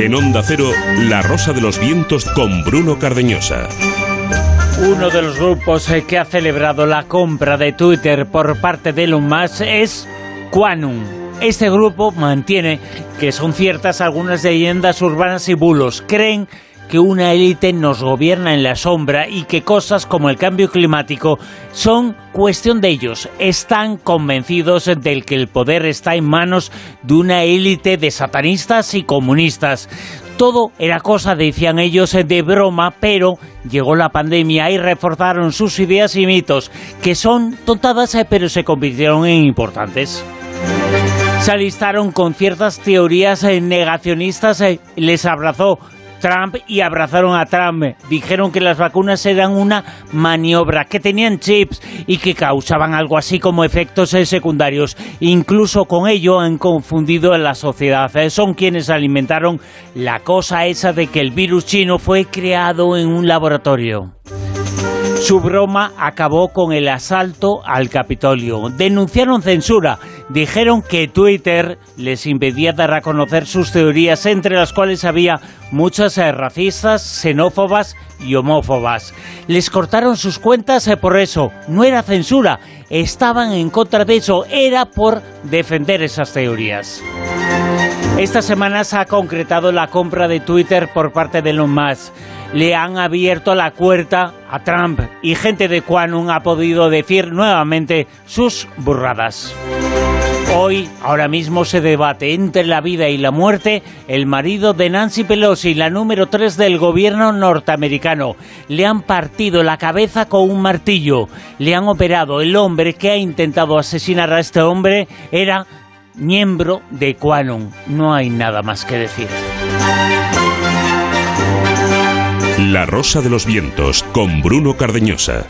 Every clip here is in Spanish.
En Onda Cero, La Rosa de los Vientos con Bruno Cardeñosa. Uno de los grupos eh, que ha celebrado la compra de Twitter por parte de Elon Musk es Quanum. Este grupo mantiene que son ciertas algunas leyendas urbanas y bulos. Creen una élite nos gobierna en la sombra y que cosas como el cambio climático son cuestión de ellos. Están convencidos del que el poder está en manos de una élite de satanistas y comunistas. Todo era cosa, decían ellos, de broma, pero llegó la pandemia y reforzaron sus ideas y mitos, que son tontadas, pero se convirtieron en importantes se alistaron con ciertas teorías negacionistas, les abrazó Trump y abrazaron a Trump. Dijeron que las vacunas eran una maniobra, que tenían chips y que causaban algo así como efectos secundarios. Incluso con ello han confundido a la sociedad. Son quienes alimentaron la cosa esa de que el virus chino fue creado en un laboratorio. Su broma acabó con el asalto al Capitolio. Denunciaron censura. Dijeron que Twitter les impedía dar a conocer sus teorías, entre las cuales había muchas eh, racistas, xenófobas y homófobas. Les cortaron sus cuentas eh, por eso. No era censura. Estaban en contra de eso. Era por defender esas teorías. Esta semana se ha concretado la compra de Twitter por parte de Elon Musk le han abierto la puerta a Trump y gente de Quanum ha podido decir nuevamente sus burradas. Hoy, ahora mismo se debate entre la vida y la muerte el marido de Nancy Pelosi, la número 3 del gobierno norteamericano. Le han partido la cabeza con un martillo, le han operado. El hombre que ha intentado asesinar a este hombre era miembro de Quanum. No hay nada más que decir. La Rosa de los Vientos con Bruno Cardeñosa.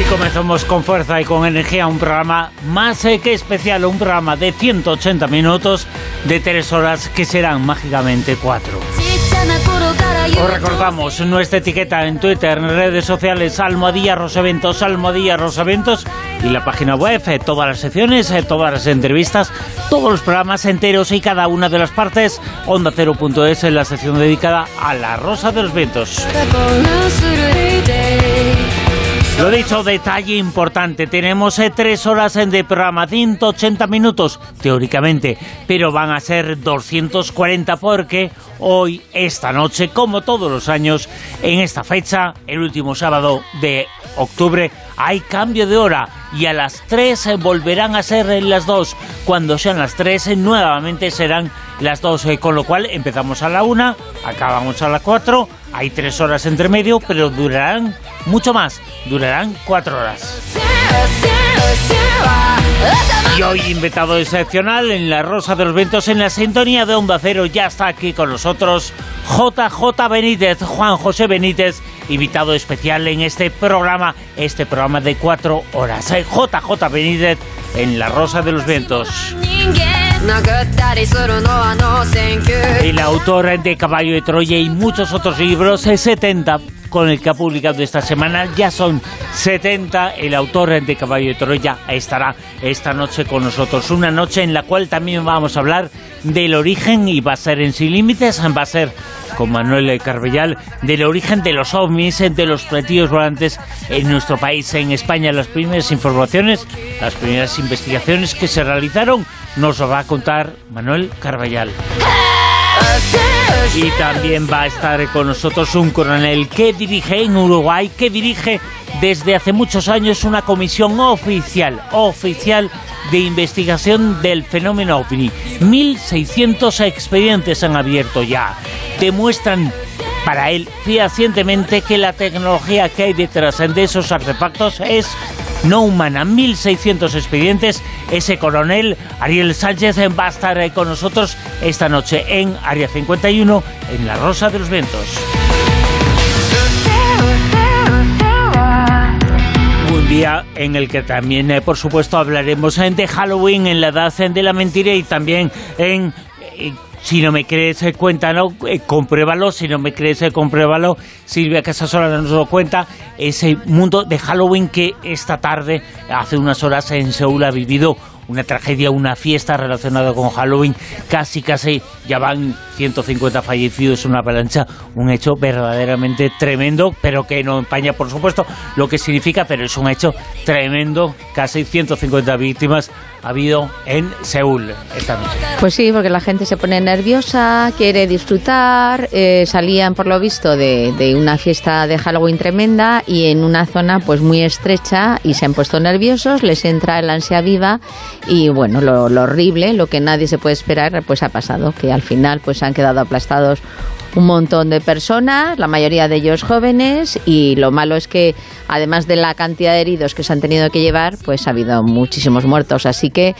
Y comenzamos con fuerza y con energía un programa más eh, que especial, un programa de 180 minutos de 3 horas que serán mágicamente 4. Os recordamos nuestra etiqueta en Twitter, en redes sociales, Almohadilla Rosaventos, Almohadilla Rosaventos y la página web, eh, todas las secciones, eh, todas las entrevistas, todos los programas enteros y cada una de las partes, onda cero.es en la sección dedicada a la Rosa de los Vientos. Lo dicho, detalle importante. Tenemos eh, tres horas de programa, 180 minutos, teóricamente, pero van a ser 240 porque hoy, esta noche, como todos los años, en esta fecha, el último sábado de octubre, hay cambio de hora y a las 3 eh, volverán a ser las 2. Cuando sean las 3, eh, nuevamente serán las 2, con lo cual empezamos a la 1, acabamos a las 4, hay tres horas entre medio, pero durarán mucho más, durarán cuatro horas. Y hoy invitado excepcional en la Rosa de los Vientos, en la sintonía de Onda Cero, ya está aquí con nosotros JJ Benítez, Juan José Benítez, invitado especial en este programa, este programa de cuatro horas. JJ Benítez en la Rosa de los Vientos. El autor de Caballo de Troya y muchos otros libros, 70 con el que ha publicado esta semana. Ya son 70. El autor de Caballo de Troya estará esta noche con nosotros. Una noche en la cual también vamos a hablar del origen y va a ser en Sin Límites, va a ser con Manuel Carbellal, del origen de los ovnis, de los platillos volantes en nuestro país, en España. Las primeras informaciones, las primeras investigaciones que se realizaron, nos lo va a contar Manuel Carbellal. Y también va a estar con nosotros un coronel que dirige en Uruguay, que dirige desde hace muchos años una comisión oficial, oficial de investigación del fenómeno OVNI. 1.600 expedientes han abierto ya. Demuestran para él fehacientemente que la tecnología que hay detrás de esos artefactos es no humana. 1.600 expedientes. Ese coronel Ariel Sánchez va a estar con nosotros esta noche en Área 51, en La Rosa de los Vientos. Un día en el que también, eh, por supuesto, hablaremos de Halloween en la edad de la mentira y también en Si no me crees, eh, cuéntalo, eh, compruébalo. Si no me crees, eh, compruébalo. Silvia Casasola nos lo cuenta. Ese mundo de Halloween que esta tarde, hace unas horas en Seúl, ha vivido una tragedia, una fiesta relacionada con Halloween. Casi, casi ya van 150 fallecidos en una avalancha. Un hecho verdaderamente tremendo, pero que no empaña, por supuesto, lo que significa, pero es un hecho tremendo. Casi 150 víctimas habido en Seúl esta noche. Pues sí, porque la gente se pone nerviosa, quiere disfrutar. Eh, salían, por lo visto, de, de una fiesta de Halloween tremenda y en una zona pues muy estrecha y se han puesto nerviosos, les entra el ansia viva y bueno, lo, horrible, lo que nadie se puede esperar, pues ha pasado, que al final pues han quedado aplastados un montón de personas, la mayoría de ellos jóvenes, y lo malo es que además de la cantidad de heridos que se han tenido que llevar, pues ha habido muchísimos muertos. Así que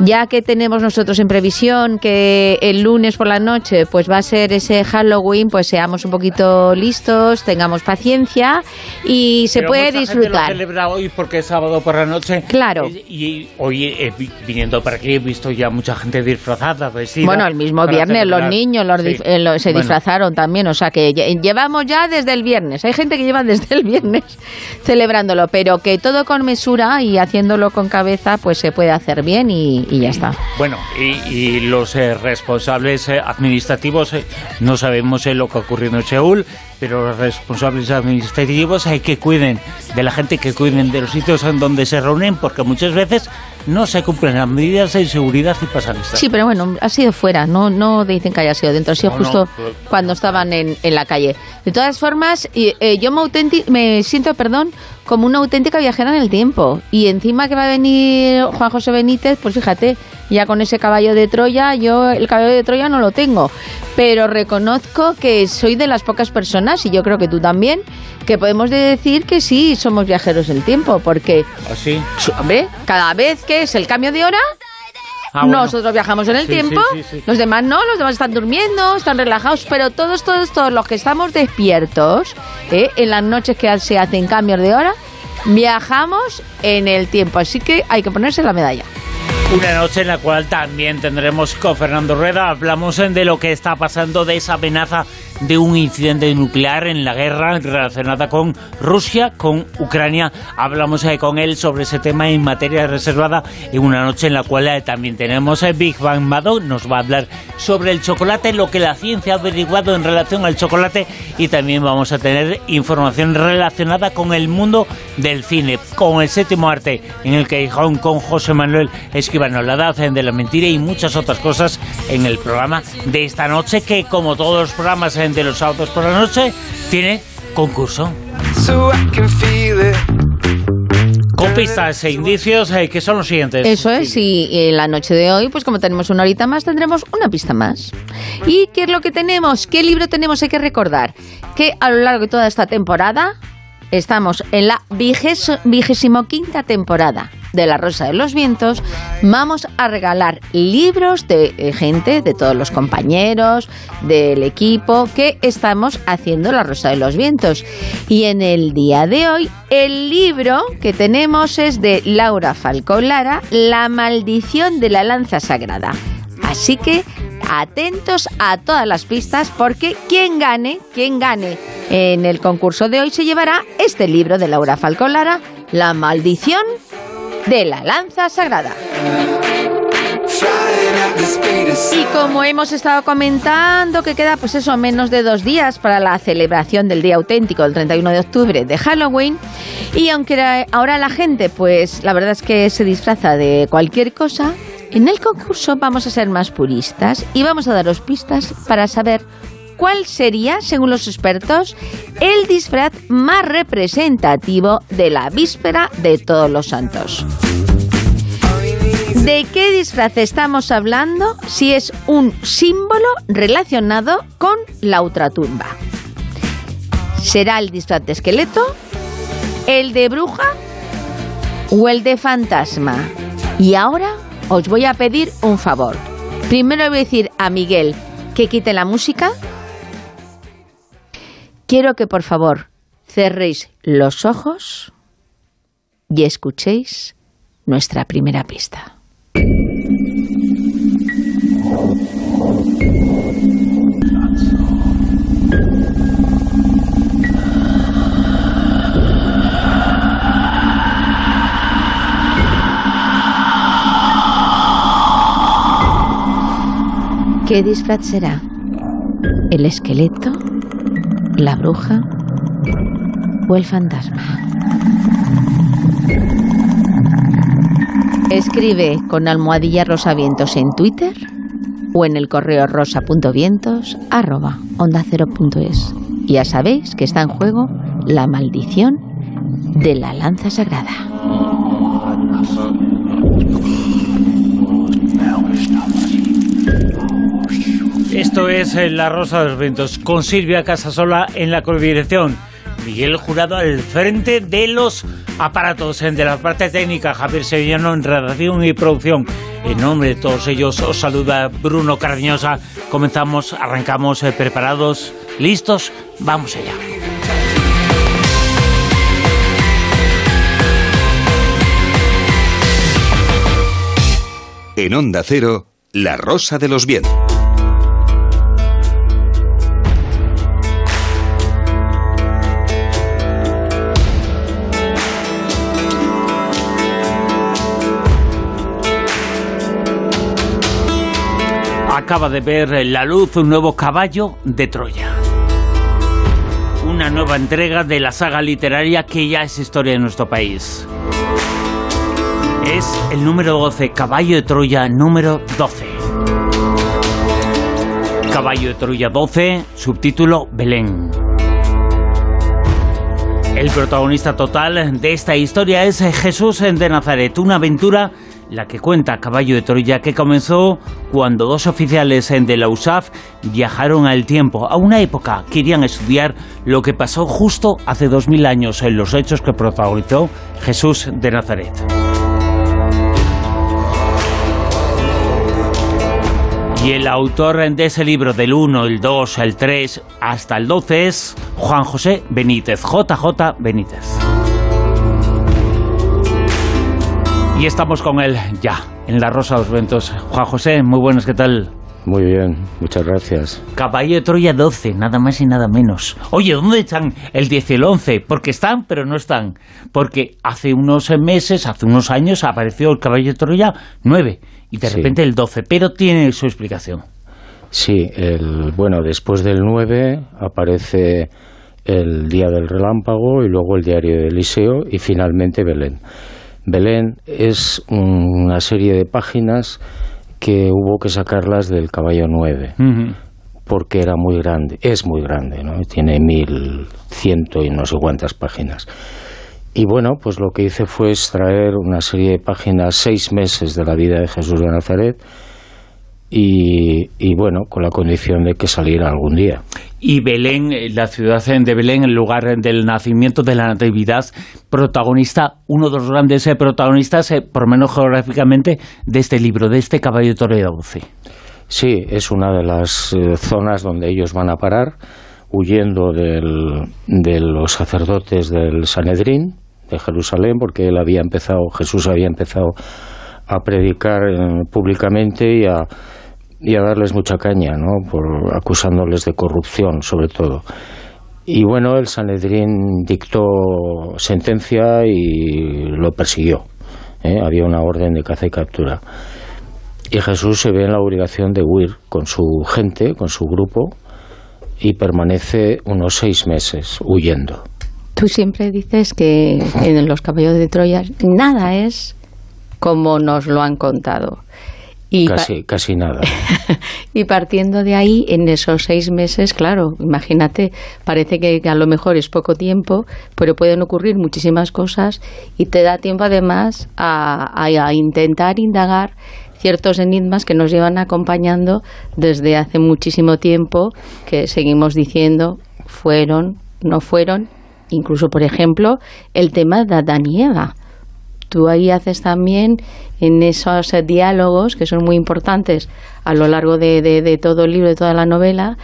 ya que tenemos nosotros en previsión que el lunes por la noche pues va a ser ese Halloween, pues seamos un poquito listos, tengamos paciencia y se Pero puede mucha disfrutar. Gente lo celebra hoy porque es sábado por la noche. Claro. Y, y hoy eh, vi- viniendo para aquí he visto ya mucha gente disfrazada, vestida. Bueno, el mismo viernes los celebrar. niños los Sí. eh, se Bueno, también, o sea que lle- llevamos ya desde el viernes. Hay gente que lleva desde el viernes celebrándolo, pero que todo con mesura y haciéndolo con cabeza, pues se puede hacer bien y, ya está. Bueno, y, los eh, responsables eh, administrativos, eh, no sabemos lo que ha ocurrido en Seúl, pero los responsables administrativos hay que cuiden de la gente, que cuiden de los sitios en donde se reúnen, porque muchas veces no se cumplen las medidas de seguridad y pasan. Sí, pero bueno, ha sido fuera, no, no dicen que haya sido dentro, ha sido No, no, justo pero- cuando estaban en, en la calle. De todas formas, y, eh, yo me, me siento, perdón, como una auténtica viajera en el tiempo. Y encima que va a venir Juan José Benítez, pues fíjate, ya con ese caballo de Troya, yo el caballo de Troya no lo tengo. Pero reconozco que soy de las pocas personas, y yo creo que tú también, que podemos decir que sí, somos viajeros del tiempo, porque, ¿Así? hombre, cada vez que es el cambio de hora, Ah, bueno. nosotros viajamos en el Sí, tiempo, sí, sí, sí. los demás no, los demás están durmiendo, están relajados, pero todos, todos, todos los que estamos despiertos, ¿eh? en las noches que se hacen cambios de hora, viajamos en el tiempo. Así que hay que ponerse la medalla. Una noche en la cual también tendremos con Fernando Rueda, hablamos de lo que está pasando, de esa amenaza de un incidente nuclear en la guerra relacionada con Rusia, con Ucrania. Hablamos eh, con él sobre ese tema en materia reservada en una noche en la cual eh, también tenemos eh, Big Bang Mado, nos va a hablar sobre el chocolate, lo que la ciencia ha averiguado en relación al chocolate y también vamos a tener información relacionada con el mundo del cine, con el séptimo arte en el Callejón con José Manuel Esquivano, la edad de la mentira y muchas otras cosas en el programa de esta noche que como todos los programas de los sábados por la noche tiene concurso. so I can feel it. Con pistas e indicios eh, que son los siguientes. Eso es, y en la noche de hoy, pues como tenemos una horita más, tendremos una pista más. ¿Y qué es lo que tenemos? ¿Qué libro tenemos? Hay que recordar que a lo largo de toda esta temporada estamos en la vigésimo quinta temporada de La Rosa de los Vientos. Vamos a regalar libros de eh, gente, de todos los compañeros, del equipo que estamos haciendo La Rosa de los Vientos. Y en el día de hoy, el libro que tenemos es de Laura Falcón Lara, La maldición de la lanza sagrada. Así que atentos a todas las pistas porque quien gane, quien gane en el concurso de hoy se llevará este libro de Laura Falcón Lara, La maldición de la lanza sagrada. Y como hemos estado comentando que queda pues eso menos de dos días para la celebración del día auténtico del 31 de octubre de Halloween y aunque ahora la gente pues la verdad es que se disfraza de cualquier cosa, en el concurso vamos a ser más puristas y vamos a daros pistas para saber cuál sería, según los expertos, el disfraz más representativo de la víspera de Todos los Santos. ¿De qué disfraz estamos hablando si es un símbolo relacionado con la ultratumba? ¿Será el disfraz de esqueleto, el de bruja o el de fantasma? Y ahora os voy a pedir un favor. Primero voy a decir a Miguel que quite la música. Quiero que por favor cerréis los ojos y escuchéis nuestra primera pista. ¿Qué disfraz será? ¿El esqueleto? ¿La bruja? ¿O el fantasma? Escribe con almohadilla rosavientos en Twitter o en el correo rosa.vientos. Ya sabéis que está en juego la maldición de la lanza sagrada. Esto es eh, La Rosa de los Vientos, con Silvia Casasola en la coordinación. Miguel Jurado al frente de los aparatos, eh, de la parte técnica, Javier Sevillano en redacción y producción. En nombre de todos ellos os saluda Bruno Cardeñosa. Comenzamos, arrancamos eh, preparados, listos, vamos allá. En Onda Cero, La Rosa de los Vientos. Acaba de ver la luz un nuevo caballo de Troya. Una nueva entrega de la saga literaria que ya es historia de nuestro país. Es el número 12, Caballo de Troya número 12. Caballo de Troya 12, subtítulo Belén. El protagonista total de esta historia es Jesús de Nazaret, una aventura la que cuenta Caballo de Troya que comenzó cuando dos oficiales de la USAF viajaron al tiempo, a una época que querían estudiar lo que pasó justo hace dos mil años en los hechos que protagonizó Jesús de Nazaret. Y el autor de ese libro del 1, el 2, el 3 hasta el 12 es Juan José Benítez, JJ Benítez. Y estamos con él ya, en la Rosa de los Ventos. Juan José, muy buenas, ¿qué tal? Muy bien, muchas gracias. Caballo de Troya 12, nada más y nada menos. Oye, ¿dónde están el 10 y el 11? Porque están, pero no están. Porque hace unos meses, hace unos años, apareció el Caballo de Troya 9 y de Sí. repente el 12, pero tiene su explicación. Sí, el, bueno, después del 9 aparece el Día del Relámpago y luego el Diario de Eliseo y finalmente Belén. Belén es una serie de páginas que hubo que sacarlas del caballo 9 Ujú. porque era muy grande, es muy grande, ¿no? Tiene mil ciento y no sé cuántas páginas. Y bueno, pues lo que hice fue extraer una serie de páginas, seis meses de la vida de Jesús de Nazaret, y, y bueno, con la condición de que saliera algún día. Y Belén, eh, la ciudad de Belén, el lugar del nacimiento de la Natividad, protagonista, uno de los grandes eh, protagonistas, eh, por menos geográficamente, de este libro, de este Caballo de Troya 12. Sí, es una de las zonas donde ellos van a parar, huyendo del- de los sacerdotes del Sanedrín de Jerusalén, porque él había empezado, Jesús había empezado a predicar públicamente y a, y a darles mucha caña, ¿no? Por acusándoles de corrupción, sobre todo. Y bueno, el Sanedrín dictó sentencia y lo persiguió. ¿eh? Había una orden de caza y captura. Y Jesús se ve en la obligación de huir con su gente, con su grupo, y permanece unos seis meses huyendo. Tú siempre dices que en los caballos de Troya nada es como nos lo han contado. Y, Casi, casi nada. y partiendo de ahí, en esos seis meses, claro, imagínate, parece que a lo mejor es poco tiempo, pero pueden ocurrir muchísimas cosas y te da tiempo además a, a- a intentar indagar ciertos enigmas que nos llevan acompañando desde hace muchísimo tiempo, que seguimos diciendo fueron, no fueron, incluso, por ejemplo, el tema de Adán y Eva tú ahí haces también en esos eh, diálogos que son muy importantes a lo largo de, todo el libro, de toda la novela,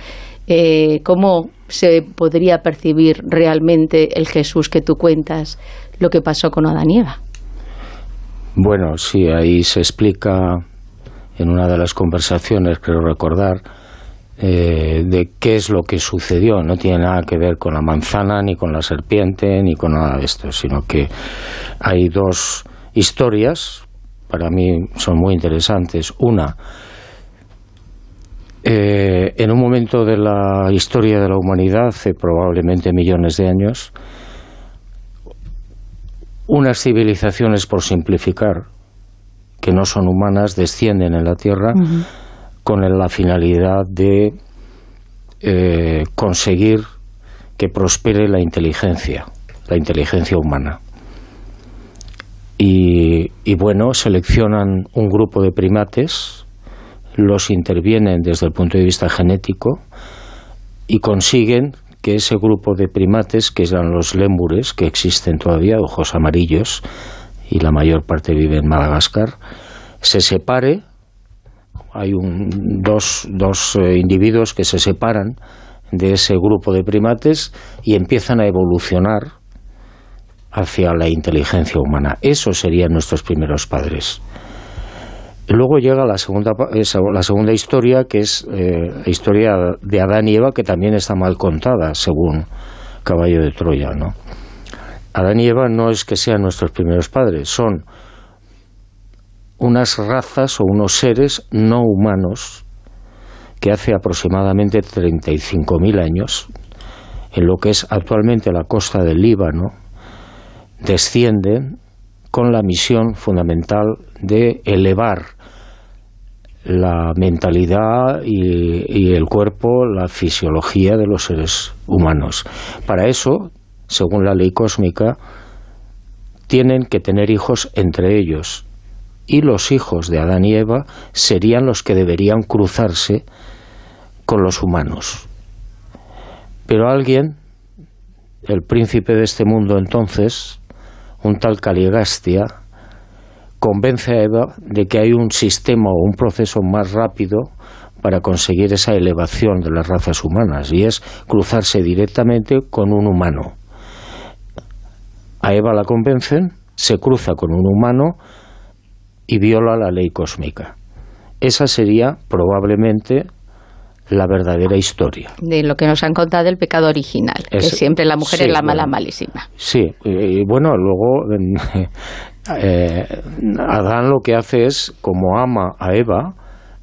eh, cómo se podría percibir realmente el Jesús que tú cuentas, lo que pasó con Adán y Eva. Bueno, sí, ahí se explica en una de las conversaciones, creo recordar, eh, de qué es lo que sucedió. No tiene nada que ver con la manzana, ni con la serpiente, ni con nada de esto, sino que hay dos historias, para mí son muy interesantes. Una, Eh, en un momento de la historia de la humanidad, hace probablemente millones de años, unas civilizaciones, por simplificar, que no son humanas, descienden en la Tierra con la finalidad de eh, conseguir que prospere la inteligencia, la inteligencia humana. Y, bueno, seleccionan un grupo de primates, los intervienen desde el punto de vista genético y consiguen que ese grupo de primates, que eran los lémures, que existen todavía, ojos amarillos, y la mayor parte vive en Madagascar, se separe, hay un, dos, dos eh, individuos que se separan de ese grupo de primates y empiezan a evolucionar hacia la inteligencia humana. Esos serían nuestros primeros padres. Luego llega la segunda, la segunda historia, que es eh, la historia de Adán y Eva, que también está mal contada, según Caballo de Troya. ¿no? Adán y Eva no es que sean nuestros primeros padres, son unas razas o unos seres no humanos que hace aproximadamente 35.000 años, en lo que es actualmente la costa del Líbano, descienden con la misión fundamental de elevar la mentalidad y, el cuerpo, la fisiología de los seres humanos. Para eso, según la ley cósmica, tienen que tener hijos entre ellos y los hijos de Adán y Eva serían los que deberían cruzarse con los humanos. Pero alguien, el príncipe de este mundo entonces, un tal Caligastia, convence a Eva de que hay un sistema o un proceso más rápido para conseguir esa elevación de las razas humanas y es cruzarse directamente con un humano. A Eva la convencen, se cruza con un humano y viola la ley cósmica. Esa sería probablemente la verdadera historia. De lo que nos han contado del pecado original, que siempre la mujer es la mala malísima. Sí, y, bueno, luego eh, Adán lo que hace es, como ama a Eva,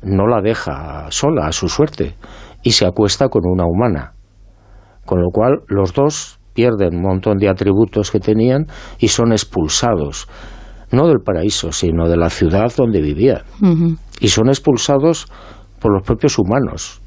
no la deja sola a su suerte y se acuesta con una humana. Con lo cual los dos pierden un montón de atributos que tenían y son expulsados, no del paraíso, sino de la ciudad donde vivían. Y son expulsados por los propios humanos.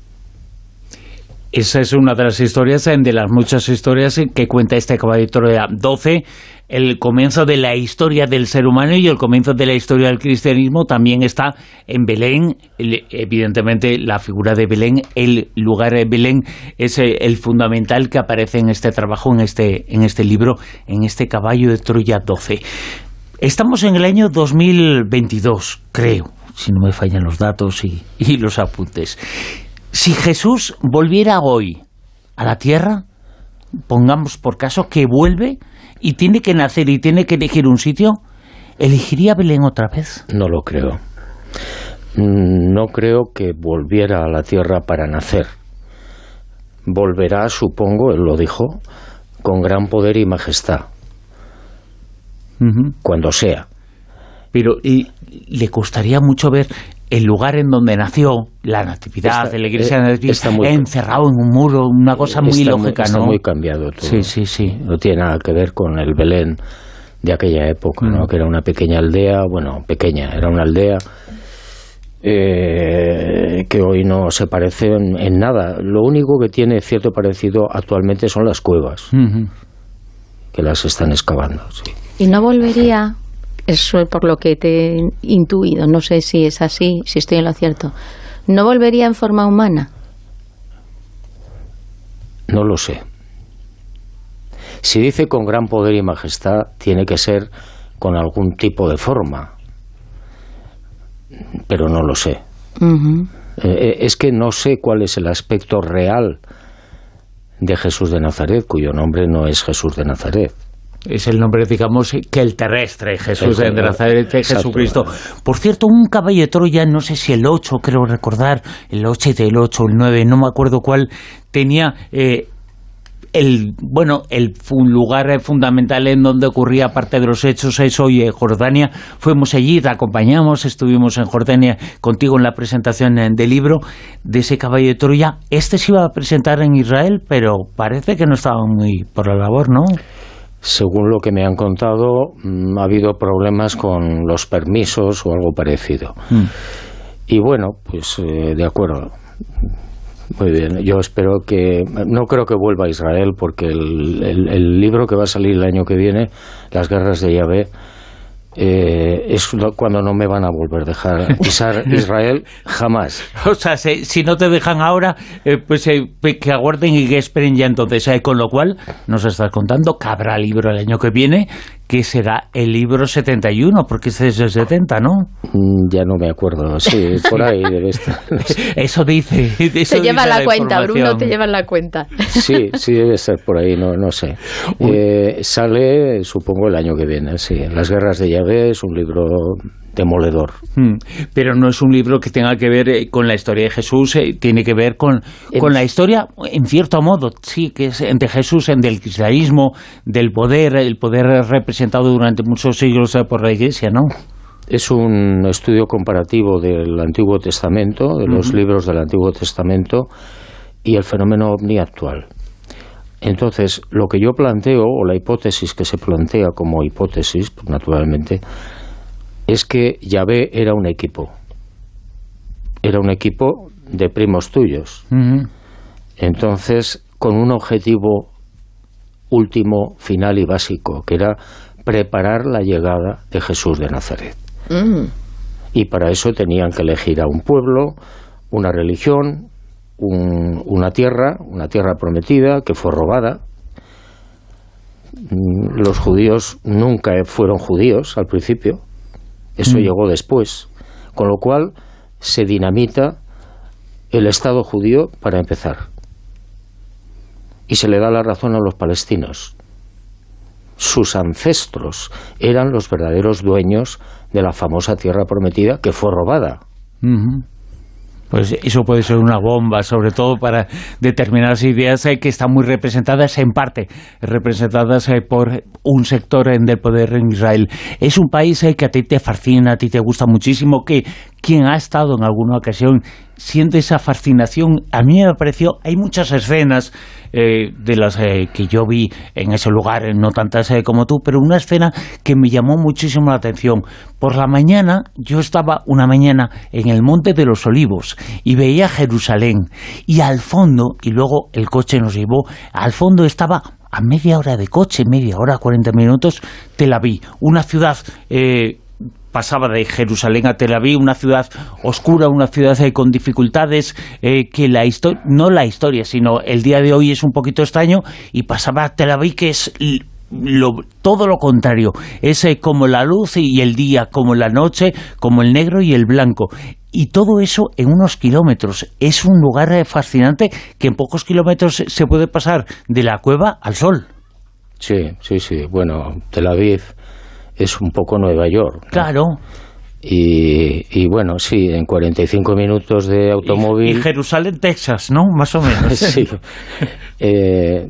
Esa es una de las historias, de las muchas historias que cuenta este caballero de 12, el comienzo de la historia del ser humano y el comienzo de la historia del cristianismo también está en Belén. Evidentemente, la figura de Belén, el lugar de Belén, es eh, el fundamental que aparece en este trabajo, en este, en este libro, en este caballo de Troya 12. Estamos en el año 2022, creo, si no me fallan los datos y, y los apuntes. Si Jesús volviera hoy a la tierra, pongamos por caso que vuelve y tiene que nacer y tiene que elegir un sitio, ¿elegiría Belén otra vez? No lo creo. No creo que volviera a la tierra para nacer. Volverá, supongo, él lo dijo, con gran poder y majestad. Cuando sea. Pero y le costaría mucho ver el lugar en donde nació la natividad de la iglesia eh, encerrado en un muro, una cosa muy lógica, está muy cambiado todo. Sí, sí, sí. No tiene nada que ver con el Belén de aquella época, ¿no? Mm. que era una pequeña aldea, bueno, pequeña, era una aldea eh, que hoy no se parece en, nada. Lo único que tiene cierto parecido actualmente son las cuevas, que las están excavando. ¿Y no volvería eso es por lo que te he intuido, no sé si es así, si estoy en lo cierto. ¿No volvería en forma humana? No lo sé. Si dice con gran poder y majestad, tiene que ser con algún tipo de forma. Pero no lo sé. Eh, eh, es que no sé cuál es el aspecto real de Jesús de Nazaret, cuyo nombre no es Jesús de Nazaret es el nombre, digamos, que el terrestre, Jesús de Nazaret, Jesucristo. Por cierto, un caballo de Troya, no sé si el 8, creo recordar, el 8 del 8, el 9, no me acuerdo cuál, tenía... Eh, el bueno el lugar fundamental en donde ocurría parte de los hechos es hoy en Jordania. Fuimos allí, te acompañamos, estuvimos en Jordania contigo en la presentación del libro de ese caballo de Troya. Este se iba a presentar en Israel, pero parece que no estaba muy por la labor, ¿no? Según lo que me han contado, mm, ha habido problemas con los permisos o algo parecido. Mm. Y bueno, pues eh, de acuerdo. Muy bien, yo espero que, no creo que vuelva a Israel porque el, el libro que va a salir el año que viene, Las guerras de Yahvé, eh, es cuando no me van a volver a dejar pisar Israel jamás. O sea, si, no te dejan ahora, eh, pues eh, que aguarden y que esperen ya entonces. con lo cual, nos estás contando que habrá libro el año que viene, que será el libro 71, porque este es el 70, ¿no? Mm, ya no me acuerdo, sí, por ahí debe estar. Eso dice. te lleva la, cuenta, Bruno, te lleva la cuenta. Sí, sí, debe ser por ahí, no, no sé. sale, supongo, el año que viene, sí. Las guerras de es un libro demoledor. Hmm. Pero no es un libro que tenga que ver eh, con la historia de Jesús, eh, tiene que ver con, con la historia, en cierto modo, sí, que es de Jesús, en del cristianismo, del poder, el poder representado durante muchos siglos eh, por la Iglesia, ¿no? Es un estudio comparativo del Antiguo Testamento, de los libros del Antiguo Testamento y el fenómeno ovni actual. Entonces, lo que yo planteo, o la hipótesis que se plantea como hipótesis, pues, naturalmente, es que Yahvé era un equipo. Era un equipo de primos tuyos. Entonces, con un objetivo último, final y básico, que era preparar la llegada de Jesús de Nazaret. Mm. Y para eso tenían que elegir a un pueblo, una religión, una tierra, una tierra prometida que fue robada. Mm, los judíos nunca fueron judíos al principio, eso mm. llegó después, con lo cual se dinamita el Estado judío para empezar. Y se le da la razón a los palestinos. Sus ancestros eran los verdaderos dueños de la famosa tierra prometida que fue robada. Pues eso puede ser una bomba, sobre todo para determinadas ideas eh, que están muy representadas, en parte representadas eh, por un sector del poder en Israel. Es un país eh, que a ti te fascina, a ti te gusta muchísimo, que quien ha estado en alguna ocasión siente esa fascinación. A mí me pareció, hay muchas escenas eh, de las eh, que yo vi en ese lugar, no tantas eh, como tú, pero una escena que me llamó muchísimo la atención. Por la mañana, yo estaba una mañana en el Monte de los Olivos y veía Jerusalén y al fondo, y luego el coche nos llevó, al fondo estaba a media hora de coche, media hora, 40 minutos, Tel Aviv, una ciudad pasaba de Jerusalén a Tel Aviv, una ciudad oscura, una ciudad eh, con dificultades, eh, que la historia, no la historia, sino el día de hoy es un poquito extraño, y pasaba a Tel Aviv, que es todo lo contrario, es eh, como la luz y el día, como la noche, como el negro y el blanco. Y todo eso en unos kilómetros. Es un lugar fascinante que en pocos kilómetros se puede pasar de la cueva al sol. Sí, sí, sí. Bueno, Tel Aviv es un poco Nueva York. Claro. Y, bueno, sí, en 45 minutos de automóvil. Y, Jerusalén, Texas, ¿no? Más o menos. sí. Eh,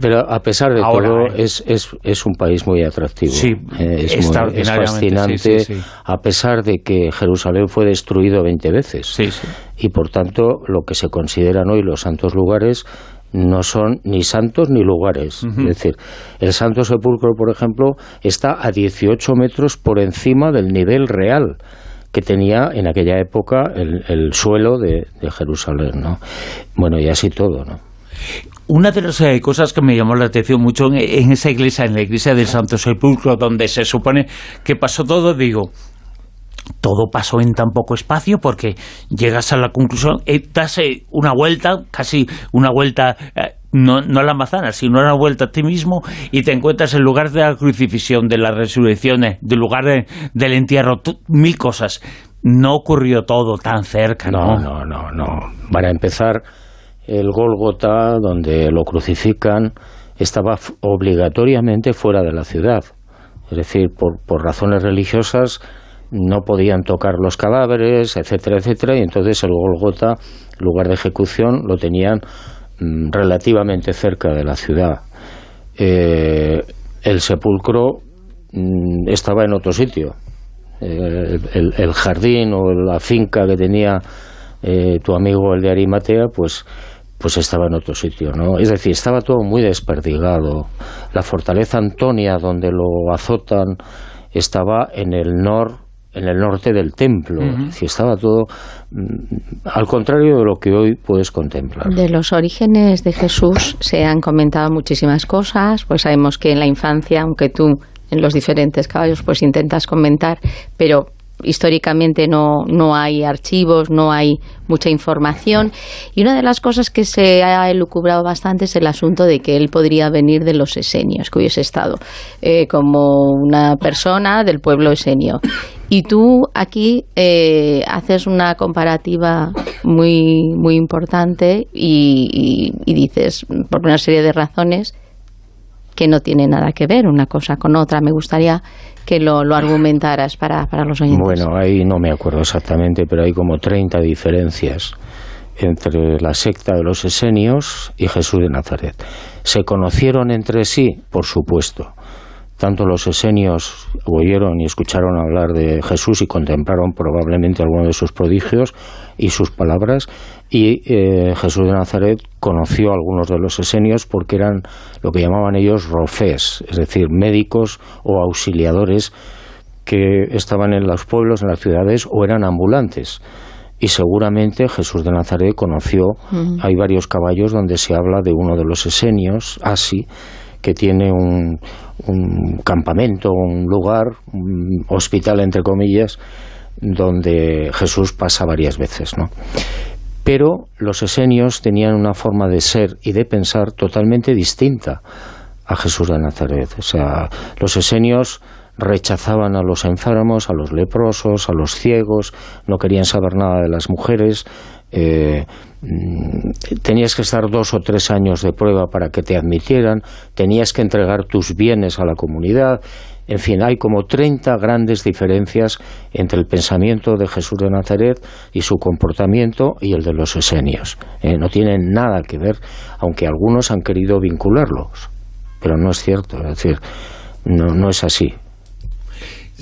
pero a pesar de todo, eh. es, es, es, un país muy atractivo. Sí, eh, es, es fascinante, a pesar de que Jerusalén fue destruido 20 veces. Y por tanto, lo que se consideran hoy los santos lugares no son ni santos ni lugares. Es decir, el Santo Sepulcro, por ejemplo, está a 18 metros por encima del nivel real que tenía en aquella época el, suelo de, Jerusalén, ¿no? Bueno, y así todo, ¿no? Una de las eh, cosas que me llamó la atención mucho en, en, esa iglesia, en la iglesia del Santo Sepulcro, donde se supone que pasó todo, digo, todo pasó en tan poco espacio porque llegas a la conclusión, eh, das una vuelta, casi una vuelta, eh, no, no a la manzana, sino una vuelta a ti mismo y te encuentras en lugar de la crucifixión, de la resurrección, del lugar del entierro, mil cosas. No ocurrió todo tan cerca, ¿no? No, no, no, Para empezar, el Gólgota, donde lo crucifican, estaba obligatoriamente fuera de la ciudad. Es decir, por, por razones religiosas no podían tocar los cadáveres, etcétera, etcétera, y entonces el Golgota, lugar de ejecución, lo tenían mm, relativamente cerca de la ciudad. Eh, el sepulcro mm, estaba en otro sitio. Eh, el, el jardín o la finca que tenía eh, tu amigo el de Arimatea, pues pues estaba en otro sitio, ¿no? Es decir, estaba todo muy desperdigado. La fortaleza Antonia, donde lo azotan, estaba en el nor en el norte del templo. Es decir, estaba todo mm, al contrario de lo que hoy puedes contemplar. De los orígenes de Jesús se han comentado muchísimas cosas, pues sabemos que en la infancia, aunque tú en los diferentes caballos pues intentas comentar, pero históricamente no, no hay archivos, no hay mucha información. Y una de las cosas que se ha elucubrado bastante es el asunto de que él podría venir de los esenios, que hubiese estado eh, como una persona del pueblo esenio. Y tú aquí eh, haces una comparativa muy, muy importante y, dices, por una serie de razones, que no tiene nada que ver una cosa con otra. Me gustaría que lo, lo argumentaras para, para los oyentes. Bueno, ahí no me acuerdo exactamente, pero hay como 30 diferencias entre la secta de los esenios y Jesús de Nazaret. ¿Se conocieron entre sí? Por supuesto. Tanto los esenios oyeron y escucharon hablar de Jesús y contemplaron probablemente algunos de sus prodigios y sus palabras, y eh, Jesús de Nazaret conoció a algunos de los esenios porque eran lo que llamaban ellos rofés, es decir, médicos o auxiliadores que estaban en los pueblos, en las ciudades o eran ambulantes. Y seguramente Jesús de Nazaret conoció, hay varios caballos donde se habla de uno de los esenios, así, que tiene un, un campamento, un lugar, un hospital entre comillas, donde Jesús pasa varias veces, ¿no? Pero los esenios tenían una forma de ser y de pensar totalmente distinta a Jesús de Nazaret. O sea, los esenios rechazaban a los enfermos, a los leprosos, a los ciegos, no querían saber nada de las mujeres, eh, tenías que estar dos o tres años de prueba para que te admitieran, tenías que entregar tus bienes a la comunidad, en fin, hay como 30 grandes diferencias entre el pensamiento de Jesús de Nazaret y su comportamiento y el de los esenios. Eh, no tienen nada que ver, aunque algunos han querido vincularlos, pero no es cierto, es decir, no es así.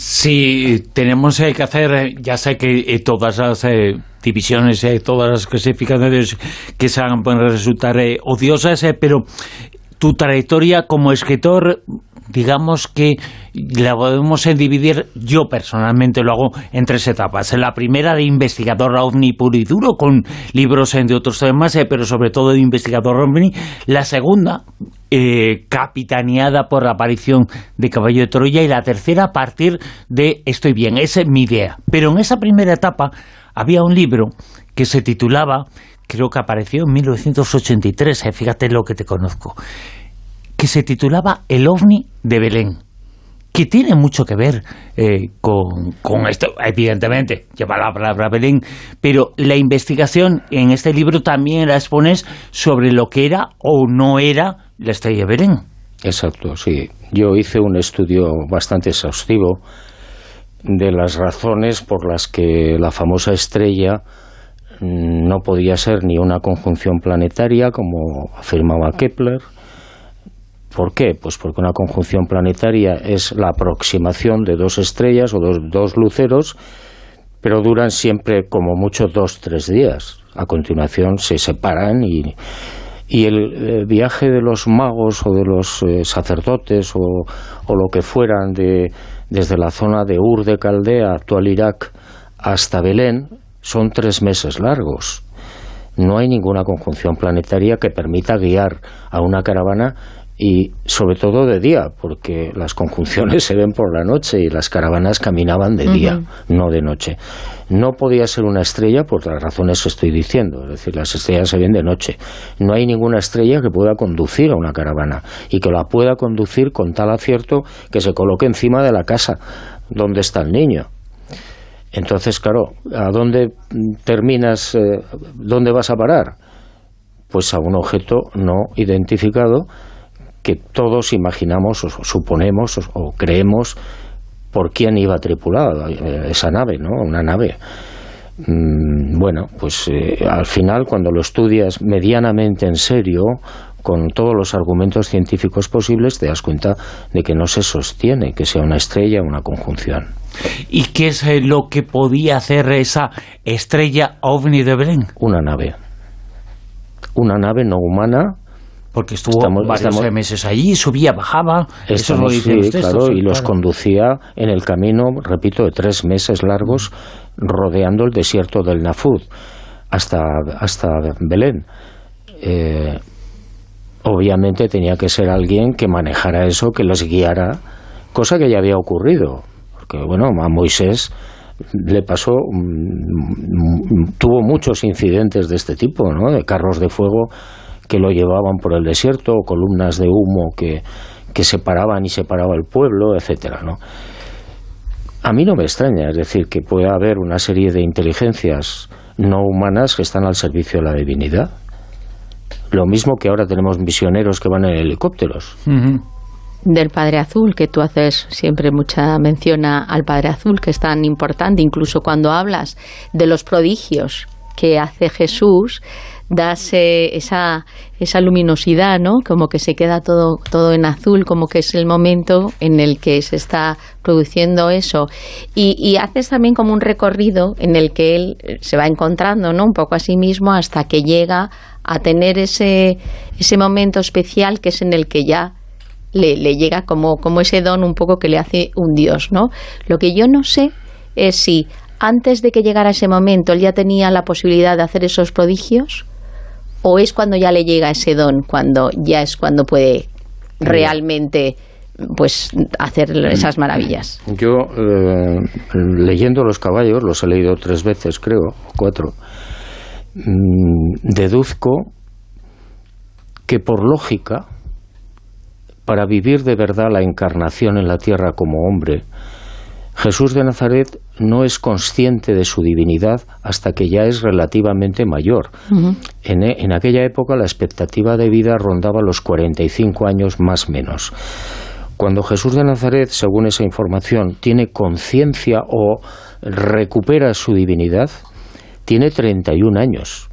Sí, tenemos eh, que hacer, eh, ya sé que todas las divisiones, todas las clasificaciones que se hagan pueden resultar odiosas, pero tu trayectoria como escritor digamos que la podemos dividir, yo personalmente lo hago en tres etapas. La primera de investigador ovni puro y duro, con libros de otros temas, eh, pero sobre todo de investigador ovni. La segunda, eh, capitaneada por la aparición de Caballo de Troya. Y la tercera, a partir de Estoy bien, esa es mi idea. Pero en esa primera etapa había un libro que se titulaba, creo que apareció en 1983, eh, fíjate lo que te conozco que se titulaba El ovni de Belén que tiene mucho que ver eh, con, con, esto, evidentemente, lleva la palabra Belén, pero la investigación en este libro también la expones sobre lo que era o no era la estrella Belén. Exacto, sí. Yo hice un estudio bastante exhaustivo de las razones por las que la famosa estrella no podía ser ni una conjunción planetaria, como afirmaba Kepler, ¿Por qué? Pues porque una conjunción planetaria es la aproximación de dos estrellas o dos, dos luceros, pero duran siempre como mucho dos, tres días. A continuación se separan y, y el, viaje de los magos o de los eh, sacerdotes o, o, lo que fueran de, desde la zona de Ur de Caldea, actual Irak, hasta Belén, son tres meses largos. No hay ninguna conjunción planetaria que permita guiar a una caravana y sobre todo de día, porque las conjunciones se ven por la noche y las caravanas caminaban de día, no de noche. No podía ser una estrella por las razones que estoy diciendo, es decir, las estrellas se ven de noche. No hay ninguna estrella que pueda conducir a una caravana y que la pueda conducir con tal acierto que se coloque encima de la casa donde está el niño. Entonces, claro, ¿a dónde terminas, eh, dónde vas a parar? Pues a un objeto no identificado que todos imaginamos o suponemos o, creemos por quién iba tripulada eh, esa nave, ¿no? Una nave. mm, bueno, pues eh, al final cuando lo estudias medianamente en serio, con todos los argumentos científicos posibles, te das cuenta de que no se sostiene que sea una estrella o una conjunción. ¿Y qué es eh, lo que podía hacer esa estrella ovni de Belén? Una nave. Una nave no humana Porque estuvo Estamos- varios estamos- meses allí, subía, bajaba. Eso lo Estamos- dicen sí, los textos, claro, y los conducía en el camino, repito, de tres meses largos, rodeando el desierto del Nafud hasta, hasta Belén. Eh, obviamente tenía que ser alguien que manejara eso, que los guiara, cosa que ya había ocurrido. Porque, bueno, a Moisés le pasó, mm, mm, tuvo muchos incidentes de este tipo, ¿no? De carros de fuego que lo llevaban por el desierto, o columnas de humo que, que separaban y separaba el pueblo, etcétera, ¿no? A mí no me extraña, es decir, que pueda haber una serie de inteligencias no humanas que están al servicio de la divinidad. Lo mismo que ahora tenemos misioneros que van en helicópteros. Del Padre Azul, que tú haces siempre mucha mención a- al Padre Azul, que es tan importante, incluso cuando hablas de los prodigios que hace Jesús, das eh, esa, esa luminosidad, ¿no? Como que se queda todo, todo en azul, como que es el momento en el que se está produciendo eso. Y, haces también como un recorrido en el que él eh, se va encontrando, ¿no? Un poco a sí mismo hasta que llega a tener ese, ese momento especial que es en el que ya le, le llega como, como ese don un poco que le hace un dios, ¿no? Lo que yo no sé es si antes de que llegara ese momento él ya tenía la posibilidad de hacer esos prodigios o es cuando ya le llega ese don, cuando ya es cuando puede realmente pues hacer esas maravillas. Yo, eh, leyendo Los caballos, los he leído tres veces, creo, cuatro, mm, deduzco que por lógica, para vivir de verdad la encarnación en la tierra como hombre, Jesús de Nazaret no es consciente de su divinidad hasta que ya es relativamente mayor. en, e- en aquella época la expectativa de vida rondaba los 45 años más menos. Cuando Jesús de Nazaret, según esa información, tiene conciencia o recupera su divinidad, tiene 31 años.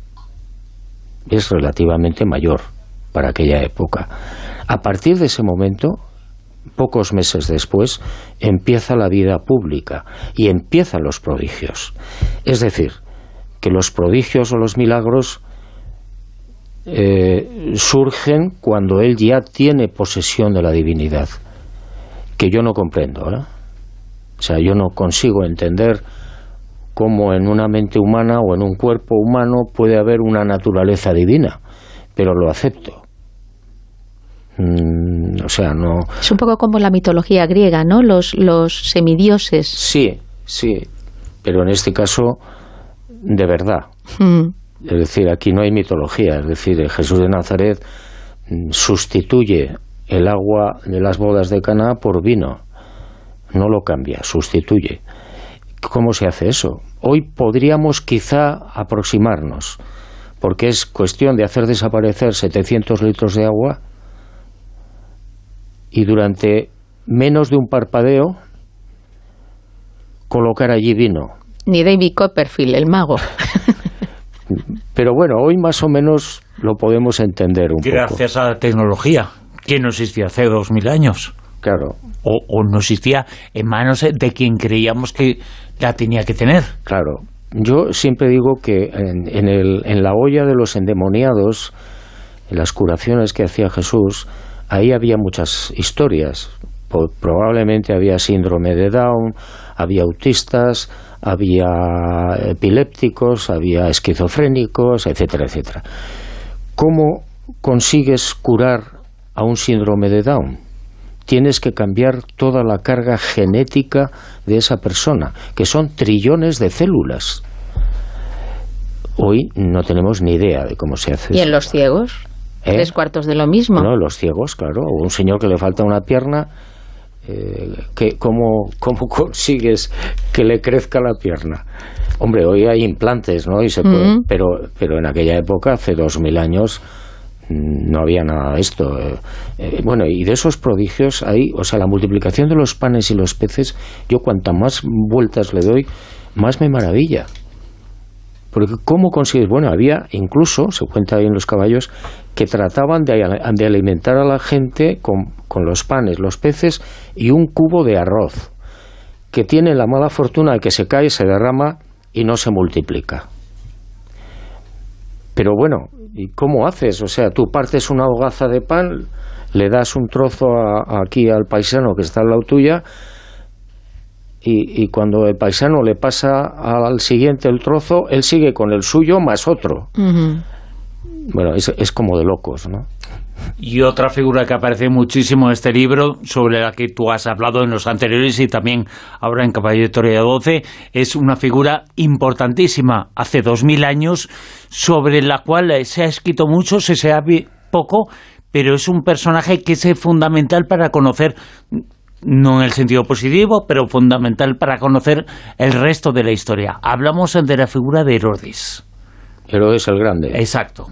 Es relativamente mayor para aquella época. A partir de ese momento, pocos meses después, empieza la vida pública y empiezan los prodigios. Es decir, que los prodigios o los milagros eh, surgen cuando él ya tiene posesión de la divinidad, que yo no comprendo. ¿eh? O sea, yo no consigo entender cómo en una mente humana o en un cuerpo humano puede haber una naturaleza divina, pero lo acepto. Mm, o sea, no. Es un poco como la mitología griega, ¿no? Los, los semidioses. Sí, sí, pero en este caso, de verdad. Mm. Es decir, aquí no hay mitología. Es decir, Jesús de Nazaret sustituye el agua de las bodas de Cana por vino. No lo cambia, sustituye. ¿Cómo se hace eso? Hoy podríamos quizá aproximarnos, porque es cuestión de hacer desaparecer 700 litros de agua y durante menos de un parpadeo colocar allí vino. Ni David Copperfield, el mago. Pero bueno, hoy más o menos lo podemos entender un poco. Gracias a la tecnología, que no existía hace dos mil años. Claro, O, o no existía en manos de quien creíamos que la tenía que tener. claro. Yo siempre digo que en, en el- en la olla de los endemoniados, en las curaciones que hacía Jesús, ahí había muchas historias. Probablemente había síndrome de Down, había autistas, había epilépticos, había esquizofrénicos, etcétera, etcétera. ¿Cómo consigues curar a un síndrome de Down? Tienes que cambiar toda la carga genética de esa persona, que son trillones de células. Hoy no tenemos ni idea de cómo se hace ¿Y eso. en los ciegos? ¿Eh? Tres cuartos de lo mismo. No, los ciegos, claro. O un señor que le falta una pierna, eh, que, ¿cómo, ¿cómo consigues que le crezca la pierna? Hombre, hoy hay implantes, ¿no? Y se puede, Ujú. pero, pero en aquella época, hace dos mil años, mm, no había nada de esto. Eh, eh, bueno, y de esos prodigios hay, o sea, la multiplicación de los panes y los peces, yo cuanta más vueltas le doy, más me maravilla. Porque ¿cómo consigues? Bueno, había incluso, se cuenta ahí en los caballos, que trataban de, alimentar a la gente con, los panes, los peces y un cubo de arroz, que tiene la mala fortuna de que se cae, se derrama y no se multiplica. Pero bueno, ¿y cómo haces? O sea, tú partes una hogaza de pan, le das un trozo aquí al paisano que está al lado tuya, y, cuando el paisano le pasa al siguiente el trozo, él sigue con el suyo más otro. Bueno, es, es como de locos, ¿no? Y otra figura que aparece muchísimo en este libro, sobre la que tú has hablado en los anteriores y también ahora en Caballo de Toria 12, es una figura importantísima, hace dos mil años, sobre la cual se ha escrito mucho, se sabe poco, pero es un personaje que es fundamental para conocer no en el sentido positivo, pero fundamental para conocer el resto de la historia. Hablamos de la figura de Herodes. Herodes el Grande. Exacto.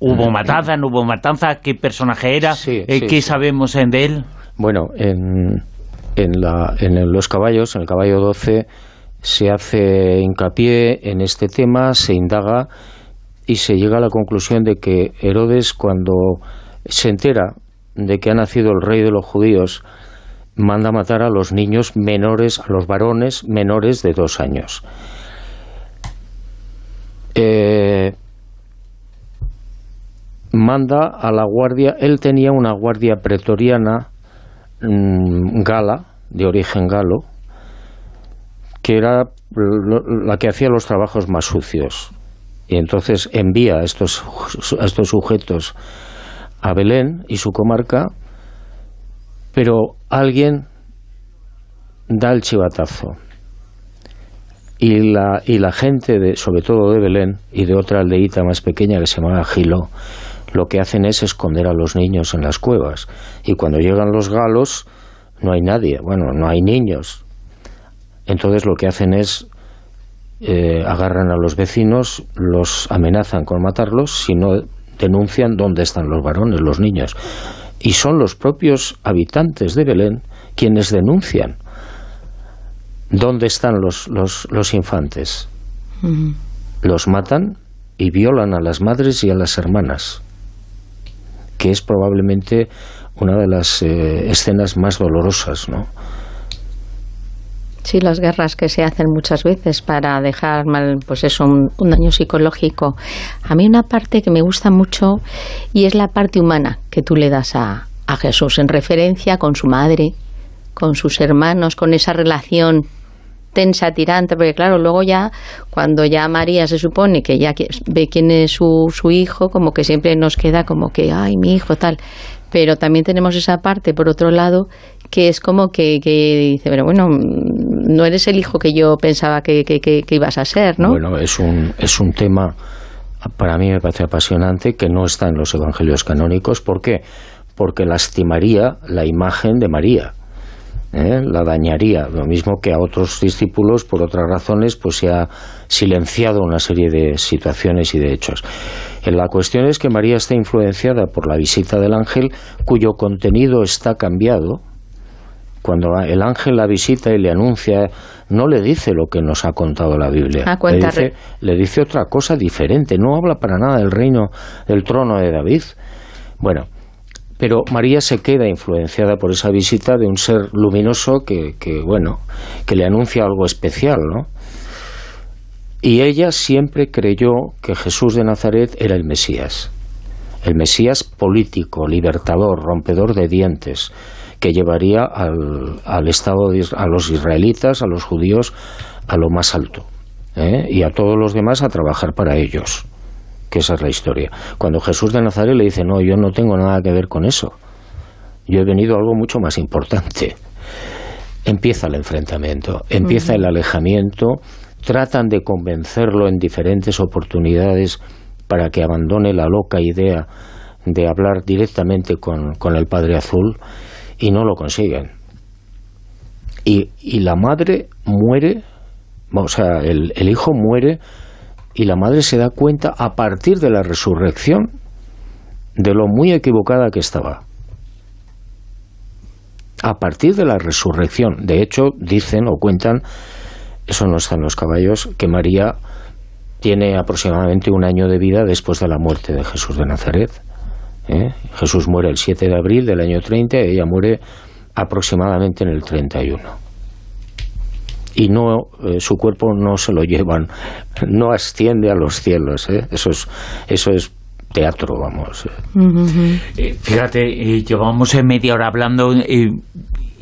¿Hubo matanza, no hubo matanza? ¿Qué personaje era? Eh, ¿Qué sabemos de él? Bueno, en, en, la, en los caballos, en el caballo 12, se hace hincapié en este tema, se indaga y se llega a la conclusión de que Herodes, cuando se entera de que ha nacido el rey de los judíos, manda matar a los niños menores, a los varones menores de dos años. Eh, manda a la guardia, él tenía una guardia pretoriana mm, gala, de origen galo, que era la que hacía los trabajos más sucios. Y entonces envía a estos, a estos sujetos a Belén y su comarca pero alguien da el chivatazo. Y la, y la gente, de, sobre todo de Belén y de otra aldeíta más pequeña que se llama Gilo, lo que hacen es esconder a los niños en las cuevas. Y cuando llegan los galos, no hay nadie, bueno, no hay niños. Entonces lo que hacen es eh, agarran a los vecinos, los amenazan con matarlos si no denuncian dónde están los varones, los niños. Y son los propios habitantes de Belén quienes denuncian dónde están los, los, infantes. Los matan y violan a las madres y a las hermanas, que es probablemente una de las eh, escenas más dolorosas, ¿no? Sí, las guerras que se hacen muchas veces para dejar mal, pues eso, un, daño psicológico. A mí una parte que me gusta mucho y es la parte humana que tú le das a, a Jesús, en referencia con su madre, con sus hermanos, con esa relación tensa, tirante, porque claro, luego ya, cuando ya María se supone que ya ve quién es su, su hijo, como que siempre nos queda como que, ay, mi hijo, tal. Pero también tenemos esa parte, por otro lado, que es como que, dice, pero bueno, no eres el hijo que yo pensaba que, que, ibas a ser, ¿no? Bueno, es un, es un tema, para mí me parece apasionante, que no está en los evangelios canónicos. ¿Por qué? Porque lastimaría la imagen de María. ¿eh? la dañaría, lo mismo que a otros discípulos por otras razones pues se ha silenciado una serie de situaciones y de hechos. La cuestión es que María está influenciada por la visita del ángel cuyo contenido está cambiado, cuando el ángel la visita y le anuncia, no le dice lo que nos ha contado la Biblia. Ah, le, dice, le dice otra cosa diferente. No habla para nada del reino, del trono de David. Bueno, pero María se queda influenciada por esa visita de un ser luminoso que, que, bueno, que le anuncia algo especial, ¿no? Y ella siempre creyó que Jesús de Nazaret era el Mesías, el Mesías político, libertador, rompedor de dientes, que llevaría al, Estado, a los israelitas, a los judíos, a lo más alto, ¿eh? y a todos los demás a trabajar para ellos, que esa es la historia. Cuando Jesús de Nazaret le dice, no, yo no tengo nada que ver con eso, yo he venido a algo mucho más importante. Empieza el enfrentamiento, empieza el alejamiento, tratan de convencerlo en diferentes oportunidades para que abandone la loca idea de hablar directamente con, con el Padre Azul y no lo consiguen. Y, y la madre muere, o sea, el, el hijo muere y la madre se da cuenta a partir de la resurrección de lo muy equivocada que estaba. A partir de la resurrección. De hecho, dicen o cuentan, eso no está en los caballos, que María tiene aproximadamente un año de vida después de la muerte de Jesús de Nazaret. ¿Eh? Jesús muere el 7 de abril del año 30 y ella muere aproximadamente en el 31 y no eh, su cuerpo no se lo llevan, no asciende a los cielos. ¿eh? Eso es eso es teatro, vamos. Eh, fíjate, llevamos media hora hablando.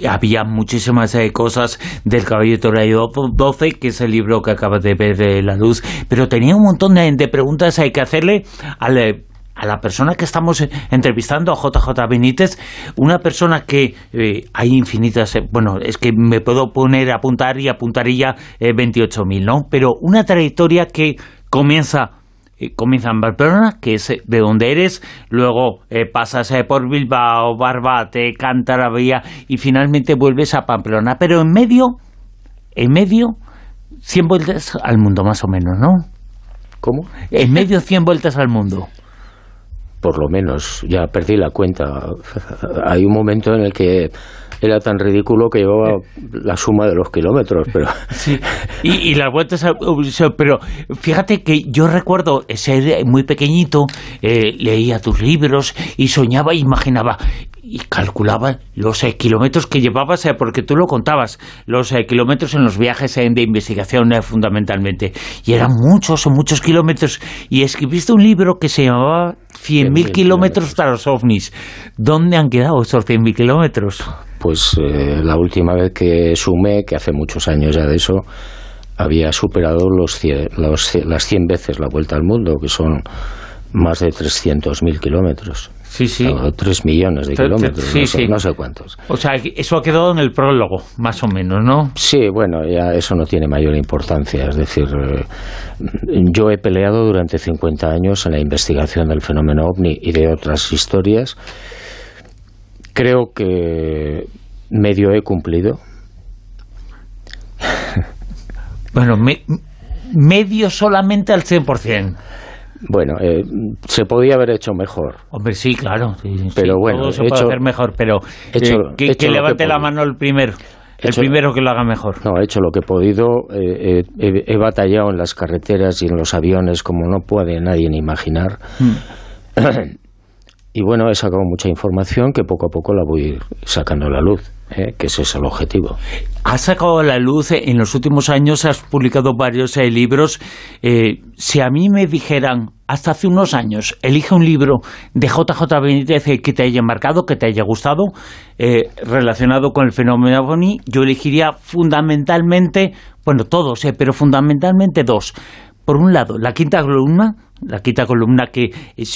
había muchísimas cosas del Caballero de 12, que es el libro que acabas de ver de la luz, pero tenía un montón de, de preguntas hay que hacerle al a la persona que estamos eh, entrevistando, a JJ Benítez, una persona que eh, hay infinitas, eh, bueno, es que me puedo poner a apuntar y apuntaría eh, 28.000, ¿no? Pero una trayectoria que comienza comienza en Barcelona, que es de donde eres, luego pasas por Bilbao, Barbate, Cantabria y finalmente vuelves a Pamplona. Pero en medio, en medio, 100 vueltas al mundo más o menos, ¿no? ¿Cómo? En medio 100 vueltas al mundo por lo menos, ya perdí la cuenta. Hay un momento en el que era tan ridículo que llevaba la suma de los kilómetros, pero... Sí. Y, las vueltas... Pero fíjate que yo recuerdo ser muy pequeñito, eh, leía tus libros y soñaba, imaginaba y calculaba los eh, kilómetros que llevabas, eh, porque tú lo contabas, los kilómetros en los viajes de investigación fundamentalmente. Y eran muchos, muchos kilómetros. Y escribiste un libro que se llamaba 100.000 kilómetros para los ovnis. ¿Dónde han quedado esos 100.000 kilómetros? Pues eh, la última vez que sumé, que hace muchos años ya de eso, había superado los, las 100 veces la vuelta al mundo, que son más de 300.000 kilómetros. Sí, sí. O 3 millones de kilómetros, sí, no, sé, sí. no, sé, cuántos. O sea, eso ha quedado en el prólogo, más o menos, ¿no? Sí, bueno, ya eso no tiene mayor importancia. Es decir, eh, yo he peleado durante 50 años en la investigación del fenómeno ovni y de otras historias. Creo que medio he cumplido. bueno, medio solamente al 100%. Bueno, eh, se podía haber hecho mejor. Hombre, sí, claro. pero bueno, todo se puede hacer mejor, pero hecho, eh, que, levante la mano el primero. el primero que lo haga mejor. No, he hecho lo que he podido. Eh, he, batallado en las carreteras y en los aviones como no puede nadie ni imaginar. Mm. y bueno, he sacado mucha información que poco a poco la voy sacando a la luz. ¿eh? que ese es el objetivo. Has sacado a la luz, en los últimos años has publicado varios eh, libros. Eh, si a mí me dijeran, hasta hace unos años, elige un libro de JJ Benítez que te haya marcado, que te haya gustado, relacionado con el fenómeno OVNI, yo elegiría fundamentalmente, bueno, todos, pero fundamentalmente dos. Por un lado, la quinta columna, la quinta columna que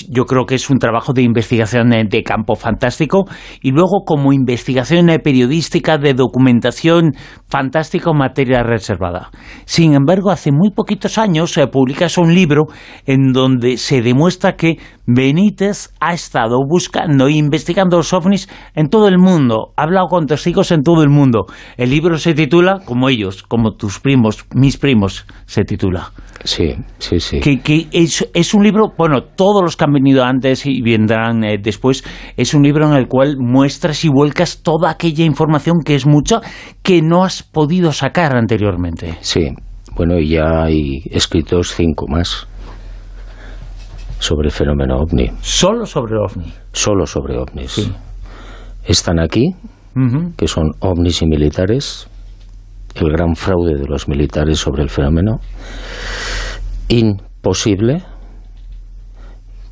yo creo que es un trabajo de investigación de campo fantástico y luego como investigación periodística de documentación fantástica en materia reservada. Sin embargo, hace muy poquitos años se publica un libro en donde se demuestra que Benítez ha estado buscando e investigando los ovnis en todo el mundo, ha hablado con testigos en todo el mundo. El libro se titula, como ellos, como tus primos, mis primos, se titula. Sí, sí, sí. Que, es, un libro, bueno, todos los que han venido antes y vendrán eh, después, es un libro en el cual muestras y vuelcas toda aquella información que es mucha que no has podido sacar anteriormente. Sí, bueno, y ya hay escritos cinco más sobre el fenómeno ovni. ¿Solo sobre ovni? Solo sobre ovnis. Están aquí, que son ovnis y militares, el gran fraude de los militares sobre el fenómeno, imposible,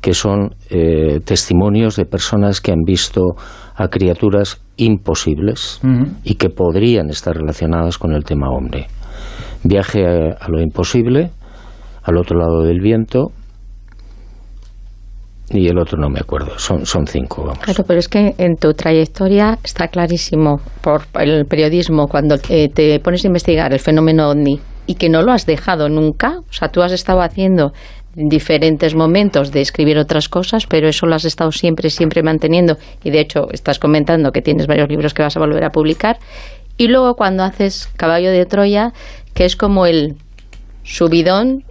que son eh, testimonios de personas que han visto a criaturas imposibles y que podrían estar relacionadas con el tema ovni. Viaje a lo imposible, al otro lado del viento, y el otro no me acuerdo. Son, son cinco, vamos. Claro, pero es que en tu trayectoria está clarísimo por el periodismo, cuando eh, te pones a investigar el fenómeno OVNI y que no lo has dejado nunca, o sea, tú has estado haciendo diferentes momentos de escribir otras cosas, pero eso lo has estado siempre, siempre manteniendo y de hecho estás comentando que tienes varios libros que vas a volver a publicar y luego cuando haces Caballo de Troya, que es como el subidón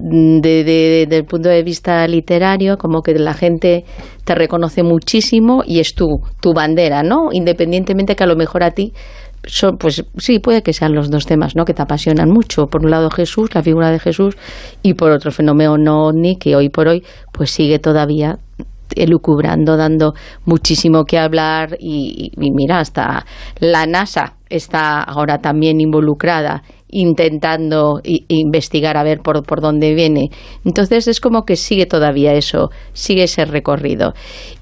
de, desde el punto de vista literario, como que la gente te reconoce muchísimo y es tu, tu bandera, ¿no? Independientemente que a lo mejor a ti son, pues sí, puede que sean los dos temas, ¿no? Que te apasionan mucho. Por un lado Jesús, la figura de Jesús, y por otro fenómeno ovni que hoy por hoy, pues sigue todavía elucubrando, dando muchísimo que hablar y, y mira, hasta la NASA está ahora también involucrada intentando investigar a ver por, por dónde viene. Entonces es como que sigue todavía eso, sigue ese recorrido.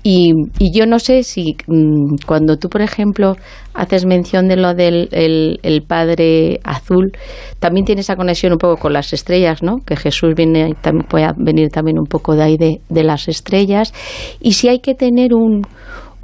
Y, yo no sé si mm, cuando tú, por ejemplo, haces mención de lo del el, Padre Azul, también tiene esa conexión un poco con las estrellas, ¿no? Que Jesús viene, puede venir también un poco de ahí de las estrellas. Y si hay que tener un,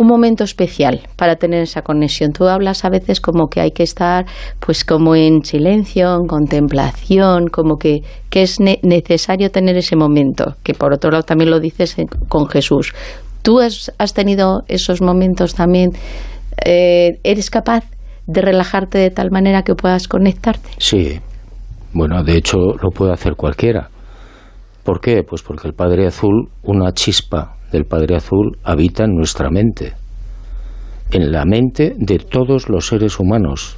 un momento especial para tener esa conexión. Tú hablas a veces como que hay que estar pues como en silencio, en contemplación, como que, que es necesario tener ese momento, que por otro lado también lo dices con Jesús. ¿Tú has, tenido esos momentos también? Eh, ¿Eres capaz de relajarte de tal manera que puedas conectarte? Sí, bueno, de hecho lo puede hacer cualquiera. ¿Por qué? Pues porque el Padre Azul, una chispa del Padre Azul habita en nuestra mente, en la mente de todos los seres humanos,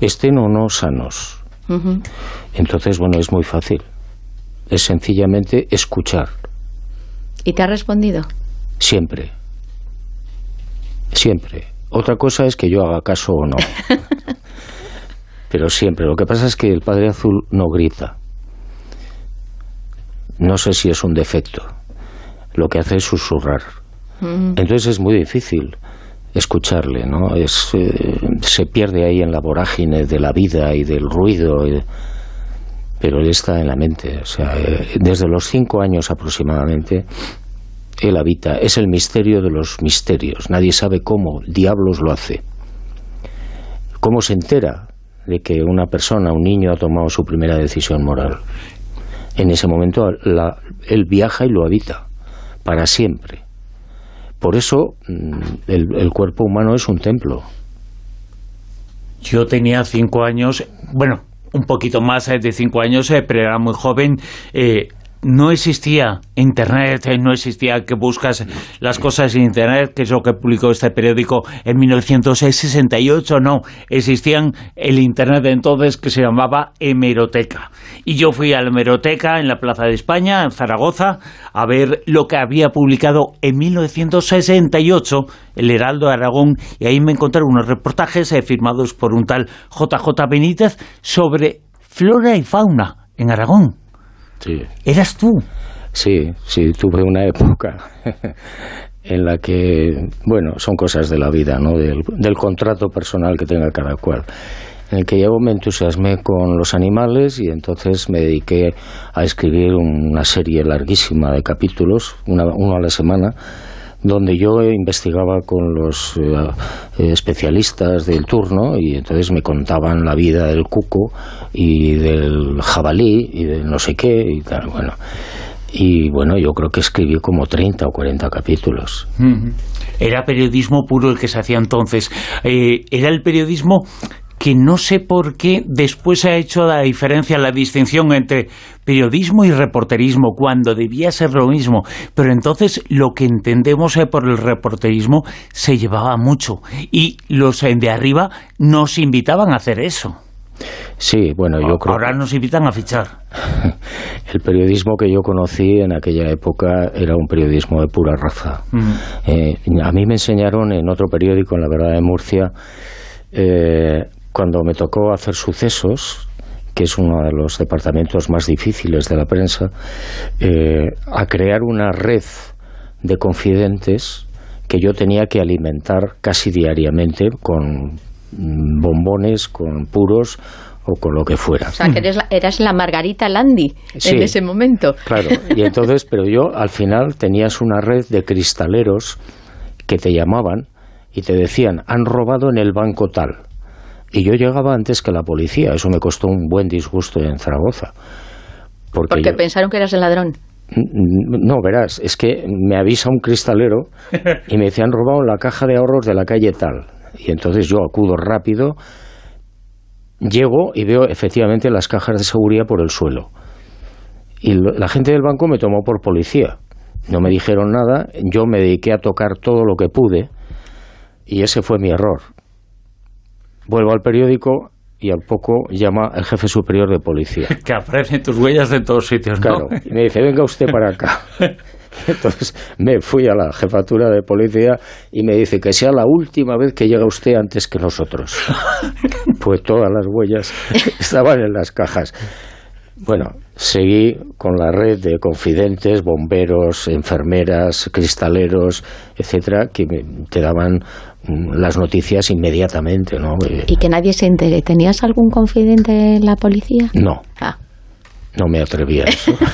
estén o no sanos. Entonces, bueno, es muy fácil. Es sencillamente escuchar. ¿Y te ha respondido? Siempre. Siempre. Otra cosa es que yo haga caso o no. Pero siempre. Lo que pasa es que el Padre Azul no grita. No sé si es un defecto lo que hace es susurrar. Mm. Entonces es muy difícil escucharle, ¿no? Es, eh, se pierde ahí en la vorágine de la vida y del ruido, pero él está en la mente. O sea, eh, desde los cinco años aproximadamente, él habita. Es el misterio de los misterios. Nadie sabe cómo diablos lo hace. ¿Cómo se entera de que una persona, un niño, ha tomado su primera decisión moral? En ese momento él viaja y lo habita para siempre. Por eso mm, el, cuerpo humano es un templo. Yo tenía cinco años, bueno, un poquito más eh, de cinco años, eh, pero era muy joven. Eh, no existía Internet, eh, no existía que buscas las cosas en Internet, que es lo que publicó este periódico en 1968, no, existían el Internet de entonces que se llamaba hemeroteca. Y yo fui a la hemeroteca en la Plaza de España, en Zaragoza, a ver lo que había publicado en 1968 el Heraldo de Aragón, y ahí me encontré unos reportajes eh, firmados por un tal JJ Benítez sobre flora y fauna en Aragón. Sí. ¿Eras tú? Sí, sí, tuve una época en la que, bueno, son cosas de la vida, ¿no? Del, contrato personal que tenga cada cual. En el que yo me entusiasmé con los animales y entonces me dediqué a escribir una serie larguísima de capítulos, uno a la semana, donde yo investigaba con los eh, especialistas del turno y entonces me contaban la vida del cuco y del jabalí y de no sé qué y tal, bueno. Y bueno, yo creo que escribí como 30 o 40 capítulos. Era periodismo puro el que se hacía entonces. Eh, era el periodismo que no sé por qué después se ha hecho la diferencia, la distinción entre periodismo y reporterismo, cuando debía ser lo mismo. Pero entonces lo que entendemos por el reporterismo se llevaba mucho y los de arriba nos invitaban a hacer eso. Sí, bueno, yo creo... Ahora nos invitan a fichar. El periodismo que yo conocí en aquella época era un periodismo de pura raza. Eh, a mí me enseñaron en otro periódico, en La Verdad de Murcia, eh, cuando me tocó hacer sucesos, que es uno de los departamentos más difíciles de la prensa, eh, a crear una red de confidentes que yo tenía que alimentar casi diariamente con bombones, con puros o con lo que fuera. O sea, que eres la, eras la Margarita Landi en ese momento. Claro, y entonces, pero yo al final tenías una red de cristaleros que te llamaban y te decían, han robado en el banco tal y yo llegaba antes que la policía. Eso me costó un buen disgusto en Zaragoza. Porque, pensaron que eras el ladrón. No, verás, es que me avisa un cristalero y me dice, han robado la caja de ahorros de la calle tal. Y entonces yo acudo rápido, llego y veo efectivamente las cajas de seguridad por el suelo. Y la gente del banco me tomó por policía. No me dijeron nada, yo me dediqué a tocar todo lo que pude y ese fue mi error Vuelvo al periódico y al poco llama el jefe superior de policía. Que aparecen tus huellas de todos sitios, ¿no? Claro, y me dice, venga usted para acá. Entonces me fui a la jefatura de policía y me dice que sea la última vez que llega usted antes que nosotros. Pues todas las huellas estaban en las cajas. Bueno, seguí con la red de confidentes, bomberos, enfermeras, cristaleros, etcétera, que te daban mm, las noticias inmediatamente, ¿no? Y que nadie se entere. ¿Tenías algún confidente en la policía? No, Ah, no me atrevía a eso.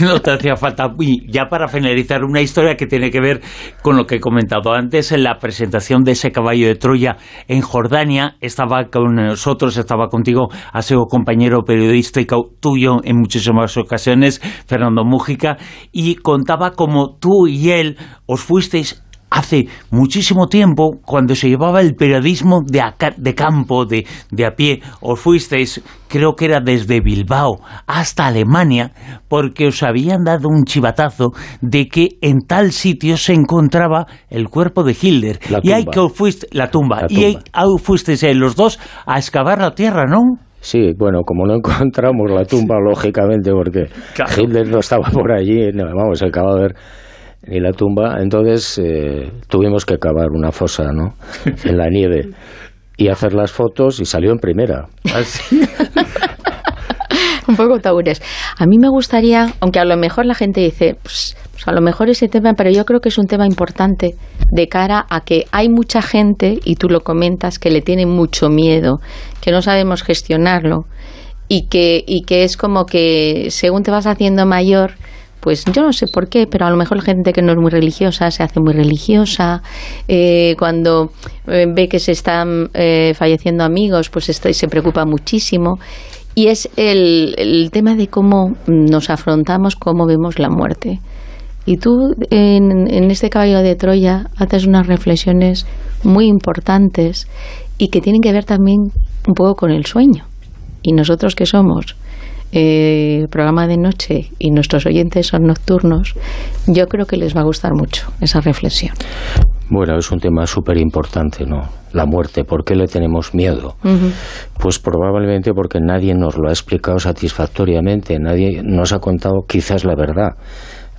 No te hacía falta. Y ya para finalizar, una historia que tiene que ver con lo que he comentado antes, en la presentación de ese caballo de Troya en Jordania, estaba con nosotros, estaba contigo, ha sido compañero periodístico tuyo en muchísimas ocasiones, Fernando Mújica, y contaba cómo tú y él os fuisteis hace muchísimo tiempo, cuando se llevaba el periodismo de, acá- de campo, de, de a pie, os fuisteis, creo que era desde Bilbao hasta Alemania, porque os habían dado un chivatazo de que en tal sitio se encontraba el cuerpo de Hitler. La Y ahí tumba. que os fuiste, la tumba, La y ahí, tumba. fuisteis eh, los dos a excavar la tierra, ¿no? Sí, bueno, como no encontramos la tumba, lógicamente, porque Claro. Hitler no estaba por allí, no, vamos, el cadáver ni la tumba, entonces eh, tuvimos que cavar una fosa, ¿no? En la nieve y hacer las fotos y salió en primera. un poco taures. A mí me gustaría, aunque a lo mejor la gente dice, pues, pues a lo mejor ese tema, pero yo creo que es un tema importante de cara a que hay mucha gente, y tú lo comentas, que le tiene mucho miedo, que no sabemos gestionarlo y que, y que es como que según te vas haciendo mayor, pues yo no sé por qué, pero a lo mejor la gente que no es muy religiosa se hace muy religiosa. Eh, cuando eh, ve que se están eh, falleciendo amigos, pues esto, se preocupa muchísimo. Y es el, el tema de cómo nos afrontamos, cómo vemos la muerte. Y tú en, en este caballo de Troya haces unas reflexiones muy importantes y que tienen que ver también un poco con el sueño. Y nosotros que somos eh, programa de noche y nuestros oyentes son nocturnos, yo creo que les va a gustar mucho esa reflexión. Bueno, es un tema súper importante, ¿no? La muerte, ¿por qué le tenemos miedo? Pues probablemente porque nadie nos lo ha explicado satisfactoriamente, nadie nos ha contado quizás la verdad.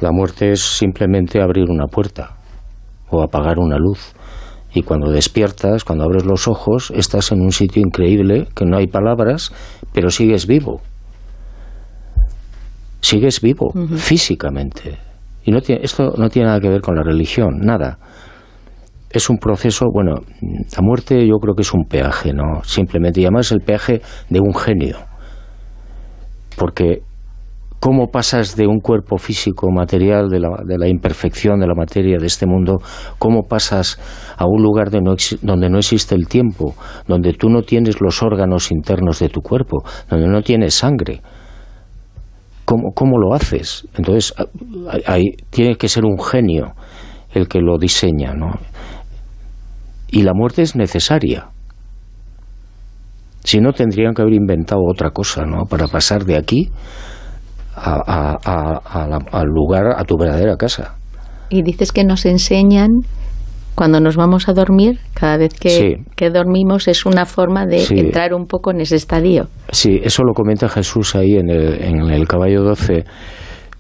La muerte es simplemente abrir una puerta o apagar una luz. Y cuando despiertas, cuando abres los ojos, estás en un sitio increíble, que no hay palabras, pero sigues vivo. Sigues vivo, físicamente. Y no tiene, esto no tiene nada que ver con la religión, nada es un proceso, bueno, la muerte yo creo que es un peaje, ¿no? Simplemente, y además el peaje de un genio. Porque, ¿cómo pasas de un cuerpo físico, material, de la, de la imperfección de la materia de este mundo, cómo pasas a un lugar de no donde no existe el tiempo, donde tú no tienes los órganos internos de tu cuerpo, donde no tienes sangre? ¿Cómo, cómo lo haces? Entonces, hay- tiene que ser un genio el que lo diseña, ¿no? Y la muerte es necesaria. Si no, tendrían que haber inventado otra cosa, ¿no? Para pasar de aquí a- a la- al lugar, a tu verdadera casa. Y dices que nos enseñan cuando nos vamos a dormir, cada vez que, Sí. que dormimos es una forma de Sí. entrar un poco en ese estadio. Sí, eso lo comenta Jesús ahí en el, en el caballo 12.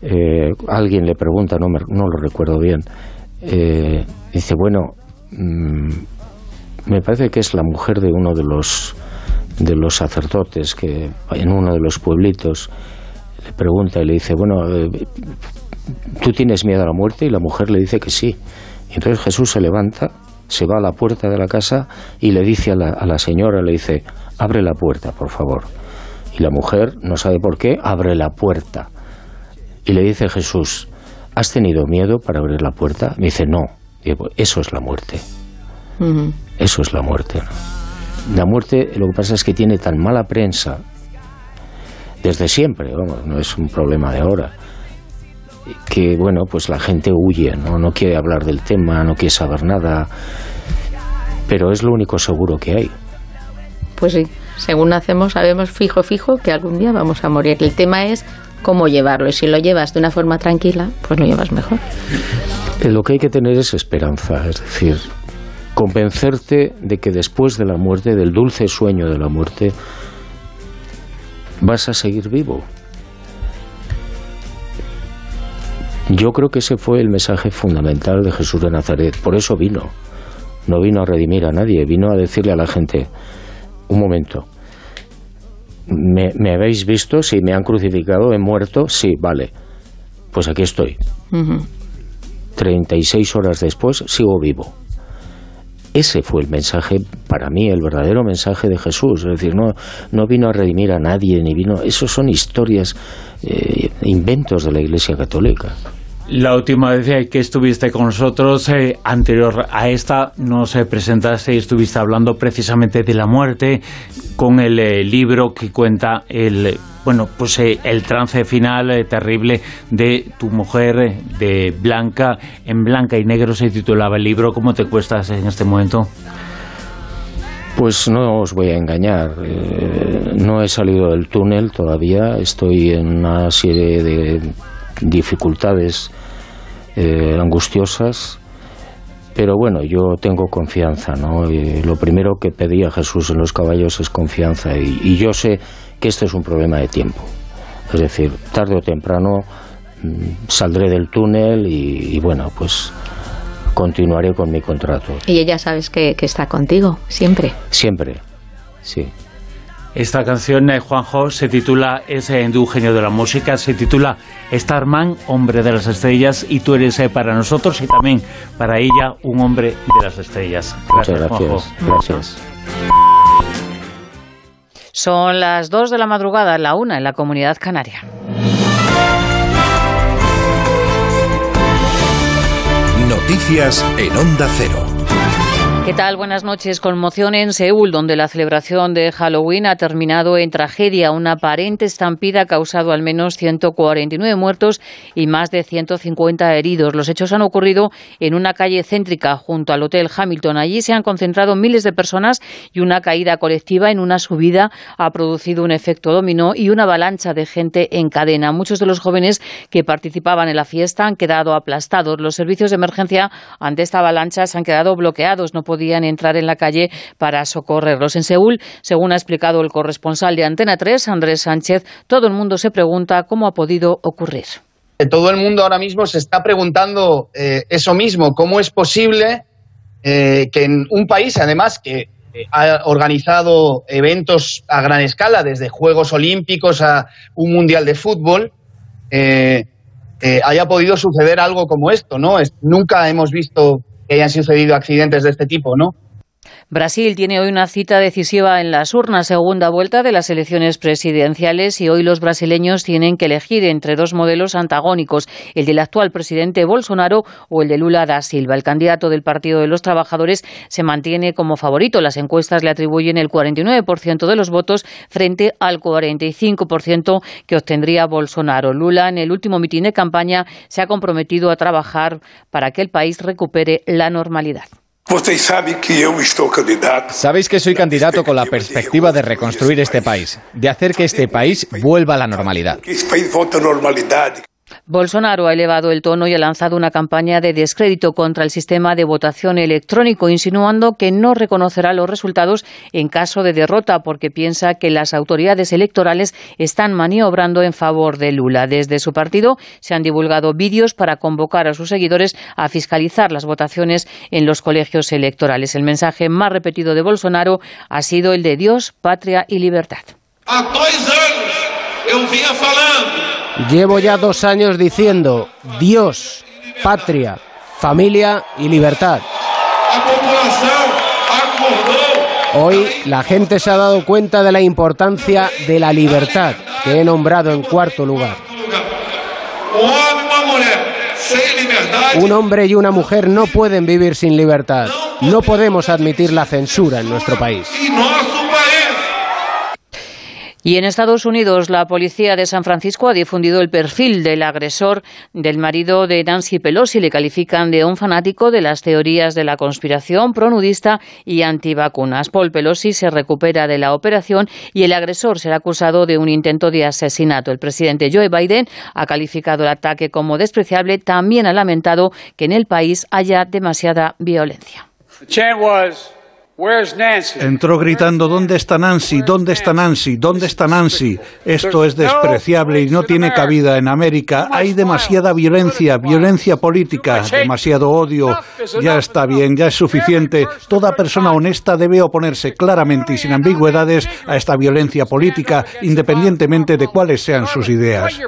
Eh, alguien le pregunta, no, me- no lo recuerdo bien. eh, dice, bueno, mm, me parece que es la mujer de uno de los de los sacerdotes que en uno de los pueblitos le pregunta y le dice, bueno, eh, ¿tú tienes miedo a la muerte? Y la mujer le dice que sí. Y entonces Jesús se levanta, se va a la puerta de la casa y le dice a la, a la señora, le dice, abre la puerta, por favor. Y la mujer, no sabe por qué, abre la puerta. Y le dice Jesús, ¿has tenido miedo para abrir la puerta? Me dice, no. "Pues eso es la muerte. Eso es la muerte. La muerte, lo que pasa es que tiene tan mala prensa desde siempre, vamos, no es un problema de ahora, que bueno, pues la gente huye, ¿no? no quiere hablar del tema, no quiere saber nada, pero es lo único seguro que hay. Pues sí, según hacemos, sabemos fijo, fijo que algún día vamos a morir. El tema es cómo llevarlo. Y si lo llevas de una forma tranquila, pues lo llevas mejor. Eh, Lo que hay que tener es esperanza, es decir, convencerte de que después de la muerte, del dulce sueño de la muerte, vas a seguir vivo. Yo creo que ese fue el mensaje fundamental de Jesús de Nazaret. Por eso vino. No vino a redimir a nadie, vino a decirle a la gente, un momento, ¿me, habéis visto? Si me han crucificado, he muerto, sí, vale. Pues aquí estoy. 36 horas después sigo vivo. Ese fue el mensaje, para mí, el verdadero mensaje de Jesús. Es decir, no, no vino a redimir a nadie, ni vino. Esos son historias, eh, inventos de la Iglesia Católica. La última vez que estuviste con nosotros, eh, anterior a esta, nos presentaste y estuviste hablando precisamente de la muerte con el eh, libro que cuenta el bueno pues eh, el trance final terrible de tu mujer de Blanca en Blanca y Negro se titulaba el libro. ¿Cómo te cuestas en este momento? Pues no os voy a engañar, no he salido del túnel todavía, estoy en una serie de dificultades eh, angustiosas, pero bueno, yo tengo confianza, ¿no? Y lo primero que pedía Jesús en los caballos es confianza y, yo sé que este es un problema de tiempo. Es decir, tarde o temprano mm, saldré del túnel y, bueno, pues continuaré con mi contrato. Y ella sabes que, que está contigo, siempre. Siempre, sí. Esta canción, eh, Juanjo, se titula Ese un genio de la música, se titula Starman, hombre de las estrellas, y tú eres eh, para nosotros y también para ella un hombre de las estrellas. Gracias, Muchas gracias. Gracias. Son las 2 de la madrugada, la una en la comunidad canaria. Noticias en Onda Cero. ¿Qué tal? Buenas noches. Conmoción en Seúl, donde la celebración de Halloween ha terminado en tragedia. Una aparente estampida ha causado al menos 149 muertos y más de 150 heridos. Los hechos han ocurrido en una calle céntrica junto al Hotel Hamilton. Allí se han concentrado miles de personas y una caída colectiva en una subida ha producido un efecto dominó y una avalancha de gente en cadena. Muchos de los jóvenes que participaban en la fiesta han quedado aplastados. Los servicios de emergencia ante esta avalancha se han quedado bloqueados. No podían entrar en la calle para socorrerlos. En Seúl, según ha explicado el corresponsal de Antena 3, Andrés Sánchez, todo el mundo se pregunta cómo ha podido ocurrir. Todo el mundo ahora mismo se está preguntando eh, eso mismo, cómo es posible eh, que en un país, además, que eh, ha organizado eventos a gran escala, desde Juegos Olímpicos a un Mundial de Fútbol, haya podido suceder algo como esto, ¿no? nunca hemos visto que hayan sucedido accidentes de este tipo, ¿no? Brasil tiene hoy una cita decisiva en las urnas, segunda vuelta de las elecciones presidenciales, y hoy los brasileños tienen que elegir entre dos modelos antagónicos, el del actual presidente Bolsonaro o el de Lula da Silva. El candidato del Partido de los Trabajadores se mantiene como favorito. Las encuestas le atribuyen el 49% de los votos frente al 45% que obtendría Bolsonaro. Lula, en el último mitin de campaña, se ha comprometido a trabajar para que el país recupere la normalidad. Sabéis que soy candidato con la perspectiva de reconstruir este país, de hacer que este país vuelva a la normalidad. Bolsonaro ha elevado el tono y ha lanzado una campaña de descrédito contra el sistema de votación electrónico, insinuando que no reconocerá los resultados en caso de derrota, porque piensa que las autoridades electorales están maniobrando en favor de Lula. Desde su partido se han divulgado vídeos para convocar a sus seguidores a fiscalizar las votaciones en los colegios electorales. El mensaje más repetido de Bolsonaro ha sido el de Dios, patria y libertad. Llevo ya dos años diciendo Dios, patria, familia y libertad. Hoy la gente se ha dado cuenta de la importancia de la libertad que he nombrado en cuarto lugar. Un hombre y una mujer no pueden vivir sin libertad. No podemos admitir la censura en nuestro país. Y en Estados Unidos, la policía de San Francisco ha difundido el perfil del agresor del marido de Nancy Pelosi. Le califican de un fanático de las teorías de la conspiración pronudista y antivacunas. Paul Pelosi se recupera de la operación y el agresor será acusado de un intento de asesinato. El presidente Joe Biden ha calificado el ataque como despreciable. También ha lamentado que en el país haya demasiada violencia. Entró gritando, ¿dónde está Nancy? ¿Dónde está Nancy? ¿Dónde está Nancy? Esto es despreciable y no tiene cabida en América. Hay demasiada violencia, violencia política, demasiado odio. Ya está bien, ya es suficiente. Toda persona honesta debe oponerse claramente y sin ambigüedades a esta violencia política, independientemente de cuáles sean sus ideas.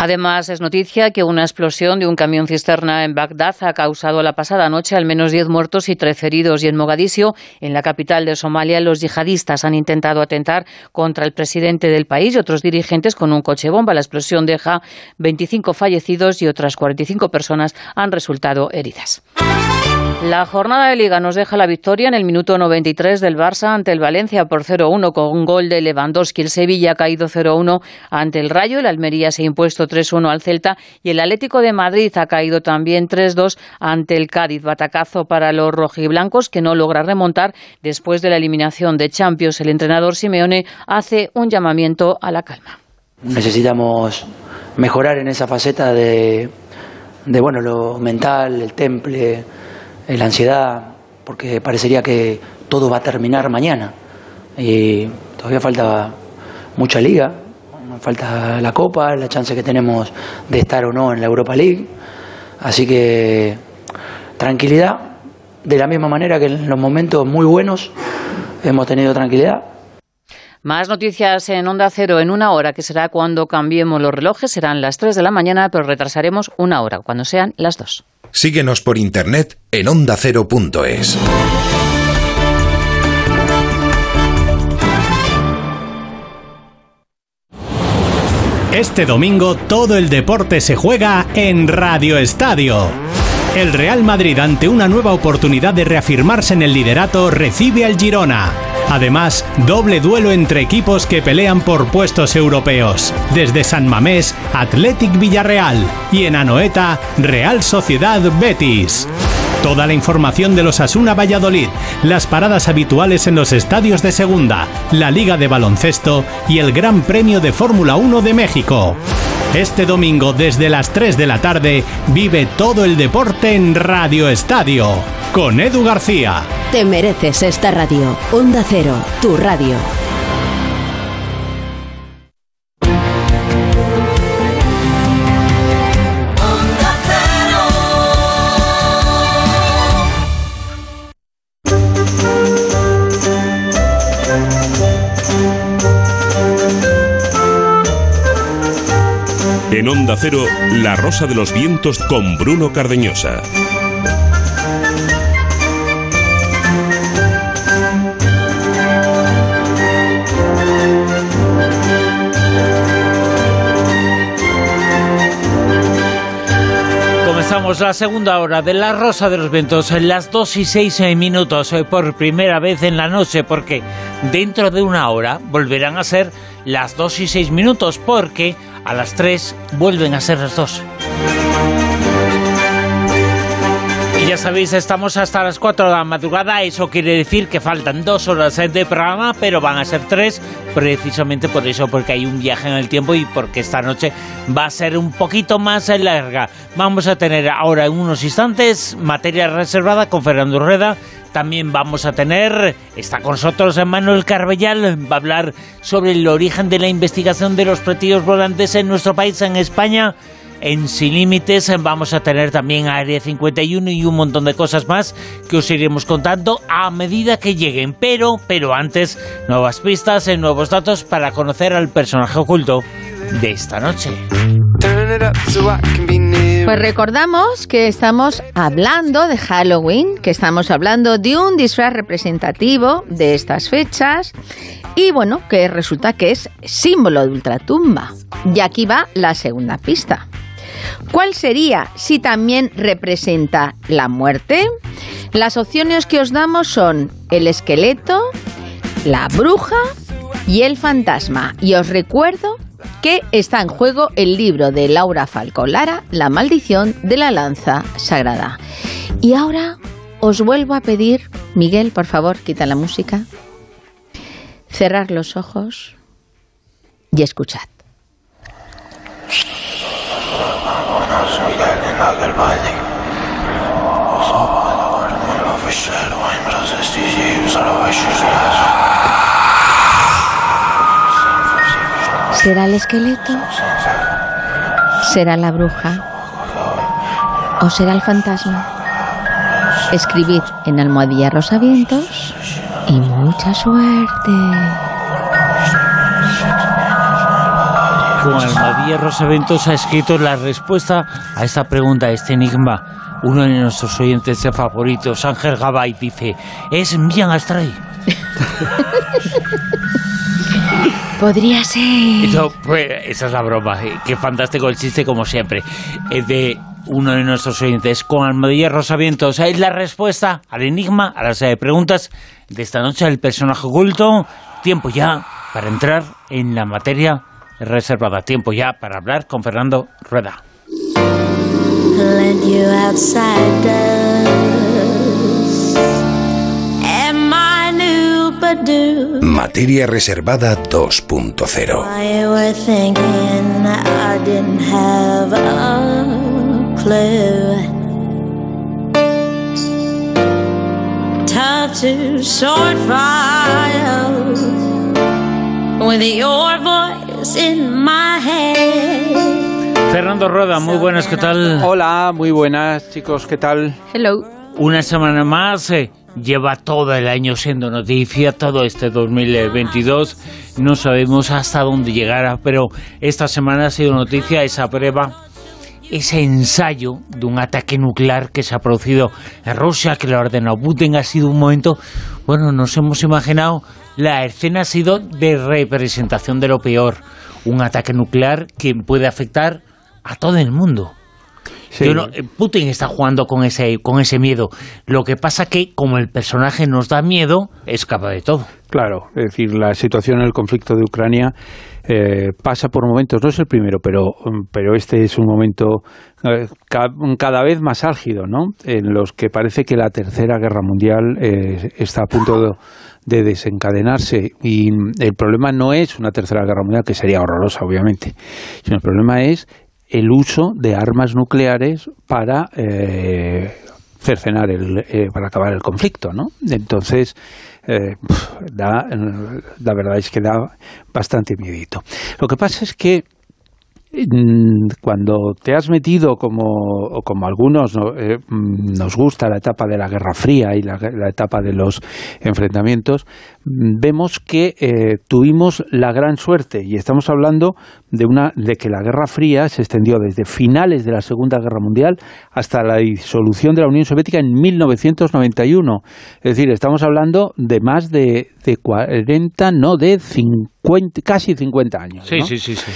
Además, es noticia que una explosión de un camión cisterna en Bagdad ha causado la pasada noche al menos 10 muertos y 13 heridos. Y en Mogadiscio, en la capital de Somalia, los yihadistas han intentado atentar contra el presidente del país y otros dirigentes con un coche bomba. La explosión deja 25 fallecidos y otras 45 personas han resultado heridas. La jornada de liga nos deja la victoria en el minuto 93 del Barça ante el Valencia por 0-1 con un gol de Lewandowski. El Sevilla ha caído 0-1 ante el Rayo, el Almería se ha impuesto 3-1 al Celta y el Atlético de Madrid ha caído también 3-2 ante el Cádiz. Batacazo para los rojiblancos que no logra remontar después de la eliminación de Champions. El entrenador Simeone hace un llamamiento a la calma. Necesitamos mejorar en esa faceta de, de bueno, lo mental, el temple la ansiedad, porque parecería que todo va a terminar mañana. Y todavía falta mucha liga, falta la Copa, la chance que tenemos de estar o no en la Europa League. Así que tranquilidad, de la misma manera que en los momentos muy buenos hemos tenido tranquilidad. Más noticias en Onda Cero en una hora, que será cuando cambiemos los relojes. Serán las 3 de la mañana, pero retrasaremos una hora, cuando sean las 2. Síguenos por internet en ondacero.es. Este domingo todo el deporte se juega en Radio Estadio. El Real Madrid ante una nueva oportunidad de reafirmarse en el liderato recibe al Girona. Además, doble duelo entre equipos que pelean por puestos europeos. Desde San Mamés, Athletic Villarreal y en Anoeta, Real Sociedad Betis. Toda la información de los Asuna Valladolid, las paradas habituales en los estadios de Segunda, la Liga de Baloncesto y el Gran Premio de Fórmula 1 de México. Este domingo desde las 3 de la tarde vive todo el deporte en Radio Estadio con Edu García. Te mereces esta radio. Onda Cero, tu radio. Cero, La Rosa de los Vientos con Bruno Cardeñosa. Comenzamos la segunda hora de La Rosa de los Vientos, en las 2 y 6 minutos, hoy por primera vez en la noche, porque dentro de una hora volverán a ser las 2 y 6 minutos, porque a las 3 vuelven a ser las 2. Y ya sabéis, estamos hasta las 4 de la madrugada, eso quiere decir que faltan dos horas de programa, pero van a ser tres, precisamente por eso, porque hay un viaje en el tiempo y porque esta noche va a ser un poquito más larga. Vamos a tener ahora en unos instantes materia reservada con Fernando Rueda, también vamos a tener, está con nosotros Manuel Carbellal, va a hablar sobre el origen de la investigación de los platillos volantes en nuestro país, en España. En Sin Límites vamos a tener también Área 51 y un montón de cosas más que os iremos contando a medida que lleguen. Pero, pero antes, nuevas pistas y nuevos datos para conocer al personaje oculto de esta noche. Pues recordamos que estamos hablando de Halloween, que estamos hablando de un disfraz representativo de estas fechas y bueno, que resulta que es símbolo de ultratumba. Y aquí va la segunda pista. ¿Cuál sería si también representa la muerte? Las opciones que os damos son el esqueleto, la bruja y el fantasma. Y os recuerdo que está en juego el libro de Laura Falcolara, La maldición de la lanza sagrada. Y ahora os vuelvo a pedir, Miguel, por favor, quita la música, cerrar los ojos y escuchad. Del valle. ¿Será el esqueleto? ¿Será la bruja? ¿O será el fantasma? Escribid en almohadilla rosavientos y mucha suerte. Con Almadía Rosaventos ha escrito la respuesta a esta pregunta, a este enigma. Uno de nuestros oyentes favoritos, Ángel Gabay, dice, es bien Astray. Podría ser. Pues, esa es la broma. eh, Qué fantástico el chiste, como siempre. Es de uno de nuestros oyentes con Almadía Rosavientos. Es la respuesta al enigma, a las preguntas de esta noche del personaje oculto. Tiempo ya para entrar en la materia reservada. Tiempo ya para hablar con Fernando Rueda. Materia reservada 2.0. I were thinking I didn't have a clue. Tough to sort files with your voice in my head. Fernando Rueda, muy buenas, ¿qué tal? Hola, muy buenas chicos, ¿qué tal? Hello. Una semana más, eh, lleva todo el año siendo noticia, todo este 2022. No sabemos hasta dónde llegará, pero esta semana ha sido noticia esa prueba, ese ensayo de un ataque nuclear que se ha producido en Rusia, que lo ha ordenado Putin. Ha sido un momento, bueno, nos hemos imaginado, la escena ha sido de representación de lo peor. Un ataque nuclear que puede afectar a todo el mundo. Sí. Yo no- eh, Putin está jugando con ese, con ese miedo. Lo que pasa que, como el personaje nos da miedo, es capaz de todo. Claro, es decir, la situación en el conflicto de Ucrania eh, pasa por momentos, no es el primero, pero, mm, pero este es un momento eh, ca- cada vez más álgido, ¿no? En los que parece que la tercera guerra mundial eh, está a punto de, de desencadenarse. Y mm, el problema no es una tercera guerra mundial, que sería horrorosa, obviamente, sino el problema es el uso de armas nucleares para eh, cercenar el, eh, para acabar el conflicto, ¿no? Entonces, eh, da, la verdad es que da bastante miedito. Lo que pasa es que cuando te has metido como, como algunos ¿no? eh, mm, nos gusta la etapa de la Guerra Fría y la, la etapa de los enfrentamientos, mm, vemos que eh, tuvimos la gran suerte y estamos hablando de una de que la Guerra Fría se extendió desde finales de la Segunda Guerra Mundial hasta la disolución de la Unión Soviética en 1991. Es decir, estamos hablando de más de, de 40, no, de 50, casi 50 años. Sí, ¿no? sí, sí, sí.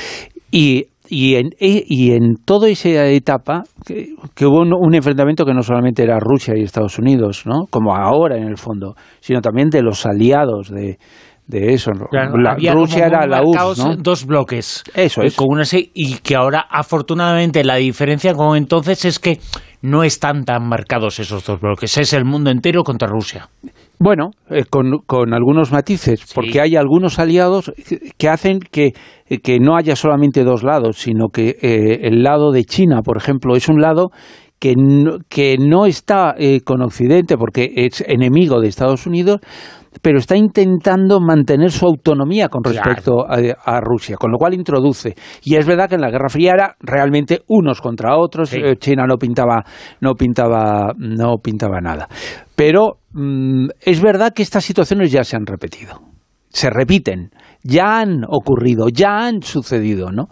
Y, y, en, e- y en toda esa etapa, que, que hubo un, un enfrentamiento que no solamente era Rusia y Estados Unidos, ¿no? como ahora en el fondo, sino también de los aliados de, de eso. Rusia era la URSS, ¿no? dos bloques. Eso eh, es. Con una y que ahora, afortunadamente, la diferencia con entonces es que no están tan marcados esos dos bloques. Es el mundo entero contra Rusia. Bueno, eh, con, con algunos matices, porque hay algunos aliados que- hacen que, que no haya solamente dos lados, sino que eh, el lado de China, por ejemplo, es un lado que no, que no está eh, con Occidente porque es enemigo de Estados Unidos, pero está intentando mantener su autonomía con respecto a, a Rusia, con lo cual introduce. Y es verdad que en la Guerra Fría era realmente unos contra otros, eh, China no pintaba, no pintaba, no pintaba nada. Pero es verdad que estas situaciones ya se han repetido, se repiten, ya han ocurrido, ya han sucedido, ¿no?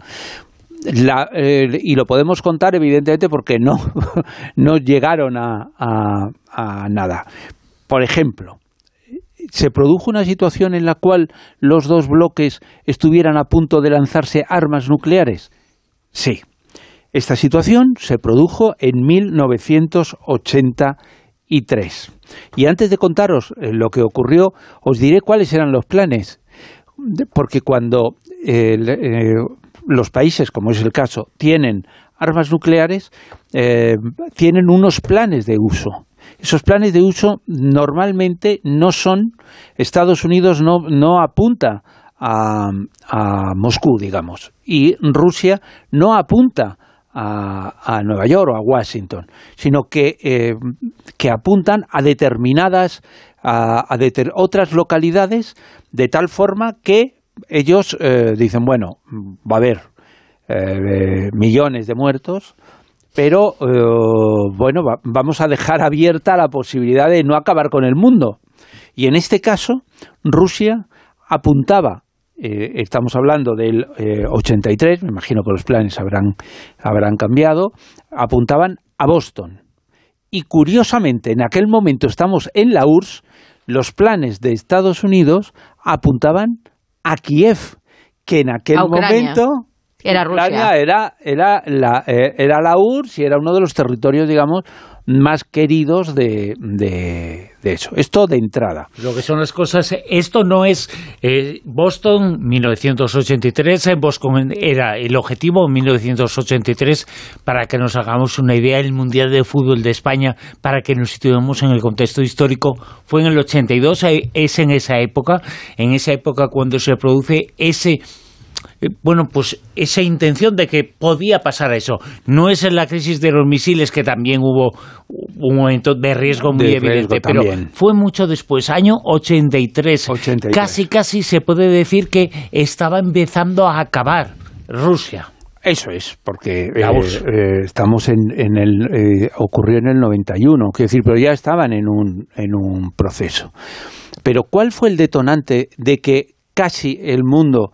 Eh, y lo podemos contar evidentemente porque no, no llegaron a, a- nada. Por ejemplo, se produjo una situación en la cual los dos bloques estuvieran a punto de lanzarse armas nucleares. Sí. Esta situación se produjo en 1983. Y antes de contaros eh, lo que ocurrió, os diré cuáles eran los planes. Porque cuando eh, los países, como es el caso, tienen armas nucleares, eh, tienen unos planes de uso. Esos planes de uso normalmente no son, Estados Unidos no, no apunta a, a Moscú, digamos, y Rusia no apunta a, a Nueva York o a Washington, sino que, eh, que apuntan a determinadas, a, a deter- otras localidades, de tal forma que ellos eh, dicen, bueno, va a haber eh, millones de muertos, pero bueno, va- vamos a dejar abierta la posibilidad de no acabar con el mundo. Y en este caso, Rusia apuntaba, eh, estamos hablando del eh, 83, me imagino que los planes habrán, habrán cambiado, apuntaban a Boston. Y curiosamente, en aquel momento estamos en la URSS, los planes de Estados Unidos apuntaban a Kiev, que en aquel momento Era Rusia. era, era, la, eh, era la URSS y era uno de los territorios, digamos, más queridos de, de, de eso. Esto de entrada. Lo que son las cosas, esto no es eh, Boston 1983, eh, Boston era el objetivo 1983 para que nos hagamos una idea, el Mundial de Fútbol de España, para que nos situemos en el contexto histórico, fue en el 82, eh, es en esa época, en esa época cuando se produce ese bueno, pues esa intención de que podía pasar eso. No es en la crisis de los misiles que también hubo un momento de riesgo muy De evidente, riesgo pero fue mucho después, año 83. Casi, casi se puede decir que estaba empezando a acabar Rusia. Eso es, porque eh, eh, estamos en, en el eh, ocurrió en el 91, quiero decir, pero ya estaban en un en un proceso. Pero ¿cuál fue el detonante de que casi el mundo,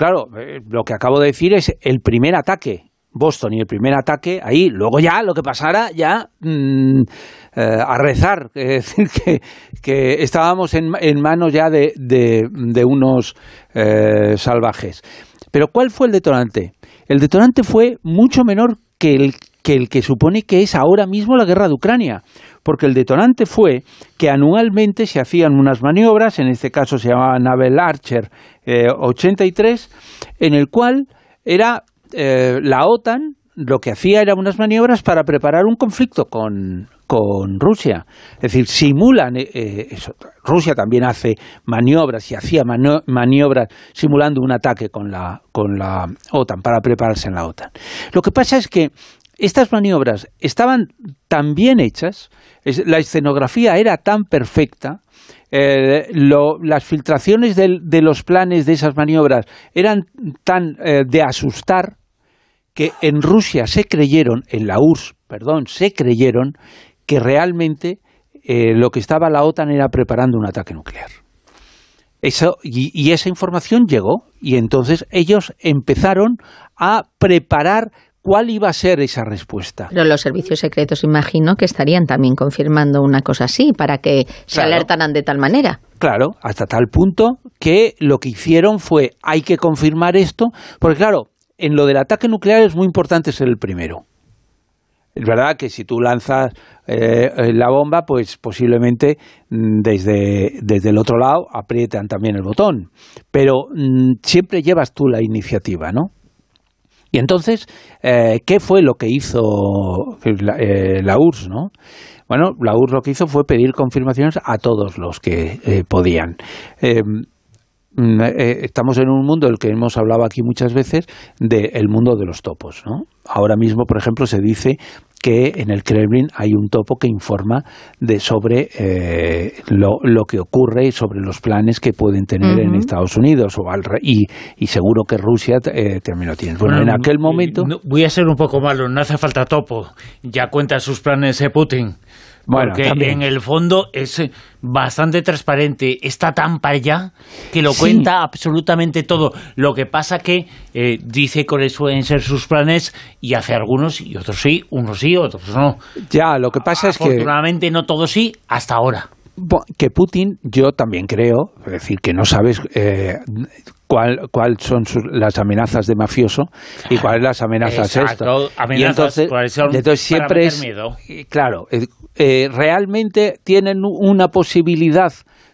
claro, eh, lo que acabo de decir es el primer ataque Boston y el primer ataque ahí, luego ya lo que pasara ya mm, eh, a rezar, es decir que, que estábamos en, en manos ya de, de, unos eh, salvajes. Pero ¿cuál fue el detonante? El detonante fue mucho menor que el, que el que supone que es ahora mismo la guerra de Ucrania, porque el detonante fue que anualmente se hacían unas maniobras, en este caso se llamaba Naval Archer eh, 83, en el cual era eh, la OTAN lo que hacía era unas maniobras para preparar un conflicto con, con Rusia. Es decir, simulan eh, eh, eso. Rusia también hace maniobras y hacía maniobras simulando un ataque con la, con la OTAN para prepararse en la OTAN. Lo que pasa es que estas maniobras estaban tan bien hechas, la escenografía era tan perfecta, eh, las filtraciones de los planes de esas maniobras eran tan eh, de asustar que en Rusia se creyeron, en la URSS, perdón, se creyeron que realmente eh, lo que estaba la OTAN era preparando un ataque nuclear. Eso, y esa información llegó y entonces ellos empezaron a preparar cuál iba a ser esa respuesta. Pero los servicios secretos imagino que estarían también confirmando una cosa así para que se Claro. alertaran de tal manera. Claro, hasta tal punto que lo que hicieron fue hay que confirmar esto, porque claro, en lo del ataque nuclear es muy importante ser el primero. Es verdad que si tú lanzas eh, eh, la bomba, pues posiblemente mm, desde, desde el otro lado aprietan también el botón, pero mm, siempre llevas tú la iniciativa, ¿no? Y entonces, eh, ¿qué fue lo que hizo la, eh, URSS, no? Bueno, la URSS lo que hizo fue pedir confirmaciones a todos los que eh, podían. Eh, mm, eh, estamos en un mundo del que hemos hablado aquí muchas veces, del mundo de los topos, ¿no? Ahora mismo, por ejemplo, se dice que en el Kremlin hay un topo que informa de sobre eh, lo, lo que ocurre y sobre los planes que pueden tener en. Estados Unidos o al re- y, y seguro que Rusia eh, también lo tiene. Bueno, en aquel momento no- voy a ser un poco malo, no hace falta topo. Ya cuenta sus planes eh, Putin. Bueno, porque también. en el fondo es eh, bastante transparente, está tan para allá que lo Sí. cuenta absolutamente todo. Lo que pasa que eh, dice cuáles pueden ser sus planes y hace algunos y otros sí, unos sí, otros no. Ya, lo que pasa es que Afortunadamente no todos sí, hasta ahora. Que Putin, yo también creo, es decir, que no sabes eh, cuál, cuál son sus- las amenazas de mafioso y cuáles las amenazas Exacto, esto. amenazas, y entonces, cuáles son entonces siempre es, miedo. claro, eh, eh, realmente tienen una posibilidad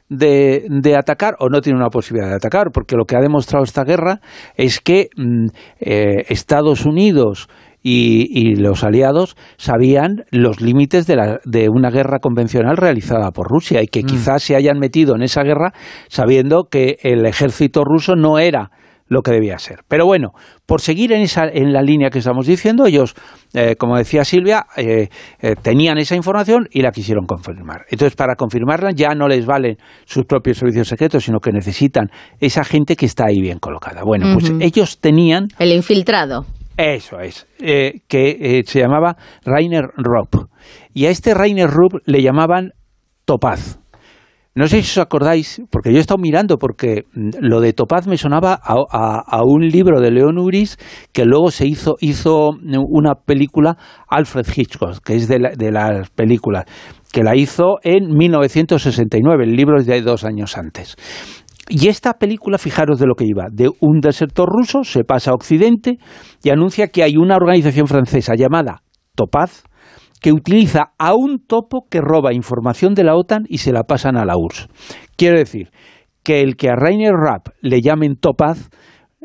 de, de atacar o no tienen una posibilidad de atacar, porque lo que ha demostrado esta guerra es que mm, eh, Estados Unidos y, y los aliados sabían los límites de, la- de una guerra convencional realizada por Rusia y que quizás se hayan metido en esa guerra sabiendo que el ejército ruso no era lo que debía ser. Pero bueno, por seguir en, esa, en la línea que estamos diciendo, ellos, eh, como decía Silvia, eh, eh, tenían esa información y la quisieron confirmar. Entonces, para confirmarla ya no les valen sus propios servicios secretos, sino que necesitan esa gente que está ahí bien colocada. Bueno, pues ellos tenían... El infiltrado. Eso es, eh, que eh, se llamaba Rainer Rupp. Y a este Rainer Rupp le llamaban Topaz. No sé si os acordáis, porque yo he estado mirando, porque mm, lo de Topaz me sonaba a, un libro de Leon Uris que luego se hizo, hizo una película, Alfred Hitchcock, que es de, la- de las películas, que la hizo en 1969, el libro es de dos años antes. Y esta película, fijaros de lo que iba, de un desertor ruso se pasa a Occidente y anuncia que hay una organización francesa llamada Topaz que utiliza a un topo que roba información de la OTAN y se la pasan a la URSS. Quiero decir que el que a Rainer Rapp le llamen Topaz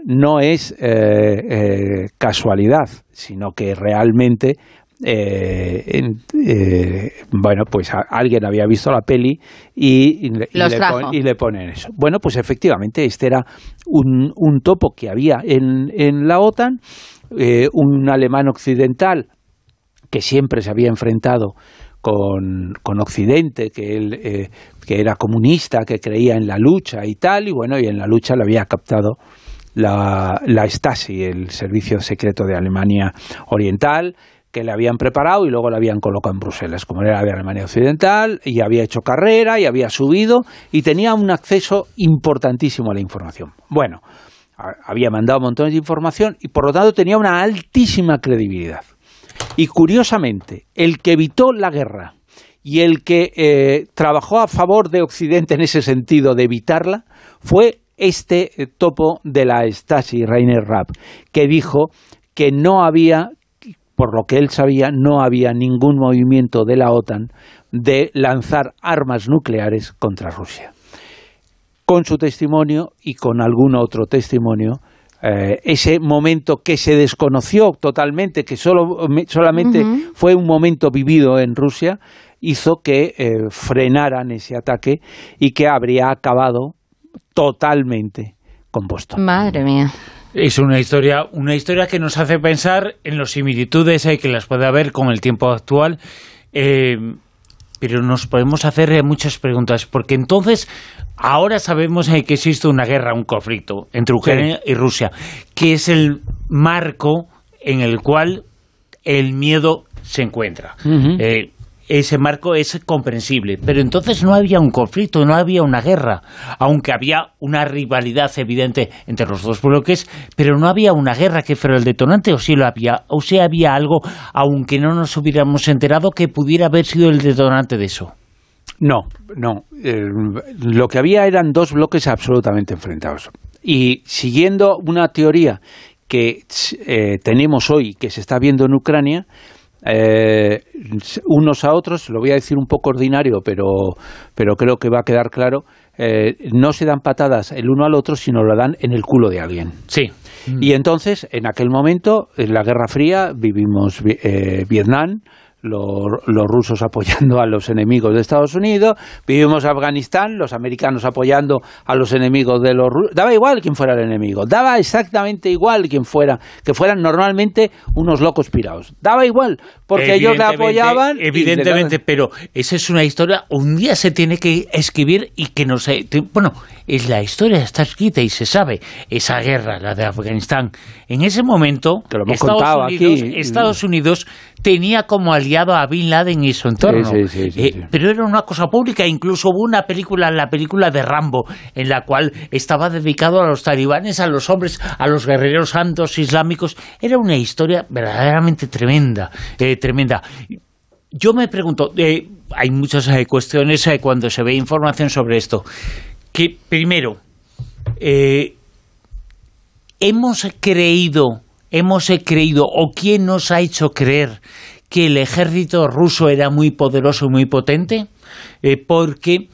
no es eh, eh, casualidad, sino que realmente eh, eh, bueno, pues a- alguien había visto la peli y, y le, y Los le trajo. pon- y le ponen eso. Bueno, pues efectivamente este era un, un topo que había en, en la OTAN, eh, un alemán occidental que siempre se había enfrentado con, con Occidente, que él eh, que era comunista, que creía en la lucha y tal, y bueno, y en la lucha le había captado la, la Stasi, el servicio secreto de Alemania Oriental, que le habían preparado y luego le habían colocado en Bruselas, como era de Alemania Occidental, y había hecho carrera y había subido y tenía un acceso importantísimo a la información. Bueno, había mandado montones de información y por lo tanto tenía una altísima credibilidad. Y curiosamente, el que evitó la guerra y el que eh, trabajó a favor de Occidente en ese sentido de evitarla fue este topo de la Stasi, Rainer Rapp, que dijo que no había, por lo que él sabía, no había ningún movimiento de la OTAN de lanzar armas nucleares contra Rusia. Con su testimonio y con algún otro testimonio, eh, ese momento que se desconoció totalmente, que solo, me- solamente fue un momento vivido en Rusia, hizo que eh, frenaran ese ataque y que habría acabado totalmente con Boston. Madre mía. Es una historia, una historia que nos hace pensar en las similitudes eh, que las puede haber con el tiempo actual. eh, pero nos podemos hacer eh, muchas preguntas, porque entonces ahora sabemos eh, que existe una guerra, un conflicto entre Ucrania y Rusia, que es el marco en el cual el miedo se encuentra. Eh, ese marco es comprensible, pero entonces no había un conflicto, no había una guerra, aunque había una rivalidad evidente entre los dos bloques, pero no había una guerra que fuera el detonante, o sí lo había, o sí había algo, aunque no nos hubiéramos enterado, que pudiera haber sido el detonante de eso. No, no. Lo que había eran dos bloques absolutamente enfrentados. Y siguiendo una teoría que eh, tenemos hoy, que se está viendo en Ucrania, eh, unos a otros, lo voy a decir un poco ordinario, pero, pero creo que va a quedar claro, eh, no se dan patadas el uno al otro, sino lo dan en el culo de alguien. Sí. Y entonces, en aquel momento, en la Guerra Fría, vivimos vi- eh, Vietnam, lo- los rusos apoyando a los enemigos de Estados Unidos, vivimos Afganistán, los americanos apoyando a los enemigos de los rusos. Daba igual quién fuera el enemigo, daba exactamente igual quién fuera, que fueran normalmente unos locos pirados. Daba igual, porque ellos le apoyaban. Evidentemente, daban- pero esa es una historia, un día se tiene que escribir y que no sé. te- Bueno, es la historia está escrita y se sabe. Esa guerra, la de Afganistán, en ese momento, lo hemos Estados, contado Unidos, aquí. Estados Unidos tenía como aliado a Bin Laden y su entorno. Sí, sí, sí, sí, Eh. Pero era una cosa pública. Incluso hubo una película, la película de Rambo, en la cual estaba dedicado a los talibanes, a los hombres, a los guerreros santos islámicos. Era una historia verdaderamente tremenda, eh, tremenda. Yo me pregunto, eh, hay muchas cuestiones cuando se ve información sobre esto. Que primero, eh, hemos creído, hemos creído, o quién nos ha hecho creer que el ejército ruso era muy poderoso y muy potente, Eh, porque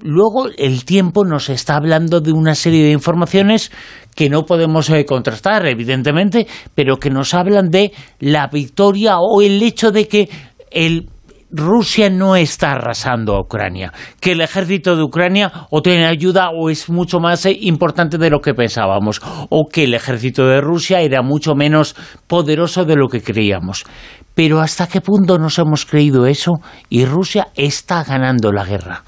luego el tiempo nos está hablando de una serie de informaciones que no podemos eh, contrastar, evidentemente, pero que nos hablan de la victoria o el hecho de que el Rusia no está arrasando a Ucrania, que el ejército de Ucrania o tiene ayuda o es mucho más eh, importante de lo que pensábamos, o que el ejército de Rusia era mucho menos poderoso de lo que creíamos. Pero ¿hasta qué punto nos hemos creído eso? Y Rusia está ganando la guerra.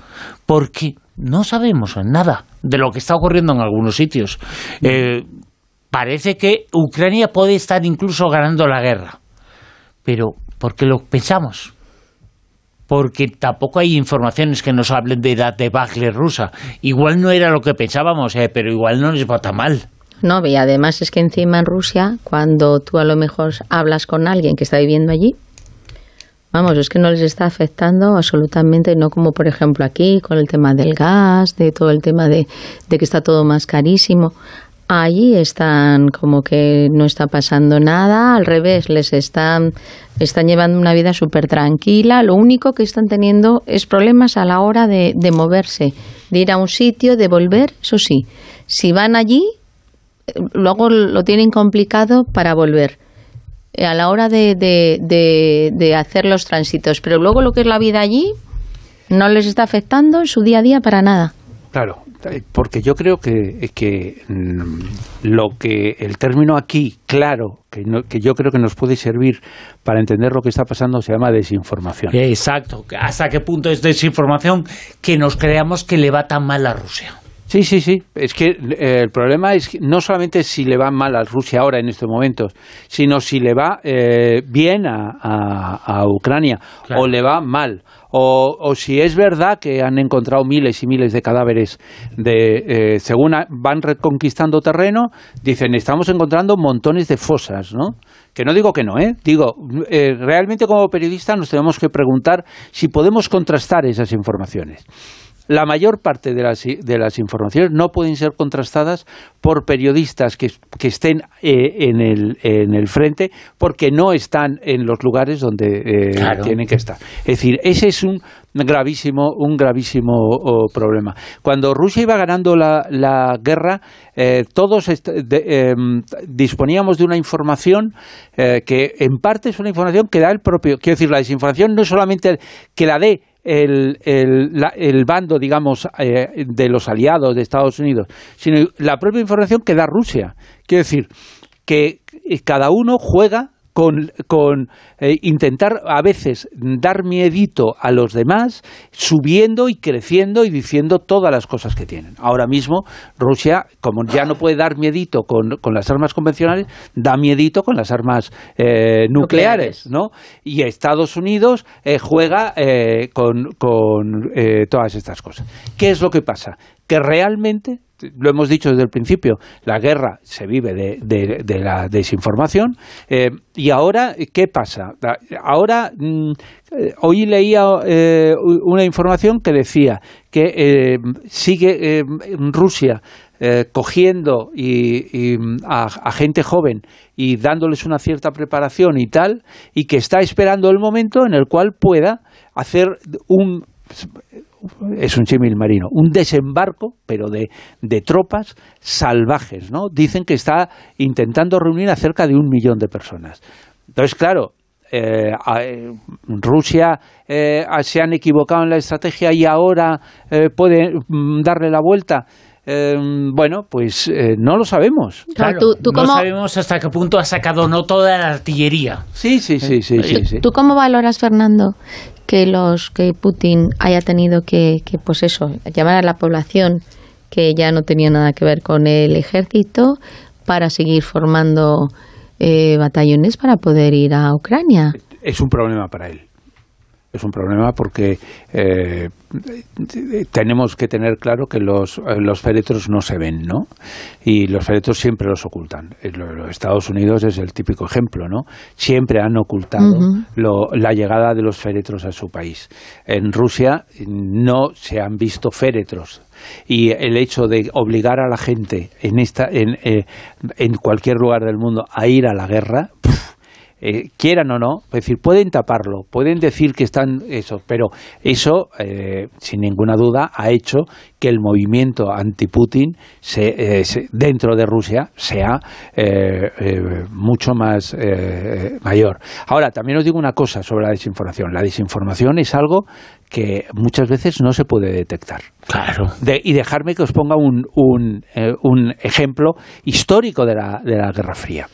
Porque no sabemos nada de lo que está ocurriendo en algunos sitios. Eh, parece que Ucrania puede estar incluso ganando la guerra. Pero, ¿por qué lo pensamos? Porque tampoco hay informaciones que nos hablen de la debacle rusa. Igual no era lo que pensábamos, eh, pero igual no les va tan mal. No, y además es que encima en Rusia, cuando tú a lo mejor hablas con alguien que está viviendo allí, vamos, es que no les está afectando absolutamente, no como por ejemplo aquí, con el tema del gas, de todo el tema de, de que está todo más carísimo. Allí están como que no está pasando nada, al revés, les están, están llevando una vida súper tranquila. Lo único que están teniendo es problemas a la hora de, de moverse, de ir a un sitio, de volver, eso sí. Si van allí, luego lo tienen complicado para volver a la hora de, de, de, de, hacer los tránsitos. Pero luego lo que es la vida allí no les está afectando en su día a día para nada. Claro, porque yo creo que, que mm, lo que el término aquí, claro, que, que yo creo que nos puede servir para entender lo que está pasando, se llama desinformación. Exacto. ¿Hasta qué punto es desinformación que nos creamos que le va tan mal a Rusia? Sí, sí, sí. Es que eh, el problema es que no solamente si le va mal a Rusia ahora en estos momentos, sino si le va eh, bien a, a, a Ucrania Claro. o le va mal. O, o si es verdad que han encontrado miles y miles de cadáveres de eh, según a- van reconquistando terreno, dicen estamos encontrando montones de fosas, ¿no? Que no digo que no, ¿eh? Digo, eh, realmente como periodistas nos tenemos que preguntar si podemos contrastar esas informaciones. La mayor parte de las, de las informaciones no pueden ser contrastadas por periodistas que, que estén eh, en, el, en el frente porque no están en los lugares donde eh, Claro. tienen que estar. Es decir, ese es un gravísimo, un gravísimo oh, problema. Cuando Rusia iba ganando la, la guerra, eh, todos de- em, disponíamos de una información eh, que en parte es una información que da el propio. Quiero decir, la desinformación no es solamente que la dé el, el, la- el bando, digamos, eh, de los aliados de Estados Unidos, sino la propia información que da Rusia. Quiero decir, que cada uno juega con, con eh, intentar a veces dar miedito a los demás, subiendo y creciendo y diciendo todas las cosas que tienen. Ahora mismo Rusia, como ya no puede dar miedito con, con las armas convencionales, da miedito con las armas eh, nucleares, ¿no? Y Estados Unidos eh, juega con, con todas estas cosas. ¿Qué es lo que pasa? Que realmente lo hemos dicho desde el principio, la guerra se vive de, de- la desinformación. eh, y ahora, ¿qué pasa? La- Ahora, mm, eh, hoy leía eh, una información que decía que eh, sigue Rusia cogiendo y, mm, a, a gente joven y dándoles una cierta preparación y tal, y que está esperando el momento en el cual pueda hacer un es un símil marino, un desembarco, pero de, de tropas salvajes, ¿no? Dicen que está intentando reunir a cerca de un millón de personas. Entonces, claro, eh, eh, Rusia eh, a- se han equivocado en la estrategia y ahora eh, puede mm, darle la vuelta. Eh, bueno, pues eh, no lo sabemos. Claro, no sabemos hasta qué punto ha sacado no toda la artillería. Sí, sí, sí, sí, sí, sí. ¿Tú cómo valoras, Fernando, que los que Putin haya tenido que, pues eso, llamar a la población que ya no tenía nada que ver con el ejército para seguir formando eh, batallones para poder ir a Ucrania? es un problema para él. Es un problema porque eh, tenemos que tener claro que los, eh, los féretros no se ven, ¿no? Y los féretros siempre los ocultan. Eh, lo- Los Estados Unidos es el típico ejemplo, ¿no? Siempre han ocultado lo- la llegada de los féretros a su país. En Rusia no se han visto féretros y el hecho de obligar a la gente en esta en, eh, en cualquier lugar del mundo a ir a la guerra puf, eh, quieran o no, es decir, pueden taparlo, pueden decir que están eso, pero eso, eh, sin ninguna duda, ha hecho que el movimiento anti-Putin se, eh, se- dentro de Rusia sea eh, mucho más mayor. Ahora, también os digo una cosa sobre la desinformación. La desinformación es algo que muchas veces no se puede detectar. Claro. De- y dejarme que os ponga un, un, un ejemplo histórico de la, de la Guerra Fría.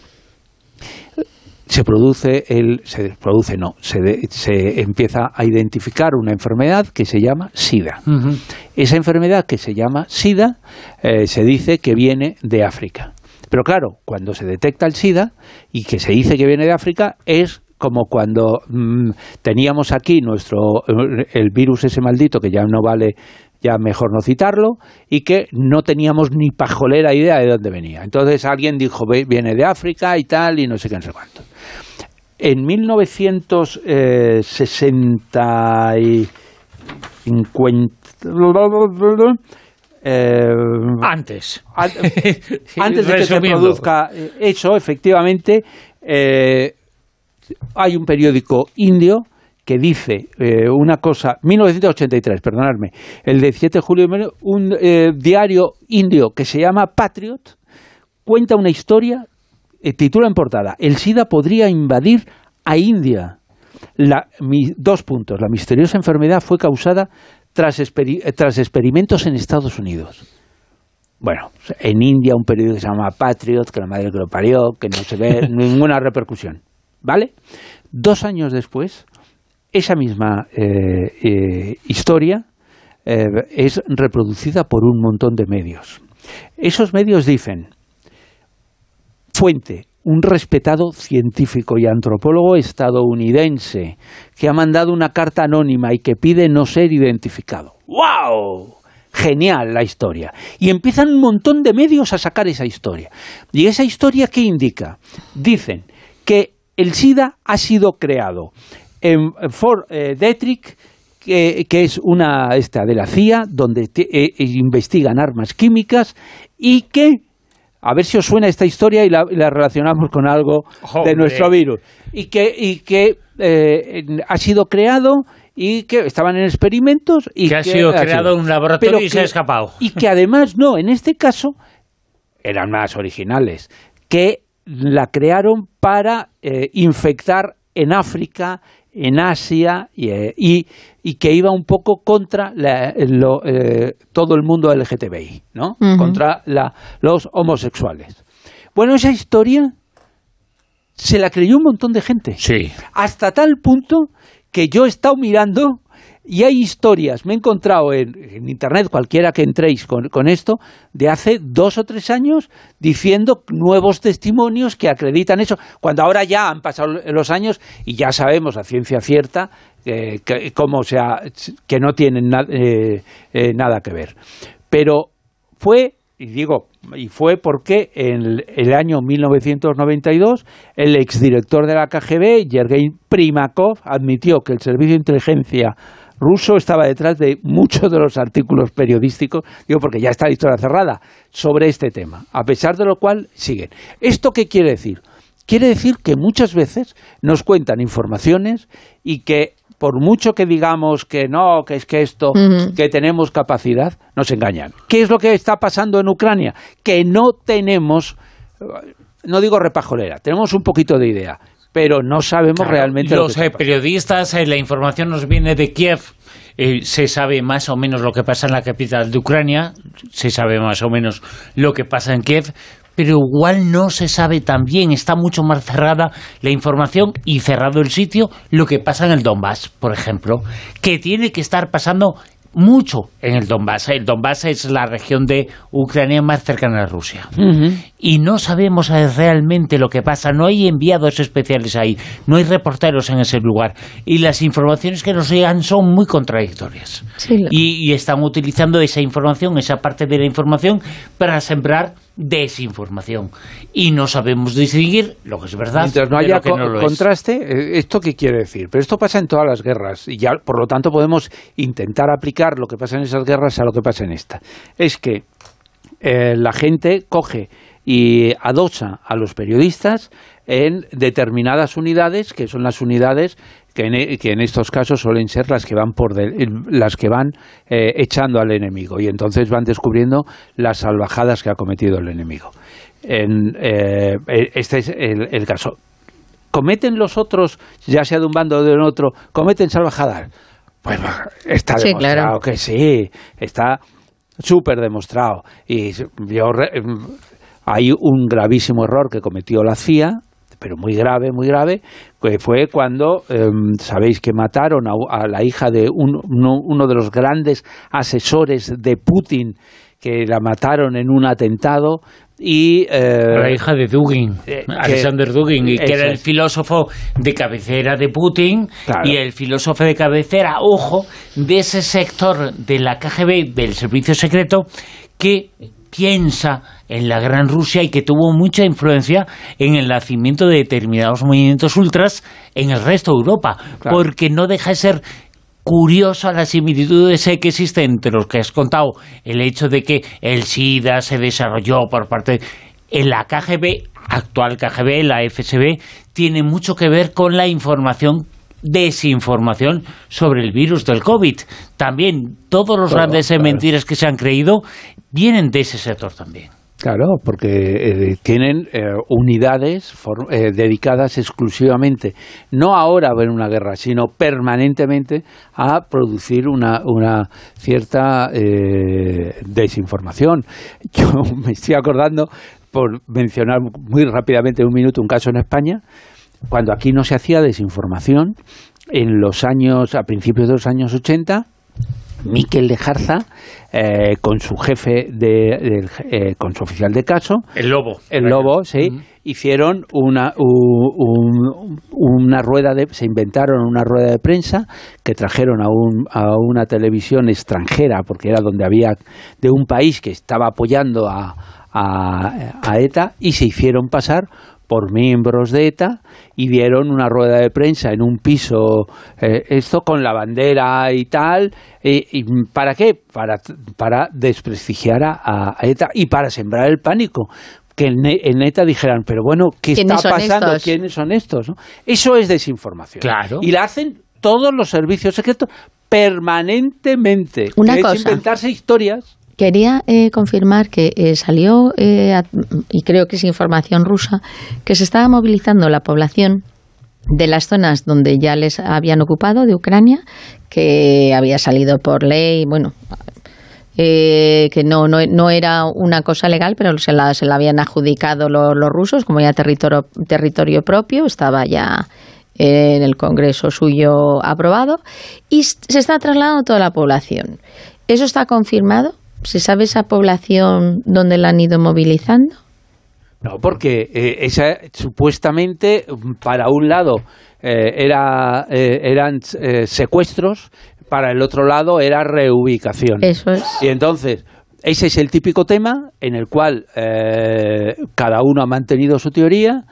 Se produce el, se produce no, se, de- se empieza a identificar una enfermedad que se llama SIDA. Esa enfermedad que se llama SIDA eh, se dice que viene de África. Pero claro, cuando se detecta el SIDA y que se dice que viene de África es como cuando mm, teníamos aquí nuestro el virus ese maldito que ya no vale ya mejor no citarlo y que no teníamos ni pajolera idea de dónde venía. Entonces alguien dijo "Ve- viene de África y tal y no sé qué no sé cuánto. En 1960 y 50 eh, Antes. an- antes de que se produzca eso, efectivamente, eh, hay un periódico indio que dice eh, una cosa, 1983, perdonadme, el 17 de julio, un eh, diario indio que se llama Patriot cuenta una historia, eh, titula en portada, El SIDA podría invadir a India. La- mi- dos puntos. La misteriosa enfermedad fue causada tras, tras experimentos en Estados Unidos. Bueno, en India un periódico que se llama Patriot, que la madre que lo parió, que no se ve ninguna repercusión. ¿Vale? Dos años después, esa misma eh, eh, historia eh, es reproducida por un montón de medios. Esos medios dicen, fuente, un respetado científico y antropólogo estadounidense que ha mandado una carta anónima y que pide no ser identificado. ¡Wow! Genial la historia. Y empiezan un montón de medios a sacar esa historia. ¿Y esa historia qué indica? Dicen que el SIDA ha sido creado en Fort eh, Detrick, que, que es una esta de la CIA, donde te- eh, investigan armas químicas y que a ver si os suena esta historia y la, y la relacionamos con algo de nuestro virus. Y que, y que eh, ha sido creado y que estaban en experimentos y Que ha sido creado en un laboratorio Pero y se ha escapado. Y que además, no, en este caso eran más originales, que la crearon para eh, infectar en África, en Asia y, eh, y- y que iba un poco contra la- lo, eh, todo el mundo LGTBI, ¿no? Contra la- los homosexuales. Bueno, esa historia se la creyó un montón de gente. Sí. Hasta tal punto que yo he estado mirando y hay historias, me he encontrado en, en internet, cualquiera que entréis con, con esto, de hace dos o tres años diciendo nuevos testimonios que acreditan eso, cuando ahora ya han pasado los años y ya sabemos a ciencia cierta eh, que, cómo sea, que no tienen eh, eh, nada que ver. Pero fue, y digo, y fue porque en el, el año 1992 el exdirector de la KGB, Yergei Primakov, admitió que el servicio de inteligencia ruso estaba detrás de muchos de los artículos periodísticos, digo porque ya está la historia cerrada, sobre este tema, a pesar de lo cual siguen. ¿Esto qué quiere decir? Quiere decir que muchas veces nos cuentan informaciones y que por mucho que digamos que no, que es que esto, que tenemos capacidad, nos engañan. ¿Qué es lo que está pasando en Ucrania? Que no tenemos, no digo repajolera, tenemos un poquito de idea, pero no sabemos Claro, realmente lo los que eh, periodistas, eh, la información nos viene de Kiev. eh, se sabe más o menos lo que pasa en la capital de Ucrania, se sabe más o menos lo que pasa en Kiev, pero igual no se sabe también, está mucho más cerrada la información y cerrado el sitio lo que pasa en el Donbass, por ejemplo, que tiene que estar pasando mucho en el Donbass. El Donbass es la región de Ucrania más cercana a Rusia y no sabemos eh, realmente lo que pasa. No hay enviados especiales ahí, no hay reporteros en ese lugar y las informaciones que nos llegan son muy contradictorias. Y, y están utilizando esa información, esa parte de la información, para sembrar desinformación. Y no sabemos distinguir lo que es verdad Mientras no de haya lo que co- no lo es. contraste, eh, ¿esto qué quiere decir? Pero esto pasa en todas las guerras y ya, por lo tanto, podemos intentar aplicar lo que pasa en esas guerras a lo que pasa en esta. Es que eh, la gente coge y adosa a los periodistas en determinadas unidades, que son las unidades que en, que en estos casos suelen ser las que van por de- las que van eh, echando al enemigo y entonces van descubriendo las salvajadas que ha cometido el enemigo. En, eh, este es el, el caso. ¿Cometen los otros, ya sea de un bando o de otro, cometen salvajadas? Pues está Sí, demostrado claro. que sí, está súper demostrado. Y yo re- hay un gravísimo error que cometió la CIA, pero muy grave, muy grave, que fue cuando, em, sabéis que mataron a, a la hija de un- uno, uno de los grandes asesores de Putin, que la mataron en un atentado y... eh, la hija de Dugin, eh, que- Alexander Dugin, y que era el filósofo de cabecera de Putin Claro. y el filósofo de cabecera, ojo, de ese sector de la KGB, del servicio secreto, que piensa en la Gran Rusia y que tuvo mucha influencia en el nacimiento de determinados movimientos ultras en el resto de Europa, Claro. porque no deja de ser curiosa la similitud ese que existe entre los que has contado, el hecho de que el SIDA se desarrolló por parte en la KGB, actual KGB, la FSB, tiene mucho que ver con la información desinformación sobre el virus del COVID. También todos los grandes claro. mentiras que se han creído vienen de ese sector también. Claro, porque eh, tienen eh, unidades for- eh, dedicadas exclusivamente, no ahora a ver una guerra, sino permanentemente a producir una, una cierta eh, desinformación. Yo me estoy acordando, por mencionar muy rápidamente en un minuto un caso en España, cuando aquí no se hacía desinformación, en los años, a principios de los años 80, Miquel de Jarza, eh, con su jefe, de, del- eh, con su oficial de caso, El lobo. el lobo, sí, hicieron una, un- una rueda de, se inventaron una rueda de prensa que trajeron a, un, a una televisión extranjera, porque era donde había, de un país que estaba apoyando a, a, a ETA, y se hicieron pasar por miembros de ETA y dieron una rueda de prensa en un piso, eh, esto con la bandera y tal. eh, y ¿Para qué? Para, para desprestigiar a, a ETA y para sembrar el pánico. Que en, ETA dijeran, pero bueno, ¿qué está ¿Quiénes son pasando? estos? ¿Quiénes son estos? no? Eso es desinformación. Claro. Y la hacen todos los servicios secretos permanentemente. Una que es cosa. inventarse historias. Quería eh, confirmar que eh, salió, eh, y creo que es información rusa, que se estaba movilizando la población de las zonas donde ya les habían ocupado de Ucrania, que había salido por ley, bueno, eh, que no, no, no era una cosa legal, pero se la, se la habían adjudicado lo- los rusos como ya territorio, territorio propio, estaba ya en el Congreso suyo aprobado, y se está trasladando toda la población. ¿Eso está confirmado? ¿Se sabe esa población dónde la han ido movilizando? No, porque eh, esa supuestamente para un lado eh, era eh, eran secuestros, para el otro lado era reubicación. Eso es. Y entonces ese es el típico tema en el cual eh, cada uno ha mantenido su teoría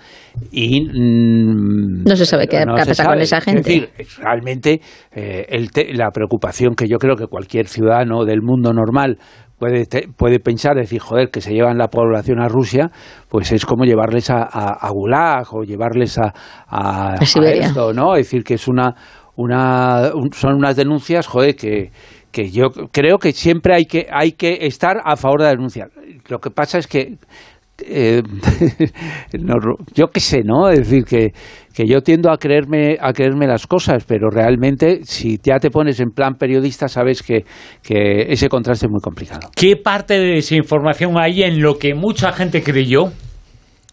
y mm, No se sabe qué no pasa con esa Es gente. decir, es realmente eh, el te- la preocupación que yo creo que cualquier ciudadano del mundo normal puede, te- puede pensar, decir, joder, que se llevan la población a Rusia, pues es como llevarles a, a- a Gulag o llevarles a, a, A esto, ¿no? Es decir, que es una, una un- son unas denuncias, joder, que que yo creo que siempre hay que hay que estar a favor de la denuncia. Lo que pasa es que eh, yo qué sé, ¿no? Es decir, que, que yo tiendo a creerme, a creerme las cosas, pero realmente si ya te pones en plan periodista sabes que, que ese contraste es muy complicado. ¿Qué parte de desinformación hay en lo que mucha gente creyó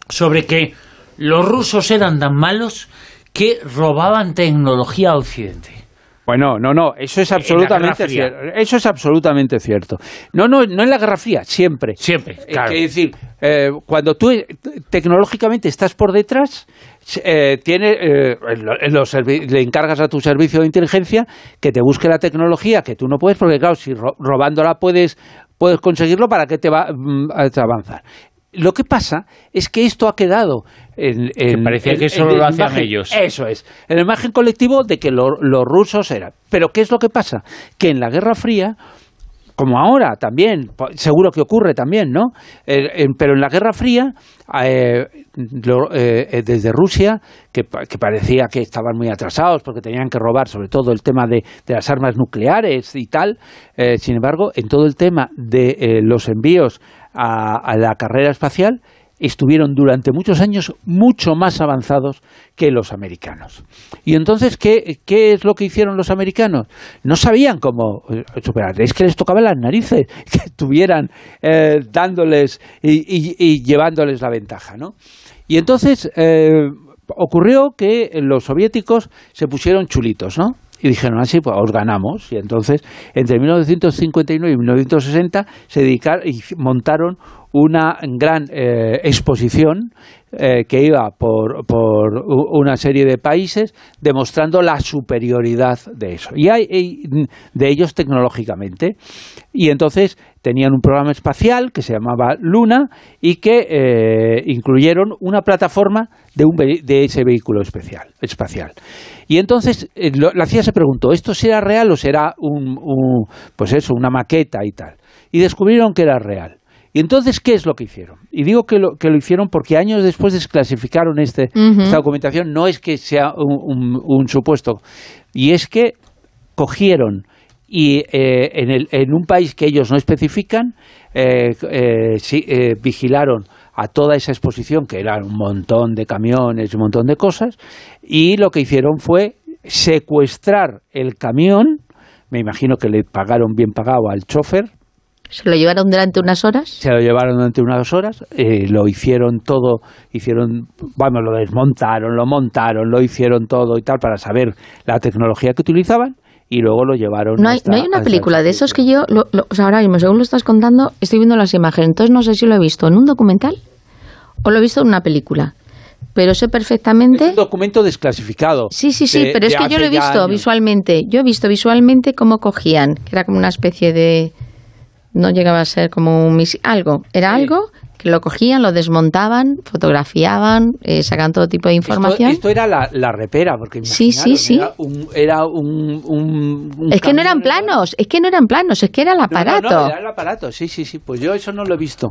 sobre que los rusos eran tan malos que robaban tecnología a Occidente? Bueno, no, no, eso es absolutamente cierto. Eso es absolutamente cierto. No, no, no en la Guerra Fría, siempre. Siempre, Eh, claro. Es decir, eh, cuando tú eh, tecnológicamente estás por detrás, eh, tiene, eh, los le encargas a tu servicio de inteligencia que te busque la tecnología que tú no puedes, porque claro, si ro- robándola puedes, puedes conseguirlo, ¿para qué te va mm, a avanzar? Lo que pasa es que esto ha quedado en, en- parecía en- que solo lo hacían imagen- ellos. Eso es, en la imagen colectivo de que lo- los rusos eran. Pero ¿qué es lo que pasa? Que en la Guerra Fría como ahora también, seguro que ocurre también, ¿no? Eh, pero en la Guerra Fría, eh, lo- eh, eh, desde Rusia, que, pa- que parecía que estaban muy atrasados porque tenían que robar sobre todo el tema de, de las armas nucleares y tal, eh, sin embargo, en todo el tema de los envíos a, la carrera espacial, estuvieron durante muchos años mucho más avanzados que los americanos. Y entonces, ¿qué, qué es lo que hicieron los americanos? No sabían cómo eh, superar. Es que les tocaba las narices que estuvieran eh, dándoles y llevándoles la ventaja, ¿no? Y entonces eh, ocurrió que los soviéticos se pusieron chulitos, ¿no? Y dijeron así, pues os ganamos. Y entonces, entre 1959 y 1960, se dedicaron y montaron una gran eh, exposición eh, que iba por, por una serie de países demostrando la superioridad de eso. Y hay, y de ellos tecnológicamente. Y entonces tenían un programa espacial que se llamaba Luna y que eh, incluyeron una plataforma de, un de ese vehículo especial, espacial. Y entonces eh, lo- la CIA se preguntó, ¿esto será real o será un, un- pues eso, una maqueta y tal? Y descubrieron que era real. Y entonces, ¿qué es lo que hicieron? Y digo que lo, que lo hicieron porque años después desclasificaron este, esta documentación. No es que sea un, un- un supuesto, y es que cogieron y eh, en, el- en un país que ellos no especifican, eh, eh, sí, eh, vigilaron a toda esa exposición, que eran un montón de camiones, un montón de cosas, y lo que hicieron fue secuestrar el camión, me imagino que le pagaron bien pagado al chofer, ¿Se lo llevaron durante unas horas? se lo llevaron durante unas horas, eh, lo hicieron todo, hicieron, vamos, lo desmontaron, lo montaron, lo hicieron todo y tal para saber la tecnología que utilizaban y luego lo llevaron. No hay, hasta- no hay una película el de esos que yo, lo- lo- o sea, ahora mismo, según lo estás contando, estoy viendo las imágenes. Entonces no sé si lo he visto en un documental o lo he visto en una película. Pero sé perfectamente... un documento desclasificado. Sí, sí, sí, de- pero es que yo lo he visto años. visualmente. Yo he visto visualmente cómo cogían, que era como una especie de... No llegaba a ser como un algo. Era algo que lo cogían, lo desmontaban, fotografiaban, eh, sacan todo tipo de información. esto era la, la repera, porque Sí, sí, sí. Era un, era un, un- un es que no eran planos, es que no eran planos, es que era el No, aparato. No, no, era el aparato, sí, sí, sí. Pues yo eso no lo he visto.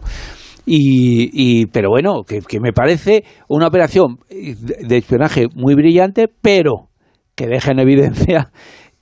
Y, y pero bueno, que, que me parece una operación de, espionaje muy brillante, pero que deja en evidencia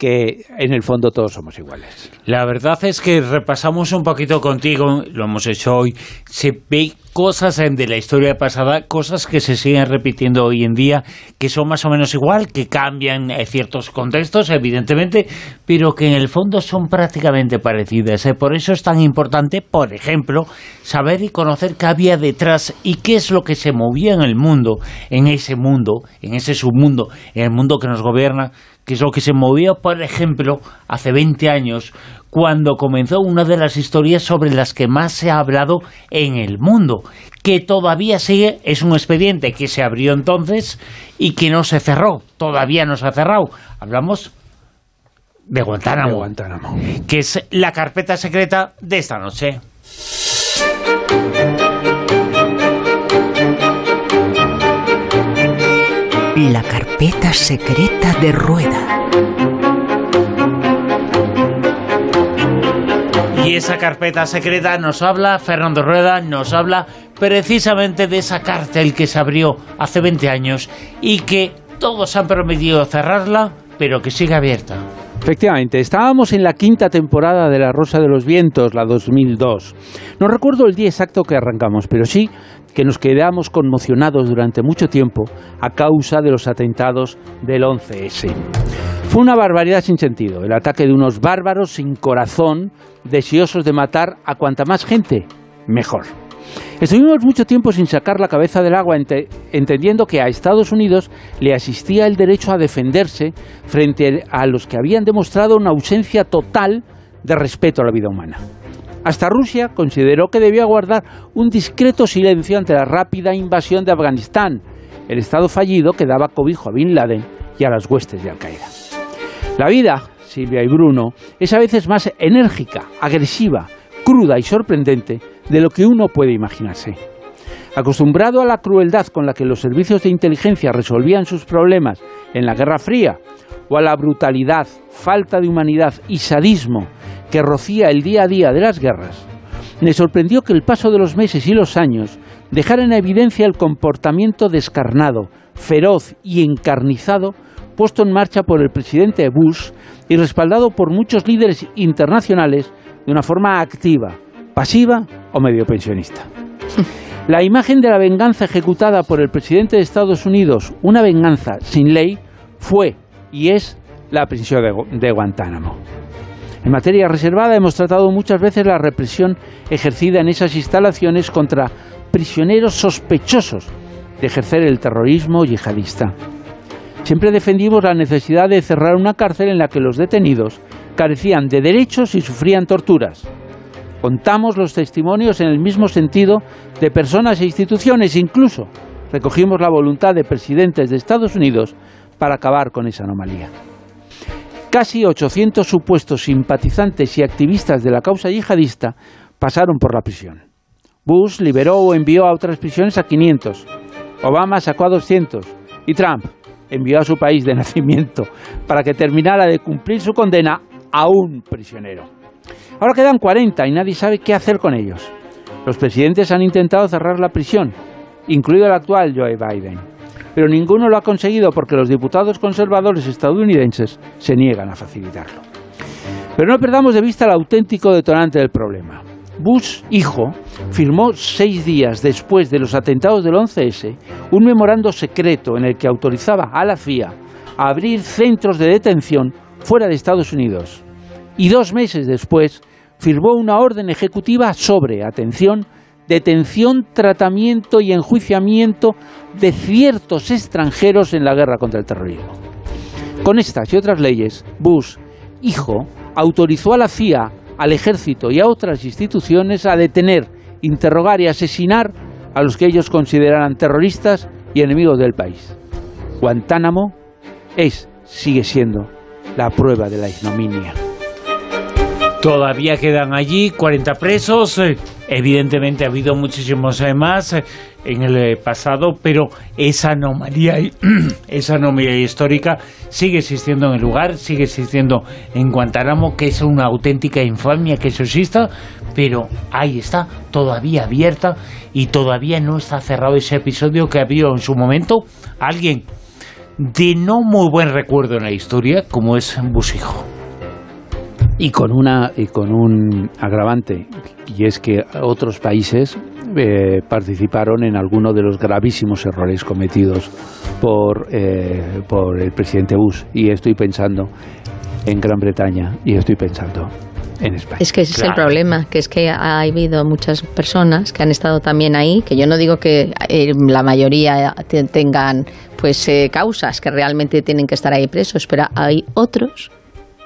que en el fondo todos somos iguales. La verdad es que repasamos un poquito contigo, lo hemos hecho hoy, se ve cosas en- de la historia pasada, cosas que se siguen repitiendo hoy en día, que son más o menos igual, que cambian eh, ciertos contextos, evidentemente, pero que en el fondo son prácticamente parecidas. ¿eh? Por eso es tan importante, por ejemplo, saber y conocer qué había detrás y qué es lo que se movía en el mundo, en ese mundo, en ese submundo, en el mundo que nos gobierna, que es lo que se movía, por ejemplo, hace 20 años, cuando comenzó una de las historias sobre las que más se ha hablado en el mundo, que todavía sigue, es un expediente que se abrió entonces y que no se cerró, todavía no se ha cerrado. Hablamos de Guantánamo, De Guantánamo. que es la carpeta secreta de esta noche. La carpeta secreta de Rueda. Y esa carpeta secreta nos habla, Fernando Rueda nos habla precisamente de esa cárcel que se abrió hace 20 años y que todos han prometido cerrarla, pero que sigue abierta. Efectivamente, estábamos en la quinta temporada de La Rosa de los Vientos, la 2002. No recuerdo el día exacto que arrancamos, pero sí que nos quedamos conmocionados durante mucho tiempo a causa de los atentados del 11S. Fue una barbaridad sin sentido, el ataque de unos bárbaros sin corazón, deseosos de matar a cuanta más gente, mejor. Estuvimos mucho tiempo sin sacar la cabeza del agua, ente- entendiendo que a Estados Unidos le asistía el derecho a defenderse frente a los que habían demostrado una ausencia total de respeto a la vida humana. Hasta Rusia consideró que debía guardar un discreto silencio ante la rápida invasión de Afganistán, el Estado fallido que daba cobijo a Bin Laden y a las huestes de Al-Qaeda. La vida, Silvia y Bruno, es a veces más enérgica, agresiva, cruda y sorprendente de lo que uno puede imaginarse. Acostumbrado a la crueldad con la que los servicios de inteligencia resolvían sus problemas en la Guerra Fría, o a la brutalidad, falta de humanidad y sadismo que rocía el día a día de las guerras, me sorprendió que el paso de los meses y los años dejara en evidencia el comportamiento descarnado, feroz y encarnizado puesto en marcha por el presidente Bush y respaldado por muchos líderes internacionales de una forma activa, pasiva o medio pensionista. La imagen de la venganza ejecutada por el presidente de Estados Unidos, una venganza sin ley, fue y es la prisión de, de Guantánamo. En materia reservada hemos tratado muchas veces la represión ejercida en esas instalaciones contra prisioneros sospechosos de ejercer el terrorismo yihadista. Siempre defendimos la necesidad de cerrar una cárcel en la que los detenidos carecían de derechos y sufrían torturas. Contamos los testimonios en el mismo sentido de personas e instituciones, incluso recogimos la voluntad de presidentes de Estados Unidos para acabar con esa anomalía. Casi 800 supuestos simpatizantes y activistas de la causa yihadista pasaron por la prisión. Bush liberó o envió a otras prisiones a 500. Obama sacó a 200. Y Trump envió a su país de nacimiento para que terminara de cumplir su condena a un prisionero. Ahora quedan 40 y nadie sabe qué hacer con ellos. Los presidentes han intentado cerrar la prisión, incluido el actual Joe Biden pero ninguno lo ha conseguido porque los diputados conservadores estadounidenses se niegan a facilitarlo. Pero no perdamos de vista el auténtico detonante del problema. Bush, hijo, firmó seis días después de los atentados del 11S un memorando secreto en el que autorizaba a la FIA a abrir centros de detención fuera de Estados Unidos. Y dos meses después firmó una orden ejecutiva sobre, atención, detención, tratamiento y enjuiciamiento de ciertos extranjeros en la guerra contra el terrorismo. Con estas y otras leyes, Bush, hijo, autorizó a la CIA, al ejército y a otras instituciones a detener, interrogar y asesinar a los que ellos consideraran terroristas y enemigos del país. Guantánamo es, sigue siendo, la prueba de la ignominia. Todavía quedan allí 40 presos. Eh, evidentemente ha habido muchísimos eh, más eh, en el pasado, pero esa anomalía, esa anomalía histórica sigue existiendo en el lugar, sigue existiendo en Guantánamo, que es una auténtica infamia que eso exista, pero ahí está, todavía abierta y todavía no está cerrado ese episodio que había en su momento alguien de no muy buen recuerdo en la historia, como es Busijo. Y con, una, y con un agravante, y es que otros países eh, participaron en alguno de los gravísimos errores cometidos por, eh, por el presidente Bush. Y estoy pensando en Gran Bretaña y estoy pensando en España. Es que ese es el problema, que es que ha habido muchas personas que han estado también ahí, que yo no digo que eh, la mayoría tengan pues causas que realmente tienen que estar ahí presos, pero hay otros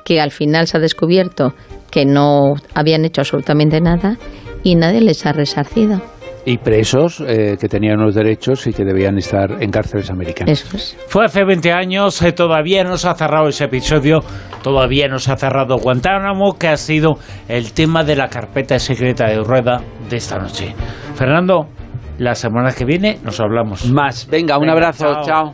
que al final se ha descubierto que no habían hecho absolutamente nada y nadie les ha resarcido. Y presos eh, que tenían unos derechos y que debían estar en cárceles americanas. Fue hace 20 años, eh, todavía no se ha cerrado ese episodio, todavía no se ha cerrado Guantánamo, que ha sido el tema de la carpeta secreta de rueda de esta noche. Fernando, la semana que viene nos hablamos. Más, venga, un abrazo, chao.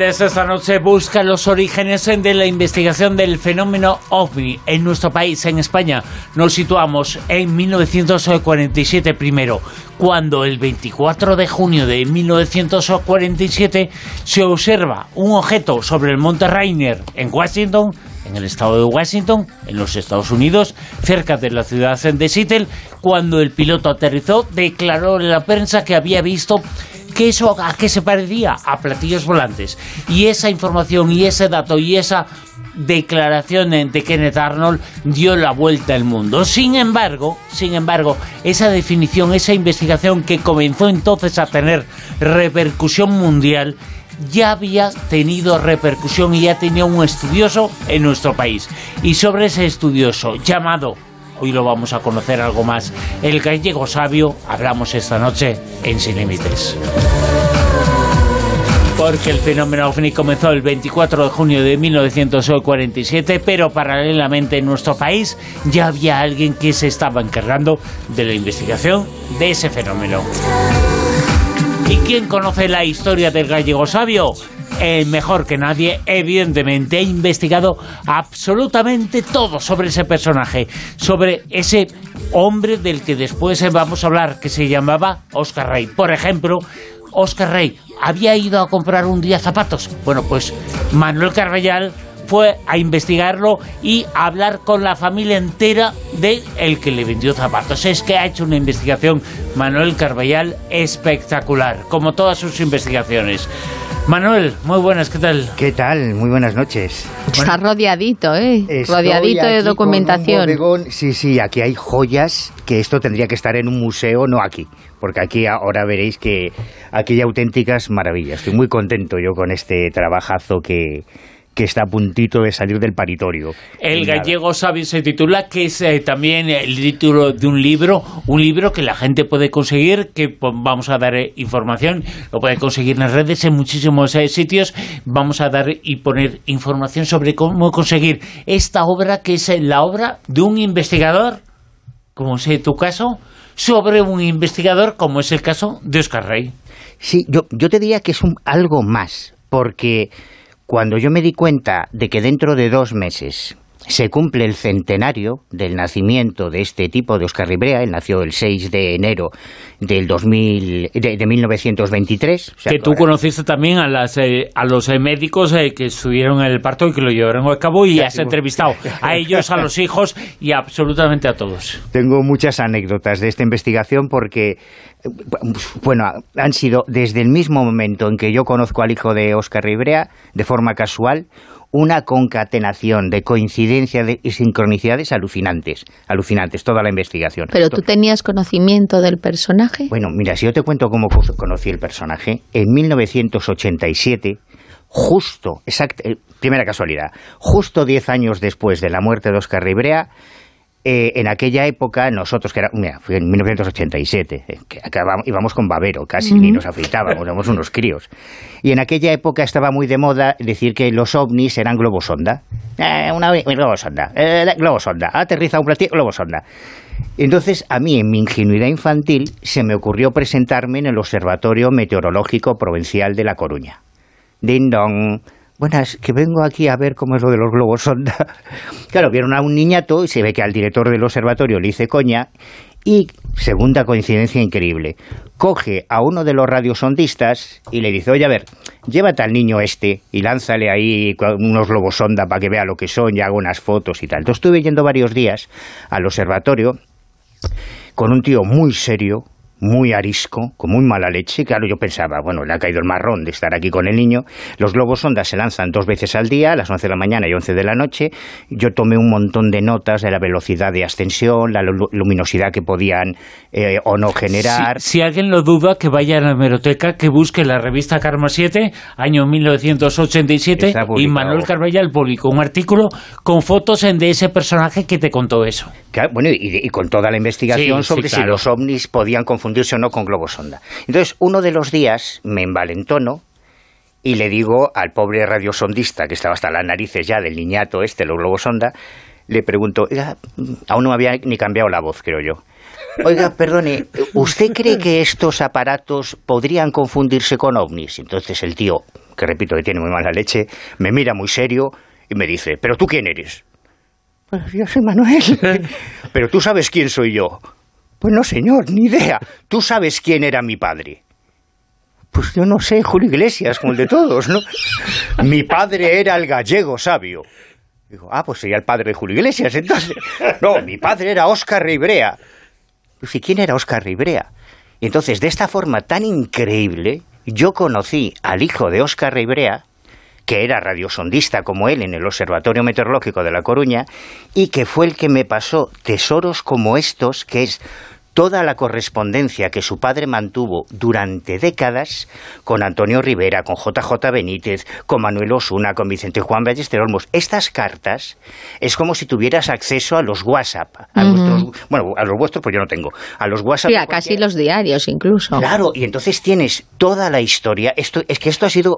Esta noche busca los orígenes de la investigación del fenómeno OVNI en nuestro país, en España. Nos situamos en 1947 primero, cuando el 24 de junio de 1947 se observa un objeto sobre el monte Rainier en Washington, en el estado de Washington, en los Estados Unidos, cerca de la ciudad de Seattle, cuando el piloto aterrizó, declaró en la prensa que había visto que eso a qué se parecía a platillos volantes. Y esa información y ese dato y esa declaración de Kenneth Arnold dio la vuelta al mundo. Sin embargo, sin embargo, esa definición, esa investigación que comenzó entonces a tener repercusión mundial, ya había tenido repercusión y ya tenía un estudioso en nuestro país. Y sobre ese estudioso llamado, hoy lo vamos a conocer algo más, el gallego sabio, hablamos esta noche en Sin Límites. Porque el fenómeno ovni comenzó el 24 de junio de 1947, pero paralelamente en nuestro país ya había alguien que se estaba encargando de la investigación de ese fenómeno. ¿Y quién conoce la historia del gallego sabio? El mejor que nadie, evidentemente, ha investigado absolutamente todo sobre ese personaje, sobre ese hombre del que después vamos a hablar, que se llamaba Oscar Rey. Por ejemplo, Oscar Rey había ido a comprar un día zapatos. Bueno, pues Manuel Carballal fue a investigarlo y a hablar con la familia entera de el que le vendió zapatos. Es que ha hecho una investigación Manuel Carballal espectacular, como todas sus investigaciones. Manuel, muy buenas, ¿qué tal? ¿Qué tal? Muy buenas noches. Está rodeadito, ¿eh? rodeadito de documentación. Sí, sí, aquí hay joyas que esto tendría que estar en un museo, no aquí. Porque aquí ahora veréis que aquí hay auténticas maravillas. Estoy muy contento yo con este trabajazo que, que está a puntito de salir del paritorio. El gallego sabio se titula, que es eh, también el título de un libro, un libro que la gente puede conseguir, que pues, vamos a dar eh, información, lo puede conseguir en las redes, en muchísimos eh, sitios, vamos a dar y poner información sobre cómo conseguir esta obra, que es la obra de un investigador, como es tu caso, sobre un investigador, como es el caso de Oscar Rey. Sí, yo, yo te diría que es un, algo más, porque cuando yo me di cuenta de que dentro de dos meses se cumple el centenario del nacimiento de este tipo de Oscar Ribrea. Él nació el 6 de enero del 2000, de, 1923. que tú conociste también a, las, eh, a los eh, médicos eh, que estuvieron en el parto y que lo llevaron a cabo y has entrevistado a ellos, a los hijos y absolutamente a todos. Tengo muchas anécdotas de esta investigación porque bueno, han sido desde el mismo momento en que yo conozco al hijo de Oscar Ribrea, de forma casual, una concatenación de coincidencias y sincronicidades alucinantes, alucinantes, toda la investigación. ¿Pero tú tenías conocimiento del personaje? Bueno, mira, si yo te cuento cómo conocí el personaje, en 1987, justo, exact, eh, primera casualidad, justo diez años después de la muerte de Oscar Ribrea, eh, en aquella época, nosotros, que era, mira, fue en 1987, eh, que íbamos con babero, casi ni nos afeitábamos, éramos unos críos. Y en aquella época estaba muy de moda decir que los ovnis eran globosonda. Eh, una globosonda, eh, globosonda, aterriza un platillo, globosonda. Entonces, a mí, en mi ingenuidad infantil, se me ocurrió presentarme en el Observatorio Meteorológico Provincial de La Coruña. Ding dong buenas, que vengo aquí a ver cómo es lo de los globos sonda. Claro, vieron a un niñato y se ve que al director del observatorio le hice coña y, segunda coincidencia increíble, coge a uno de los radiosondistas y le dice, oye, a ver, llévate al niño este y lánzale ahí unos globos sonda para que vea lo que son y haga unas fotos y tal. Entonces estuve yendo varios días al observatorio con un tío muy serio, muy arisco, con muy mala leche. Claro, yo pensaba, bueno, le ha caído el marrón de estar aquí con el niño. Los globos sonda se lanzan dos veces al día, a las 11 de la mañana y 11 de la noche. Yo tomé un montón de notas de la velocidad de ascensión, la luminosidad que podían eh, o no generar. Si, alguien lo duda, que vaya a la hemeroteca, que busque la revista Karma 7, año 1987, y Manuel Carballal publicó un artículo con fotos de ese personaje que te contó eso. bueno, y, con toda la investigación sobre si los ovnis podían confundir no con globosonda. Entonces, uno de los días me envalentono y le digo al pobre radiosondista, que estaba hasta las narices ya del niñato este, los globosonda, le pregunto, aún no me había ni cambiado la voz, creo yo. Oiga, perdone, ¿usted cree que estos aparatos podrían confundirse con ovnis? Entonces el tío, que repito que tiene muy mala leche, me mira muy serio y me dice, ¿pero tú quién eres? Pues yo soy Manuel. ¿Pero tú sabes quién soy yo? Pues no, señor, ni idea. ¿Tú sabes quién era mi padre? Pues yo no sé, Julio Iglesias, como el de todos, ¿no? Mi padre era el gallego sabio. Digo, ah, pues sería el padre de Julio Iglesias, entonces. No, mi padre era Oscar Ribrea. Pues, ¿y quién era Oscar Ribrea? Y entonces, de esta forma tan increíble, yo conocí al hijo de Oscar Ribrea, que era radiosondista como él en el Observatorio Meteorológico de La Coruña, y que fue el que me pasó tesoros como estos, que es toda la correspondencia que su padre mantuvo durante décadas con Antonio Rivera, con JJ Benítez, con Manuel Osuna, con Vicente Juan Ballester Olmos. Estas cartas es como si tuvieras acceso a los WhatsApp, a Ujú. bueno, a los vuestros pues yo no tengo, a los WhatsApp. Sí, a casi los diarios incluso. Claro, y entonces tienes toda la historia. Esto, es que esto ha sido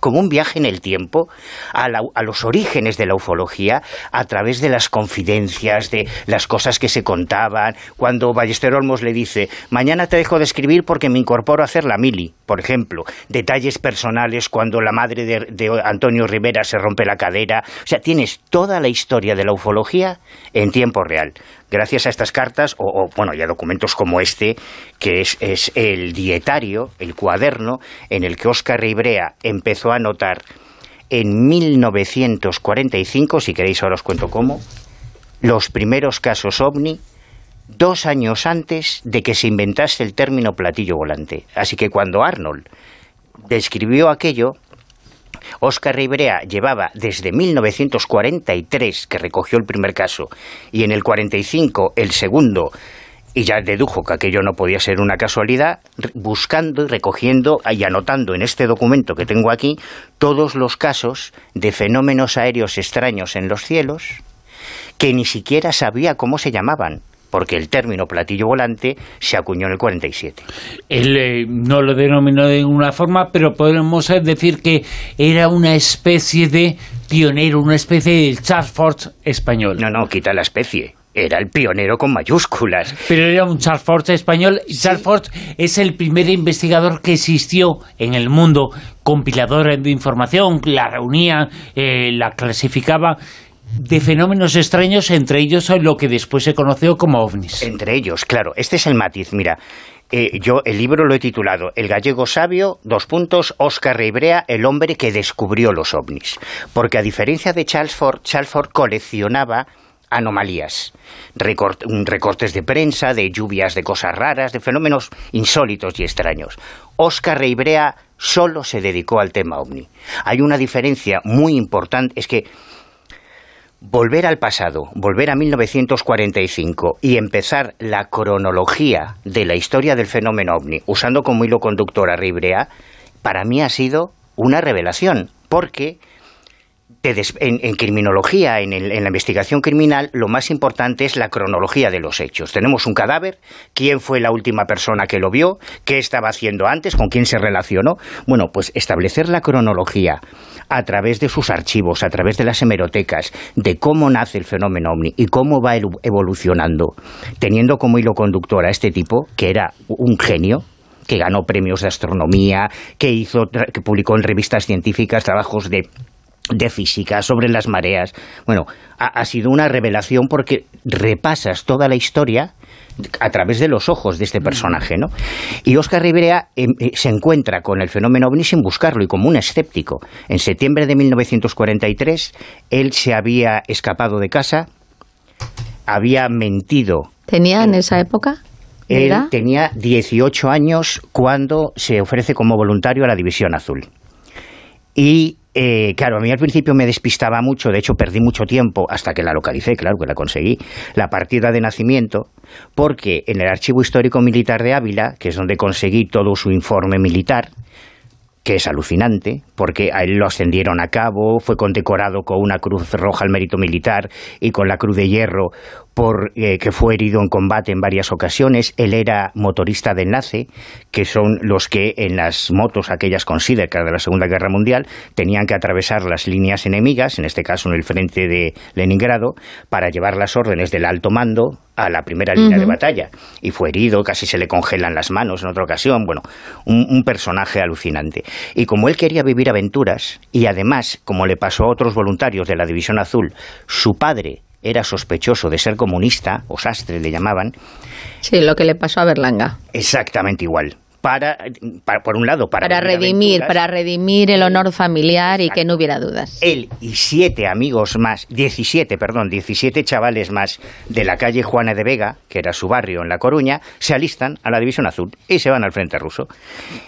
como un viaje en el tiempo a, la- a los orígenes de la ufología a través de las confidencias, de las cosas que se contaban. Cuando Ballester Olmos le dice, mañana te dejo de escribir porque me incorporo a hacer la mili, por ejemplo. Detalles personales cuando la madre de, Antonio Rivera se rompe la cadera. O sea, tienes toda la historia de la ufología en tiempo real gracias a estas cartas o, bueno y a documentos como este que es, es el dietario el cuaderno en el que Óscar Ribrea empezó a anotar en 1945 si queréis ahora os cuento cómo los primeros casos ovni dos años antes de que se inventase el término platillo volante. Así que cuando Arnold describió aquello Óscar Ribrea llevaba desde 1943, que recogió el primer caso, y en el 45 el segundo, y ya dedujo que aquello no podía ser una casualidad, buscando y recogiendo y anotando en este documento que tengo aquí todos los casos de fenómenos aéreos extraños en los cielos que ni siquiera sabía cómo se llamaban, porque el término platillo volante se acuñó en el 47. Él eh, no lo denominó de ninguna forma, pero podemos decir que era una especie de pionero, una especie de Charles Ford español. No, no, quita la especie. Era el pionero con mayúsculas. Pero era un Charles Ford español. Charles Ford es el primer investigador que existió en el mundo, compilador de información, la reunía, eh, la clasificaba de fenómenos extraños, entre ellos lo que después se conoció como ovnis. Entre ellos, claro, este es el matiz. Mira, eh, yo el libro lo he titulado El gallego sabio, dos puntos, Oscar Ribrea, el hombre que descubrió los ovnis. Porque a diferencia de Charles Ford, Charles Ford coleccionaba anomalías, recort- recortes de prensa, de lluvias de cosas raras, de fenómenos insólitos y extraños. Oscar Ribrea solo se dedicó al tema ovni. Hay una diferencia muy importante, es que volver al pasado, volver a 1945 y empezar la cronología de la historia del fenómeno ovni, usando como hilo conductor a Ribrea, para mí ha sido una revelación, porque en, criminología, en, la investigación criminal, lo más importante es la cronología de los hechos. Tenemos un cadáver, quién fue la última persona que lo vio, qué estaba haciendo antes, con quién se relacionó. Bueno, pues establecer la cronología a través de sus archivos, a través de las hemerotecas, de cómo nace el fenómeno ovni y cómo va evolucionando, teniendo como hilo conductor a este tipo, que era un genio, que ganó premios de astronomía, que hizo, que publicó en revistas científicas trabajos de de física, sobre las mareas. Bueno, ha, ha sido una revelación porque repasas toda la historia a través de los ojos de este personaje, ¿no? Y Óscar Rivera em, eh, se encuentra con el fenómeno ovni sin buscarlo y como un escéptico. En septiembre de 1943, él se había escapado de casa, había mentido ¿Tenía en esa época? él tenía 18 años cuando se ofrece como voluntario a la División Azul. Y eh, claro, a mí al principio me despistaba mucho, de hecho perdí mucho tiempo hasta que la localicé, claro que la conseguí, la partida de nacimiento, porque en el Archivo Histórico Militar de Ávila, que es donde conseguí todo su informe militar, que es alucinante, porque a él lo ascendieron a cabo, fue condecorado con una cruz roja al mérito militar y con la cruz de hierro por eh, que fue herido en combate en varias ocasiones. Él era motorista de enlace, que son los que en las motos aquellas con Sidecar de la Segunda Guerra Mundial tenían que atravesar las líneas enemigas, en este caso en el frente de Leningrado, para llevar las órdenes del alto mando a la primera línea de batalla. Y fue herido, casi se le congelan las manos en otra ocasión. Bueno, un, un personaje alucinante. Y como él quería vivir aventuras, y además, como le pasó a otros voluntarios de la División Azul, su padre era sospechoso de ser comunista, o sastre le llamaban, Sí, lo que le pasó a Berlanga. exactamente igual. Para, para por un lado, para, redimir, aventuras. para redimir el honor familiar y que no hubiera dudas. Él y siete amigos más, 17, perdón, 17 chavales más de la calle Juana de Vega, que era su barrio en La Coruña, se alistan a la División Azul y se van al Frente Ruso.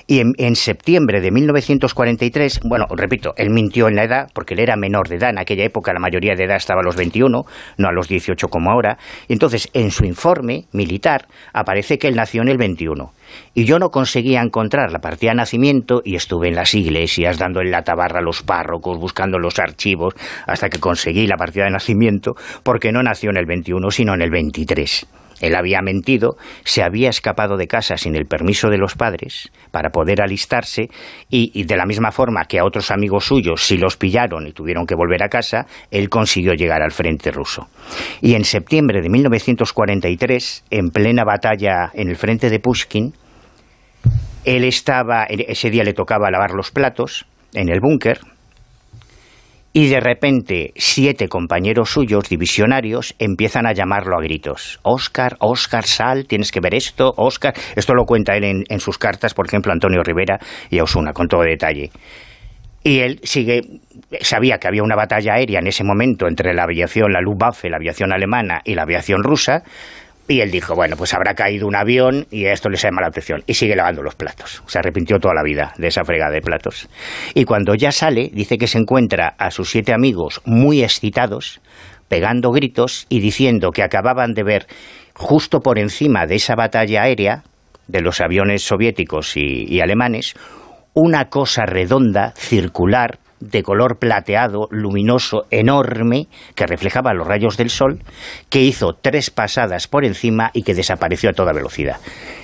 Y en, en septiembre de 1943, bueno, repito, él mintió en la edad, porque él era menor de edad, en aquella época la mayoría de edad estaba a los 21, no a los 18 como ahora, y entonces en su informe militar aparece que él nació en el 21. Y yo no conseguía encontrar la partida de nacimiento y estuve en las iglesias dando en la tabarra a los párrocos, buscando los archivos, hasta que conseguí la partida de nacimiento, porque no nació en el 21, sino en el 23. Él había mentido, se había escapado de casa sin el permiso de los padres para poder alistarse y, y de la misma forma que a otros amigos suyos si los pillaron y tuvieron que volver a casa, él consiguió llegar al frente ruso. Y en septiembre de 1943, en plena batalla en el frente de Pushkin, él estaba, ese día le tocaba lavar los platos en el búnker, y de repente siete compañeros suyos, divisionarios, empiezan a llamarlo a gritos. Oscar, Oscar, sal, tienes que ver esto, Oscar. Esto lo cuenta él en, en sus cartas, por ejemplo, a Antonio Rivera y a Osuna, con todo detalle. Y él sigue, sabía que había una batalla aérea en ese momento entre la aviación, la Luftwaffe, la aviación alemana y la aviación rusa, y él dijo, bueno, pues habrá caído un avión y esto le llama la atención. Y sigue lavando los platos. Se arrepintió toda la vida de esa fregada de platos. Y cuando ya sale, dice que se encuentra a sus siete amigos muy excitados, pegando gritos y diciendo que acababan de ver justo por encima de esa batalla aérea, de los aviones soviéticos y, y alemanes, una cosa redonda, circular, de color plateado, luminoso, enorme, que reflejaba los rayos del sol, que hizo tres pasadas por encima y que desapareció a toda velocidad.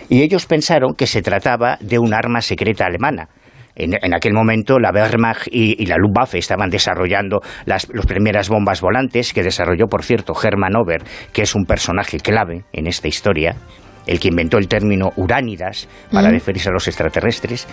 Y ellos pensaron que se trataba de un arma secreta alemana. En, en aquel momento la Wehrmacht y, y la Luftwaffe estaban desarrollando las, las primeras bombas volantes, que desarrolló, por cierto, Hermann Ober, que es un personaje clave en esta historia, el que inventó el término uránidas para Mm. referirse a los extraterrestres.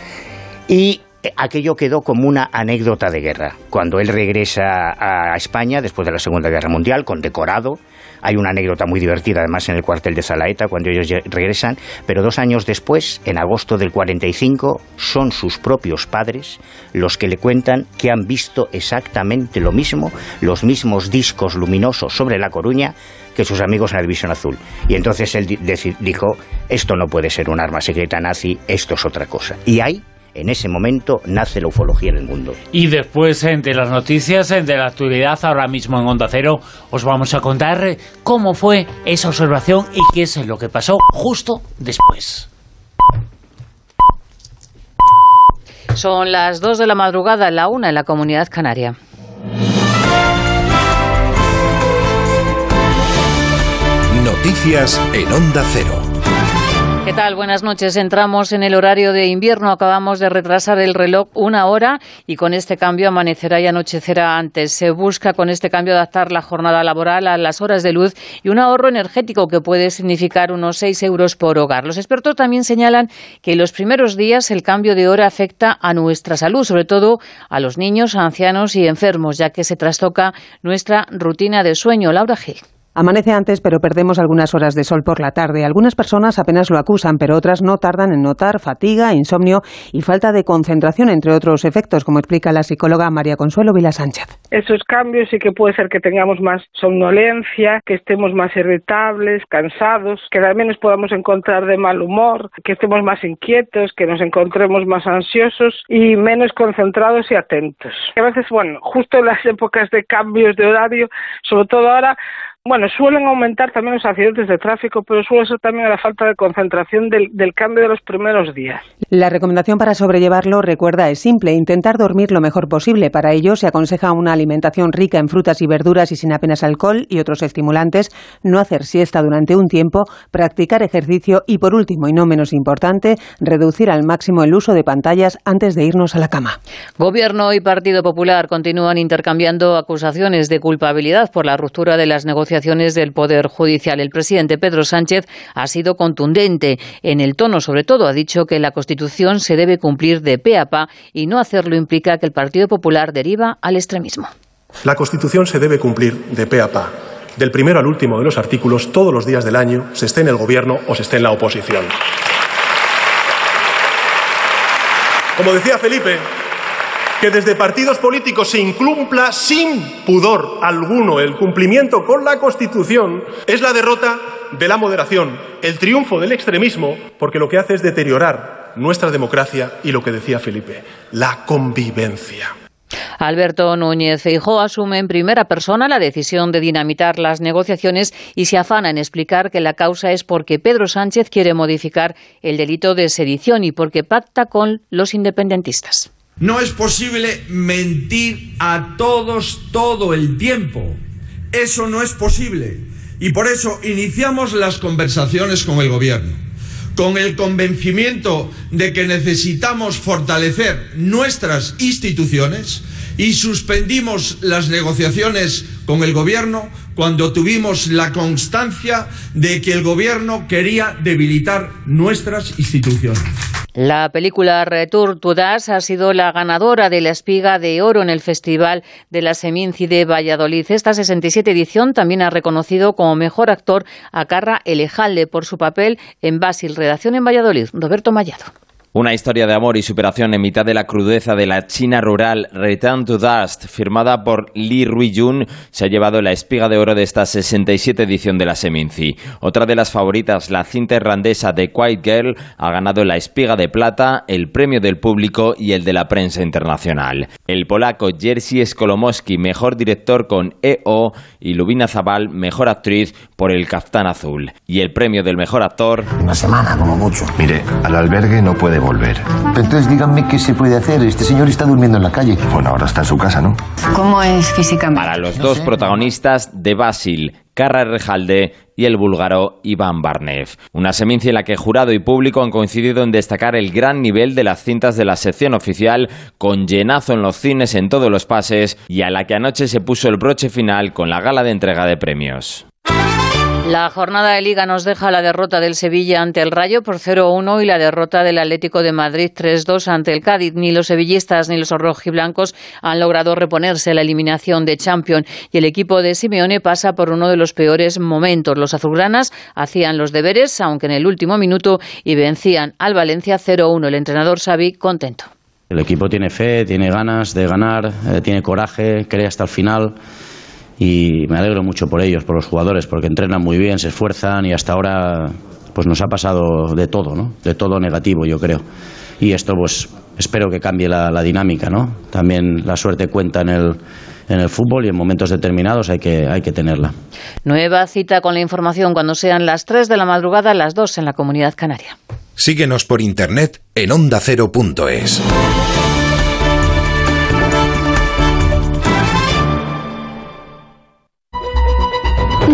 Y aquello quedó como una anécdota de guerra. Cuando él regresa a España después de la Segunda Guerra Mundial, condecorado, hay una anécdota muy divertida además en el cuartel de Zalaeta cuando ellos regresan, pero dos años después, en agosto del 45, son sus propios padres los que le cuentan que han visto exactamente lo mismo, los mismos discos luminosos sobre La Coruña que sus amigos en la División Azul. Y entonces él dijo, esto no puede ser un arma secreta nazi, esto es otra cosa. Y ahí, en ese momento, nace la ufología en el mundo. Y después de las noticias, de la actualidad, ahora mismo en Onda Cero, os vamos a contar eh, cómo fue esa observación y qué es lo que pasó justo después. Son las 2 de la madrugada, la una en la comunidad canaria. Noticias en Onda Cero. ¿Qué tal? Buenas noches. Entramos en el horario de invierno. Acabamos de retrasar el reloj una hora y con este cambio amanecerá y anochecerá antes. Se busca con este cambio adaptar la jornada laboral a las horas de luz y un ahorro energético que puede significar unos 6 euros por hogar. Los expertos también señalan que en los primeros días el cambio de hora afecta a nuestra salud, sobre todo a los niños, ancianos y enfermos, ya que se trastoca nuestra rutina de sueño. Laura Gil. Amanece antes, pero perdemos algunas horas de sol por la tarde. Algunas personas apenas lo acusan, pero otras no tardan en notar fatiga, insomnio y falta de concentración, entre otros efectos, como explica la psicóloga María Consuelo Vila Sánchez. Esos cambios sí que puede ser que tengamos más somnolencia, que estemos más irritables, cansados, que también nos podamos encontrar de mal humor, que estemos más inquietos, que nos encontremos más ansiosos y menos concentrados y atentos. A veces, bueno, justo en las épocas de cambios de horario, sobre todo ahora, bueno, suelen aumentar también los accidentes de tráfico, pero suele ser también la falta de concentración del, del cambio de los primeros días. La recomendación para sobrellevarlo, recuerda, es simple, intentar dormir lo mejor posible. Para ello se aconseja una alimentación rica en frutas y verduras y sin apenas alcohol y otros estimulantes, no hacer siesta durante un tiempo, practicar ejercicio y, por último y no menos importante, reducir al máximo el uso de pantallas antes de irnos a la cama. Gobierno y Partido Popular continúan intercambiando acusaciones de culpabilidad por la ruptura de las negociaciones del Poder Judicial. El presidente Pedro Sánchez ha sido contundente en el tono, sobre todo ha dicho que la Constitución se debe cumplir de pe a pa y no hacerlo implica que el Partido Popular deriva al extremismo. La Constitución se debe cumplir de pe a pa. Del primero al último de los artículos, todos los días del año, se esté en el Gobierno o se esté en la oposición. como decía Felipe, que desde partidos políticos se incumpla sin pudor alguno el cumplimiento con la Constitución es la derrota de la moderación, el triunfo del extremismo, porque lo que hace es deteriorar nuestra democracia y lo que decía Felipe, la convivencia. Alberto Núñez Feijóo asume en primera persona la decisión de dinamitar las negociaciones y se afana en explicar que la causa es porque Pedro Sánchez quiere modificar el delito de sedición y porque pacta con los independentistas. No es posible mentir a todos todo el tiempo. Eso no es posible. Y por eso iniciamos las conversaciones con el Gobierno, con el convencimiento de que necesitamos fortalecer nuestras instituciones y suspendimos las negociaciones con el Gobierno cuando tuvimos la constancia de que el Gobierno quería debilitar nuestras instituciones. La película Retour to Das ha sido la ganadora de la espiga de oro en el Festival de la Seminci de Valladolid. Esta 67 edición también ha reconocido como mejor actor a Carra Elejalde por su papel en Basil, redacción en Valladolid. Roberto Mallado. Una historia de amor y superación en mitad de la crudeza de la China rural, Return to Dust, firmada por Li Ruijun, se ha llevado la espiga de oro de esta 67 edición de la Seminci. Otra de las favoritas, la cinta irlandesa The Quiet Girl, ha ganado la espiga de plata, el premio del público y el de la prensa internacional. El polaco Jerzy Skolomowski, mejor director con EO, y Lubina Zabal, mejor actriz por El Caftán Azul. Y el premio del mejor actor... Una semana, como mucho. Mire, al albergue no puede volver. Entonces díganme qué se puede hacer. Este señor está durmiendo en la calle. Bueno, ahora está en su casa, ¿no? ¿Cómo es físicamente? Para los dos protagonistas de Basil, Carra Rejalde y el búlgaro Iván Barnev. Una semencia en la que jurado y público han coincidido en destacar el gran nivel de las cintas de la sección oficial, con llenazo en los cines en todos los pases y a la que anoche se puso el broche final con la gala de entrega de premios. La jornada de liga nos deja la derrota del Sevilla ante el Rayo por 0-1 y la derrota del Atlético de Madrid 3-2 ante el Cádiz. Ni los sevillistas ni los rojiblancos han logrado reponerse la eliminación de Champions y el equipo de Simeone pasa por uno de los peores momentos. Los azulgranas hacían los deberes, aunque en el último minuto, y vencían al Valencia 0-1. El entrenador Xavi contento. El equipo tiene fe, tiene ganas de ganar, eh, tiene coraje, cree hasta el final y me alegro mucho por ellos, por los jugadores, porque entrenan muy bien, se esfuerzan y hasta ahora pues nos ha pasado de todo, ¿no? De todo negativo, yo creo. Y esto pues espero que cambie la, la dinámica, ¿no? También la suerte cuenta en el en el fútbol y en momentos determinados hay que, hay que tenerla. Nueva cita con la información cuando sean las 3 de la madrugada, las 2 en la comunidad canaria. Síguenos por internet en ondacero.es.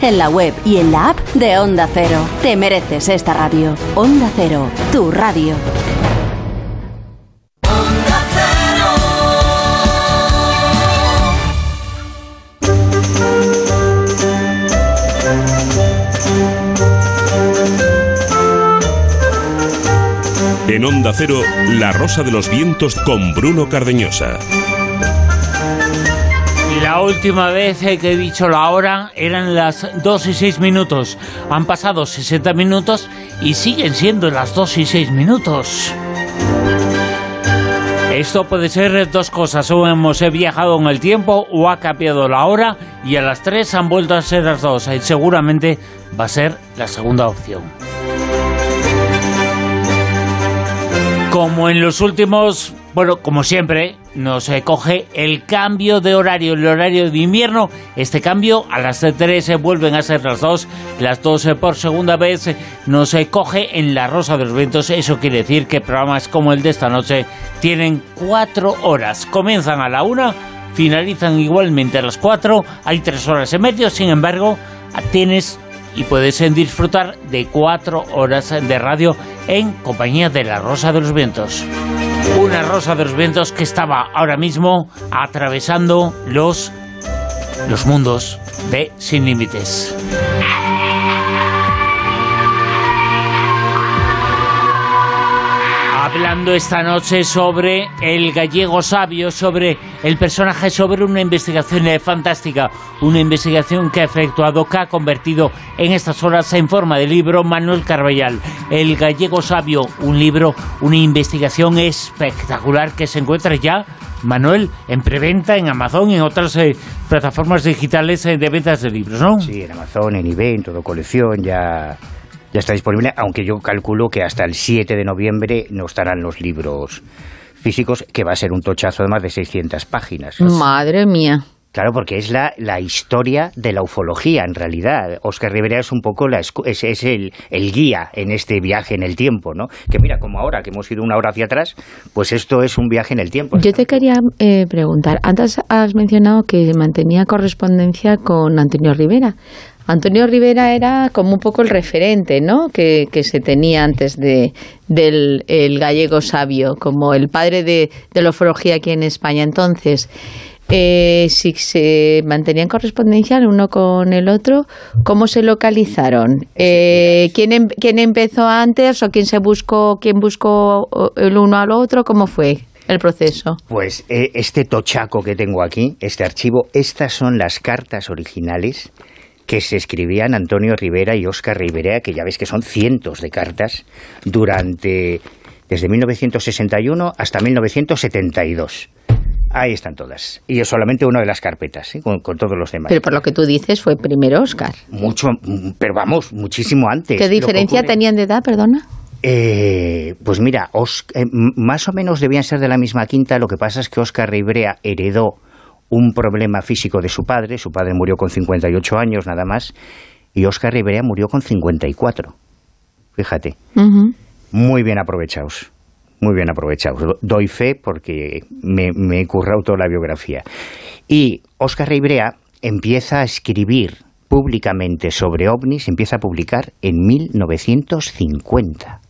en la web y en la app de Onda Cero. Te mereces esta radio. Onda Cero, tu radio. En Onda Cero, La Rosa de los Vientos con Bruno Cardeñosa. La última vez eh, que he dicho la hora eran las 2 y 6 minutos. Han pasado 60 minutos y siguen siendo las 2 y 6 minutos. Esto puede ser dos cosas, o hemos eh, viajado en el tiempo o ha cambiado la hora y a las 3 han vuelto a ser las 2. Eh, Seguramente va a ser la segunda opción. Como en los últimos, bueno, como siempre, nos eh, coge el cambio de horario, el horario de invierno. Este cambio a las 3 se vuelven a ser las 2, las 2 por segunda vez eh, nos eh, coge en la Rosa de los Vientos. Eso quiere decir que programas como el de esta noche tienen 4 horas. Comienzan a la 1, finalizan igualmente a las 4, hay 3 horas en medio, sin embargo, tienes y puedes eh, disfrutar de 4 horas de radio en compañía de la Rosa de los Vientos. Una rosa de los vientos que estaba ahora mismo atravesando los, los mundos de Sin Límites. Hablando esta noche sobre el gallego sabio, sobre el personaje, sobre una investigación fantástica, una investigación que ha efectuado, que ha convertido en estas horas en forma de libro Manuel Carballal. El gallego sabio, un libro, una investigación espectacular que se encuentra ya Manuel, en preventa en Amazon en otras eh, plataformas digitales eh, de ventas de libros, ¿no? Sí, en Amazon, en eBay, en todo colección, ya ya está disponible, aunque yo calculo que hasta el 7 de noviembre no estarán los libros físicos, que va a ser un tochazo de más de 600 páginas. Madre mía. Claro, porque es la, la, historia de la ufología, en realidad. Oscar Rivera es un poco la, es, es el, el, guía en este viaje en el tiempo, ¿no? Que mira, como ahora que hemos ido una hora hacia atrás, pues esto es un viaje en el tiempo. Yo te quería eh, preguntar, antes has mencionado que mantenía correspondencia con Antonio Rivera. Antonio Rivera era como un poco el referente, ¿no? Que, se tenía antes de, del el gallego sabio, como el padre de, de la ufología aquí en España. Entonces, eh, si se mantenían correspondencia el uno con el otro, ¿cómo se localizaron? Eh, ¿quién, em, ¿Quién empezó antes o quién se buscó, quién buscó el uno al otro? ¿Cómo fue? el proceso? Pues eh, este tochaco que tengo aquí, este archivo, estas son las cartas originales que se escribían Antonio Rivera y Óscar Rivera, que ya ves que son cientos de cartas, durante desde 1961 hasta 1972. Ahí están todas. Y es solamente una de las carpetas, ¿eh? con, todos los demás. Pero por lo que tú dices, fue primero Óscar. Mucho, pero vamos, muchísimo antes. ¿Qué diferencia tenían de edad, perdona? Eh, pues mira, eh, más o menos debían ser de la misma quinta. Lo que pasa es que Óscar Rivera heredó un problema físico de su padre. Su padre murió con 58 años nada más. Y Óscar Rivera murió con 54. Fíjate. Muy bien aprovechados. Muy bien aprovechados. Doy fe porque me, me he currado toda la biografía. Y Óscar Rivera empieza a escribir públicamente sobre ovnis, empieza a publicar en 1950.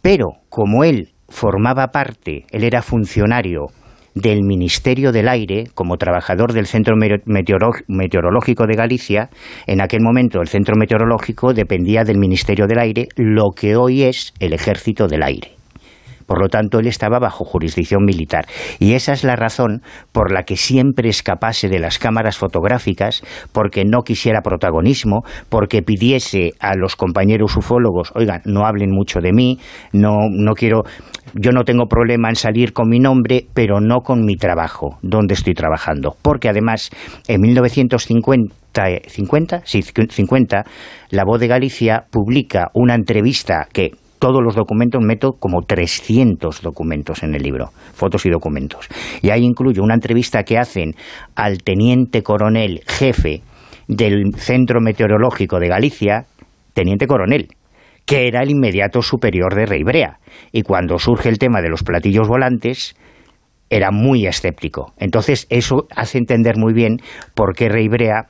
Pero como él formaba parte, él era funcionario del Ministerio del Aire como trabajador del Centro Meteorológico de Galicia. En aquel momento el Centro Meteorológico dependía del Ministerio del Aire, lo que hoy es el Ejército del Aire. Por lo tanto, él estaba bajo jurisdicción militar. Y esa es la razón por la que siempre escapase de las cámaras fotográficas, porque no quisiera protagonismo, porque pidiese a los compañeros ufólogos, oigan, no hablen mucho de mí, no, no quiero, yo no tengo problema en salir con mi nombre, pero no con mi trabajo, donde estoy trabajando. Porque además, en 1950, 50, sí, 50, La Voz de Galicia publica una entrevista que todos los documentos, meto como 300 documentos en el libro, fotos y documentos. Y ahí incluyo una entrevista que hacen al teniente coronel jefe del Centro Meteorológico de Galicia, teniente coronel, que era el inmediato superior de Rey Brea. Y cuando surge el tema de los platillos volantes, era muy escéptico. Entonces, eso hace entender muy bien por qué Rey Brea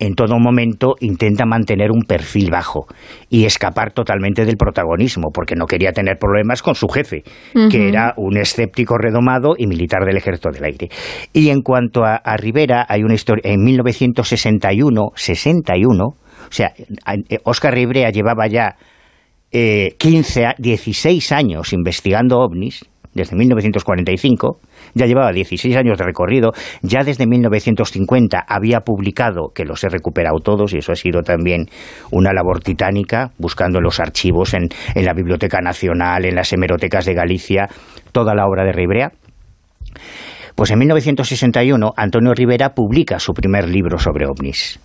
en todo momento intenta mantener un perfil bajo y escapar totalmente del protagonismo, porque no quería tener problemas con su jefe, que era un escéptico redomado y militar del Ejército del Aire. Y en cuanto a, Rivera, hay una historia, en 1961, 61, o sea, Oscar Rivera llevaba ya eh, 15, 16 años investigando ovnis, desde 1945, ya llevaba 16 años de recorrido, ya desde 1950 había publicado, que los he recuperado todos, y eso ha sido también una labor titánica, buscando los archivos en, en la Biblioteca Nacional, en las hemerotecas de Galicia, toda la obra de Ribrea. Pues en 1961 Antonio Rivera publica su primer libro sobre ovnis.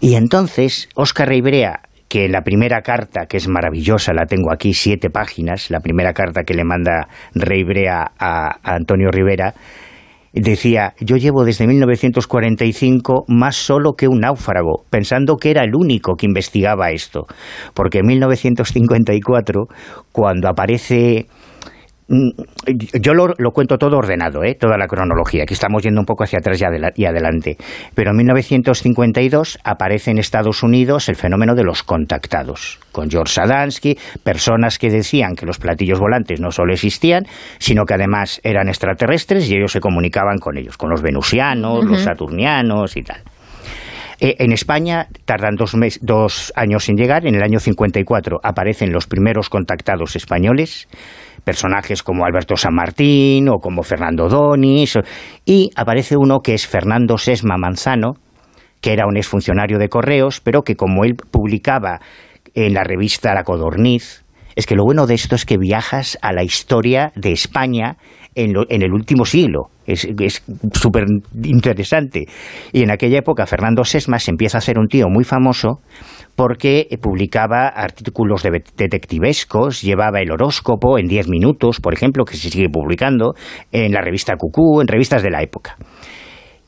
Y entonces Óscar Ribrea que la primera carta, que es maravillosa, la tengo aquí, siete páginas, la primera carta que le manda Rey Brea a, Antonio Rivera, decía, yo llevo desde 1945 más solo que un náufrago, pensando que era el único que investigaba esto, porque en 1954, cuando aparece yo lo, cuento todo ordenado, ¿eh? toda la cronología, que estamos yendo un poco hacia atrás y, adelante. Pero en 1952 aparece en Estados Unidos el fenómeno de los contactados, con George Sadansky, personas que decían que los platillos volantes no solo existían, sino que además eran extraterrestres y ellos se comunicaban con ellos, con los venusianos, los saturnianos y tal. Eh, en España tardan dos, dos años en llegar. En el año 54 aparecen los primeros contactados españoles personajes como Alberto San Martín o como Fernando Donis, y aparece uno que es Fernando Sesma Manzano, que era un exfuncionario de correos, pero que como él publicaba en la revista La Codorniz, es que lo bueno de esto es que viajas a la historia de España en, el último siglo. Es súper interesante. Y en aquella época Fernando Sesma se empieza a hacer un tío muy famoso porque publicaba artículos detectivescos, llevaba el horóscopo en 10 minutos, por ejemplo, que se sigue publicando en la revista Cucú, en revistas de la época.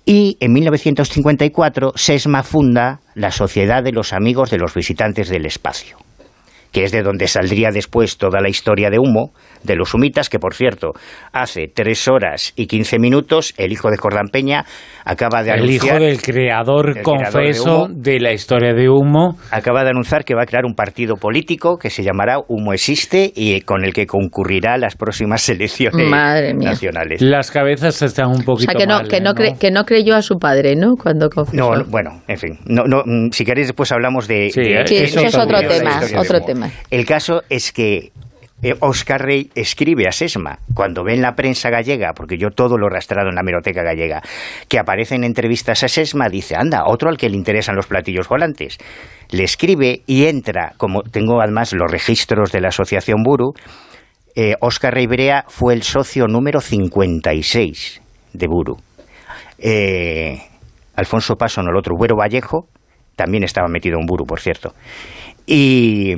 Y en 1954 Sesma funda la Sociedad de los Amigos de los Visitantes del Espacio que es de donde saldría después toda la historia de humo de los humitas, que por cierto, hace tres horas y quince minutos, el hijo de Cordampeña acaba de anunciar... El hijo del creador, confeso, de, la historia de humo. Acaba de anunciar que va a crear un partido político que se llamará Humo Existe y con el que concurrirá a las próximas elecciones nacionales. Las cabezas están un poquito O sea, que no, que, no que no creyó a su padre, ¿no? Cuando confesó. No, bueno, en fin. No, no, mm, si queréis después hablamos de... Sí, eso es otro tema, otro tema. El caso es que Oscar eh, Rey escribe a Sesma cuando ve en la prensa gallega, porque yo todo lo he rastrado en la meroteca gallega, que aparecen entrevistas a Sesma, dice, anda, otro al que le interesan los platillos volantes. Le escribe y entra, como tengo además los registros de la Asociación Buru, eh, Oscar Rey Brea fue el socio número 56 de Buru. Eh, Alfonso Paso, no el otro, Buero Vallejo, también estaba metido en Buru, por cierto. Y,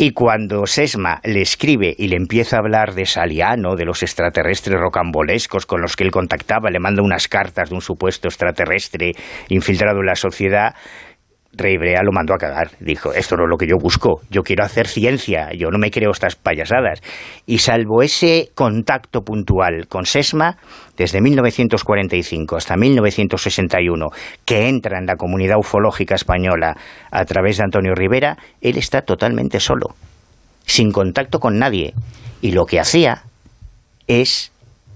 y cuando Sesma le escribe y le empieza a hablar de Saliano, de los extraterrestres rocambolescos con los que él contactaba, le manda unas cartas de un supuesto extraterrestre infiltrado en la sociedad, Rey Brea lo mandó a cagar. Dijo, esto no es lo que yo busco, yo quiero hacer ciencia, yo no me creo estas payasadas. Y salvo ese contacto puntual con Sesma, desde 1945 hasta 1961, que entra en la comunidad ufológica española a través de Antonio Rivera, él está totalmente solo, sin contacto con nadie. Y lo que hacía es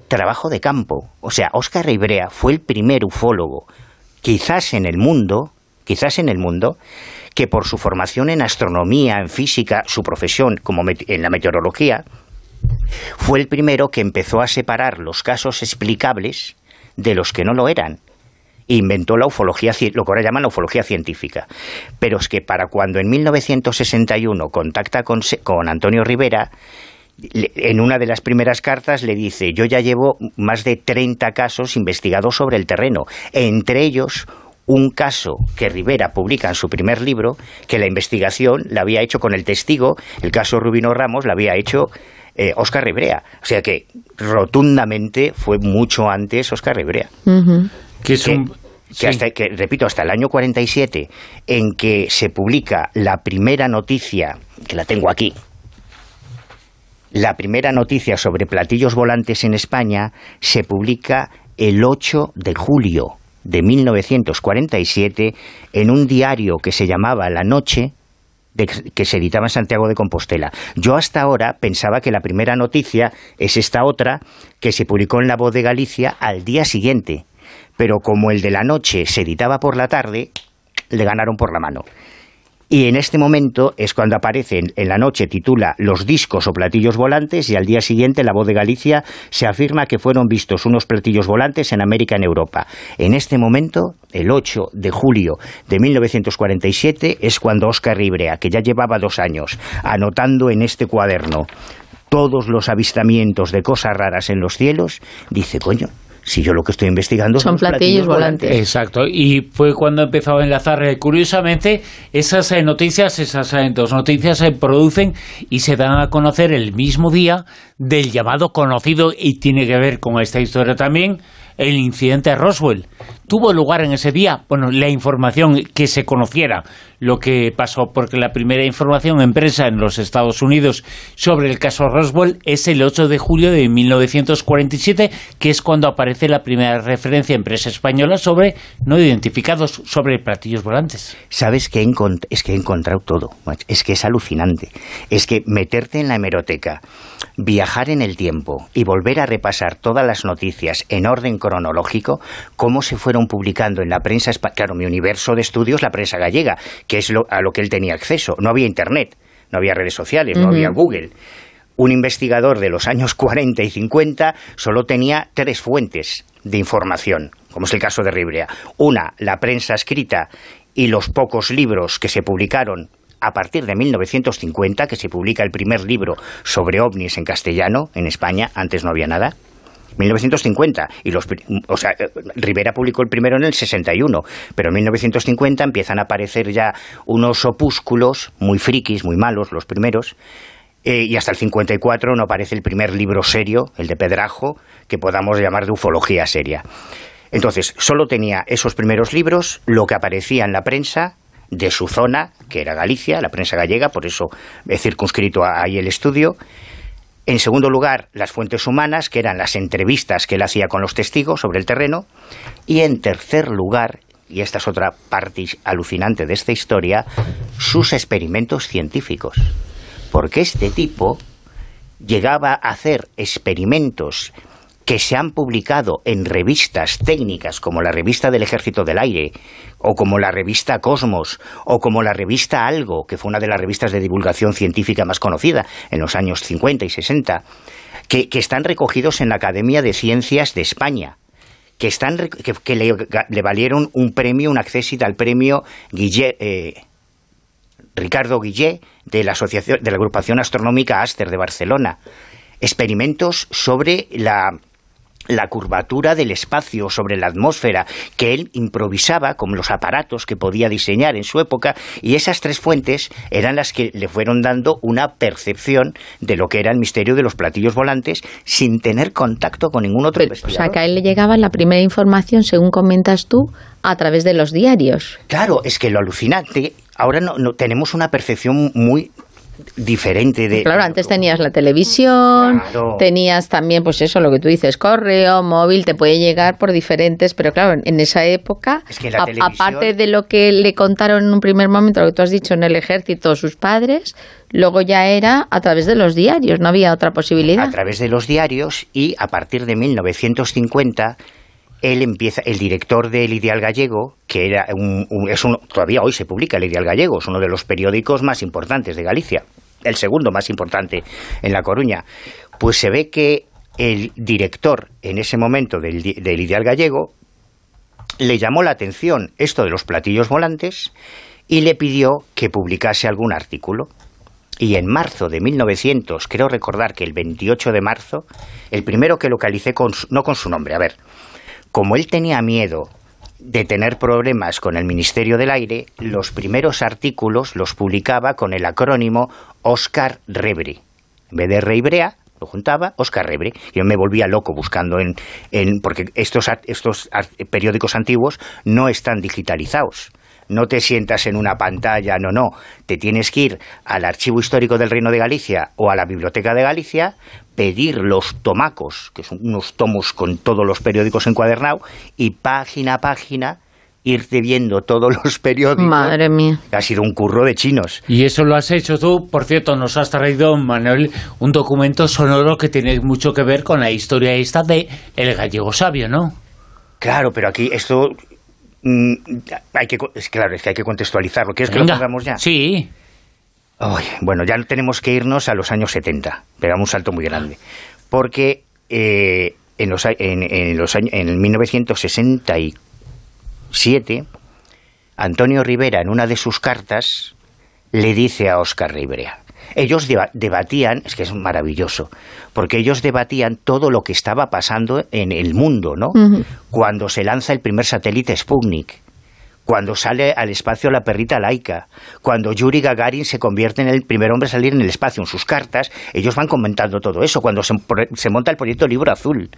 trabajo de campo. O sea, Oscar Ribrea fue el primer ufólogo, quizás en el mundo, quizás en el mundo, que por su formación en astronomía, en física, su profesión como en la meteorología, fue el primero que empezó a separar los casos explicables de los que no lo eran. Inventó la ufología, lo que ahora llaman la ufología científica. Pero es que para cuando en 1961 contacta con, con Antonio Rivera, en una de las primeras cartas le dice, yo ya llevo más de 30 casos investigados sobre el terreno, entre ellos un caso que Rivera publica en su primer libro, que la investigación la había hecho con el testigo, el caso Rubino Ramos la había hecho Oscar eh, Rivera. O sea que rotundamente fue mucho antes Oscar Rivera. Que es un... que, repito, hasta el año 47, en que se publica la primera noticia, que la tengo aquí, la primera noticia sobre platillos volantes en España se publica el 8 de julio de 1947 en un diario que se llamaba La Noche, que se editaba en Santiago de Compostela. Yo hasta ahora pensaba que la primera noticia es esta otra que se publicó en La Voz de Galicia al día siguiente, pero como el de la noche se editaba por la tarde, le ganaron por la mano. Y en este momento es cuando aparece en, la noche, titula Los discos o platillos volantes y al día siguiente La Voz de Galicia se afirma que fueron vistos unos platillos volantes en América en Europa. En este momento, el 8 de julio de 1947, es cuando Oscar Ribrea, que ya llevaba dos años anotando en este cuaderno todos los avistamientos de cosas raras en los cielos, dice, coño, si yo lo que estoy investigando son, platillos, volantes. Exacto, y fue cuando empezó a enlazar. Eh, curiosamente, esas eh, noticias, esas eh, dos noticias se producen y se dan a conocer el mismo día del llamado conocido, y tiene que ver con esta historia también, el incidente de Roswell. Tuvo lugar en ese día, bueno, la información que se conociera lo que pasó, porque la primera información en prensa en los Estados Unidos sobre el caso Roswell es el 8 de julio de 1947, que es cuando aparece la primera referencia en prensa española sobre no identificados, sobre platillos volantes. ¿Sabes que es que he encontrado todo? Es que es alucinante. Es que meterte en la hemeroteca, viajar en el tiempo y volver a repasar todas las noticias en orden cronológico, cómo se fueron publicando en la prensa, claro, mi universo de estudios, la prensa gallega, que es a lo que él tenía acceso. No había Internet, no había redes sociales, no había Google. Un investigador de los años 40 y 50 solo tenía tres fuentes de información, como es el caso de Ribrea. Una, la prensa escrita y los pocos libros que se publicaron a partir de 1950, que se publica el primer libro sobre ovnis en castellano en España, antes no había nada. 1950 y los o sea Rivera publicó el primero en el 61 pero en 1950 empiezan a aparecer ya unos opúsculos muy frikis muy malos los primeros eh, y hasta el 54 no aparece el primer libro serio el de Pedrajo que podamos llamar de ufología seria entonces solo tenía esos primeros libros lo que aparecía en la prensa de su zona que era Galicia la prensa gallega por eso he circunscrito ahí el estudio en segundo lugar, las fuentes humanas, que eran las entrevistas que él hacía con los testigos sobre el terreno. Y en tercer lugar, y esta es otra parte alucinante de esta historia, sus experimentos científicos. Porque este tipo llegaba a hacer experimentos que se han publicado en revistas técnicas como la revista del Ejército del Aire, o como la revista Cosmos, o como la revista Algo, que fue una de las revistas de divulgación científica más conocida en los años 50 y 60, que, están recogidos en la Academia de Ciencias de España, que, están, que, le, valieron un premio, un acceso al premio eh, Ricardo Guillé de de la agrupación astronómica Aster de Barcelona. Experimentos sobre la la curvatura del espacio sobre la atmósfera, que él improvisaba con los aparatos que podía diseñar en su época, y esas tres fuentes eran las que le fueron dando una percepción de lo que era el misterio de los platillos volantes sin tener contacto con ningún otro investigador. O sea, que a él le llegaba la primera información, según comentas tú, a través de los diarios. Claro, es que lo alucinante, ahora no tenemos una percepción muy diferente de... Claro, antes tenías la televisión, tenías también, pues eso, lo que tú dices, correo, móvil, te puede llegar por diferentes, pero claro, en esa época, aparte de lo que le contaron en un primer momento, lo que tú has dicho en el ejército, sus padres, luego ya era a través de los diarios, no había otra posibilidad. A través de los diarios y a partir de 1950 él empieza, el director del Ideal Gallego, que era un, es todavía hoy se publica el Ideal Gallego, es uno de los periódicos más importantes de Galicia, el segundo más importante en La Coruña, pues se ve que el director en ese momento del, del Ideal Gallego le llamó la atención esto de los platillos volantes y le pidió que publicase algún artículo. Y en marzo de 1900, creo recordar que el 28 de marzo, el primero que localicé, con, no con su nombre, a ver, como él tenía miedo de tener problemas con el Ministerio del Aire, los primeros artículos los publicaba con el acrónimo Oscar Rebre. En vez de Reibrea, lo juntaba Oscar Rebre. Yo me volvía loco buscando en... en porque estos, estos periódicos antiguos no están digitalizados no te sientas en una pantalla, no, no, te tienes que ir al Archivo Histórico del Reino de Galicia o a la Biblioteca de Galicia, pedir los tomacos, que son unos tomos con todos los periódicos encuadernados, y página a página irte viendo todos los periódicos. Madre mía. Ha sido un curro de chinos. Y eso lo has hecho tú. Por cierto, nos has traído, Manuel, un documento sonoro que tiene mucho que ver con la historia esta de El Gallego Sabio, ¿no? Claro, pero aquí esto Mm, hay que, es claro, es que hay que contextualizarlo. ¿Quieres que lo pongamos ya? Sí. bueno, ya tenemos que irnos a los años 70. Pegamos un salto muy grande. Porque eh, en, los, en, los años, en el 1967, Antonio Rivera, en una de sus cartas, le dice a Oscar Rivera, ellos debatían, es que es maravilloso, porque ellos debatían todo lo que estaba pasando en el mundo, ¿no? Cuando se lanza el primer satélite Sputnik, cuando sale al espacio la perrita laica, cuando Yuri Gagarin se convierte en el primer hombre a salir en el espacio. En sus cartas, ellos van comentando todo eso, cuando se, se monta el proyecto Libro Azul,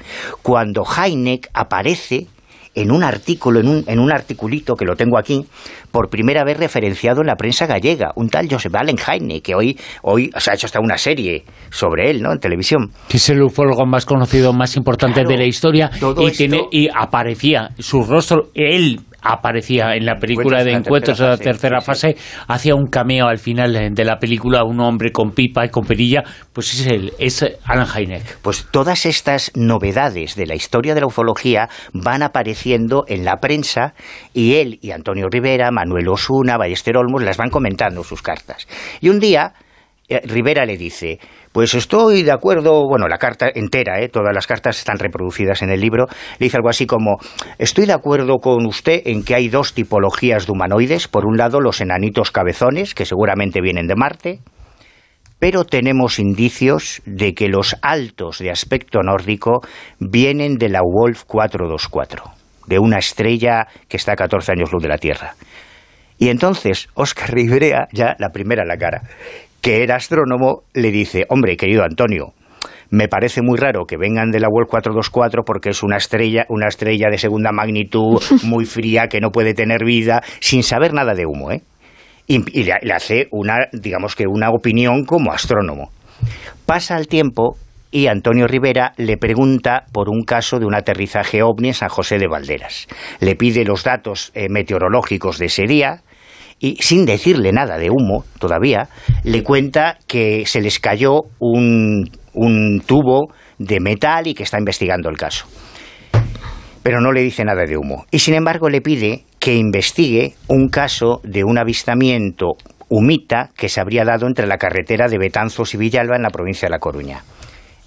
cuando Heineck aparece en un artículo, en un, en un articulito que lo tengo aquí, por primera vez referenciado en la prensa gallega, un tal Josep Allen Heine, que hoy, hoy se ha hecho hasta una serie sobre él, ¿no? En televisión. Que es el ufólogo más conocido, más importante de la historia y, tiene, y aparecía su rostro, él aparecía en la película de Encuentros en la tercera fase, hacía un cameo al final de la película, un hombre con pipa y con perilla, pues es él, es Alan Hynek. Pues todas estas novedades de la historia de la ufología van apareciendo en la prensa y él y Antonio Rivera, Manuel Osuna, Ballester Olmos las van comentando sus cartas. Y un día Rivera le dice, pues estoy de acuerdo, bueno, la carta entera, ¿eh? todas las cartas están reproducidas en el libro, le dice algo así como, estoy de acuerdo con usted en que hay dos tipologías de humanoides, por un lado los enanitos cabezones, que seguramente vienen de Marte, pero tenemos indicios de que los altos de aspecto nórdico vienen de la Wolf 424, de una estrella que está a 14 años luz de la Tierra. Y entonces Oscar Rivera, ya la primera la cara, que era astrónomo, le dice, hombre, querido Antonio, me parece muy raro que vengan de la World 424 porque es una estrella, una estrella de segunda magnitud, muy fría, que no puede tener vida, sin saber nada de humo, ¿eh? Y, le, le, hace una, digamos que una opinión como astrónomo. Pasa el tiempo y Antonio Rivera le pregunta por un caso de un aterrizaje ovni en San José de Valderas. Le pide los datos eh, meteorológicos de ese día, y sin decirle nada de humo todavía, le cuenta que se les cayó un, un tubo de metal y que está investigando el caso. Pero no le dice nada de humo. Y sin embargo le pide que investigue un caso de un avistamiento humita que se habría dado entre la carretera de Betanzos y Villalba en la provincia de La Coruña.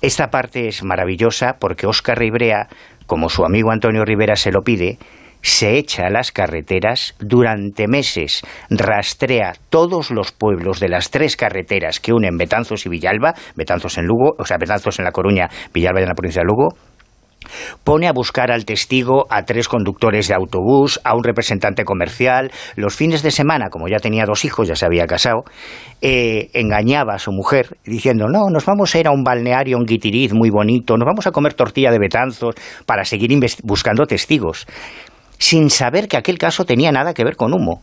Esta parte es maravillosa porque Óscar Ribrea, como su amigo Antonio Rivera se lo pide, se echa a las carreteras durante meses, rastrea todos los pueblos de las tres carreteras que unen Betanzos y Villalba, Betanzos en Lugo, o sea, Betanzos en La Coruña, Villalba en la provincia de Lugo, pone a buscar al testigo a tres conductores de autobús, a un representante comercial. Los fines de semana, como ya tenía dos hijos, ya se había casado, eh, engañaba a su mujer diciendo, no, nos vamos a ir a un balneario, un guitiriz muy bonito, nos vamos a comer tortilla de betanzos para seguir buscando testigos sin saber que aquel caso tenía nada que ver con humo.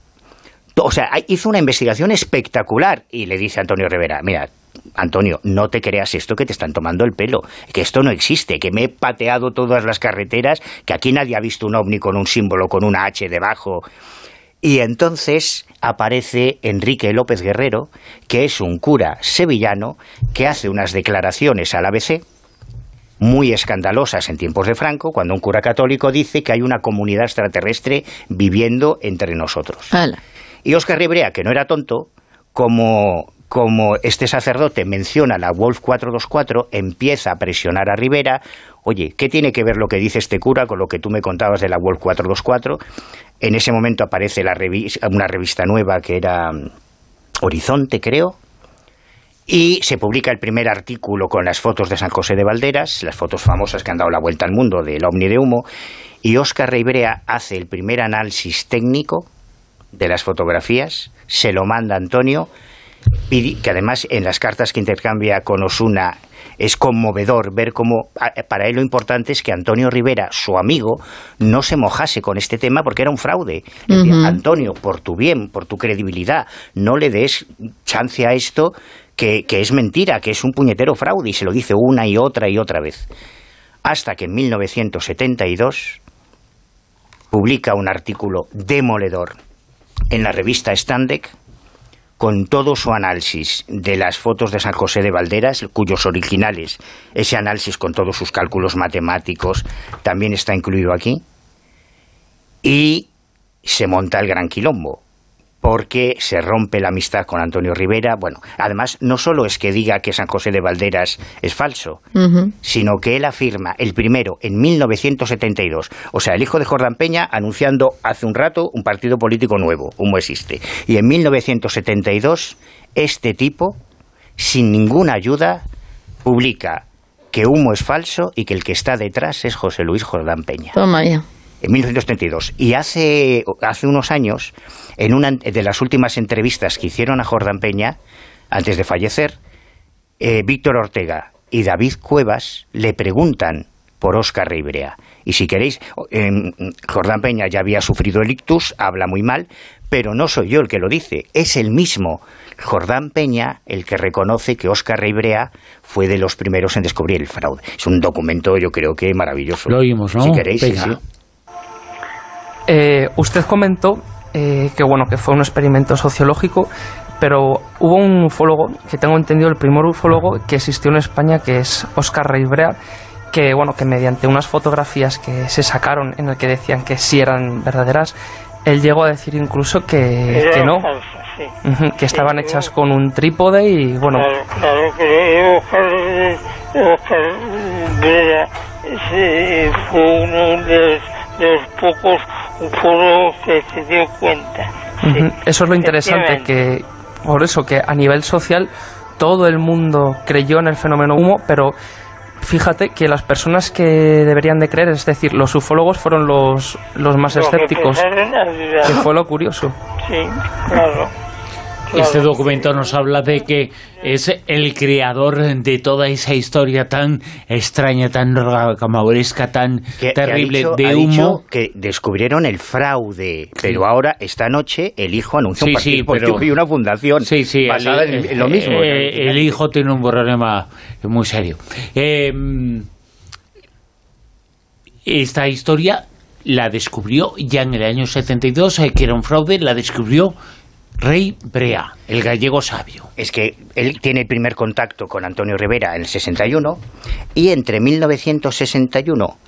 O sea, hizo una investigación espectacular y le dice a Antonio Rivera, mira, Antonio, no te creas esto que te están tomando el pelo, que esto no existe, que me he pateado todas las carreteras, que aquí nadie ha visto un ovni con un símbolo, con una H debajo. Y entonces aparece Enrique López Guerrero, que es un cura sevillano, que hace unas declaraciones al ABC, muy escandalosas en tiempos de Franco, cuando un cura católico dice que hay una comunidad extraterrestre viviendo entre nosotros. Y Oscar Ribrea, que no era tonto, como, como este sacerdote menciona la Wolf 424, empieza a presionar a Rivera, oye, ¿qué tiene que ver lo que dice este cura con lo que tú me contabas de la Wolf 424? En ese momento aparece la una revista nueva que era mm, Horizonte, creo, y se publica el primer artículo con las fotos de San José de Valderas, las fotos famosas que han dado la vuelta al mundo del ovni de humo, y Óscar Reibrea hace el primer análisis técnico de las fotografías, se lo manda a Antonio, que además en las cartas que intercambia con Osuna es conmovedor ver cómo para él lo importante es que Antonio Rivera, su amigo, no se mojase con este tema porque era un fraude. Antonio, por tu bien, por tu credibilidad, no le des chance a esto que, es mentira, que es un puñetero fraude, y se lo dice una y otra y otra vez. Hasta que en 1972 publica un artículo demoledor en la revista Standec con todo su análisis de las fotos de San José de Valderas, cuyos originales, ese análisis con todos sus cálculos matemáticos, también está incluido aquí, y se monta el gran quilombo porque se rompe la amistad con Antonio Rivera. Bueno, además, no solo es que diga que San José de Valderas es falso, sino que él afirma, el primero, en 1972, o sea, el hijo de Jordán Peña anunciando hace un rato un partido político nuevo, Humo existe. Y en 1972, este tipo, sin ninguna ayuda, publica que Humo es falso y que el que está detrás es José Luis Jordán Peña. Toma ya. En 1932. Y hace, hace unos años, en una de las últimas entrevistas que hicieron a Jordán Peña, antes de fallecer, eh, Víctor Ortega y David Cuevas le preguntan por Óscar Ribrea. Y si queréis, em, Jordán Peña ya había sufrido el ictus, habla muy mal, pero no soy yo el que lo dice, es el mismo Jordán Peña el que reconoce que Óscar Ribrea fue de los primeros en descubrir el fraude. Es un documento, yo creo que maravilloso. Lo oímos, ¿no? Si queréis, sí, sí. Eh, usted comentó eh, que bueno que fue un experimento sociológico, pero hubo un ufólogo que tengo entendido el primer ufólogo que existió en España que es Oscar Reibrea que bueno que mediante unas fotografías que se sacaron en el que decían que sí eran verdaderas él llegó a decir incluso que, no sí. Que estaban hechas con un trípode y bueno Claro, claro que Oscar, Oscar Vera ese fue uno de los, de los pocos ufólogos que se dio cuenta. Eso es lo interesante, que por eso que a nivel social todo el mundo creyó en el fenómeno humo, pero fíjate que las personas que deberían de creer, es decir, los ufólogos fueron los, los más Los que escépticos, dudar. que fue lo curioso. Sí, claro. Este documento nos habla de que es el creador de toda esa historia tan extraña, tan rocamauresca, tan Que- que terrible ha dicho, de ha humo. dicho que descubrieron el fraude, pero ahora, esta noche, el hijo anuncia un Sí, partido sí, político pero- y una fundación Sí, sí, basada el, en, en lo mismo. eh, el hijo tiene un problema muy serio. Eh, esta historia la descubrió ya en el año 72, eh, que era un fraude, la descubrió Rey Brea, el gallego sabio. Es que él tiene el primer contacto con Antonio Rivera en el 61 y entre 1961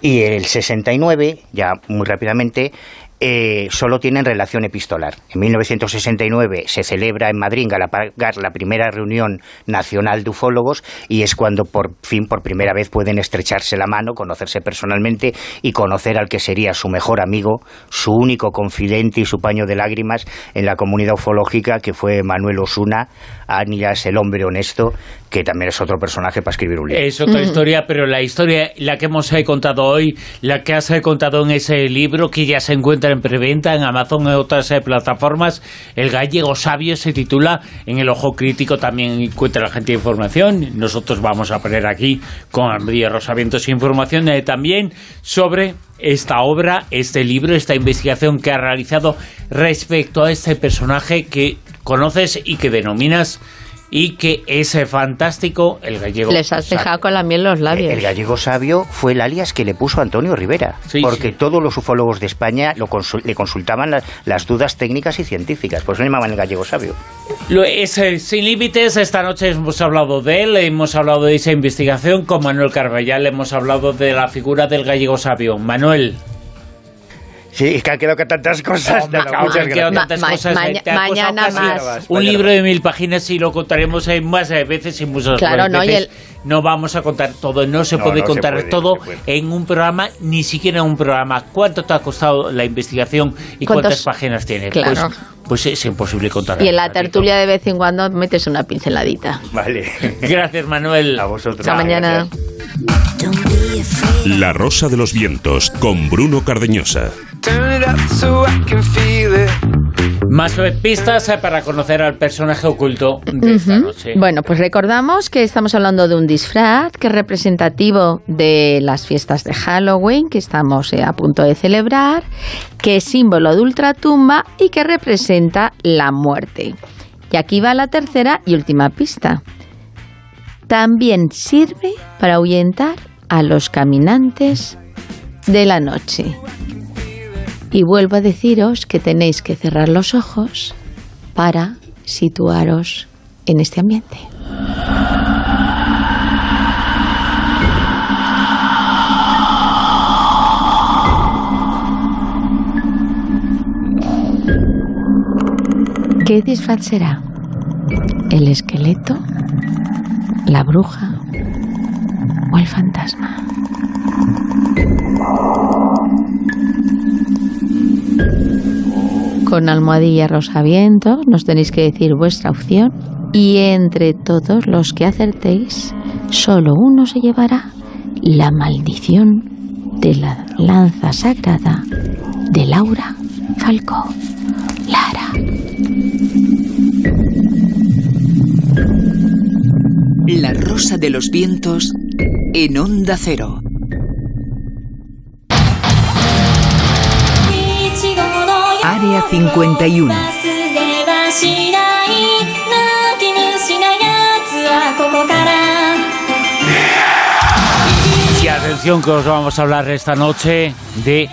y el 69, ya muy rápidamente, eh, solo tienen relación epistolar. En 1969 se celebra en Madrid, en Galapagar, la primera reunión nacional de ufólogos y es cuando por fin, por primera vez, pueden estrecharse la mano, conocerse personalmente y conocer al que sería su mejor amigo, su único confidente y su paño de lágrimas en la comunidad ufológica, que fue Manuel Osuna, Ánilas, el hombre honesto, que también es otro personaje para escribir un libro. Es otra historia, pero la historia, la que hemos eh, contado hoy, la que has eh, contado en ese libro que ya se encuentra en preventa en Amazon y otras eh, plataformas, El gallego sabio se titula En el ojo crítico también encuentra la gente información. Nosotros vamos a poner aquí con Andrea Rosavientos información eh, también sobre esta obra, este libro, esta investigación que ha realizado respecto a este personaje que conoces y que denominas y que es eh, fantástico el gallego. Les has sabio. dejado con la miel en los labios. El gallego sabio fue el alias que le puso Antonio Rivera, porque todos los ufólogos de España lo consul- le consultaban las, las dudas técnicas y científicas, por eso le llamaban el gallego sabio. Lo es eh, Sin Límites, esta noche hemos hablado de él, hemos hablado de esa investigación con Manuel Carballal, hemos hablado de la figura del gallego sabio. Manuel. Sí, es que han quedado con tantas cosas. No, claro, muchas han quedado gracias. tantas Ma- cosas, ma- eh, costado mañana más. Un libro de mil páginas y lo contaremos eh, más eh, veces y muchas Claro, veces. no, y el- No vamos a contar todo, no se No, puede no se contar puede, todo no puede. en un programa, ni siquiera en un programa. ¿Cuánto te ha costado la investigación y ¿Cuántos? cuántas páginas tiene? Claro. Pues, pues es imposible contar. Y en la tertulia de vez en cuando metes una pinceladita. Vale. Gracias, Manuel. A vosotros. Hasta mañana. La Rosa de los Vientos con Bruno Cardeñosa. Más pistas eh, para conocer al personaje oculto de esta noche. Bueno, pues recordamos que estamos hablando de un disfraz que es representativo de las fiestas de Halloween que estamos eh, a punto de celebrar, que es símbolo de ultratumba y que representa la muerte. Y aquí va la tercera y última pista. También sirve para ahuyentar a los caminantes de la noche. Y vuelvo a deciros que tenéis que cerrar los ojos para situaros en este ambiente. ¿Qué disfraz será? ¿El esqueleto? ¿La bruja? ¿O el fantasma? Con almohadilla rosavientos nos tenéis que decir vuestra opción y entre todos los que acertéis, solo uno se llevará la maldición de la lanza sagrada de Laura Falcó. Lara. La rosa de los vientos en onda cero. 51. Y atención que os vamos a hablar esta noche de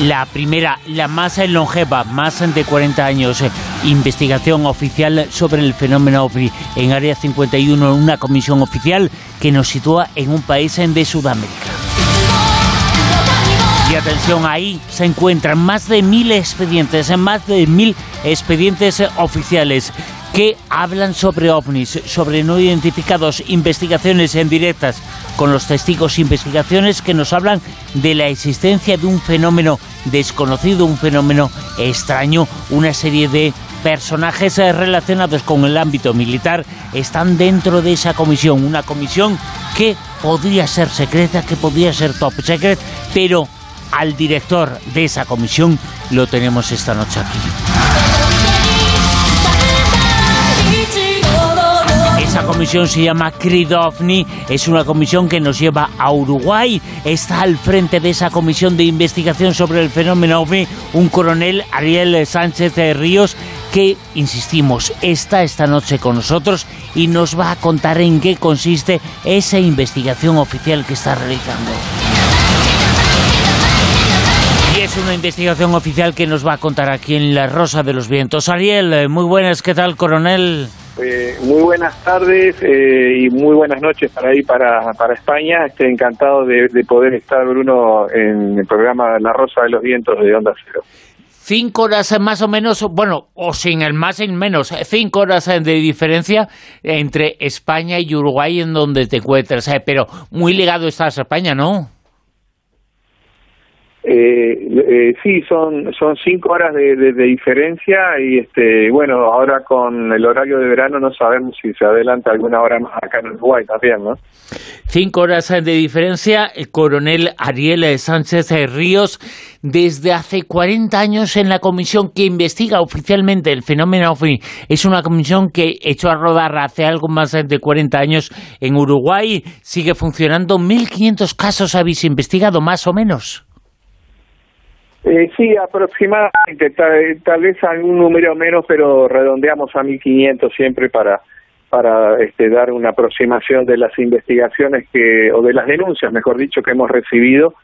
la primera, la más longeva, más de 40 años, eh, investigación oficial sobre el fenómeno OVNI en Área 51, una comisión oficial que nos sitúa en un país de Sudamérica. Y atención, ahí se encuentran más de mil expedientes, más de mil expedientes eh, oficiales que hablan sobre ovnis, sobre no identificados, investigaciones en directas con los testigos, investigaciones que nos hablan de la existencia de un fenómeno desconocido, un fenómeno extraño, una serie de personajes eh, relacionados con el ámbito militar están dentro de esa comisión, una comisión que podría ser secreta, que podría ser top secret, pero al director de esa comisión lo tenemos esta noche aquí. Esa comisión se llama CRIDOVNI, es una comisión que nos lleva a Uruguay. Está al frente de esa comisión de investigación sobre el fenómeno OVNI un coronel Ariel Sánchez de Ríos que, insistimos, está esta noche con nosotros y nos va a contar en qué consiste esa investigación oficial que está realizando. Es una investigación oficial que nos va a contar aquí en La Rosa de los Vientos. Ariel, eh, muy buenas, ¿qué tal, coronel? Eh, muy buenas tardes eh, y muy buenas noches para ahí, para, para España. Estoy encantado de, de poder estar, Bruno, en el programa La Rosa de los Vientos de Onda Cero. Cinco horas eh, más o menos, bueno, o sin el más en menos, cinco horas de diferencia entre España y Uruguay en donde te encuentras, eh, pero muy ligado estás a España, ¿no? Eh, eh, sí, son cinco horas de, de- diferencia y este bueno, ahora con el horario de verano no sabemos si se adelanta alguna hora más acá en Uruguay también, ¿no? Cinco horas de diferencia, el coronel Ariel Sánchez Ríos, desde hace 40 años en la comisión que investiga oficialmente el fenómeno OVNI. Es una comisión que echó a rodar hace algo más de 40 años en Uruguay. Sigue funcionando. 1.500 casos habéis investigado, más o menos. Eh, sí, aproximadamente, tal, tal vez algún número menos, pero redondeamos a 1500 siempre para para este, dar una aproximación de las investigaciones que o de las denuncias, mejor dicho, que hemos recibido,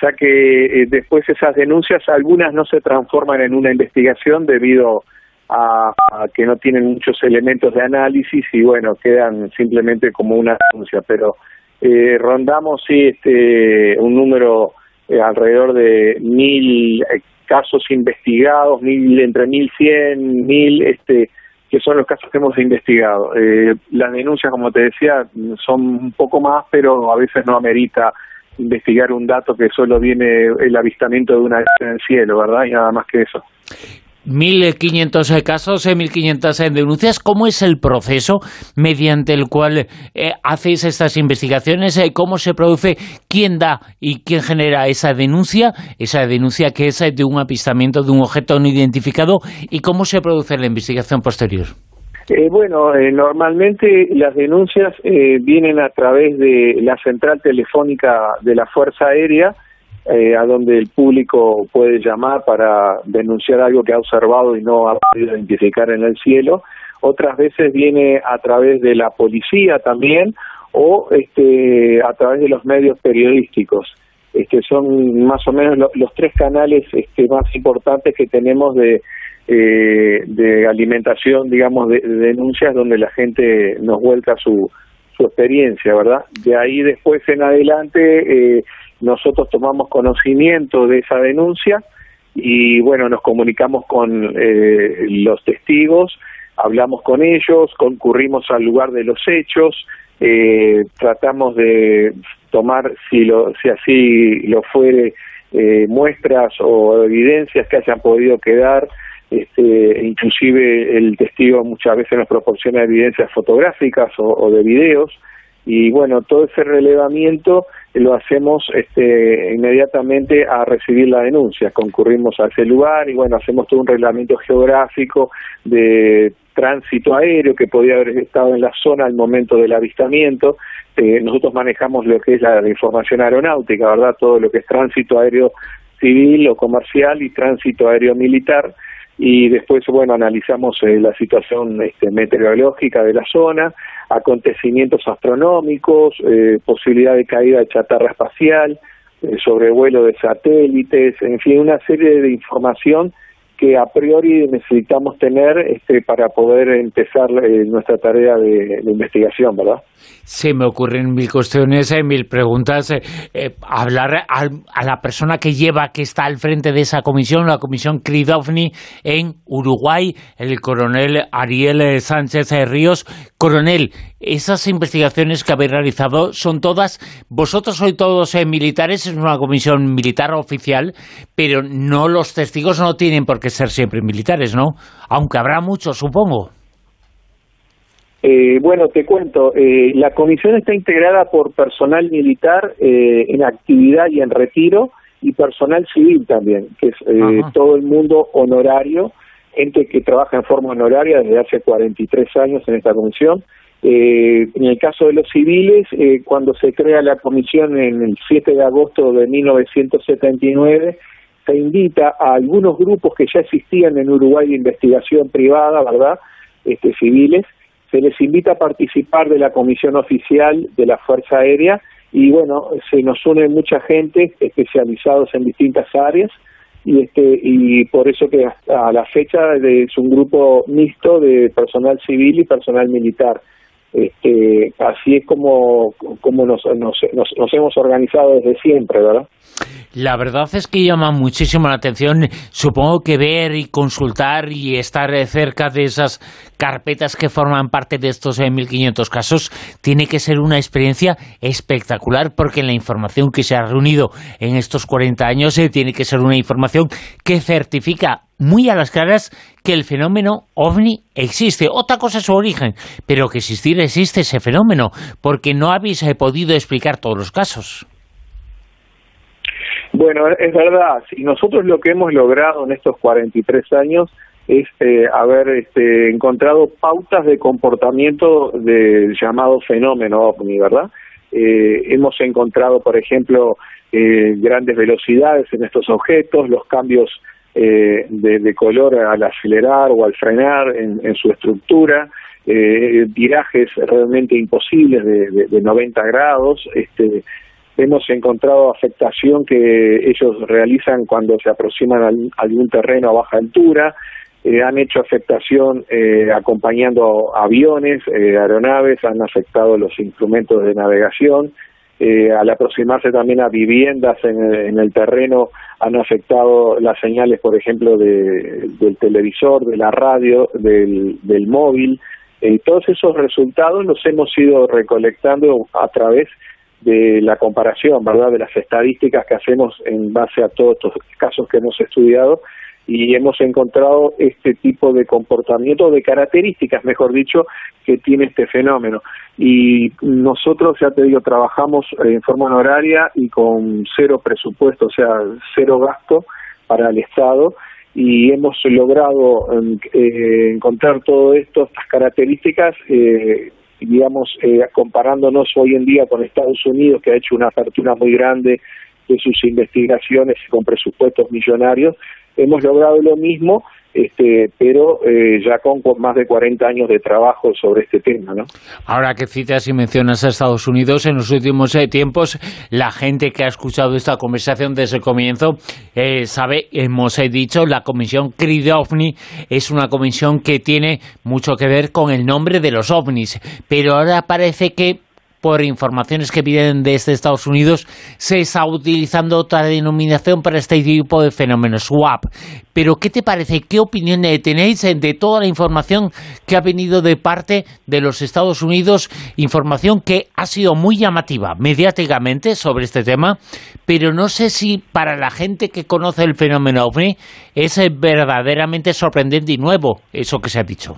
ya que eh, después esas denuncias algunas no se transforman en una investigación debido a, a que no tienen muchos elementos de análisis y bueno quedan simplemente como una denuncia, pero eh, rondamos sí este un número eh, alrededor de mil eh, casos investigados, mil entre mil cien, mil este que son los casos que hemos investigado. Eh, las denuncias, como te decía, son un poco más, pero a veces no amerita investigar un dato que solo viene el avistamiento de una en el cielo, ¿verdad? Y nada más que eso. 1.500 eh, casos, eh, 1.500 eh, denuncias. ¿Cómo es el proceso mediante el cual eh, hacéis estas investigaciones? Eh, ¿Cómo se produce? ¿Quién da y quién genera esa denuncia? Esa denuncia que es eh, de un avistamiento de un objeto no identificado. ¿Y cómo se produce la investigación posterior? Bueno, eh, normalmente las denuncias vienen a través de la central telefónica de la Fuerza Aérea, eh, a donde el público puede llamar para denunciar algo que ha observado y no ha podido identificar en el cielo. Otras veces viene a través de la policía también o este, a través de los medios periodísticos. Este, son más o menos lo- los tres canales este, más importantes que tenemos de, eh, de alimentación, digamos, de, de denuncias donde la gente nos vuelca su, su experiencia, ¿verdad? De ahí después en adelante eh, nosotros tomamos conocimiento de esa denuncia y bueno, nos comunicamos con eh, los testigos, hablamos con ellos, concurrimos al lugar de los hechos, eh, tratamos de tomar, si, lo, si así lo fuere, eh, muestras o evidencias que hayan podido quedar este, inclusive el testigo muchas veces nos proporciona evidencias fotográficas o, o de videos y bueno, todo ese relevamiento lo hacemos este, inmediatamente a recibir la denuncia. Concurrimos a ese lugar y bueno, hacemos todo un reglamento geográfico de tránsito aéreo que podía haber estado en la zona al momento del avistamiento. Eh, nosotros manejamos lo que es la, información aeronáutica, ¿verdad? Todo lo que es tránsito aéreo civil o comercial y tránsito aéreo militar y después, bueno, analizamos eh, la situación este, meteorológica de la zona, acontecimientos astronómicos, eh, posibilidad de caída de chatarra espacial, eh, sobrevuelo de satélites, en fin, una serie de información que a priori necesitamos tener este, para poder empezar eh, nuestra tarea de, investigación, ¿verdad? Se me ocurren mil cuestiones, eh, mil preguntas. Eh, hablar a la persona que lleva, que está al frente de esa comisión, la comisión Cridovni en Uruguay, el coronel Ariel Sánchez Ríos. Coronel, esas investigaciones que habéis realizado son todas, vosotros sois todos militares, es una comisión militar oficial, pero no los testigos no tienen por qué ser siempre militares, ¿no? Aunque habrá muchos, supongo. Eh, bueno, te cuento, eh, la comisión está integrada por personal militar eh, en actividad y en retiro y personal civil también, que es todo el mundo honorario, gente que trabaja en forma honoraria desde hace 43 años en esta comisión. en el caso de los civiles, cuando se crea la comisión en el 7 de agosto de 1979, se invita a algunos grupos que ya existían en Uruguay de investigación privada, ¿verdad? Este, civiles, se les invita a participar de la comisión oficial de la Fuerza Aérea y bueno, se nos une mucha gente especializados en distintas áreas y este y por eso que hasta la fecha es un grupo mixto de personal civil y personal militar. Este, así es como, como nos, nos, nos, hemos organizado desde siempre, ¿verdad? La verdad es que llama muchísimo la atención, supongo que ver y consultar y estar cerca de esas carpetas que forman parte de estos 1.500 eh, casos tiene que ser una experiencia espectacular porque la información que se ha reunido en estos 40 años eh, tiene que ser una información que certifica muy a las claras que el fenómeno ovni existe. Otra cosa es su origen, pero que existir existe ese fenómeno, porque no habéis eh, podido explicar todos los casos. Bueno, es verdad. Y nosotros lo que hemos logrado en estos 43 años es eh, haber este, encontrado pautas de comportamiento del llamado fenómeno ovni, ¿verdad? Eh, hemos encontrado, por ejemplo, grandes velocidades en estos objetos, los cambios eh, de, color al acelerar o al frenar en, su estructura, eh, virajes realmente imposibles de, de, 90 grados. Este, hemos encontrado afectación que ellos realizan cuando se aproximan a algún terreno a baja altura. Eh, han hecho afectación eh, acompañando aviones, aeronaves, han afectado los instrumentos de navegación. Al aproximarse también a viviendas en el terreno han afectado las señales, por ejemplo, de, del televisor, de la radio, del, del móvil. y todos esos resultados los hemos ido recolectando a través de la comparación, ¿verdad?, de las estadísticas que hacemos en base a todos estos casos que hemos estudiado y hemos encontrado este tipo de comportamiento, de características, mejor dicho, que tiene este fenómeno. Y nosotros, ya te digo, trabajamos en forma honoraria y con cero presupuesto, o sea, cero gasto para el Estado y hemos logrado eh, encontrar todo esto, estas características, eh, digamos, eh, comparándonos hoy en día con Estados Unidos, que ha hecho una apertura muy grande de sus investigaciones con presupuestos millonarios, hemos logrado lo mismo, este, pero eh, ya con, más de 40 años de trabajo sobre este tema. ¿no? Ahora que citas y mencionas a Estados Unidos, en los últimos eh, tiempos, la gente que ha escuchado esta conversación desde el comienzo eh, sabe, hemos dicho, la comisión CRID OVNI es una comisión que tiene mucho que ver con el nombre de los ovnis, pero ahora parece que por informaciones que vienen desde Estados Unidos, se está utilizando otra denominación para este tipo de fenómenos, SWAP. Pero, ¿qué te parece? ¿Qué opinión tenéis de toda la información que ha venido de parte de los Estados Unidos? Información que ha sido muy llamativa mediáticamente sobre este tema, pero no sé si para la gente que conoce el fenómeno OVNI es verdaderamente sorprendente y nuevo eso que se ha dicho.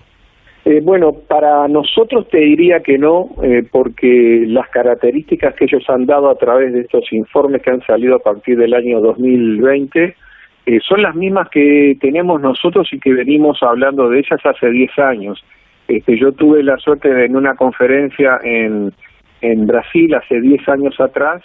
Eh, bueno, para nosotros te diría que no, eh, porque las características que ellos han dado a través de estos informes que han salido a partir del año 2020 eh, son las mismas que tenemos nosotros y que venimos hablando de ellas hace 10 años. Este, yo tuve la suerte de, en una conferencia en, en Brasil hace 10 años atrás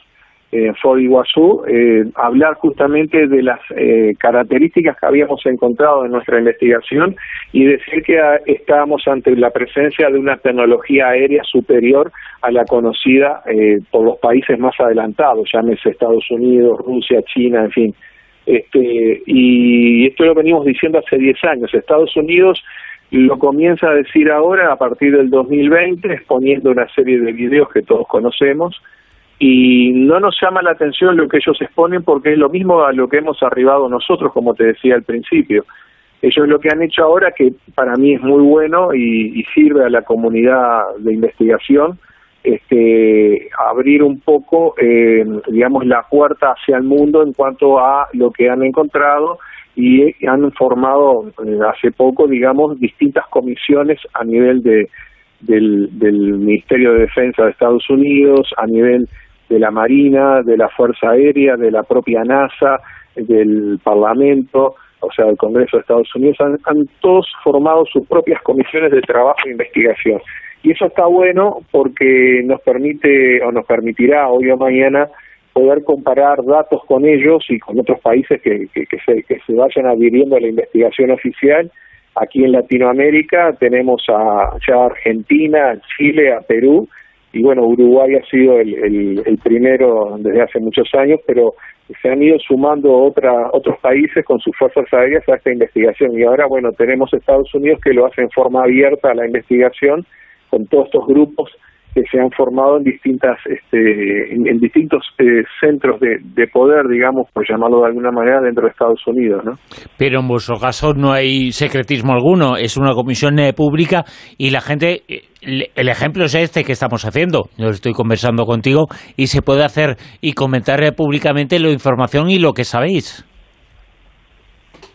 en Foz Iguazú, eh, hablar justamente de las eh, características que habíamos encontrado en nuestra investigación y decir que ah, estábamos ante la presencia de una tecnología aérea superior a la conocida eh, por los países más adelantados, llámese Estados Unidos, Rusia, China, en fin. Este, y esto lo venimos diciendo hace 10 años. Estados Unidos lo comienza a decir ahora a partir del 2020, exponiendo una serie de videos que todos conocemos, y no nos llama la atención lo que ellos exponen porque es lo mismo a lo que hemos arribado nosotros, como te decía al principio. Ellos lo que han hecho ahora, que para mí es muy bueno y, sirve a la comunidad de investigación, este, abrir un poco, eh, digamos, la puerta hacia el mundo en cuanto a lo que han encontrado y han formado eh, hace poco, digamos, distintas comisiones a nivel de, del, del Ministerio de Defensa de Estados Unidos, a nivel de la Marina, de la Fuerza Aérea, de la propia NASA, del Parlamento, o sea, del Congreso de Estados Unidos, han, todos formado sus propias comisiones de trabajo e investigación. Y eso está bueno porque nos permite o nos permitirá hoy o mañana poder comparar datos con ellos y con otros países que, que, se, que se vayan adhiriendo a la investigación oficial. Aquí en Latinoamérica tenemos a, ya a Argentina, Chile, a Perú, y bueno, Uruguay ha sido el, el, primero desde hace muchos años, pero se han ido sumando otra, otros países con sus fuerzas aéreas a esta investigación. Y ahora, bueno, tenemos Estados Unidos que lo hace en forma abierta a la investigación con todos estos grupos que se han formado en distintas este, en, distintos eh, centros de, de, poder, digamos, por llamarlo de alguna manera, dentro de Estados Unidos, ¿no? Pero en vuestro caso no hay secretismo alguno, es una comisión eh, pública y la gente, eh, el ejemplo es este que estamos haciendo, yo estoy conversando contigo y se puede hacer y comentar públicamente la información y lo que sabéis.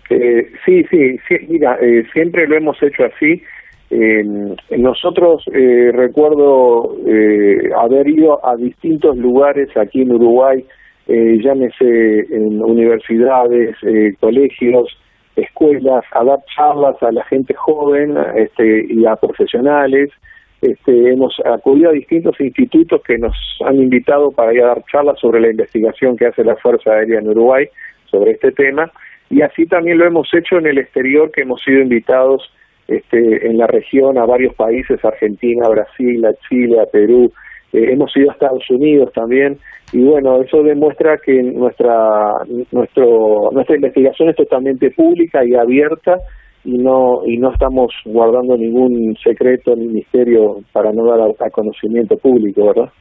sí, sí, sí, mira, siempre lo hemos hecho así eh, nosotros eh, recuerdo eh, haber ido a distintos lugares aquí en Uruguay, eh, llámese en universidades, eh, colegios, escuelas, a dar charlas a la gente joven este, y a profesionales. Este, hemos acudido a distintos institutos que nos han invitado para ir a dar charlas sobre la investigación que hace la Fuerza Aérea en Uruguay sobre este tema y así también lo hemos hecho en el exterior que hemos sido invitados este, en la región a varios países, Argentina, Brasil, Chile, Perú, eh, hemos ido a Estados Unidos también, y bueno, eso demuestra que nuestra, nuestro, nuestra investigación es totalmente pública y abierta, y no y no estamos guardando ningún secreto ni misterio para no dar a, conocimiento público, ¿verdad?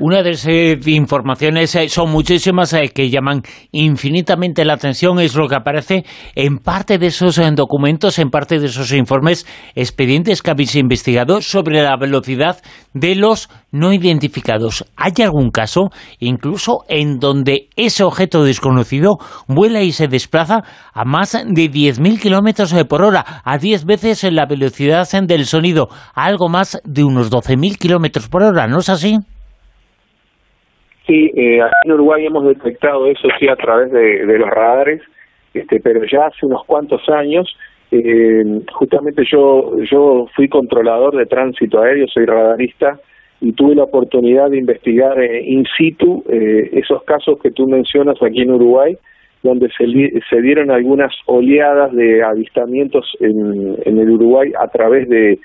Una de esas informaciones eh, son muchísimas eh, que llaman infinitamente la atención, es lo que aparece en parte de esos eh, documentos, en parte de esos informes, expedientes que habéis investigado sobre la velocidad de los no identificados. ¿Hay algún caso, incluso en donde ese objeto desconocido vuela y se desplaza a más de 10.000 kilómetros por hora, a 10 veces la velocidad del sonido, a algo más de unos 12.000 kilómetros por hora, ¿no es así? Sí, eh, aquí en Uruguay hemos detectado eso sí a través de, los radares, este, pero ya hace unos cuantos años, eh, justamente yo yo fui controlador de tránsito aéreo, soy radarista y tuve la oportunidad de investigar eh, in situ eh, esos casos que tú mencionas aquí en Uruguay, donde se, se dieron algunas oleadas de avistamientos en, en el Uruguay a través de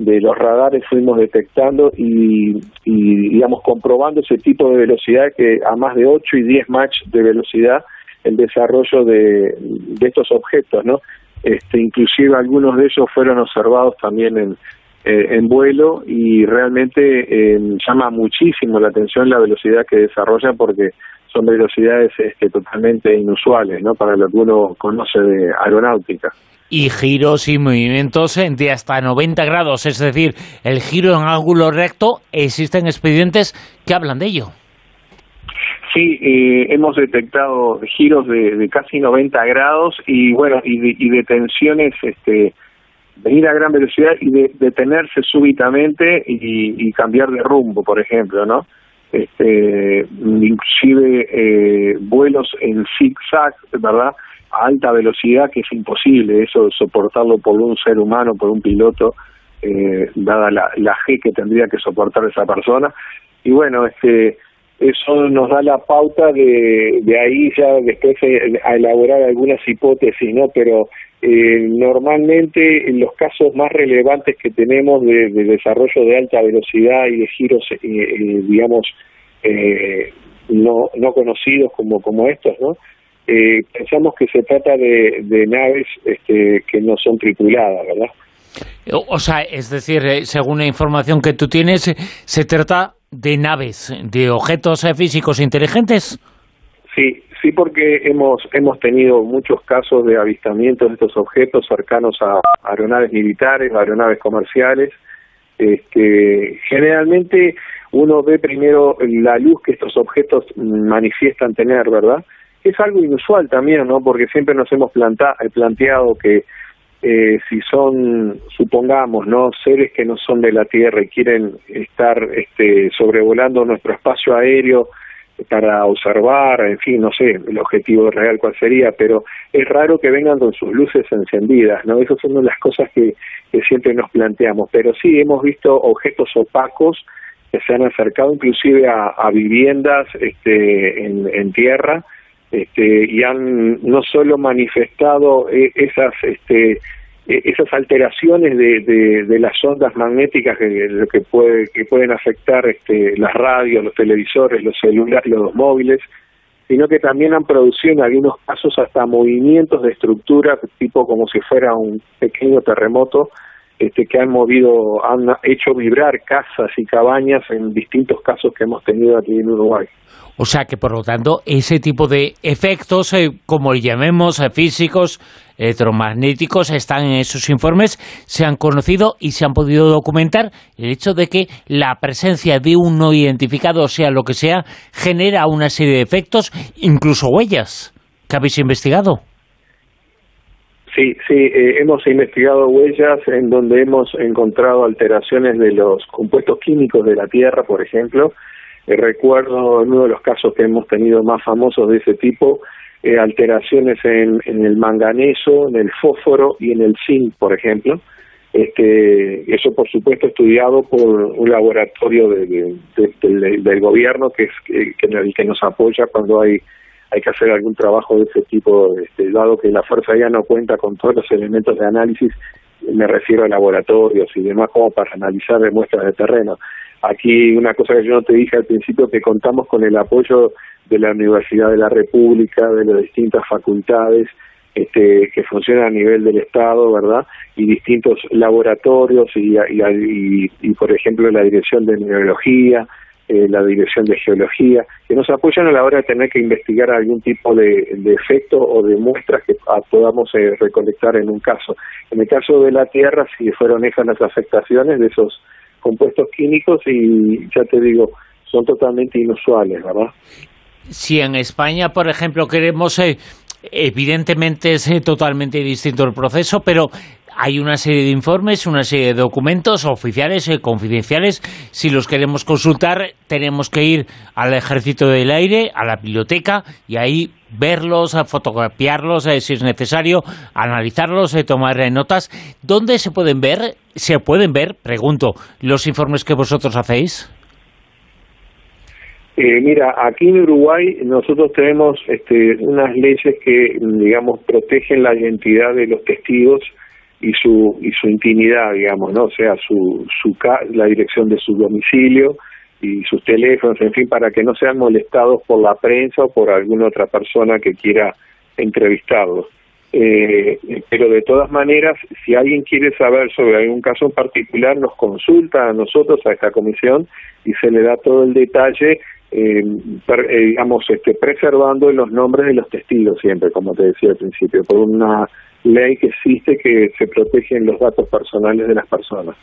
de los radares fuimos detectando y, y, digamos comprobando ese tipo de velocidad que a más de 8 y 10 match de velocidad el desarrollo de, de estos objetos, ¿no? Este, inclusive algunos de ellos fueron observados también en, eh, en vuelo y realmente eh, llama muchísimo la atención la velocidad que desarrollan porque son velocidades este, totalmente inusuales, ¿no? Para lo que uno conoce de aeronáutica y giros y movimientos de hasta 90 grados, es decir, el giro en ángulo recto, existen expedientes que hablan de ello. Sí, eh, hemos detectado giros de, casi 90 grados y bueno, y de, y de tensiones este, venir a gran velocidad y de, detenerse súbitamente y, y cambiar de rumbo, por ejemplo, ¿no? Este, inclusive eh, vuelos en zigzag, ¿verdad? A alta velocidad, que es imposible eso soportarlo por un ser humano, por un piloto, eh, dada la, la G que tendría que soportar esa persona. Y bueno, este eso nos da la pauta de, de ahí ya después a elaborar algunas hipótesis, ¿no? Pero eh, normalmente en los casos más relevantes que tenemos de, desarrollo de alta velocidad y de giros, eh, eh, digamos, eh, no, no conocidos como, como estos, ¿no? Eh, pensamos que se trata de, de naves este, que no son tripuladas, ¿verdad? O sea, es decir, según la información que tú tienes, se trata de naves, de objetos físicos inteligentes. Sí, sí, porque hemos hemos tenido muchos casos de avistamiento de estos objetos cercanos a aeronaves militares, aeronaves comerciales. Este, generalmente uno ve primero la luz que estos objetos manifiestan tener, ¿verdad? Es algo inusual también, ¿no? Porque siempre nos hemos planta planteado que eh, si son, supongamos, no seres que no son de la Tierra y quieren estar este, sobrevolando nuestro espacio aéreo para observar, en fin, no sé el objetivo real cuál sería, pero es raro que vengan con sus luces encendidas, ¿no? Esas son las cosas que, que siempre nos planteamos, pero sí hemos visto objetos opacos que se han acercado inclusive a, viviendas este, en tierra, este, y han no solo manifestado eh, esas este, eh, esas alteraciones de, de, de, las ondas magnéticas que, que, puede, que pueden afectar este, las radios, los televisores, los celulares, los móviles, sino que también han producido en algunos casos hasta movimientos de estructura, tipo como si fuera un pequeño terremoto, este, que han movido, han hecho vibrar casas y cabañas en distintos casos que hemos tenido aquí en Uruguay. O sea que, por lo tanto, ese tipo de efectos, eh, como llamemos, eh, físicos, electromagnéticos, están en esos informes, se han conocido y se han podido documentar. El hecho de que la presencia de un no identificado, sea lo que sea, genera una serie de efectos, incluso huellas. ¿Qué habéis investigado? Sí, sí, eh, hemos investigado huellas en donde hemos encontrado alteraciones de los compuestos químicos de la Tierra, por ejemplo, eh, recuerdo uno de los casos que hemos tenido más famosos de ese tipo, eh, alteraciones en, en, el manganeso, en el fósforo y en el zinc, por ejemplo. Este, eso, por supuesto, estudiado por un laboratorio de, de, de, del gobierno que es que, nos apoya cuando hay hay que hacer algún trabajo de ese tipo, este, dado que la Fuerza Aérea no cuenta con todos los elementos de análisis, me refiero a laboratorios y demás como para analizar muestras de terreno. Aquí una cosa que yo no te dije al principio, que contamos con el apoyo de la Universidad de la República, de las distintas facultades este, que funcionan a nivel del Estado, ¿verdad? Y distintos laboratorios y, y, y, por ejemplo, la Dirección de Mineralogía, eh, la Dirección de Geología, que nos apoyan a la hora de tener que investigar algún tipo de, de efecto o de muestras que a, podamos eh, recolectar en un caso. En el caso de la Tierra, si fueron esas las afectaciones de esos compuestos químicos y ya te digo, son totalmente inusuales, ¿verdad? Si en España, por ejemplo, queremos, eh, evidentemente es eh, totalmente distinto el proceso, pero hay una serie de informes, una serie de documentos oficiales, eh, confidenciales. Si los queremos consultar, tenemos que ir al Ejército del Aire, a la biblioteca, y ahí verlos, fotografiarlos eh, si es necesario, analizarlos, eh, tomar notas. ¿Dónde se pueden ver? ¿Se pueden ver, pregunto, los informes que vosotros hacéis? Eh, mira, aquí en Uruguay nosotros tenemos este, unas leyes que, digamos, protegen la identidad de los testigos y su y su intimidad, digamos, ¿no? O sea, su, su la dirección de su domicilio y sus teléfonos, en fin, para que no sean molestados por la prensa o por alguna otra persona que quiera entrevistarlos. Eh, pero de todas maneras, si alguien quiere saber sobre algún caso en particular, nos consulta a nosotros, a esta comisión, y se le da todo el detalle, eh, per, eh, digamos, este, preservando los nombres de los testigos siempre, como te decía al principio, por una ley que existe que se protegen los datos personales de las personas.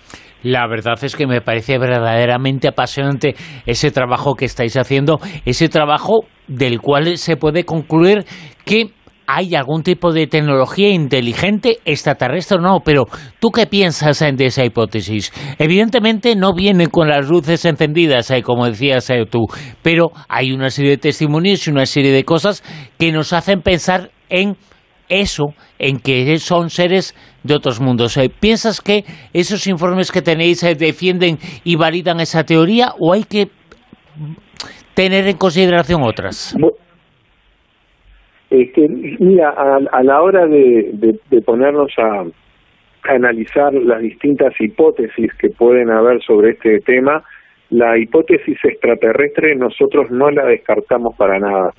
La verdad es que me parece verdaderamente apasionante ese trabajo que estáis haciendo, ese trabajo del cual se puede concluir que ¿hay algún tipo de tecnología inteligente extraterrestre o no? Pero ¿tú qué piensas de esa hipótesis? Evidentemente no viene con las luces encendidas, eh, como decías eh, tú, pero hay una serie de testimonios y una serie de cosas que nos hacen pensar en eso, en que son seres de otros mundos. Eh, ¿Piensas que esos informes que tenéis defienden y validan esa teoría o hay que tener en consideración otras? Este, mira, a, la hora de, ponernos a, analizar las distintas hipótesis que pueden haber sobre este tema, la hipótesis extraterrestre nosotros no la descartamos para nada.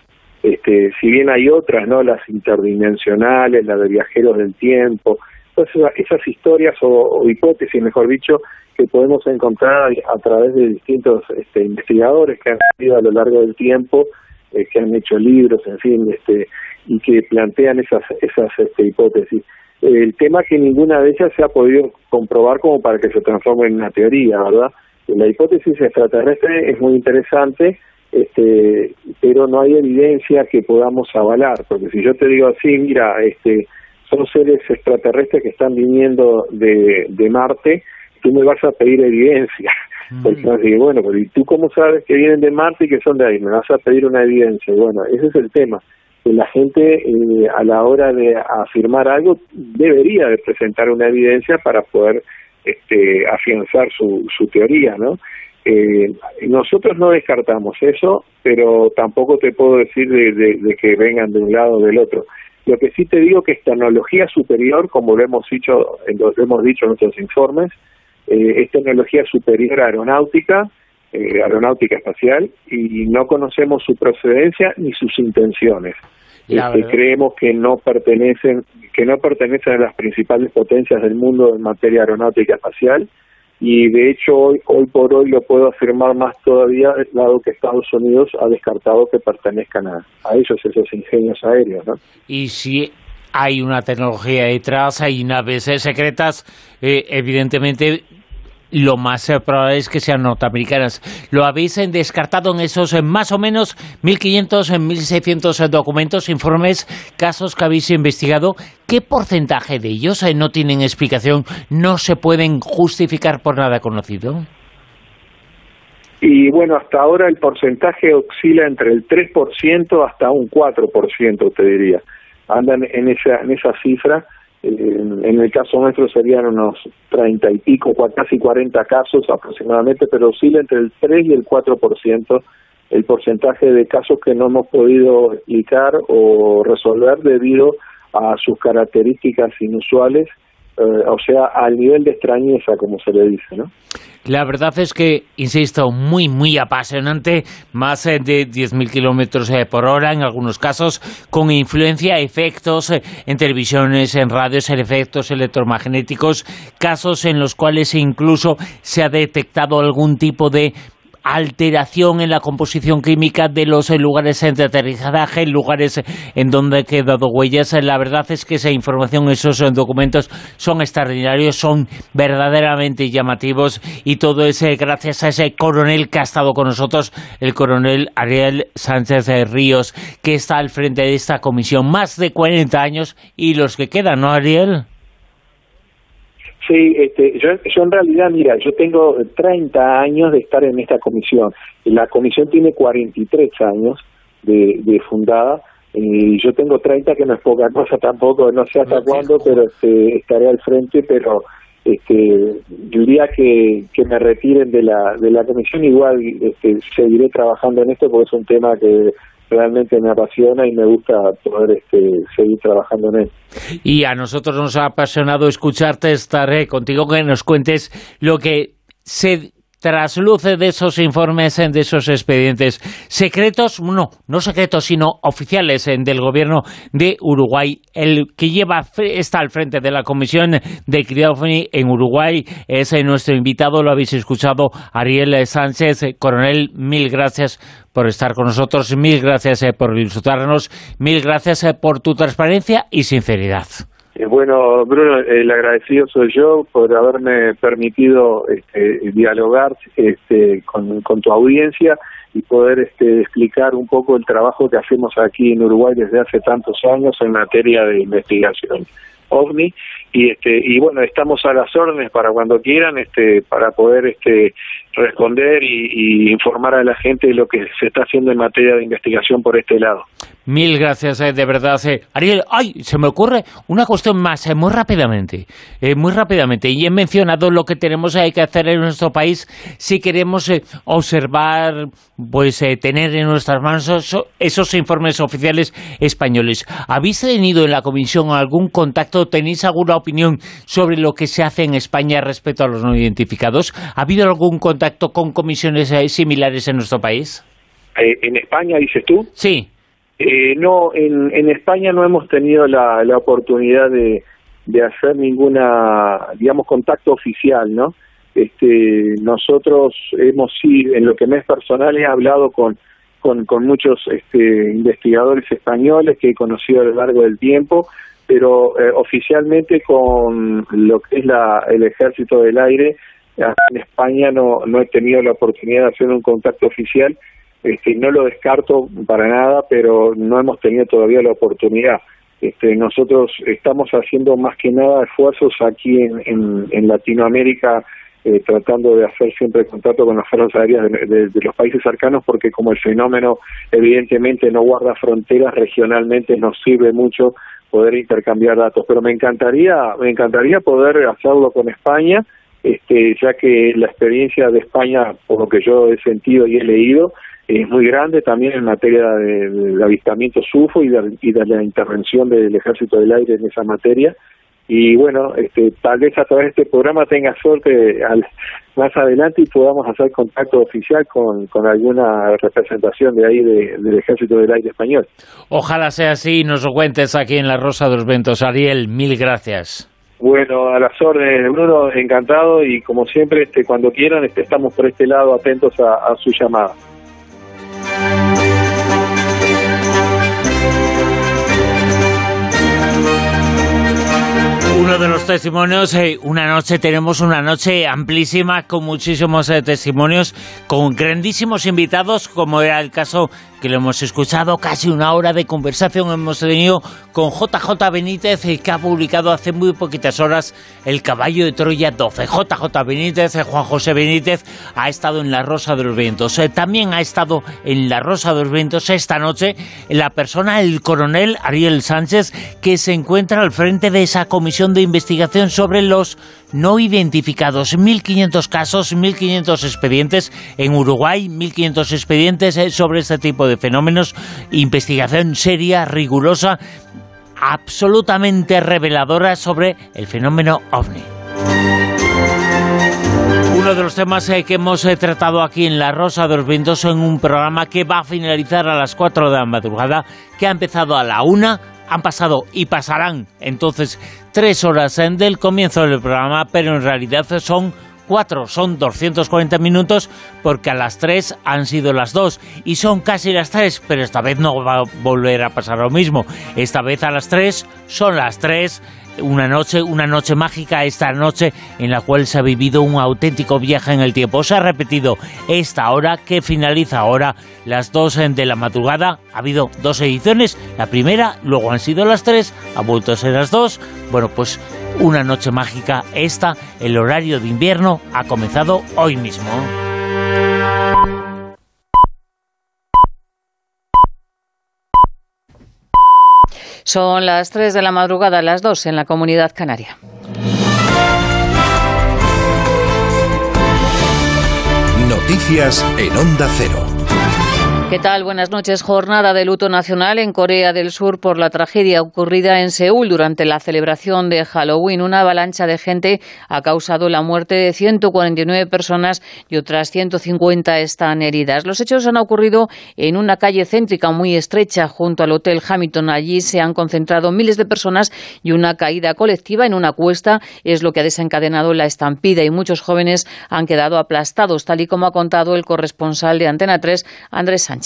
Este, si bien hay otras, no, las interdimensionales, la de viajeros del tiempo, todas esas, historias o, hipótesis, mejor dicho, que podemos encontrar a través de distintos este, investigadores que han salido a lo largo del tiempo eh, que han hecho libros, en fin, este, y que plantean esas, esas este, hipótesis. El tema que ninguna de ellas se ha podido comprobar como para que se transforme en una teoría, ¿verdad? La hipótesis extraterrestre es muy interesante, este, pero no hay evidencia que podamos avalar, porque si yo te digo así, mira, este, son seres extraterrestres que están viniendo de, de Marte, tú me vas a pedir evidencia. Entonces, bueno, pero ¿y tú cómo sabes que vienen de Marte y que son de ahí? Me vas a pedir una evidencia. Bueno, ese es el tema. Que la gente eh, a la hora de afirmar algo debería de presentar una evidencia para poder este, afianzar su, su teoría, ¿no? Eh, nosotros no descartamos eso, pero tampoco te puedo decir de, de, que vengan de un lado o del otro. Lo que sí te digo que es tecnología superior, como lo hemos dicho, lo hemos dicho en nuestros informes, eh, es tecnología superior aeronáutica, eh, aeronáutica espacial, y no conocemos su procedencia ni sus intenciones. Este, creemos que no pertenecen que no pertenecen a las principales potencias del mundo en materia aeronáutica espacial y de hecho hoy hoy por hoy lo puedo afirmar más todavía dado que Estados Unidos ha descartado que pertenezcan a, a esos ingenios aéreos ¿no? y si hay una tecnología detrás hay naves secretas eh, evidentemente lo más eh, probable es que sean norteamericanas. Lo habéis eh, descartado en esos eh, más o menos 1.500, 1.600 documentos, informes, casos que habéis investigado. ¿Qué porcentaje de ellos no tienen explicación, no se pueden justificar por nada conocido? Y bueno, hasta ahora el porcentaje oscila entre el 3% hasta un 4%, te diría. Andan en esa, en esa cifra en el caso nuestro serían unos treinta y pico, casi cuarenta casos aproximadamente, pero oscila entre el 3 y el 4% el porcentaje de casos que no hemos podido explicar o resolver debido a sus características inusuales eh, o sea, al nivel de extrañeza, como se le dice, ¿no? La verdad es que, insisto, muy, muy apasionante, más eh, de 10.000 kilómetros eh, por hora en algunos casos, con influencia, efectos en televisiones, en radios, en efectos electromagnéticos, casos en los cuales incluso se ha detectado algún tipo de alteración en la composición química de los lugares de aterrizaje, lugares en donde han quedado huellas. La verdad es que esa información, esos documentos son extraordinarios, son verdaderamente llamativos y todo es gracias a ese coronel que ha estado con nosotros, el coronel Ariel Sánchez de Ríos, que está al frente de esta comisión más de 40 años y los que quedan, ¿no, Ariel? Sí, este, yo, yo en realidad, mira, yo tengo 30 años de estar en esta comisión. La comisión tiene 43 años de, de fundada y yo tengo 30 que no es poca cosa tampoco, no sé hasta cuándo, pero este, estaré al frente, pero este, diría que, que me retiren de la, de la comisión, igual este, seguiré trabajando en esto porque es un tema que realmente me apasiona y me gusta poder este, seguir trabajando en él. Y a nosotros nos ha apasionado escucharte, estaré contigo que nos cuentes lo que se trasluce de esos informes, de esos expedientes secretos, no, no secretos, sino oficiales del gobierno de Uruguay. El que lleva está al frente de la Comisión de Criofoni en Uruguay es nuestro invitado, lo habéis escuchado, Ariel Sánchez. Coronel, mil gracias por estar con nosotros, mil gracias eh, por insultarnos, mil gracias eh, por tu transparencia y sinceridad. Eh, bueno, Bruno, el agradecido soy yo por haberme permitido este, dialogar este, con, tu audiencia y poder este, explicar un poco el trabajo que hacemos aquí en Uruguay desde hace tantos años en materia de investigación ovni. Y este y bueno estamos a las órdenes para cuando quieran este para poder este responder y, y informar a la gente de lo que se está haciendo en materia de investigación por este lado Mil gracias, eh, de verdad. eh. Ariel, ay, se me ocurre una cuestión más, eh, muy rápidamente, muy rápidamente. Y he mencionado lo que tenemos que hacer en nuestro país si queremos eh, observar, pues eh, tener en nuestras manos eso- esos informes oficiales españoles. ¿Habéis tenido en la comisión algún contacto, tenéis alguna opinión sobre lo que se hace en España respecto a los no identificados? ¿Ha habido algún contacto con comisiones similares en nuestro país? En España dices tú Sí. Eh, no, en, en España no hemos tenido la, la oportunidad de, hacer ninguna, digamos, contacto oficial, ¿no? Este, nosotros hemos sí, en lo que me es personal, he hablado con, con, con muchos este, investigadores españoles que he conocido a lo largo del tiempo, pero eh, oficialmente con lo que es la, el Ejército del Aire, en España no, no he tenido la oportunidad de hacer un contacto oficial este, no lo descarto para nada, pero no hemos tenido todavía la oportunidad. Este, nosotros estamos haciendo más que nada esfuerzos aquí en, en, Latinoamérica, eh, tratando de hacer siempre contacto con las fuerzas aéreas de, de- de los países cercanos, porque como el fenómeno evidentemente no guarda fronteras, regionalmente nos sirve mucho poder intercambiar datos. Pero me encantaría, me encantaría poder hacerlo con España, este, ya que la experiencia de España, por lo que yo he sentido y he leído, es muy grande también en materia de, de avistamiento SUFO y de, y de la intervención del Ejército del Aire en esa materia. Y bueno, este, tal vez a través de este programa tenga suerte al- más adelante y podamos hacer contacto oficial con, con alguna representación de ahí de- del Ejército del Aire español. Ojalá sea así y nos lo cuentes aquí en La Rosa de los Ventos. Ariel, mil gracias. Bueno, a las órdenes, Bruno, encantado y como siempre, este, cuando quieran, este, estamos por este lado atentos a, a su llamada. Uno de los testimonios, eh, una noche, tenemos una noche amplísima con muchísimos eh, testimonios, con grandísimos invitados, como era el caso que lo hemos escuchado, casi una hora de conversación hemos tenido con JJ Benítez, que ha publicado hace muy poquitas horas El caballo de Troya 12. JJ Benítez, Juan José Benítez, ha estado en La Rosa de los Vientos. Eh, también ha estado en La Rosa de los Vientos esta noche la persona, el coronel Ariel Sánchez, que se encuentra al frente de esa comisión de investigación sobre los no identificados. 1.500 casos, 1.500 expedientes en Uruguay, 1.500 expedientes eh, sobre este tipo de fenómenos. Investigación seria, rigurosa, absolutamente reveladora sobre el fenómeno ovni. Uno de los temas eh, que hemos eh, tratado aquí en La Rosa de los Vientos en un programa que va a finalizar a las 4 de la madrugada, que ha empezado a la 1, han pasado y pasarán entonces tres horas eh, del comienzo del programa, pero en realidad son cuatro, son 240 minutos porque a las 3 han sido las 2 y son casi las 3, pero esta vez no va a volver a pasar lo mismo. Esta vez a las 3 son las 3 una noche, una noche mágica, esta noche en la cual se ha vivido un auténtico viaje en el tiempo. Se ha repetido esta hora que finaliza ahora las dos de la madrugada. Ha habido dos ediciones, la primera, luego han sido las tres, ha vuelto a ser las dos. Bueno, pues una noche mágica esta, el horario de invierno ha comenzado hoy mismo. Son las 3 de la madrugada, las 2 en la comunidad canaria. Noticias en Onda Cero. ¿Qué tal? Buenas noches. Jornada de luto nacional en Corea del Sur por la tragedia ocurrida en Seúl durante la celebración de Halloween. Una avalancha de gente ha causado la muerte de 149 personas y otras 150 están heridas. Los hechos han ocurrido en una calle céntrica muy estrecha junto al Hotel Hamilton. Allí se han concentrado miles de personas y una caída colectiva en una cuesta es lo que ha desencadenado la estampida y muchos jóvenes han quedado aplastados, tal y como ha contado el corresponsal de Antena 3, Andrés Sánchez.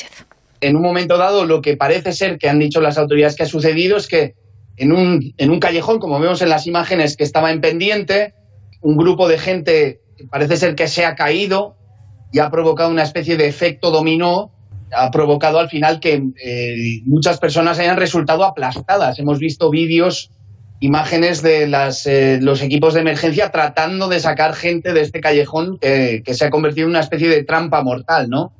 En un momento dado, lo que parece ser que han dicho las autoridades que ha sucedido es que en un, en un callejón, como vemos en las imágenes que estaba en pendiente, un grupo de gente parece ser que se ha caído y ha provocado una especie de efecto dominó, ha provocado al final que eh, muchas personas hayan resultado aplastadas. Hemos visto vídeos, imágenes de las, eh, los equipos de emergencia tratando de sacar gente de este callejón que, que se ha convertido en una especie de trampa mortal, ¿no?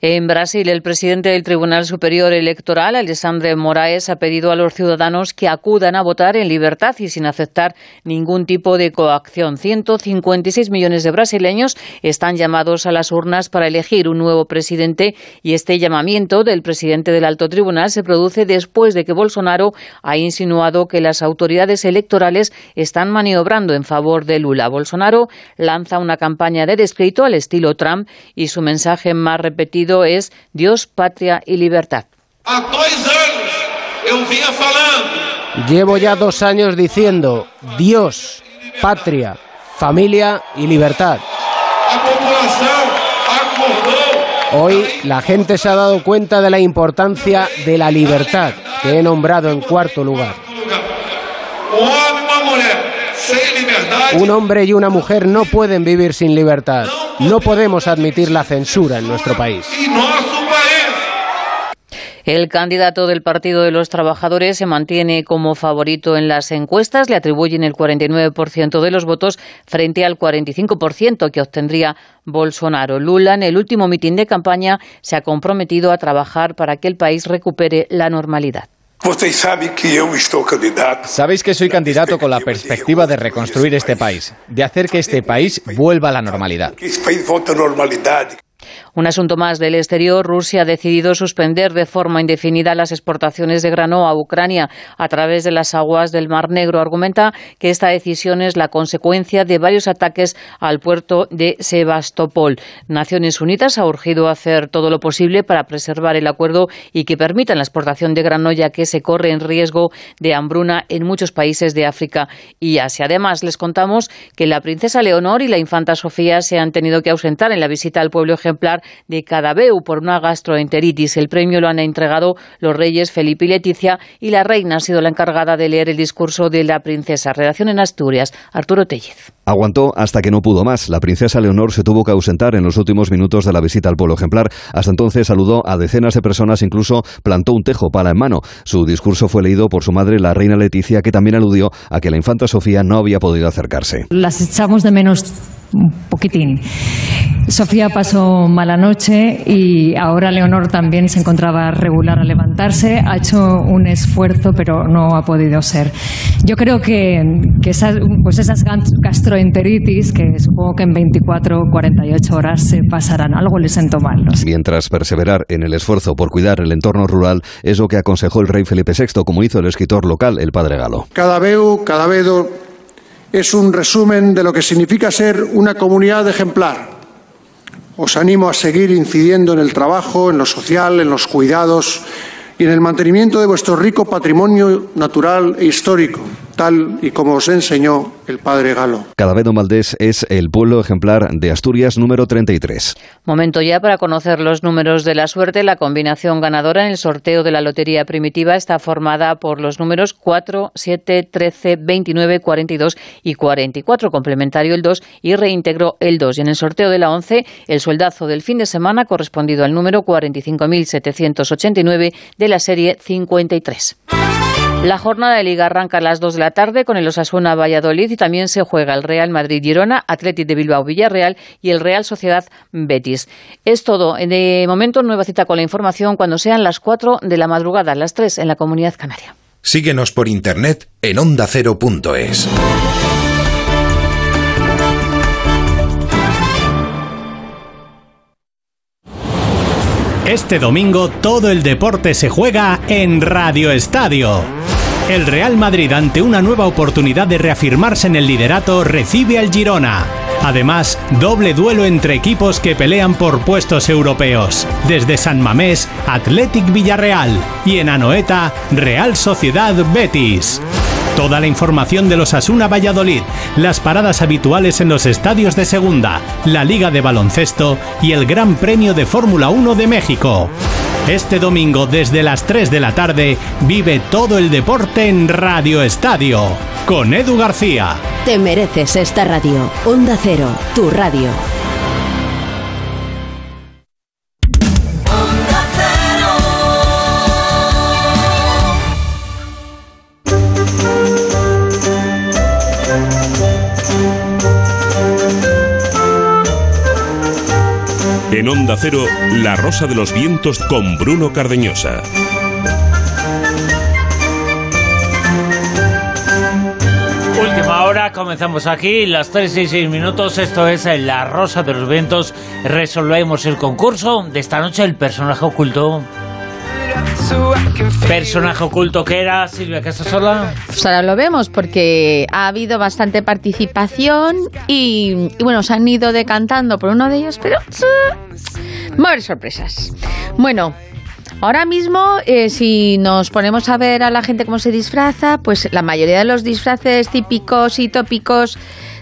En Brasil, el presidente del Tribunal Superior Electoral, Alexandre Moraes, ha pedido a los ciudadanos que acudan a votar en libertad y sin aceptar ningún tipo de coacción. 156 millones de brasileños están llamados a las urnas para elegir un nuevo presidente y este llamamiento del presidente del Alto Tribunal se produce después de que Bolsonaro ha insinuado que las autoridades electorales están maniobrando en favor de Lula. Bolsonaro lanza una campaña de descrito al estilo Trump y su mensaje más repetido es Dios, patria y libertad. Llevo ya dos años diciendo Dios, patria, familia y libertad. Hoy la gente se ha dado cuenta de la importancia de la libertad que he nombrado en cuarto lugar. Un hombre y una mujer no pueden vivir sin libertad. No podemos admitir la censura en nuestro país. El candidato del Partido de los Trabajadores se mantiene como favorito en las encuestas. Le atribuyen el 49% de los votos frente al 45% que obtendría Bolsonaro. Lula, en el último mitin de campaña, se ha comprometido a trabajar para que el país recupere la normalidad. Sabéis que soy candidato con la perspectiva de reconstruir este país, de hacer que este país vuelva a la normalidad. Un asunto más del exterior. Rusia ha decidido suspender de forma indefinida las exportaciones de grano a Ucrania a través de las aguas del Mar Negro. Argumenta que esta decisión es la consecuencia de varios ataques al puerto de Sebastopol. Naciones Unidas ha urgido hacer todo lo posible para preservar el acuerdo y que permitan la exportación de grano, ya que se corre en riesgo de hambruna en muchos países de África y Asia. Además, les contamos que la princesa Leonor y la infanta Sofía se han tenido que ausentar en la visita al pueblo ejemplar de Cadabeu por una gastroenteritis. El premio lo han entregado los reyes Felipe y Leticia y la reina ha sido la encargada de leer el discurso de la princesa. Redacción en Asturias, Arturo Tellez. Aguantó hasta que no pudo más. La princesa Leonor se tuvo que ausentar en los últimos minutos de la visita al pueblo ejemplar. Hasta entonces saludó a decenas de personas, incluso plantó un tejo pala en mano. Su discurso fue leído por su madre, la reina Leticia, que también aludió a que la infanta Sofía no había podido acercarse. Las echamos de menos un poquitín. Sofía pasó mala noche y ahora Leonor también se encontraba regular a levantarse. Ha hecho un esfuerzo, pero no ha podido ser. Yo creo que, esas, pues esas gastroenteritis, que supongo que en 24 o 48 horas se pasarán, algo les sentó mal. Mientras perseverar en el esfuerzo por cuidar el entorno rural es lo que aconsejó el rey Felipe VI, como hizo el escritor local, el padre Galo. Cada veu, cada vedo es un resumen de lo que significa ser una comunidad ejemplar. Os animo a seguir incidiendo en el trabajo, en lo social, en los cuidados y en el mantenimiento de vuestro rico patrimonio natural e histórico, tal y como os enseñó el padre Galo. Cadavedo Maldés es el pueblo ejemplar de Asturias número 33. Momento ya para conocer los números de la suerte. La combinación ganadora en el sorteo de la Lotería Primitiva está formada por los números 4, 7, 13, 29, 42 y 44. Complementario el 2 y reintegró el 2. Y en el sorteo de la 11, el sueldazo del fin de semana correspondido al número 45.789 de la serie 53. La jornada de Liga arranca a las 2 de la tarde con el Osasuna Valladolid y también se juega el Real Madrid Girona, Atlético de Bilbao Villarreal y el Real Sociedad Betis. Es todo. De momento, nueva cita con la información cuando sean las 4 de la madrugada, las 3 en la Comunidad Canaria. Síguenos por internet en ondacero.es. Este domingo todo el deporte se juega en Radio Estadio. El Real Madrid, ante una nueva oportunidad de reafirmarse en el liderato, recibe al Girona. Además, doble duelo entre equipos que pelean por puestos europeos. Desde San Mamés, Athletic Villarreal y en Anoeta, Real Sociedad Betis. Toda la información de los Asuna Valladolid, las paradas habituales en los estadios de segunda, la Liga de Baloncesto y el Gran Premio de Fórmula 1 de México. Este domingo desde las 3 de la tarde vive todo el deporte en Radio Estadio con Edu García. Te mereces esta radio. Onda Cero, tu radio. En Onda Cero, La Rosa de los Vientos con Bruno Cardeñosa. Última hora, comenzamos aquí, las 3 y 6 minutos. Esto es La Rosa de los Vientos. Resolvemos el concurso de esta noche, el personaje oculto. Personaje oculto que era Silvia Casasola. Pues ahora lo vemos porque ha habido bastante participación y, bueno, se han ido decantando por uno de ellos, pero más sorpresas. Bueno, Ahora mismo, eh, si nos ponemos a ver a la gente cómo se disfraza, pues la mayoría de los disfraces típicos y tópicos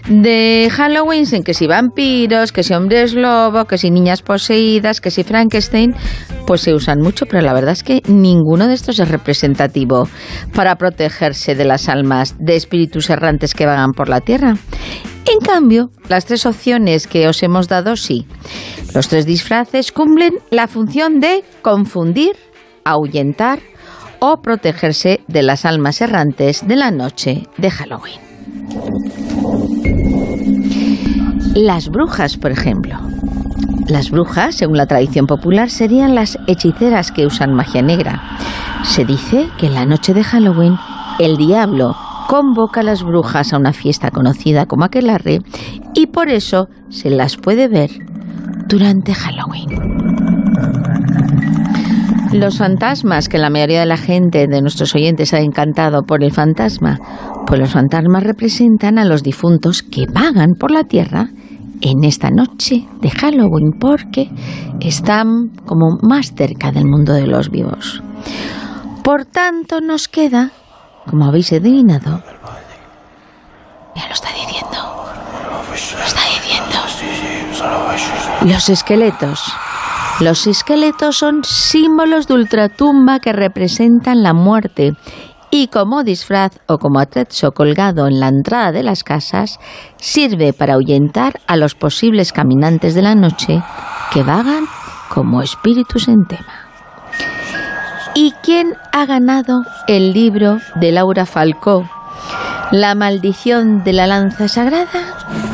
de Halloween, en que si vampiros, que si hombres lobo, que si niñas poseídas, que si Frankenstein, pues se usan mucho, pero la verdad es que ninguno de estos es representativo para protegerse de las almas de espíritus errantes que vagan por la tierra. En cambio, las tres opciones que os hemos dado sí. Los tres disfraces cumplen la función de confundir, ahuyentar o protegerse de las almas errantes de la noche de Halloween. Las brujas, por ejemplo. Las brujas, según la tradición popular, serían las hechiceras que usan magia negra. Se dice que en la noche de Halloween el diablo convoca a las brujas a una fiesta conocida como aquelarre y por eso se las puede ver durante Halloween. Los fantasmas, que la mayoría de la gente de nuestros oyentes ha encantado por el fantasma, pues los fantasmas representan a los difuntos que vagan por la tierra en esta noche de Halloween porque están como más cerca del mundo de los vivos. Por tanto, nos queda como habéis adivinado, ya lo está diciendo. Lo está diciendo. Los esqueletos. Los esqueletos son símbolos de ultratumba que representan la muerte y como disfraz o como atrecho colgado en la entrada de las casas, sirve para ahuyentar a los posibles caminantes de la noche que vagan como espíritus en tema. ¿Y quién ha ganado el libro de Laura Falcó? La maldición de la lanza sagrada.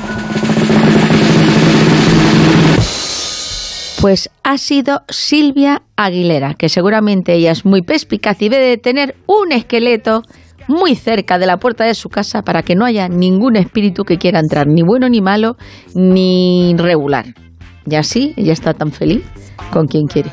Pues ha sido Silvia Aguilera, que seguramente ella es muy perspicaz y debe de tener un esqueleto muy cerca de la puerta de su casa para que no haya ningún espíritu que quiera entrar, ni bueno ni malo, ni regular. Y así ella está tan feliz con quien quiere.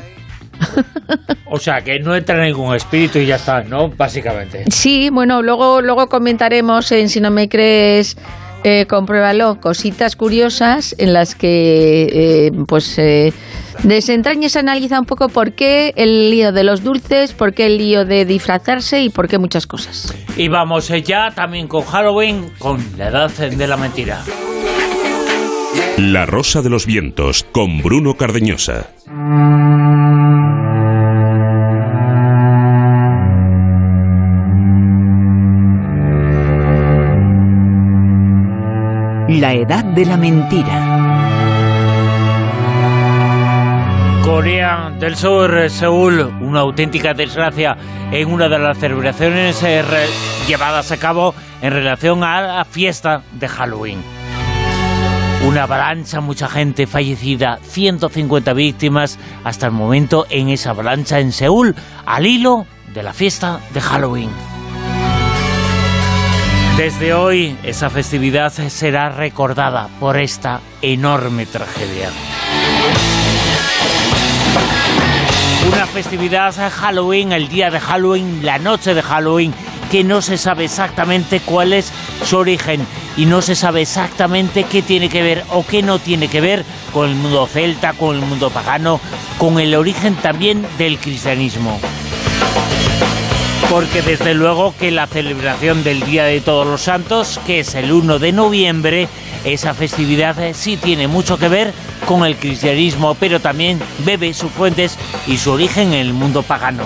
O sea, que no entra ningún espíritu y ya está, ¿no? Básicamente. Sí, bueno, luego, luego comentaremos en Si no me crees, eh, compruébalo, cositas curiosas en las que, eh, pues, eh, desentraña se analiza un poco por qué el lío de los dulces, por qué el lío de disfrazarse y por qué muchas cosas. Y vamos eh, ya también con Halloween, con la edad de la mentira. La Rosa de los Vientos con Bruno Cardeñosa. La edad de la mentira. Corea del Sur, Seúl, una auténtica desgracia en una de las celebraciones eh, llevadas a cabo en relación a la fiesta de Halloween. Una avalancha, mucha gente fallecida, 150 víctimas hasta el momento en esa avalancha en Seúl, al hilo de la fiesta de Halloween. Desde hoy, esa festividad será recordada por esta enorme tragedia. Una festividad Halloween, el día de Halloween, la noche de Halloween, que no se sabe exactamente cuál es su origen y no se sabe exactamente qué tiene que ver o qué no tiene que ver con el mundo celta, con el mundo pagano, con el origen también del cristianismo. Porque desde luego que la celebración del Día de Todos los Santos, que es el 1 de noviembre, esa festividad eh, sí tiene mucho que ver con el cristianismo, pero también bebe sus fuentes y su origen en el mundo pagano.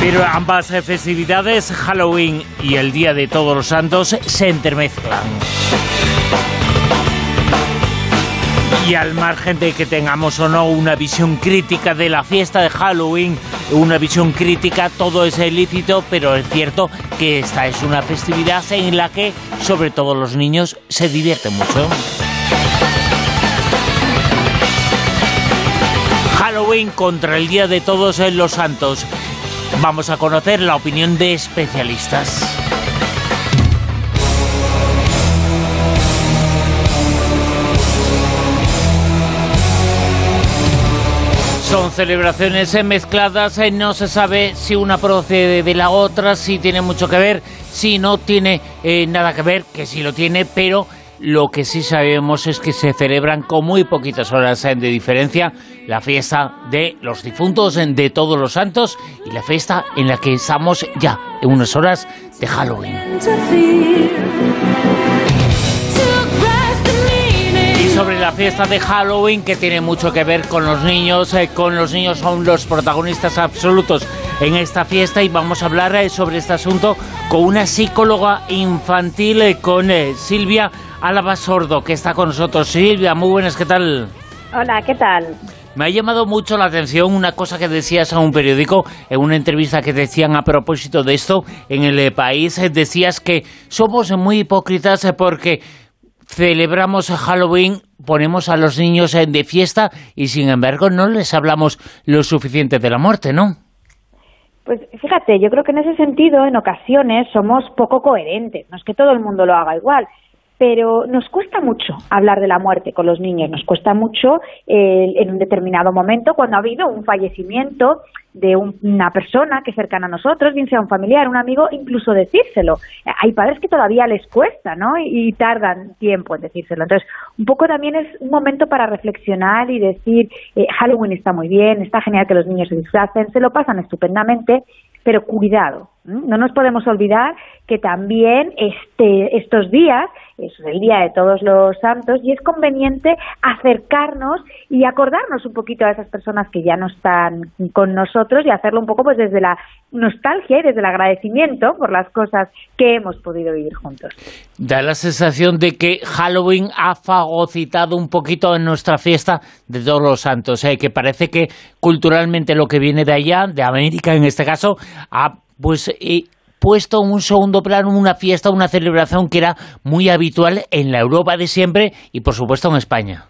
Pero ambas eh, festividades, Halloween y el Día de Todos los Santos, se entremezclan. Y al margen de que tengamos o no una visión crítica de la fiesta de Halloween, una visión crítica, todo es ilícito, pero es cierto que esta es una festividad en la que, sobre todo los niños, se divierten mucho. Halloween contra el Día de Todos en los Santos. Vamos a conocer la opinión de especialistas. Son celebraciones eh, mezcladas, eh, no se sabe si una procede de la otra, si tiene mucho que ver, si no tiene eh, nada que ver, que sí lo tiene, pero lo que sí sabemos es que se celebran con muy poquitas horas de diferencia la fiesta de los difuntos de todos los santos y la fiesta en la que estamos ya en unas horas de Halloween. Sobre la fiesta de Halloween que tiene mucho que ver con los niños. Eh, con los niños son los protagonistas absolutos en esta fiesta y vamos a hablar eh, sobre este asunto con una psicóloga infantil, eh, con Silvia Álava Sordo, que está con nosotros. Silvia, muy buenas, ¿qué tal? Hola, ¿qué tal? Me ha llamado mucho la atención una cosa que decías a un periódico en una entrevista que decían a propósito de esto en el país. Decías que somos muy hipócritas porque celebramos Halloween, ponemos a los niños de fiesta y sin embargo no les hablamos lo suficiente de la muerte, ¿no? Pues fíjate, yo creo que en ese sentido en ocasiones somos poco coherentes, no es que todo el mundo lo haga igual, pero nos cuesta mucho hablar de la muerte con los niños, nos cuesta mucho eh, en un determinado momento cuando ha habido un fallecimiento de una persona que es cercana a nosotros, bien sea un familiar, un amigo, incluso decírselo. Hay padres que todavía les cuesta, ¿no? Y, tardan tiempo en decírselo. Entonces, un poco también es un momento para reflexionar y decir, eh, Halloween está muy bien, está genial que los niños se disfracen, se lo pasan estupendamente, pero cuidado, no nos podemos olvidar que también este, estos días es el Día de Todos los Santos y es conveniente acercarnos y acordarnos un poquito a esas personas que ya no están con nosotros y hacerlo un poco pues desde la nostalgia y desde el agradecimiento por las cosas que hemos podido vivir juntos. Da la sensación de que Halloween ha fagocitado un poquito en nuestra fiesta de Todos los Santos, ¿eh? que parece que culturalmente lo que viene de allá, de América en este caso, ha pues puesto un segundo plano una fiesta, una celebración que era muy habitual en la Europa de siempre y por supuesto en España.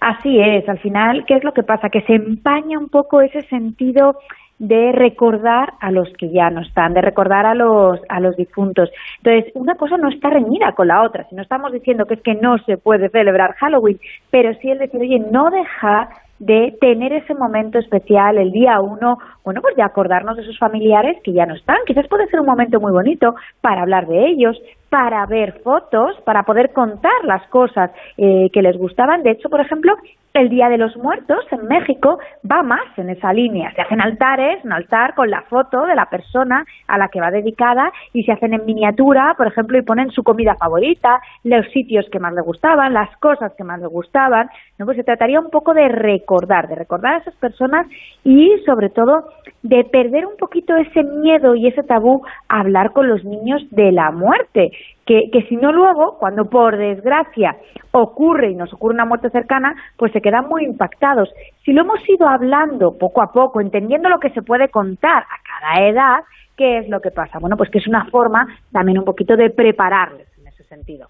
Así es, al final, ¿qué es lo que pasa? Que se empaña un poco ese sentido de recordar a los que ya no están, de recordar a los, a los difuntos. Entonces, una cosa no está reñida con la otra. Si no estamos diciendo que es que no se puede celebrar Halloween, pero sí el decir, oye, no dejar de tener ese momento especial el día uno, bueno, pues de acordarnos de sus familiares que ya no están. Quizás puede ser un momento muy bonito para hablar de ellos, para ver fotos, para poder contar las cosas eh, que les gustaban. De hecho, por ejemplo, el Día de los Muertos en México va más en esa línea. Se hacen altares, un altar con la foto de la persona a la que va dedicada y se hacen en miniatura, por ejemplo, y ponen su comida favorita, los sitios que más le gustaban, las cosas que más le gustaban. ¿no? Pues se trataría un poco de recordar, de recordar a esas personas y sobre todo de perder un poquito ese miedo y ese tabú a hablar con los niños de la muerte que, que si no luego, cuando por desgracia ocurre y nos ocurre una muerte cercana, pues se quedan muy impactados. Si lo hemos ido hablando poco a poco, entendiendo lo que se puede contar a cada edad, ¿qué es lo que pasa? Bueno, pues que es una forma también un poquito de prepararles en ese sentido.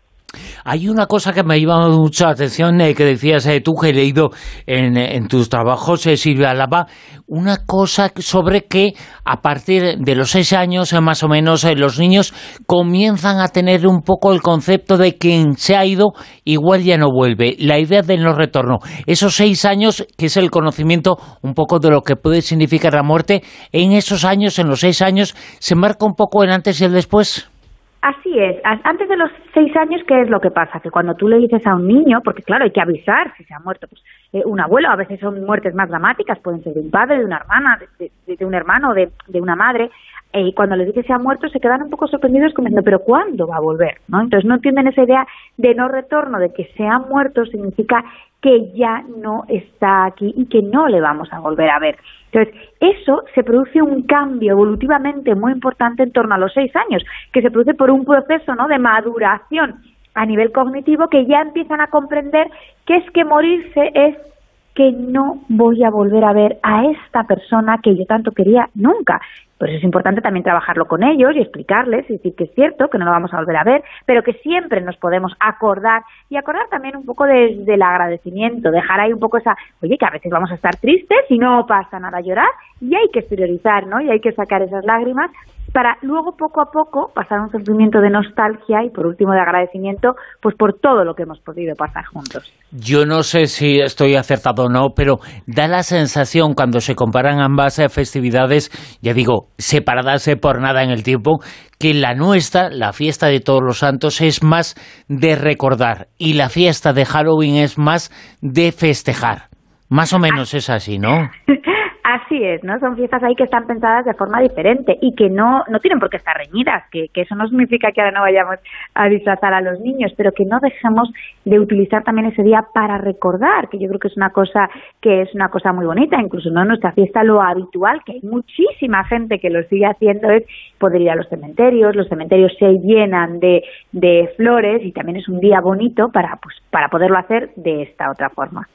Hay una cosa que me llamado mucho la atención eh, que decías eh, tú, que he leído en, tus trabajos, eh, Silvia Lava, una cosa sobre que a partir de los seis años, más o menos, los niños comienzan a tener un poco el concepto de quien se ha ido, igual ya no vuelve. La idea del no retorno. Esos seis años, que es el conocimiento un poco de lo que puede significar la muerte, en esos años, en los seis años, ¿se marca un poco el antes y el después? Así es. Antes de los seis años, ¿qué es lo que pasa? Que cuando tú le dices a un niño, porque claro, hay que avisar si se ha muerto pues, eh, un abuelo, a veces son muertes más dramáticas, pueden ser de un padre, de una hermana, de, un hermano, de, de una madre, eh, y cuando les dices se ha muerto se quedan un poco sorprendidos como diciendo, pero ¿cuándo va a volver? ¿no? Entonces no entienden esa idea de no retorno, de que se ha muerto significa que ya no está aquí y que no le vamos a volver a ver. Entonces, eso se produce un cambio evolutivamente muy importante en torno a los seis años, que se produce por un proceso ¿no? de maduración a nivel cognitivo que ya empiezan a comprender que es que morirse es que no voy a volver a ver a esta persona que yo tanto quería nunca, Por eso es importante también trabajarlo con ellos y explicarles y decir que es cierto, que no lo vamos a volver a ver, pero que siempre nos podemos acordar y acordar también un poco desde el agradecimiento, dejar ahí un poco esa, oye, que a veces vamos a estar tristes y no pasa nada llorar y hay que exteriorizar, ¿no? Y hay que sacar esas lágrimas para luego poco a poco pasar un sentimiento de nostalgia y por último de agradecimiento pues por todo lo que hemos podido pasar juntos. Yo no sé si estoy acertado o no, pero da la sensación cuando se comparan ambas eh, festividades, ya digo, separadas eh, por nada en el tiempo, que la nuestra, la fiesta de todos los santos, es más de recordar y la fiesta de Halloween es más de festejar. Más o menos es así, ¿no? Así es, ¿no? Son fiestas ahí que están pensadas de forma diferente y que no, no tienen por qué estar reñidas, que, que eso no significa que ahora no vayamos a disfrazar a los niños, pero que no dejemos de utilizar también ese día para recordar, que yo creo que es una cosa que es una cosa muy bonita, incluso no nuestra fiesta lo habitual, que hay muchísima gente que lo sigue haciendo es poder ir a los cementerios, los cementerios se llenan de, de flores y también es un día bonito para, pues, para poderlo hacer de esta otra forma.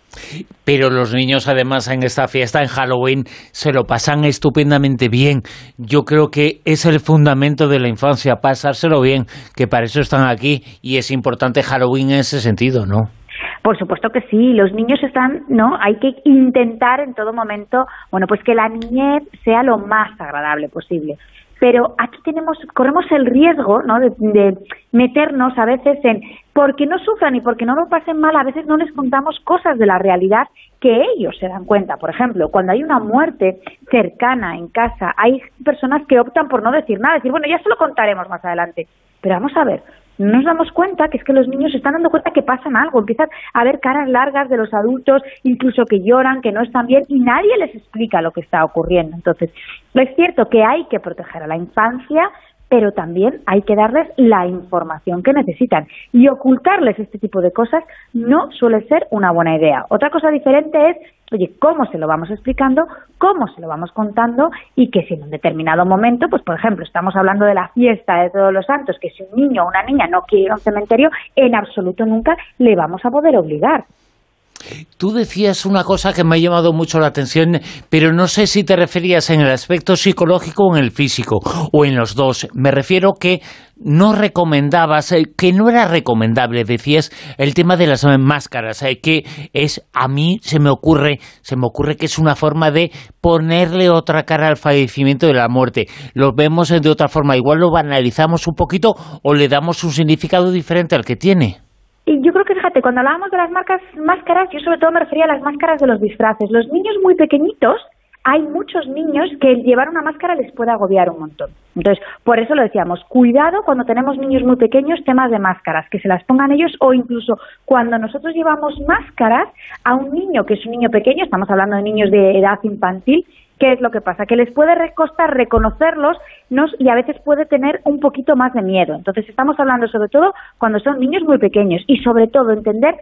Pero los niños además en esta fiesta, en Halloween, se lo pasan estupendamente bien. Yo creo que es el fundamento de la infancia, pasárselo bien, que para eso están aquí y es importante Halloween en ese sentido, ¿no? Por supuesto que sí, los niños están, ¿no? Hay que intentar en todo momento, bueno, pues que la niñez sea lo más agradable posible pero aquí tenemos corremos el riesgo ¿no? de, meternos a veces en porque no sufran y porque no lo pasen mal a veces no les contamos cosas de la realidad que ellos se dan cuenta por ejemplo cuando hay una muerte cercana en casa hay personas que optan por no decir nada decir bueno ya se lo contaremos más adelante pero vamos a ver no nos damos cuenta que es que los niños se están dando cuenta que pasan algo, empiezan a ver caras largas de los adultos, incluso que lloran, que no están bien, y nadie les explica lo que está ocurriendo. Entonces, es cierto que hay que proteger a la infancia, pero también hay que darles la información que necesitan. Y ocultarles este tipo de cosas no suele ser una buena idea. Otra cosa diferente es oye, cómo se lo vamos explicando, cómo se lo vamos contando y que si en un determinado momento, pues por ejemplo, estamos hablando de la fiesta de todos los santos, que si un niño o una niña no quiere ir a un cementerio, en absoluto nunca le vamos a poder obligar. Tú decías una cosa que me ha llamado mucho la atención, pero no sé si te referías en el aspecto psicológico o en el físico, o en los dos. Me refiero que no recomendabas, eh, que no era recomendable, decías, el tema de las máscaras, eh, que es, a mí se me ocurre, se me ocurre que es una forma de ponerle otra cara al fallecimiento de la muerte. Lo vemos de otra forma, igual lo banalizamos un poquito o le damos un significado diferente al que tiene. Y yo creo que, fíjate, cuando hablábamos de las máscaras, yo sobre todo me refería a las máscaras de los disfraces. Los niños muy pequeñitos, hay muchos niños que llevar una máscara les puede agobiar un montón. Entonces, por eso lo decíamos, cuidado cuando tenemos niños muy pequeños, temas de máscaras, que se las pongan ellos o incluso cuando nosotros llevamos máscaras a un niño que es un niño pequeño, estamos hablando de niños de edad infantil, ¿Qué es lo que pasa? Que les puede costar reconocerlos y a veces puede tener un poquito más de miedo. Entonces estamos hablando sobre todo cuando son niños muy pequeños y sobre todo entender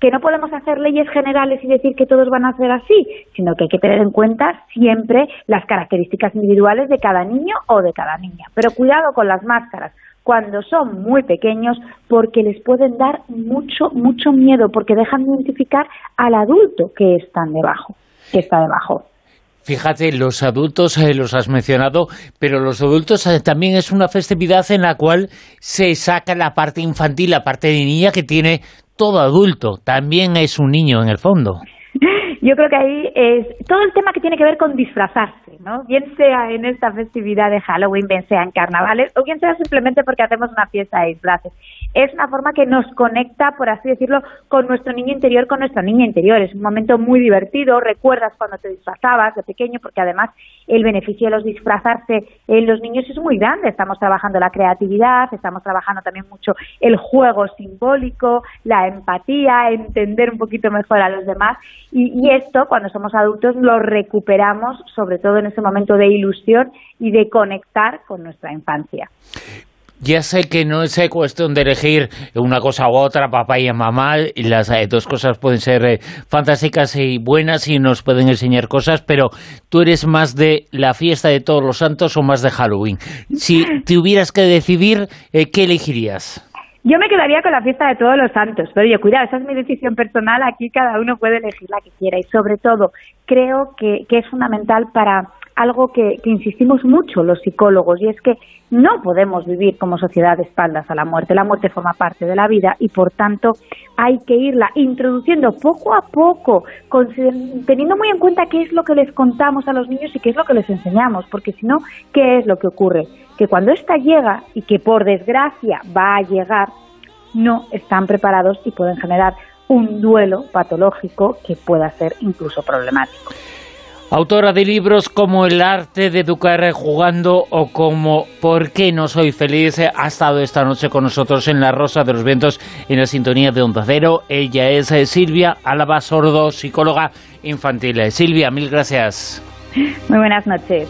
que no podemos hacer leyes generales y decir que todos van a ser así, sino que hay que tener en cuenta siempre las características individuales de cada niño o de cada niña. Pero cuidado con las máscaras cuando son muy pequeños porque les pueden dar mucho, mucho miedo porque dejan de identificar al adulto que están debajo, que está debajo. Fíjate, los adultos eh, los has mencionado, pero los adultos eh, también es una festividad en la cual se saca la parte infantil, la parte de niña que tiene todo adulto. También es un niño en el fondo. Yo creo que ahí es todo el tema que tiene que ver con disfrazarse, ¿no? Bien sea en esta festividad de Halloween, bien sea en carnavales, o bien sea simplemente porque hacemos una fiesta de disfraces es una forma que nos conecta, por así decirlo, con nuestro niño interior, con nuestra niña interior. Es un momento muy divertido, recuerdas cuando te disfrazabas de pequeño, porque además el beneficio de los disfrazarse en los niños es muy grande. Estamos trabajando la creatividad, estamos trabajando también mucho el juego simbólico, la empatía, entender un poquito mejor a los demás. Y, y esto, cuando somos adultos, lo recuperamos, sobre todo en ese momento de ilusión y de conectar con nuestra infancia. Ya sé que no es cuestión de elegir una cosa u otra, papá y mamá, y las eh, dos cosas pueden ser eh, fantásticas y buenas y nos pueden enseñar cosas, pero tú eres más de la fiesta de todos los santos o más de Halloween. Si te hubieras que decidir, eh, ¿qué elegirías? Yo me quedaría con la fiesta de todos los santos, pero yo, cuidado, esa es mi decisión personal, aquí cada uno puede elegir la que quiera y sobre todo creo que es fundamental para algo que, que, insistimos mucho los psicólogos y es que no podemos vivir como sociedad de espaldas a la muerte. La muerte forma parte de la vida y por tanto hay que irla introduciendo poco a poco, teniendo muy en cuenta qué es lo que les contamos a los niños y qué es lo que les enseñamos, porque si no, ¿qué es lo que ocurre? Que cuando ésta llega y que por desgracia va a llegar, no están preparados y pueden generar un duelo patológico que pueda ser incluso problemático. Autora de libros como El arte de educar jugando o como ¿Por qué no soy feliz? Ha estado esta noche con nosotros en La Rosa de los Vientos en la sintonía de Onda Cero. Ella es eh, Silvia Álava Sordo, psicóloga infantil. Eh, Silvia, mil gracias. Muy buenas noches.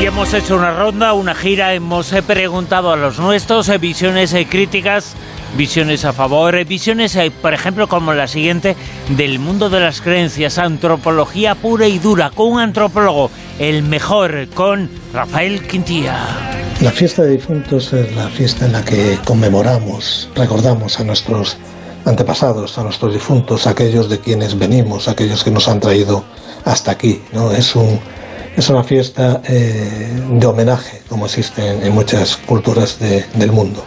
Y hemos hecho una ronda, una gira, hemos eh, preguntado a los nuestros visiones críticas visiones a favor, visiones, eh, por ejemplo, como la siguiente, del mundo de las creencias, antropología pura y dura, con un antropólogo, el mejor, con Rafael Quintía. La fiesta de difuntos es la fiesta en la que conmemoramos, recordamos a nuestros antepasados, a nuestros difuntos, aquellos de quienes venimos, aquellos que nos han traído hasta aquí. ¿no? Es, un, es una fiesta eh, de homenaje, como existe en, muchas culturas del mundo.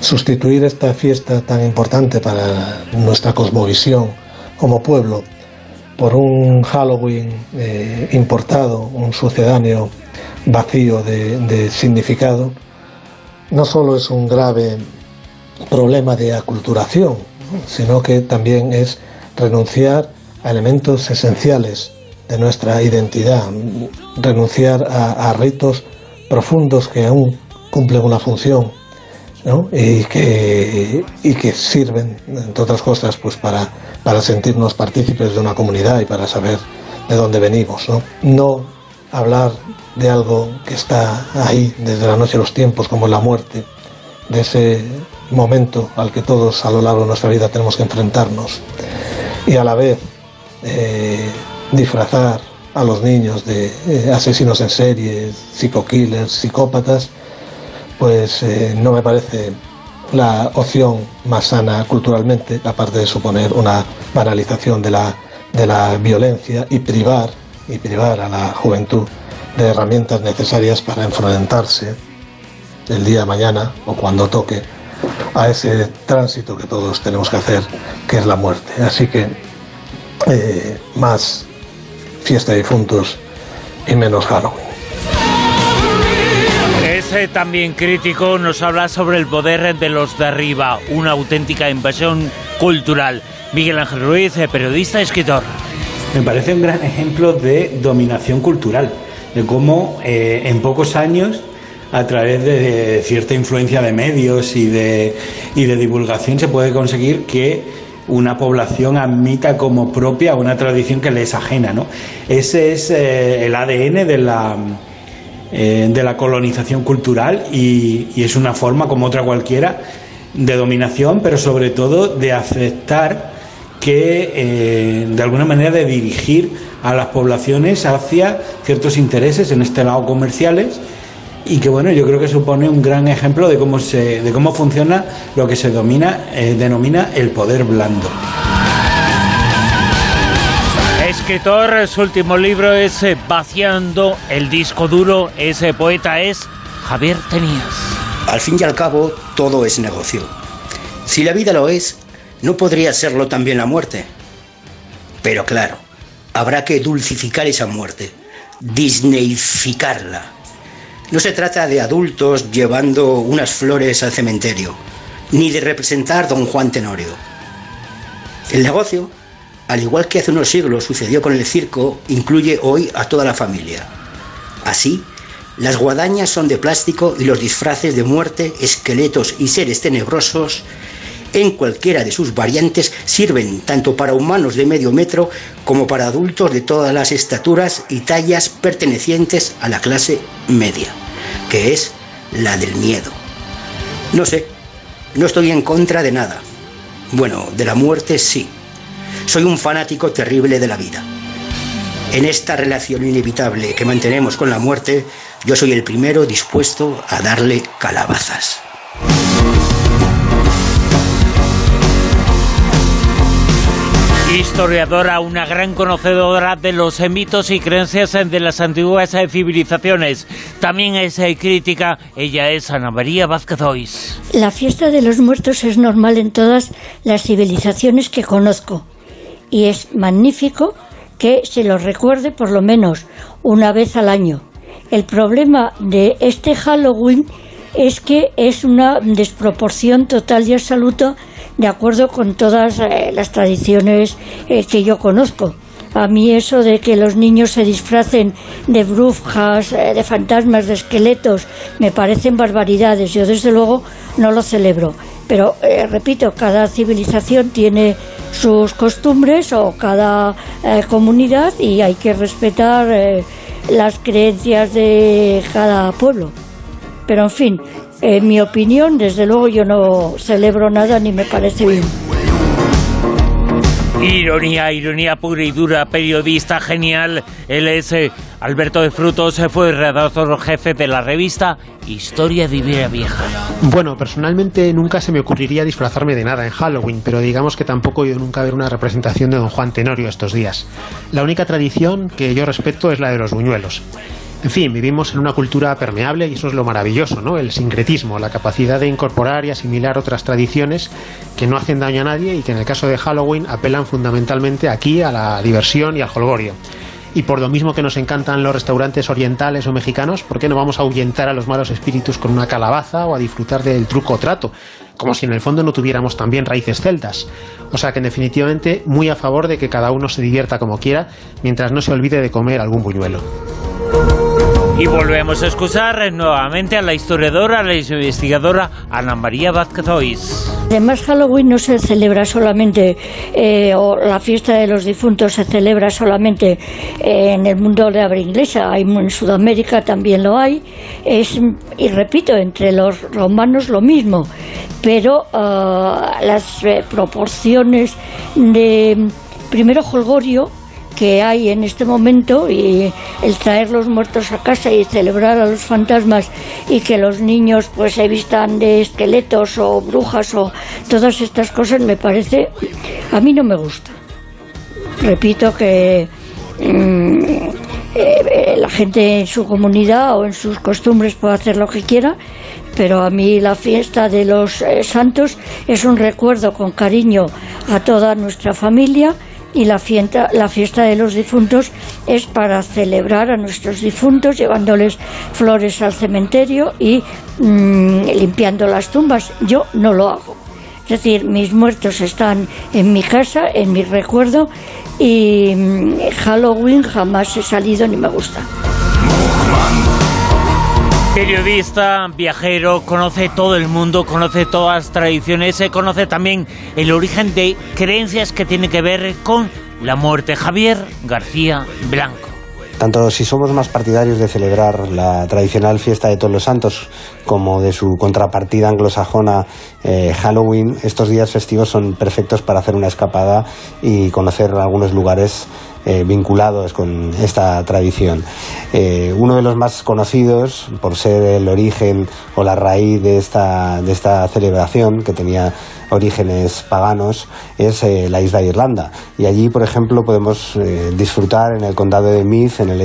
Sustituir esta fiesta tan importante para nuestra cosmovisión como pueblo por un Halloween eh, importado, un sucedáneo vacío de, significado, no solo es un grave problema de aculturación, sino que también es renunciar a elementos esenciales de nuestra identidad, renunciar a ritos profundos que aún cumplen una función y, que, y que sirven, entre otras cosas, pues para, para sentirnos partícipes de una comunidad y para saber de dónde venimos. ¿no? no hablar de algo que está ahí desde la noche de los tiempos, como la muerte, de ese momento al que todos a lo largo de nuestra vida tenemos que enfrentarnos, y a la vez eh, disfrazar a los niños de eh, asesinos en serie, psico-killers, psicópatas, pues eh, no me parece la opción más sana culturalmente, aparte de suponer una banalización de la, de la violencia y privar, y privar a la juventud de herramientas necesarias para enfrentarse el día de mañana o cuando toque a ese tránsito que todos tenemos que hacer, que es la muerte. Así que eh, más fiesta de difuntos y menos Halloween también crítico nos habla sobre el poder de los de arriba, una auténtica invasión cultural. Miguel Ángel Ruiz, eh, periodista y escritor. Me parece un gran ejemplo de dominación cultural, de cómo eh, en pocos años a través de, cierta influencia de medios y de, y de divulgación se puede conseguir que una población admita como propia una tradición que le es ajena. ¿no? Ese es eh, el ADN de la, eh, de la colonización cultural y, es una forma como otra cualquiera de dominación, pero sobre todo de aceptar que eh, de alguna manera de dirigir a las poblaciones hacia ciertos intereses, en este lado comerciales, y que bueno, yo creo que supone un gran ejemplo de cómo se, de cómo funciona lo que se domina, eh, denomina el poder blando escritor, su último libro es eh, Vaciando el disco duro. Ese poeta es Javier Tenías. Al fin y al cabo, todo es negocio. Si la vida lo es, ¿no podría serlo también la muerte? Pero claro, habrá que dulcificar esa muerte, disneyficarla. No se trata de adultos llevando unas flores al cementerio, ni de representar don Juan Tenorio. El negocio al igual que hace unos siglos sucedió con el circo, incluye hoy a toda la familia. Así, las guadañas son de plástico y los disfraces de muerte, esqueletos y seres tenebrosos, en cualquiera de sus variantes, sirven tanto para humanos de medio metro como para adultos de todas las estaturas y tallas pertenecientes a la clase media, que es la del miedo. No sé, no estoy en contra de nada. Bueno, de la muerte sí soy un fanático terrible de la vida. En esta relación inevitable que mantenemos con la muerte, yo soy el primero dispuesto a darle calabazas. Historiadora, una gran conocedora de los mitos y creencias de las antiguas civilizaciones. También es eh, crítica, ella es Ana María Vázquez Ois. La fiesta de los muertos es normal en todas las civilizaciones que conozco y es magnífico que se lo recuerde por lo menos una vez al año. El problema de este Halloween es que es una desproporción total y absoluta de acuerdo con todas eh, las tradiciones eh, que yo conozco. A mí eso de que los niños se disfracen de brujas, eh, de fantasmas, de esqueletos, me parecen barbaridades. Yo desde luego no lo celebro. Pero, repito, cada civilización tiene sus costumbres o cada comunidad y hay que respetar las creencias de cada pueblo. Pero, en fin, en mi opinión, desde luego yo no celebro nada ni me parece bien. Ironía, ironía pura y dura, periodista genial. Él es eh, Alberto de Frutos, eh, fue redactor jefe de la revista Historia de Iberia Vieja. Bueno, personalmente nunca se me ocurriría disfrazarme de nada en Halloween, pero digamos que tampoco he ido nunca a ver una representación de Don Juan Tenorio estos días. La única tradición que yo respeto es la de los buñuelos. En fin, vivimos en una cultura permeable y eso es lo maravilloso, ¿no? El sincretismo, la capacidad de incorporar y asimilar otras tradiciones que no hacen daño a nadie y que en el caso de Halloween apelan fundamentalmente aquí a la diversión y al holgorio. Y por lo mismo que nos encantan los restaurantes orientales o mexicanos, ¿por qué no vamos a ahuyentar a los malos espíritus con una calabaza o a disfrutar del truco o trato? Como si en el fondo no tuviéramos también raíces celtas. O sea que definitivamente muy a favor de que cada uno se divierta como quiera, mientras no se olvide de comer algún buñuelo. Y volvemos a excusar nuevamente a la historiadora, a la investigadora Ana María Vázquez Ois. Además, Halloween no se celebra solamente, eh, o la fiesta de los difuntos se celebra solamente eh, en el mundo de habla inglesa, en Sudamérica también lo hay, es, y repito, entre los romanos lo mismo, pero ah, las eh, proporciones de, primero, Holgorio, que hay en este momento y el traer los muertos a casa y celebrar a los fantasmas y que los niños pues se vistan de esqueletos o brujas o todas estas cosas me parece a mí no me gusta. Repito que mm, eh, la gente en su comunidad o en sus costumbres puede hacer lo que quiera pero a mí la fiesta de los eh, santos es un recuerdo con cariño a toda nuestra familia y la fiesta, la fiesta de los difuntos es para celebrar a nuestros difuntos llevándoles flores al cementerio y mm, limpiando las tumbas. Yo no lo hago. Es decir, mis muertos están en mi casa, en mi recuerdo y mm, Halloween jamás he salido ni me gusta. Periodista, viajero, conoce todo el mundo, conoce todas las tradiciones, se conoce también el origen de creencias que tienen que ver con la muerte. Javier García Blanco. Tanto si somos más partidarios de celebrar la tradicional fiesta de todos los santos como de su contrapartida anglosajona eh, Halloween, estos días festivos son perfectos para hacer una escapada y conocer algunos lugares eh, vinculados con esta tradición. Eh, uno de los más conocidos, por ser el origen o la raíz de esta, de esta celebración, que tenía orígenes paganos, es eh, la isla de Irlanda. Y allí, por ejemplo, podemos disfrutar en el condado de Meath, en el,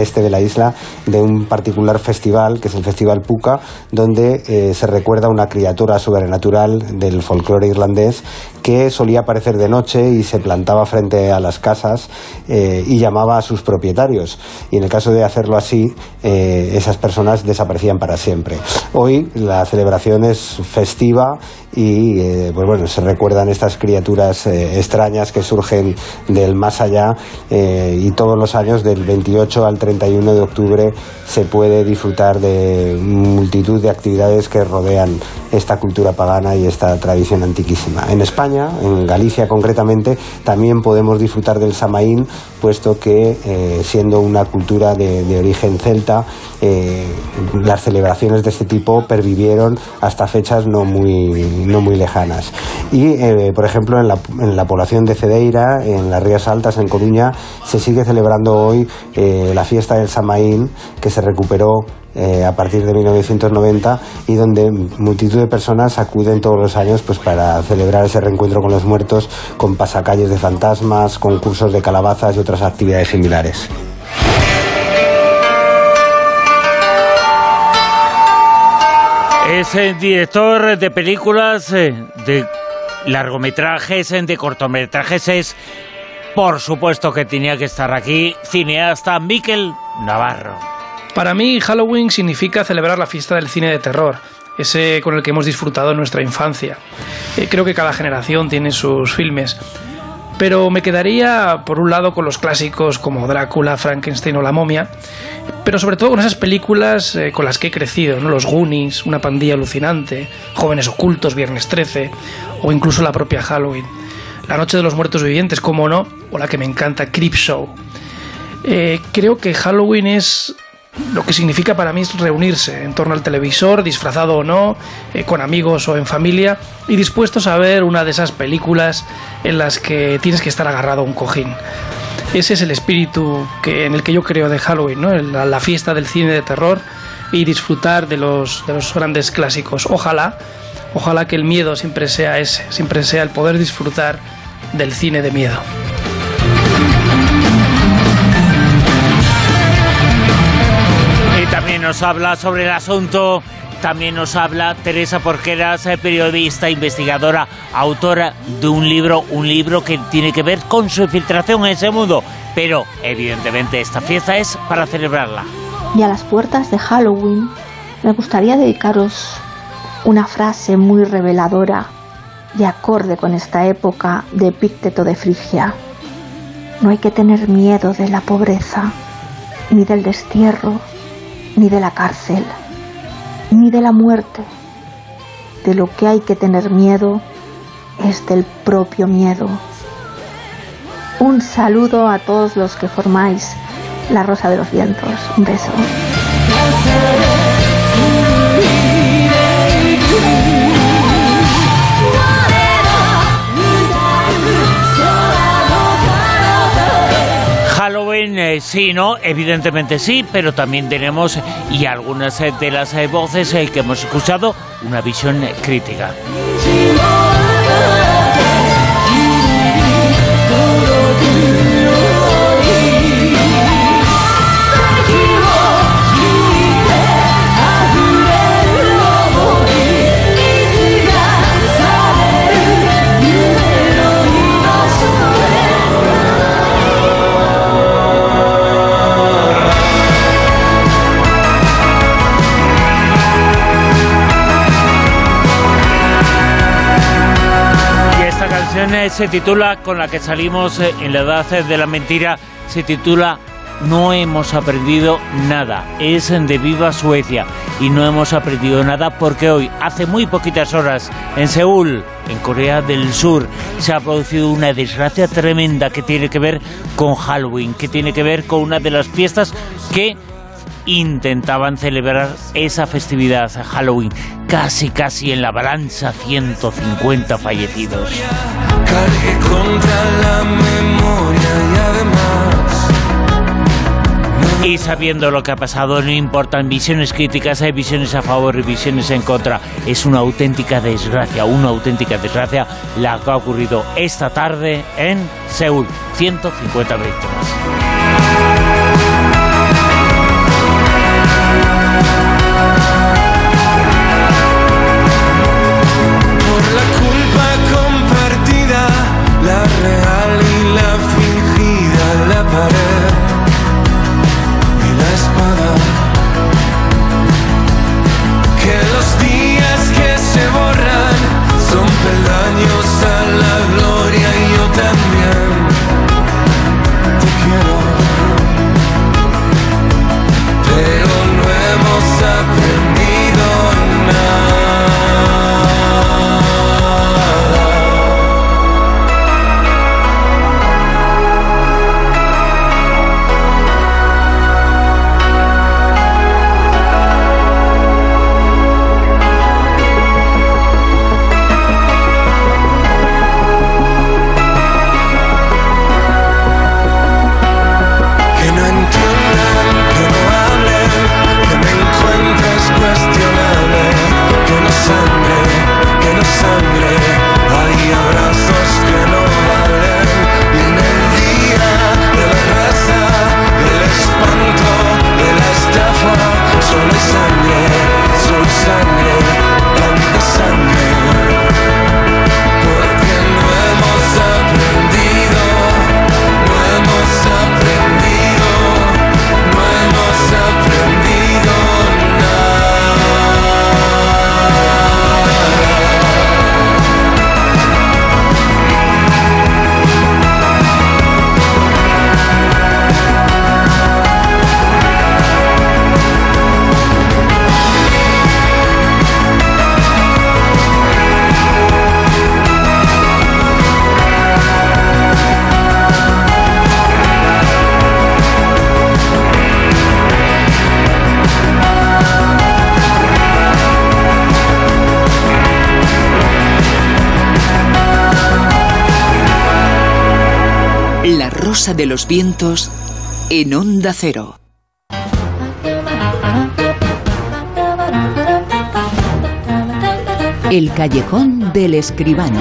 este de la isla, de un particular festival, que es el Festival Puka, donde se recuerda una criatura sobrenatural del folclore irlandés que solía aparecer de noche y se plantaba frente a las casas eh, y llamaba a sus propietarios. Y en el caso de hacerlo así, eh, esas personas desaparecían para siempre. Hoy la celebración es festiva y eh, pues bueno, se recuerdan estas criaturas extrañas que surgen del más allá y todos los años del 28 al 31 de octubre se puede disfrutar de multitud de actividades que rodean esta cultura pagana y esta tradición antiquísima. En España, en Galicia concretamente, también podemos disfrutar del Samaín puesto que eh, siendo una cultura de, origen celta, eh, las celebraciones de este tipo pervivieron hasta fechas no muy, no muy lejanas. Y, eh, por ejemplo, en la, en la, población de Cedeira, en las Rías Altas, en Coruña, se sigue celebrando hoy la fiesta del Samaín, que se recuperó eh, a partir de 1990 y donde multitud de personas acuden todos los años pues para celebrar ese reencuentro con los muertos con pasacalles de fantasmas, concursos de calabazas y otras actividades similares. Es el director de películas, eh, de largometrajes, de cortometrajes. Es, por supuesto, que tenía que estar aquí, cineasta Miquel Navarro. Para mí, Halloween significa celebrar la fiesta del cine de terror, ese con el que hemos disfrutado en nuestra infancia. Eh, creo que cada generación tiene sus filmes. Pero me quedaría, por un lado, con los clásicos como Drácula, Frankenstein o La momia, pero sobre todo con esas películas eh, con las que he crecido, ¿no? Los Goonies, Una pandilla alucinante, Jóvenes ocultos, Viernes 13, o incluso la propia Halloween. La noche de los muertos vivientes, como no, o la que me encanta, Creepshow. Eh, creo que Halloween es lo que significa para mí es reunirse en torno al televisor, disfrazado o no, eh, con amigos o en familia, y dispuestos a ver una de esas películas en las que tienes que estar agarrado a un cojín. Ese es el espíritu que, en el que yo creo de Halloween, la, la fiesta del cine de terror y disfrutar de los, de los grandes clásicos. Ojalá, ojalá que el miedo siempre sea ese, siempre sea el poder disfrutar del cine de miedo. Nos habla sobre el asunto, también nos habla Teresa Porqueras, eh, periodista, investigadora, autora de un libro, un libro que tiene que ver con su infiltración en ese mundo. Pero evidentemente esta fiesta es para celebrarla. Y a las puertas de Halloween me gustaría dedicaros una frase muy reveladora y acorde con esta época de Epícteto de Frigia. No hay que tener miedo de la pobreza, ni del destierro, ni de la cárcel, ni de la muerte. De lo que hay que tener miedo es del propio miedo. Un saludo a todos los que formáis la Rosa de los Vientos. Un beso. Eh, sí, ¿no? Evidentemente sí, pero también tenemos, y algunas eh, de las eh, voces que hemos escuchado, una visión crítica. Canción eh, se titula, con la que salimos eh, en la edad eh, de la mentira, se titula No hemos aprendido nada. Es de Viva Suecia. Y no hemos aprendido nada porque hoy, hace muy poquitas horas, en Seúl, en Corea del Sur, se ha producido una desgracia tremenda que tiene que ver con Halloween, que tiene que ver con una de las fiestas que intentaban celebrar esa festividad Halloween. Casi, casi en la balanza 150 fallecidos. Cargué contra la memoria y además Y sabiendo lo que ha pasado, no importan visiones críticas, hay visiones a favor y visiones en contra. Es una auténtica desgracia, una auténtica desgracia la que ha ocurrido esta tarde en Seúl. 150 víctimas. De los vientos en Onda Cero. El callejón del escribano.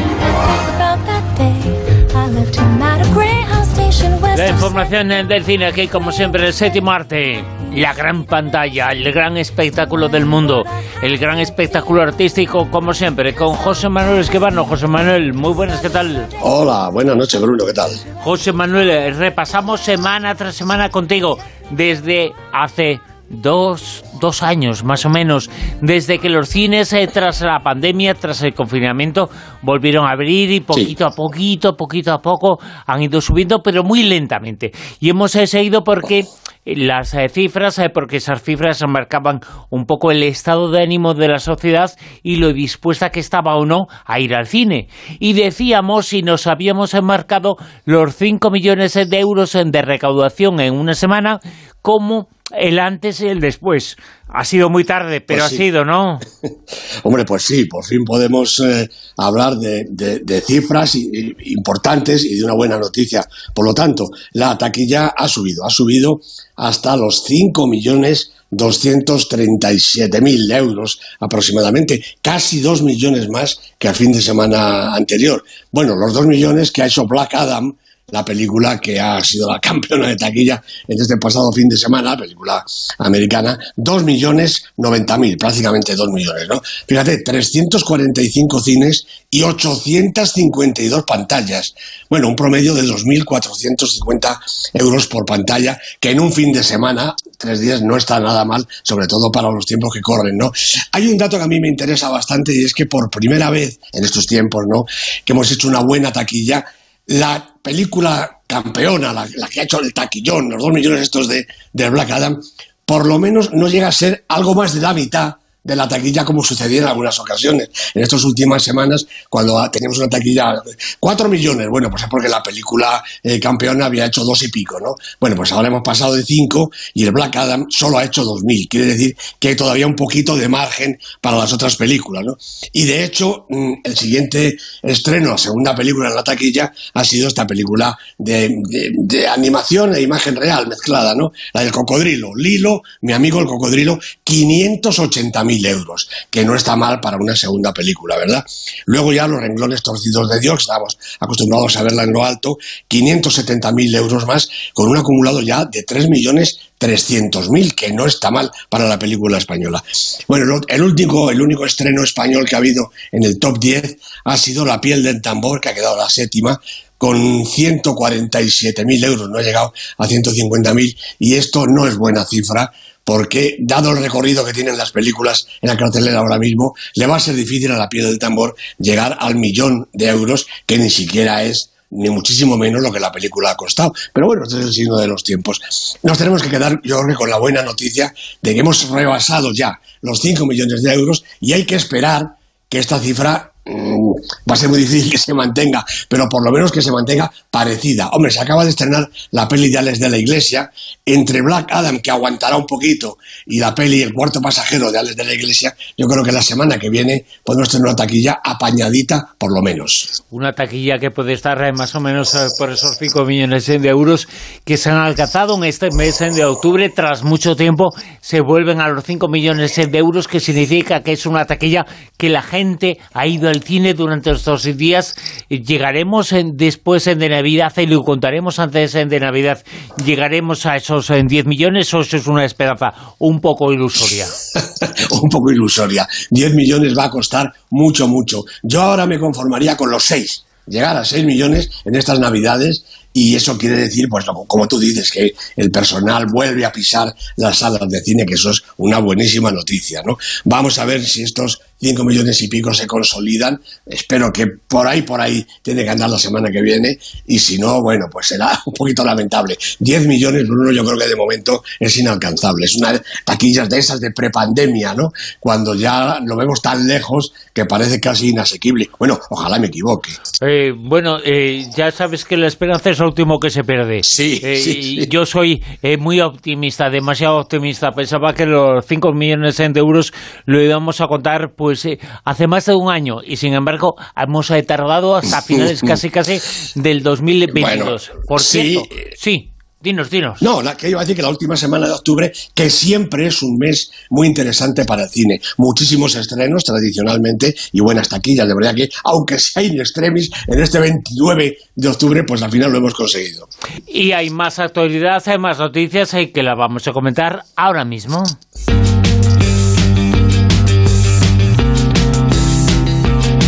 La información del cine aquí, como siempre, el séptimo arte, la gran pantalla, el gran espectáculo del mundo, el gran espectáculo artístico, como siempre, con José Manuel Esquivano. José Manuel, muy buenas, ¿qué tal? Hola, buenas noches, Bruno, ¿qué tal? José Manuel, repasamos semana tras semana contigo desde hace dos, dos años más o menos, desde que los cines eh, tras la pandemia, tras el confinamiento, volvieron a abrir y poquito a poquito, poquito a poco han ido subiendo, pero muy lentamente. Y hemos eh, seguido porque las eh, cifras, eh, porque esas cifras marcaban un poco el estado de ánimo de la sociedad y lo dispuesta que estaba o no a ir al cine. Y decíamos, si nos habíamos enmarcado los 5 millones de euros de recaudación en una semana, como el antes y el después. Ha sido muy tarde, pero Pues ha sido, ¿no? Hombre, pues sí, por fin podemos eh, hablar de, de- de cifras importantes y de una buena noticia. Por lo tanto, la taquilla ha subido, ha subido hasta los 5 millones 237 mil euros aproximadamente, casi 2 millones más que al fin de semana anterior. Bueno, los 2 millones que ha hecho Black Adam, la película que ha sido la campeona de taquilla en este pasado fin de semana, película americana, 2 millones 90 mil, prácticamente 2 millones, ¿no? Fíjate, 345 cines y 852 pantallas. Bueno, un promedio de 2.450 euros por pantalla, que en un fin de semana, tres días, no está nada mal, sobre todo para los tiempos que corren, ¿no? Hay un dato que a mí me interesa bastante y es que por primera vez en estos tiempos, ¿no? Que hemos hecho una buena taquilla, la película campeona, la, que ha hecho el taquillón, los dos millones estos de, de Black Adam, por lo menos no llega a ser algo más de la mitad de la taquilla como sucedía en algunas ocasiones. En estas últimas semanas, cuando teníamos una taquilla, cuatro millones, bueno, pues es porque la película eh, campeona había hecho dos y pico, ¿no? Bueno, pues ahora hemos pasado de cinco y el Black Adam solo ha hecho dos mil. Quiere decir que hay todavía un poquito de margen para las otras películas, ¿no? Y de hecho, mm, el siguiente estreno, la segunda película en la taquilla, ha sido esta película de, de- de animación e imagen real mezclada, ¿no? La del cocodrilo. Lilo, mi amigo el cocodrilo, 580 mil euros, que no está mal para una segunda película, ¿verdad? Luego ya los renglones torcidos de Dios, estamos acostumbrados a verla en lo alto, 570 mil euros más, con un acumulado ya de 3 millones 300.000, que no está mal para la película española. Bueno, el último, el único estreno español que ha habido en el top 10 ha sido La piel del tambor, que ha quedado la séptima, con 147.000 euros, no ha llegado a 150.000, y esto no es buena cifra, porque dado el recorrido que tienen las películas en la cartelera ahora mismo, le va a ser difícil a la piel del tambor llegar al millón de euros, que ni siquiera es ni muchísimo menos lo que la película ha costado. Pero bueno, este es el signo de los tiempos. Nos tenemos que quedar, yo creo, con la buena noticia de que hemos rebasado ya los 5 millones de euros y hay que esperar que esta cifra va a ser muy difícil que se mantenga, pero por lo menos que se mantenga parecida. Hombre, se acaba de estrenar la peli de Alex de la Iglesia, entre Black Adam, que aguantará un poquito, y la peli El cuarto pasajero de Alex de la Iglesia, yo creo que la semana que viene podemos tener una taquilla apañadita, por lo menos. Una taquilla que puede estar eh, más o menos eh, por esos 5 millones de euros que se han alcanzado en este mes eh, de octubre. Tras mucho tiempo se vuelven a los 5 millones de euros, que significa que es una taquilla que la gente ha ido al cine durante estos días. Llegaremos eh, después eh, de Navidad y lo contaremos antes eh, de Navidad. ¿Llegaremos a esos eh, 10 millones o eso es una esperanza un poco ilusoria? un poco ilusoria. 10 millones va a costar mucho, mucho. Yo ahora me conformaría con los 6. Llegar a 6 millones en estas navidades y eso quiere decir, pues como tú dices, que el personal vuelve a pisar las salas de cine, que eso es una buenísima noticia, ¿no? Vamos a ver si estos 5 millones y pico se consolidan. Espero que por ahí, por ahí tiene que andar la semana que viene y si no, bueno, pues será un poquito lamentable. 10 millones, Bruno, yo creo que de momento es inalcanzable. Es una taquillas de esas de prepandemia, ¿no? Cuando ya lo vemos tan lejos que parece casi inasequible. Bueno, ojalá me equivoque. Eh, bueno, eh, ya sabes que la esperanza es lo último que se pierde. Sí, Eh, sí. Yo soy eh, muy optimista, demasiado optimista. Pensaba que los 5 millones de euros lo íbamos a contar pues eh, hace más de un año y sin embargo hemos eh, tardado hasta finales casi casi del 2022. Bueno, Por sí. cierto, sí, dinos, dinos. No, la que iba a decir que la última semana de octubre, que siempre es un mes muy interesante para el cine. Muchísimos estrenos tradicionalmente y buenas taquillas. De verdad que, aunque sea in extremis, en este 29 de octubre, pues al final lo hemos conseguido. Y hay más actualidad, hay más noticias eh, que la vamos a comentar ahora mismo.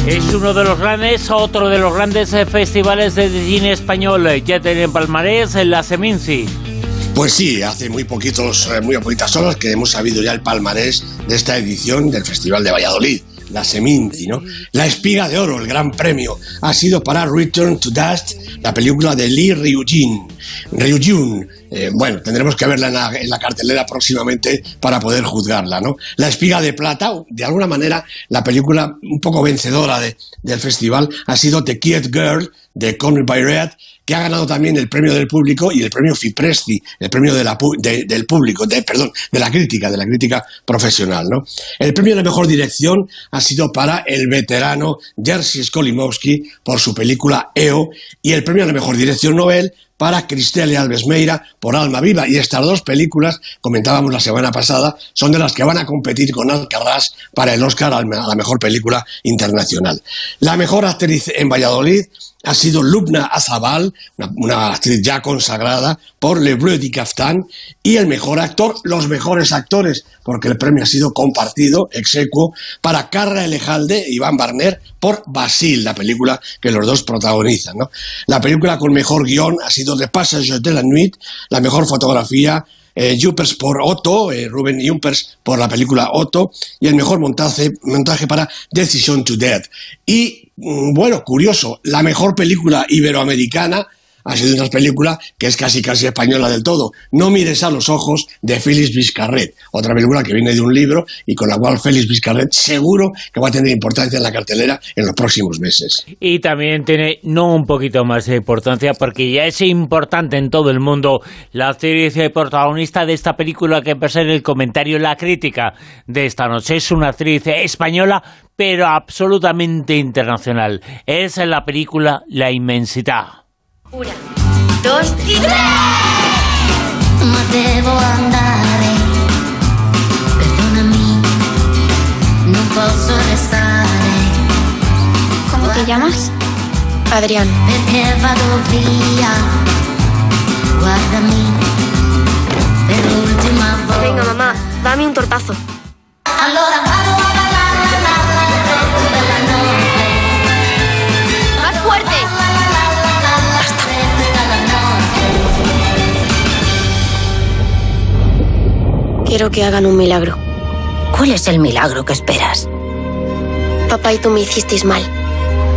Es uno de los grandes, otro de los grandes eh, festivales de cine español. eh, Ya tienen palmarés en la Seminci. Pues sí, hace muy poquitos, eh, muy poquitas horas que hemos sabido ya el palmarés de esta edición del Festival de Valladolid, la Seminci, ¿no? La espiga de oro, el gran premio, ha sido para Return to Dust, la película de Lee Ryujin. Ryujin, eh, bueno, tendremos que verla en la, cartelera próximamente para poder juzgarla, ¿no? La espiga de plata, de alguna manera, la película un poco vencedora de- del festival ha sido The Kid Girl de Conor Bayret, que ha ganado también el premio del público y el premio Fipresti, el premio de la de- del público, de, perdón, de la crítica, de la crítica profesional, ¿no? El premio de la mejor dirección ha sido para el veterano Jerzy Skolimowski por su película EO y el premio a la mejor dirección Nobel para Cristelle Alves Meira por Alma Viva. Y estas dos películas, comentábamos la semana pasada, son de las que van a competir con Alcarrás para el Oscar a la mejor película internacional. La mejor actriz en Valladolid ha sido Lubna Azabal, una, actriz ya consagrada por Le Bleu du Caftan, y el mejor actor, los mejores actores, porque el premio ha sido compartido, execuo, para Carra Elejalde e Iván Barner por Basil, la película que los dos protagonizan. La película con mejor guion ha sido The Passage de la Nuit, la mejor fotografía eh, Juppers por Otto, eh, Ruben Juppers por la película Otto, y el mejor montaje, montaje para Decision to Death. Y, mm, bueno, curioso, la mejor película iberoamericana ha sido una película que es casi casi española del todo. No mires a los ojos de Félix Vizcarret, otra película que viene de un libro y con la cual Félix Vizcarret seguro que va a tener importancia en la cartelera en los próximos meses. Y también tiene no un poquito más de importancia porque ya es importante en todo el mundo la actriz y protagonista de esta película que a ser el comentario, la crítica de esta noche. Es una actriz española pero absolutamente internacional. Es en la película La Inmensidad. Una, dos y tres. Ma devo andare, perdonami, non posso restare. ¿Cómo te llamas? Adrián. Perché vado via, guardami, per l'ultima volta. Venga, mamá, dame un tortazo. Allora Quiero que hagan un milagro. ¿Cuál es el milagro que esperas? Papá y tú me hicisteis mal.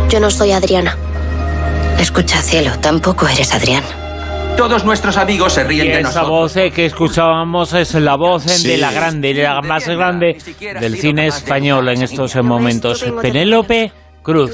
Yo no soy Adriana. Escucha, cielo, tampoco eres Adrián. Todos nuestros amigos se Y ríen de esa nosotros. voz eh, que escuchábamos es la voz eh, Sí. de la grande, la más grande del cine español en estos momentos. Penélope Cruz.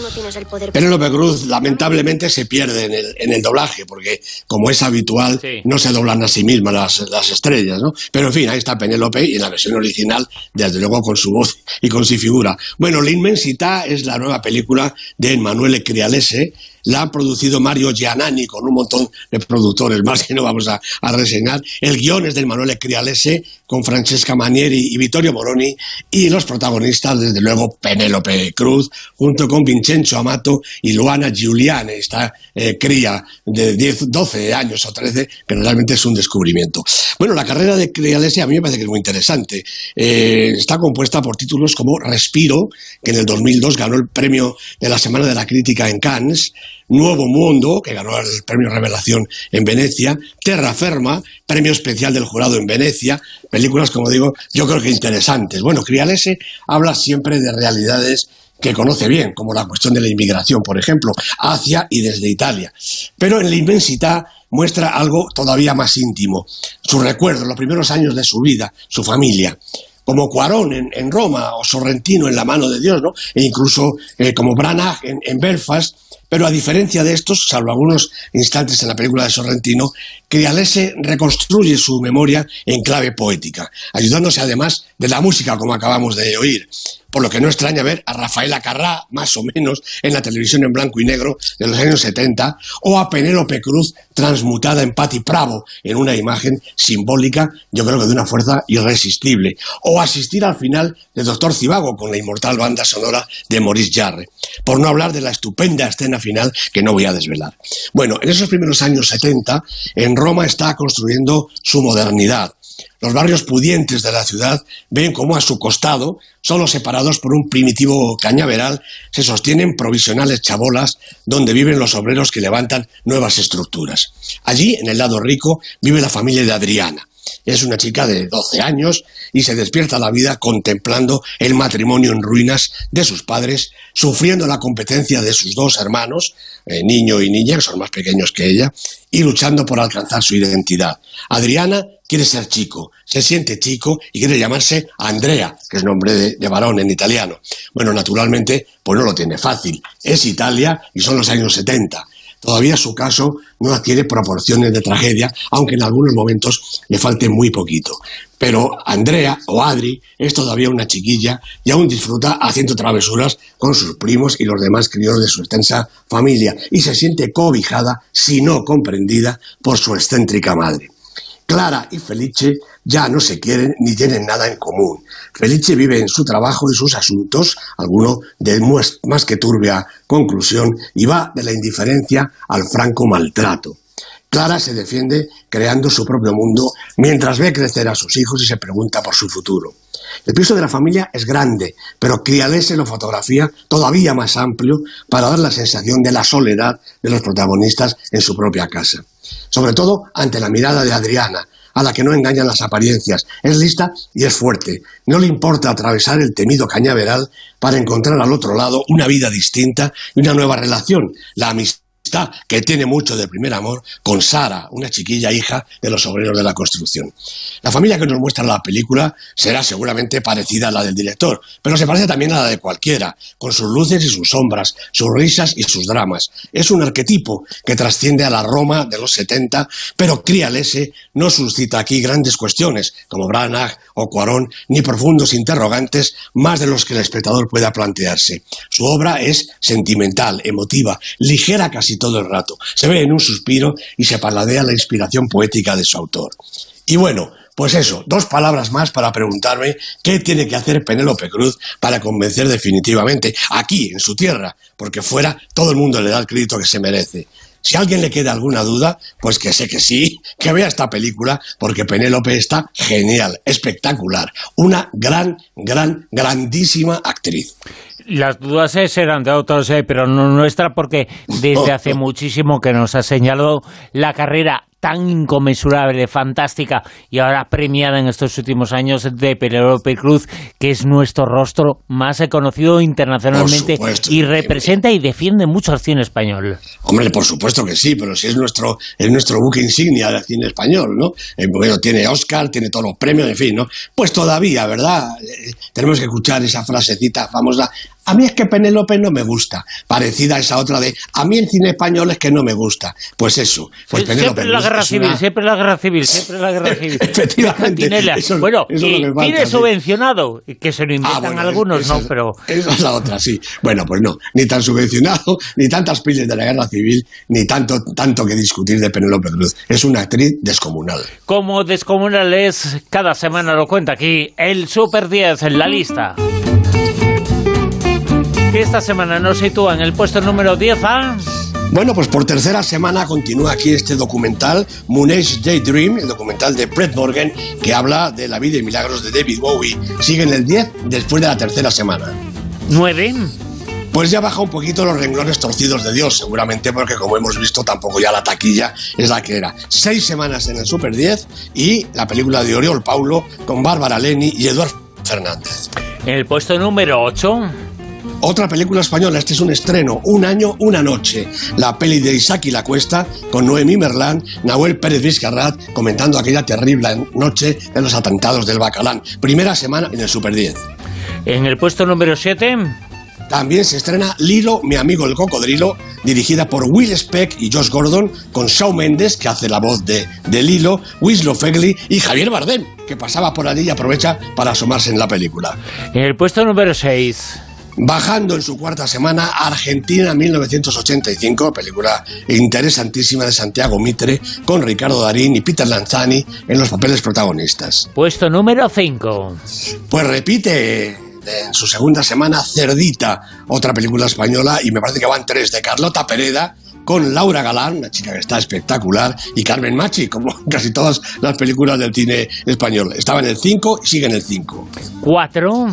Penélope Cruz lamentablemente se pierde en el, en el doblaje, porque como es habitual, no se doblan a sí mismas las, las estrellas, ¿no? Pero en fin, ahí está Penélope y en la versión original, desde luego con su voz y con su figura. Bueno, La Inmensità es la nueva película de Emanuele Crialese, la ha producido Mario Giannani con un montón de productores más que no vamos a, a reseñar. El guion es de Emanuele Crialese con Francesca Manieri y Vittorio Moroni y los protagonistas, desde luego, Penélope Cruz, junto con Vincenzo Amato y Luana Giuliani, esta eh, cría de 10, 12 años o 13, que realmente es un descubrimiento. Bueno, la carrera de Crialese a mí me parece que es muy interesante. Eh, está compuesta por títulos como Respiro, que en el 2002 ganó el premio de la Semana de la Crítica en Cannes, Nuevo Mundo, que ganó el premio Revelación en Venecia, Terra Ferma, premio especial del jurado en Venecia, películas, como digo, yo creo que interesantes. Bueno, Crialese habla siempre de realidades que conoce bien, como la cuestión de la inmigración, por ejemplo, hacia y desde Italia. Pero en la inmensidad muestra algo todavía más íntimo, sus recuerdos, los primeros años de su vida, su familia como Cuarón en, Roma o Sorrentino en La mano de Dios, ¿no? E incluso eh, como Branagh en, Belfast, Pero a diferencia de estos, salvo algunos instantes en la película de Sorrentino, Crialese reconstruye su memoria en clave poética, ayudándose además de la música, como acabamos de oír. Por lo que no extraña ver a Rafaela Carrá, más o menos, en la televisión en blanco y negro de los años 70, o a Penélope Cruz transmutada en Patti Bravo, en una imagen simbólica, yo creo que de una fuerza irresistible, o asistir al final de Doctor Cibago con la inmortal banda sonora de Maurice Jarre, por no hablar de la estupenda escena final que no voy a desvelar. Bueno, en esos primeros años 70, en Roma está construyendo su modernidad. Los barrios pudientes de la ciudad ven cómo a su costado, solo separados por un primitivo cañaveral, se sostienen provisionales chabolas donde viven los obreros que levantan nuevas estructuras. Allí, en el lado rico, vive la familia de Adriana. Es una chica de 12 años y se despierta la vida contemplando el matrimonio en ruinas de sus padres, sufriendo la competencia de sus dos hermanos, eh, niño y niña, que son más pequeños que ella, y luchando por alcanzar su identidad. Adriana quiere ser chico, se siente chico y quiere llamarse Andrea, que es nombre de, de varón en italiano. Bueno, naturalmente, pues no lo tiene fácil. Es Italia y son los años 70. Todavía su caso no adquiere proporciones de tragedia, aunque en algunos momentos le falte muy poquito. Pero Andrea o Adri es todavía una chiquilla y aún disfruta haciendo travesuras con sus primos y los demás críos de su extensa familia y se siente cobijada, si no comprendida, por su excéntrica madre. Clara y Felice ya no se quieren ni tienen nada en común. Felice vive en su trabajo y sus asuntos, alguno de más que turbia conclusión, y va de la indiferencia al franco maltrato. Clara se defiende creando su propio mundo mientras ve crecer a sus hijos y se pregunta por su futuro. El piso de la familia es grande, pero Crialese lo fotografía todavía más amplio para dar la sensación de la soledad de los protagonistas en su propia casa. Sobre todo ante la mirada de Adriana, a la que no engañan las apariencias. Es lista y es fuerte. No le importa atravesar el temido cañaveral para encontrar al otro lado una vida distinta y una nueva relación, la amistad que tiene mucho de primer amor con Sara, una chiquilla hija de los obreros de la construcción. La familia que nos muestra la película será seguramente parecida a la del director, pero se parece también a la de cualquiera, con sus luces y sus sombras, sus risas y sus dramas. Es un arquetipo que trasciende a la Roma de los 70, pero Crialese no suscita aquí grandes cuestiones, como Branagh o Cuarón, ni profundos interrogantes más de los que el espectador pueda plantearse. Su obra es sentimental, emotiva, ligera casi todo el rato. Se ve en un suspiro y se paladea la inspiración poética de su autor. Y bueno, pues eso, dos palabras más para preguntarme qué tiene que hacer Penélope Cruz para convencer definitivamente aquí, en su tierra, porque fuera todo el mundo le da el crédito que se merece. Si a alguien le queda alguna duda, pues que sé que sí, que vea esta película, porque Penélope está genial, espectacular, una gran, gran, grandísima actriz. Las dudas eh, serán de otros, eh, pero no nuestra, porque desde hace muchísimo que nos ha señalado la carrera tan inconmensurable, fantástica y ahora premiada en estos últimos años de Penélope Cruz, que es nuestro rostro más conocido internacionalmente supuesto, y representa y defiende mucho al cine español. Hombre, por supuesto que sí, pero si es nuestro, es nuestro buque insignia del cine español, ¿no? Eh, bueno, tiene Oscar, tiene todos los premios, en fin, ¿no? Pues todavía, ¿verdad? Tenemos que escuchar esa frasecita famosa. A mí es que Penélope no me gusta, parecida a esa otra de a mí el cine español es que no me gusta. Pues eso, pues Sie- Penélope siempre la guerra es civil, una- siempre la guerra civil, siempre la guerra civil. Efectivamente, eso- bueno, eso y cine subvencionado, que se lo inventan Ah, bueno, algunos, esa ¿no? Pero Esa es la otra, sí. Bueno, pues no, ni tan subvencionado, ni tantas piles de la guerra civil, ni tanto, tanto que discutir de Penélope Cruz. Es una actriz descomunal. como descomunal es, cada semana lo cuenta aquí, el Super 10 en la lista. Que esta semana nos sitúa en el puesto número 10 a... Bueno, pues por tercera semana continúa aquí este documental, Moonage Daydream, el documental de Brett Morgan, que habla de la vida y milagros de David Bowie. Sigue en el 10 después de la tercera semana. 9. Pues ya baja un poquito los renglones torcidos de Dios, seguramente porque como hemos visto tampoco ya la taquilla es la que era. Seis semanas en el Super 10 y la película de Oriol Paulo con Bárbara Leni y Eduard Fernández. En el puesto número 8. Otra película española, este es un estreno, Un año, una noche. La peli de Isaac y la Cuesta, con Noemí Merlán, Nahuel Pérez Vizcarrat, comentando aquella terrible noche de los atentados del Bacalán. Primera semana en el Super 10. En el puesto número 7. también se estrena Lilo, mi amigo el cocodrilo, dirigida por Will Speck y Josh Gordon, con Shawn Mendes, que hace la voz de, de Lilo, Winslow Fegley y Javier Bardem, que pasaba por allí y aprovecha para asomarse en la película. En el puesto número 6. Bajando en su cuarta semana, Argentina 1985, película interesantísima de Santiago Mitre, con Ricardo Darín y Peter Lanzani en los papeles protagonistas. Puesto número 5. Pues repite en su segunda semana Cerdita, otra película española, y me parece que van tres, de Carlota Pereda, con Laura Galán, una chica que está espectacular, y Carmen Machi, como casi todas las películas del cine español. Estaba en el 5 y sigue en el 5. 4.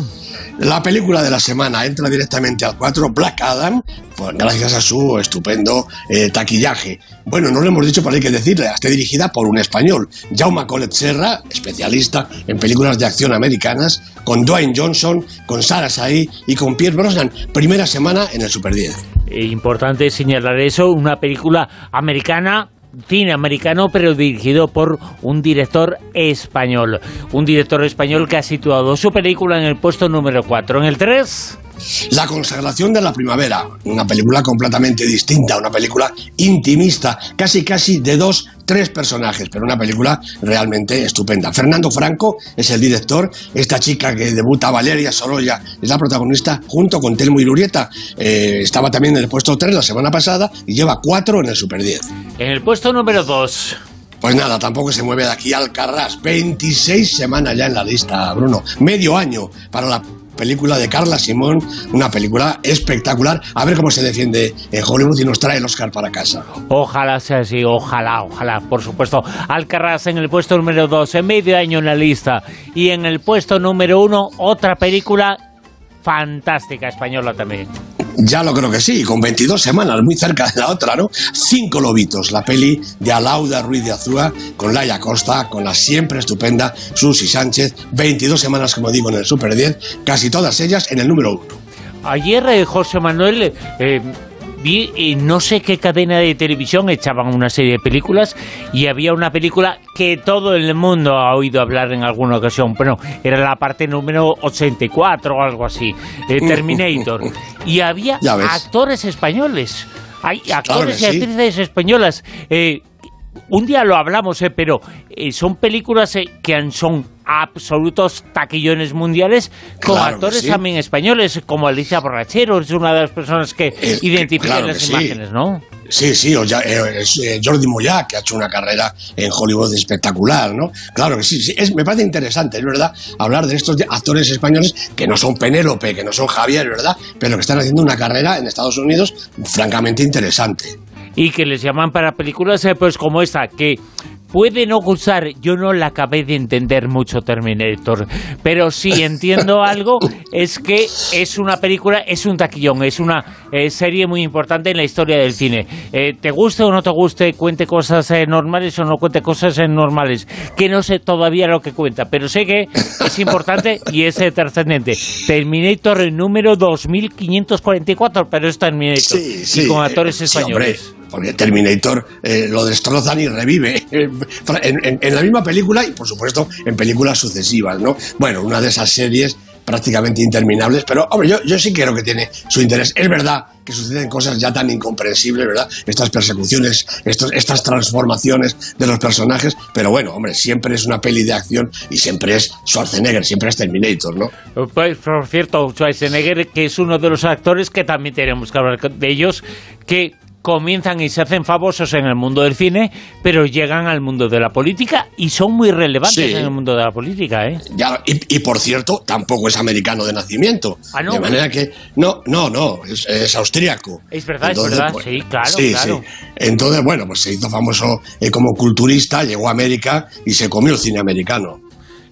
La película de la semana entra directamente al 4, Black Adam, pues, gracias a su estupendo eh, taquillaje. Bueno, no lo hemos dicho, pero hay que decirle, está dirigida por un español, Jaume Collet Serra, especialista en películas de acción americanas, con Dwayne Johnson, con Sarah Sahi y con Pierre Brosnan. Primera semana en el Super 10. Eh, Importante señalar eso, una película americana cine americano pero dirigido por un director español. Un director español que ha situado su película en el puesto número 4 en el 3 La consagración de la primavera, una película completamente distinta, una película intimista, casi casi de dos, tres personajes, pero una película realmente estupenda. Fernando Franco es el director, esta chica que debuta, Valeria Sorolla, es la protagonista junto con Telmo Irurieta. Eh, estaba también en el puesto 3 la semana pasada y lleva 4 en el Super 10. en el puesto número 2 Pues nada, tampoco se mueve de aquí al Carras. 26 semanas ya en la lista, Bruno. Medio año para la película de Carla Simón, una película espectacular. A ver cómo se defiende en Hollywood y nos trae el Oscar para casa. Ojalá sea así, ojalá, ojalá, por supuesto. Alcarraz en el puesto número 2, en medio año en la lista. Y en el puesto número 1, otra película fantástica española también. Ya lo creo que sí, con 22 semanas, muy cerca de la otra, ¿no? Cinco lobitos, la peli de Alauda Ruiz de Azúa, con Laia Costa, con la siempre estupenda Susi Sánchez, 22 semanas, como digo, en el Super 10, casi todas ellas en el número 1. Ayer eh, José Manuel eh, vi eh, no sé qué cadena de televisión echaban una serie de películas y había una película que todo el mundo ha oído hablar en alguna ocasión. Bueno, era la parte número 84 o algo así, eh, Terminator. y había actores españoles. Hay actores y sí. actrices españolas. Eh, un día lo hablamos, eh, pero eh, son películas eh, que han- son absolutos taquillones mundiales con Claro actores sí. también españoles, como Alicia Borrachero, es una de las personas que Eh, identifican claro las que sí. imágenes, ¿no? Sí, sí, o ya, eh, eh, Jordi Moya, que ha hecho una carrera en Hollywood espectacular, ¿no? Claro que sí, sí, es, me parece interesante, es verdad, hablar de estos actores españoles que no son Penélope, que no son Javier, ¿verdad? Pero que están haciendo una carrera en Estados Unidos francamente interesante. Y que les llaman para películas eh, pues como esta, que puede no gustar, yo no la acabé de entender mucho Terminator, pero sí entiendo algo, es que es una película, es un taquillón, es una eh, serie muy importante en la historia del cine. Eh, te guste o no te guste, cuente cosas eh, normales o no cuente cosas eh, normales, que no sé todavía lo que cuenta, pero sé que es importante y es trascendente. Terminator número 2544, pero es Terminator, y con actores sí, españoles. Porque Terminator eh, lo destrozan y revive en, la misma película y, por supuesto, en películas sucesivas, ¿no? Bueno, una de esas series prácticamente interminables, pero, hombre, yo, yo sí creo que tiene su interés. Es verdad que suceden cosas ya tan incomprensibles, ¿verdad? Estas persecuciones, estas transformaciones de los personajes, pero bueno, hombre, siempre es una peli de acción y siempre es Schwarzenegger, siempre es Terminator, ¿no? Pues, por cierto, Schwarzenegger, que es uno de los actores que también tenemos que hablar de ellos, que comienzan y se hacen famosos en el mundo del cine, pero llegan al mundo de la política y son muy relevantes Sí. en el mundo de la política, ¿eh? Ya, y, y, por cierto, tampoco es americano de nacimiento. Ah, ¿no? De manera que. No, no, no, es, es austríaco. Es verdad, Entonces, es verdad, bueno, sí, claro, sí, claro. sí. Entonces, bueno, pues se hizo famoso eh, como culturista, llegó a América y se comió el cine americano.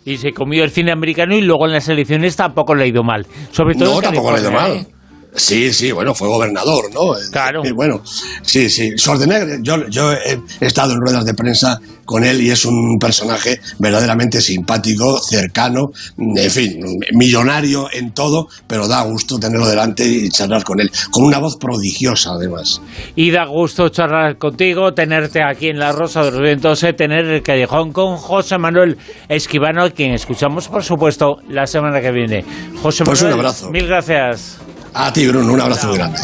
Y se comió el cine americano y luego en las elecciones tampoco le ha ido mal. Sobre todo No, tampoco le ha ido mal. ¿eh? Sí, sí, bueno, fue gobernador, ¿no? Claro. Eh, bueno, sí, sí. Schwarzenegger, yo, yo he estado en ruedas de prensa con él y es un personaje verdaderamente simpático, cercano, en fin, millonario en todo, pero da gusto tenerlo delante y charlar con él, con una voz prodigiosa además. Y da gusto charlar contigo, tenerte aquí en La Rosa de los Vientos, eh, tener el callejón con José Manuel Esquivano, a quien escuchamos, por supuesto, la semana que viene. José Pues un Manuel, abrazo. Mil gracias. A ti, Bruno, un abrazo muy grande.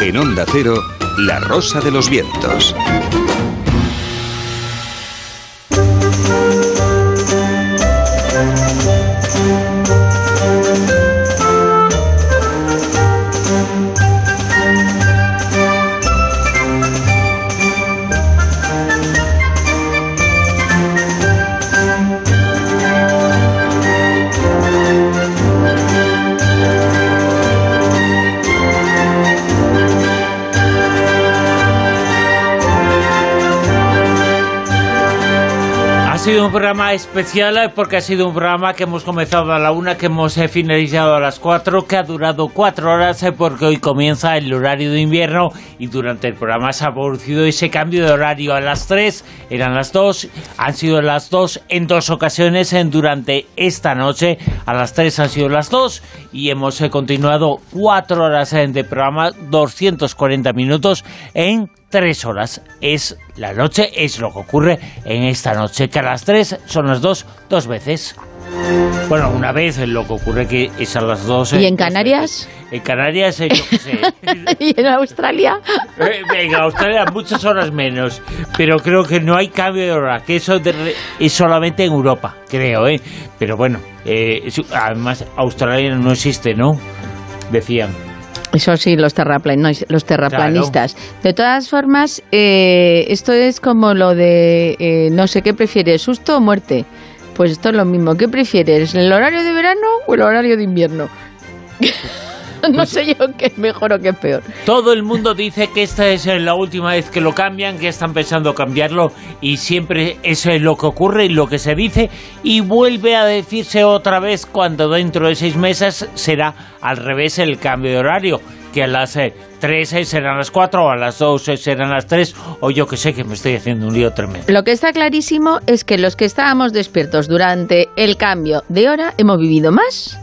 En Onda Cero, La Rosa de los Vientos. Programa especial eh, porque ha sido un programa que hemos comenzado a la una, que hemos eh, finalizado a las cuatro, que ha durado cuatro horas eh, porque hoy comienza el horario de invierno y durante el programa se ha producido ese cambio de horario a las tres, eran las dos, han sido las dos en dos ocasiones en, durante esta noche, a las tres han sido las dos y hemos continuado cuatro horas de programa, 240 minutos en tres horas. Es la noche, es lo que ocurre en esta noche, que a las tres son las dos, dos veces. Bueno, una vez lo que ocurre que es a las dos. ¿Y eh, en dos Canarias? En Canarias, eh, yo qué sé. ¿Y en Australia? Eh, En Australia muchas horas menos, pero creo que no hay cambio de hora, que eso de es solamente en Europa, creo, ¿eh? Pero bueno, eh, además Australia no existe, ¿no? Decían. Eso sí, los, terraplan- no, los terraplanistas. De todas formas, eh, esto es como lo de eh, no sé qué prefieres, susto o muerte. Pues esto es lo mismo. ¿Qué prefieres, el horario de verano o el horario de invierno? no sé yo qué es mejor o qué es peor. Todo el mundo dice que esta es eh, la última vez que lo cambian, que están pensando cambiarlo y siempre eso es lo que ocurre y lo que se dice y vuelve a decirse otra vez cuando dentro de seis meses será al revés el cambio de horario, que a las eh, tres eh, serán las cuatro o a las dos eh, serán las tres o yo que sé que me estoy haciendo un lío tremendo. Lo que está clarísimo es que los que estábamos despiertos durante el cambio de hora hemos vivido más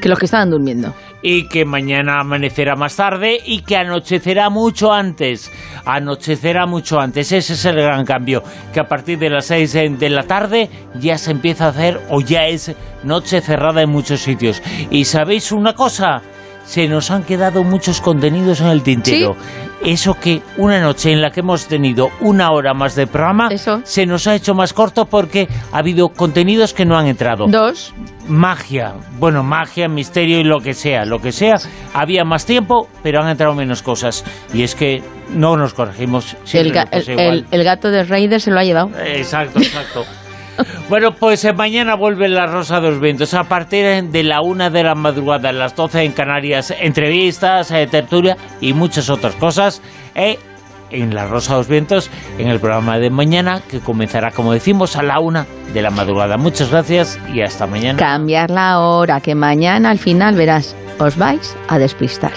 que los que estaban durmiendo. Y que mañana amanecerá más tarde y que anochecerá mucho antes. Anochecerá mucho antes. Ese es el gran cambio. Que a partir de las 6 de la tarde ya se empieza a hacer o ya es noche cerrada en muchos sitios. Y sabéis una cosa, se nos han quedado muchos contenidos en el tintero. Eso que una noche en la que hemos tenido una hora más de programa, se nos ha hecho más corto porque ha habido contenidos que no han entrado. Dos. Magia, bueno, magia, misterio y lo que sea, lo que sea. Había más tiempo, pero han entrado menos cosas. Y es que no nos corregimos. El, ga- el- el- el gato de Raider se lo ha llevado. Exacto, exacto. Bueno, pues eh, mañana vuelve la Rosa de los Vientos a partir de la una de la madrugada, las 12 en Canarias, entrevistas, eh, tertulia y muchas otras cosas. eh, en la Rosa de los Vientos, en el programa de mañana, que comenzará, como decimos, a la una de la madrugada. Muchas gracias y hasta mañana. Cambiar la hora, que mañana al final verás, os vais a despistar.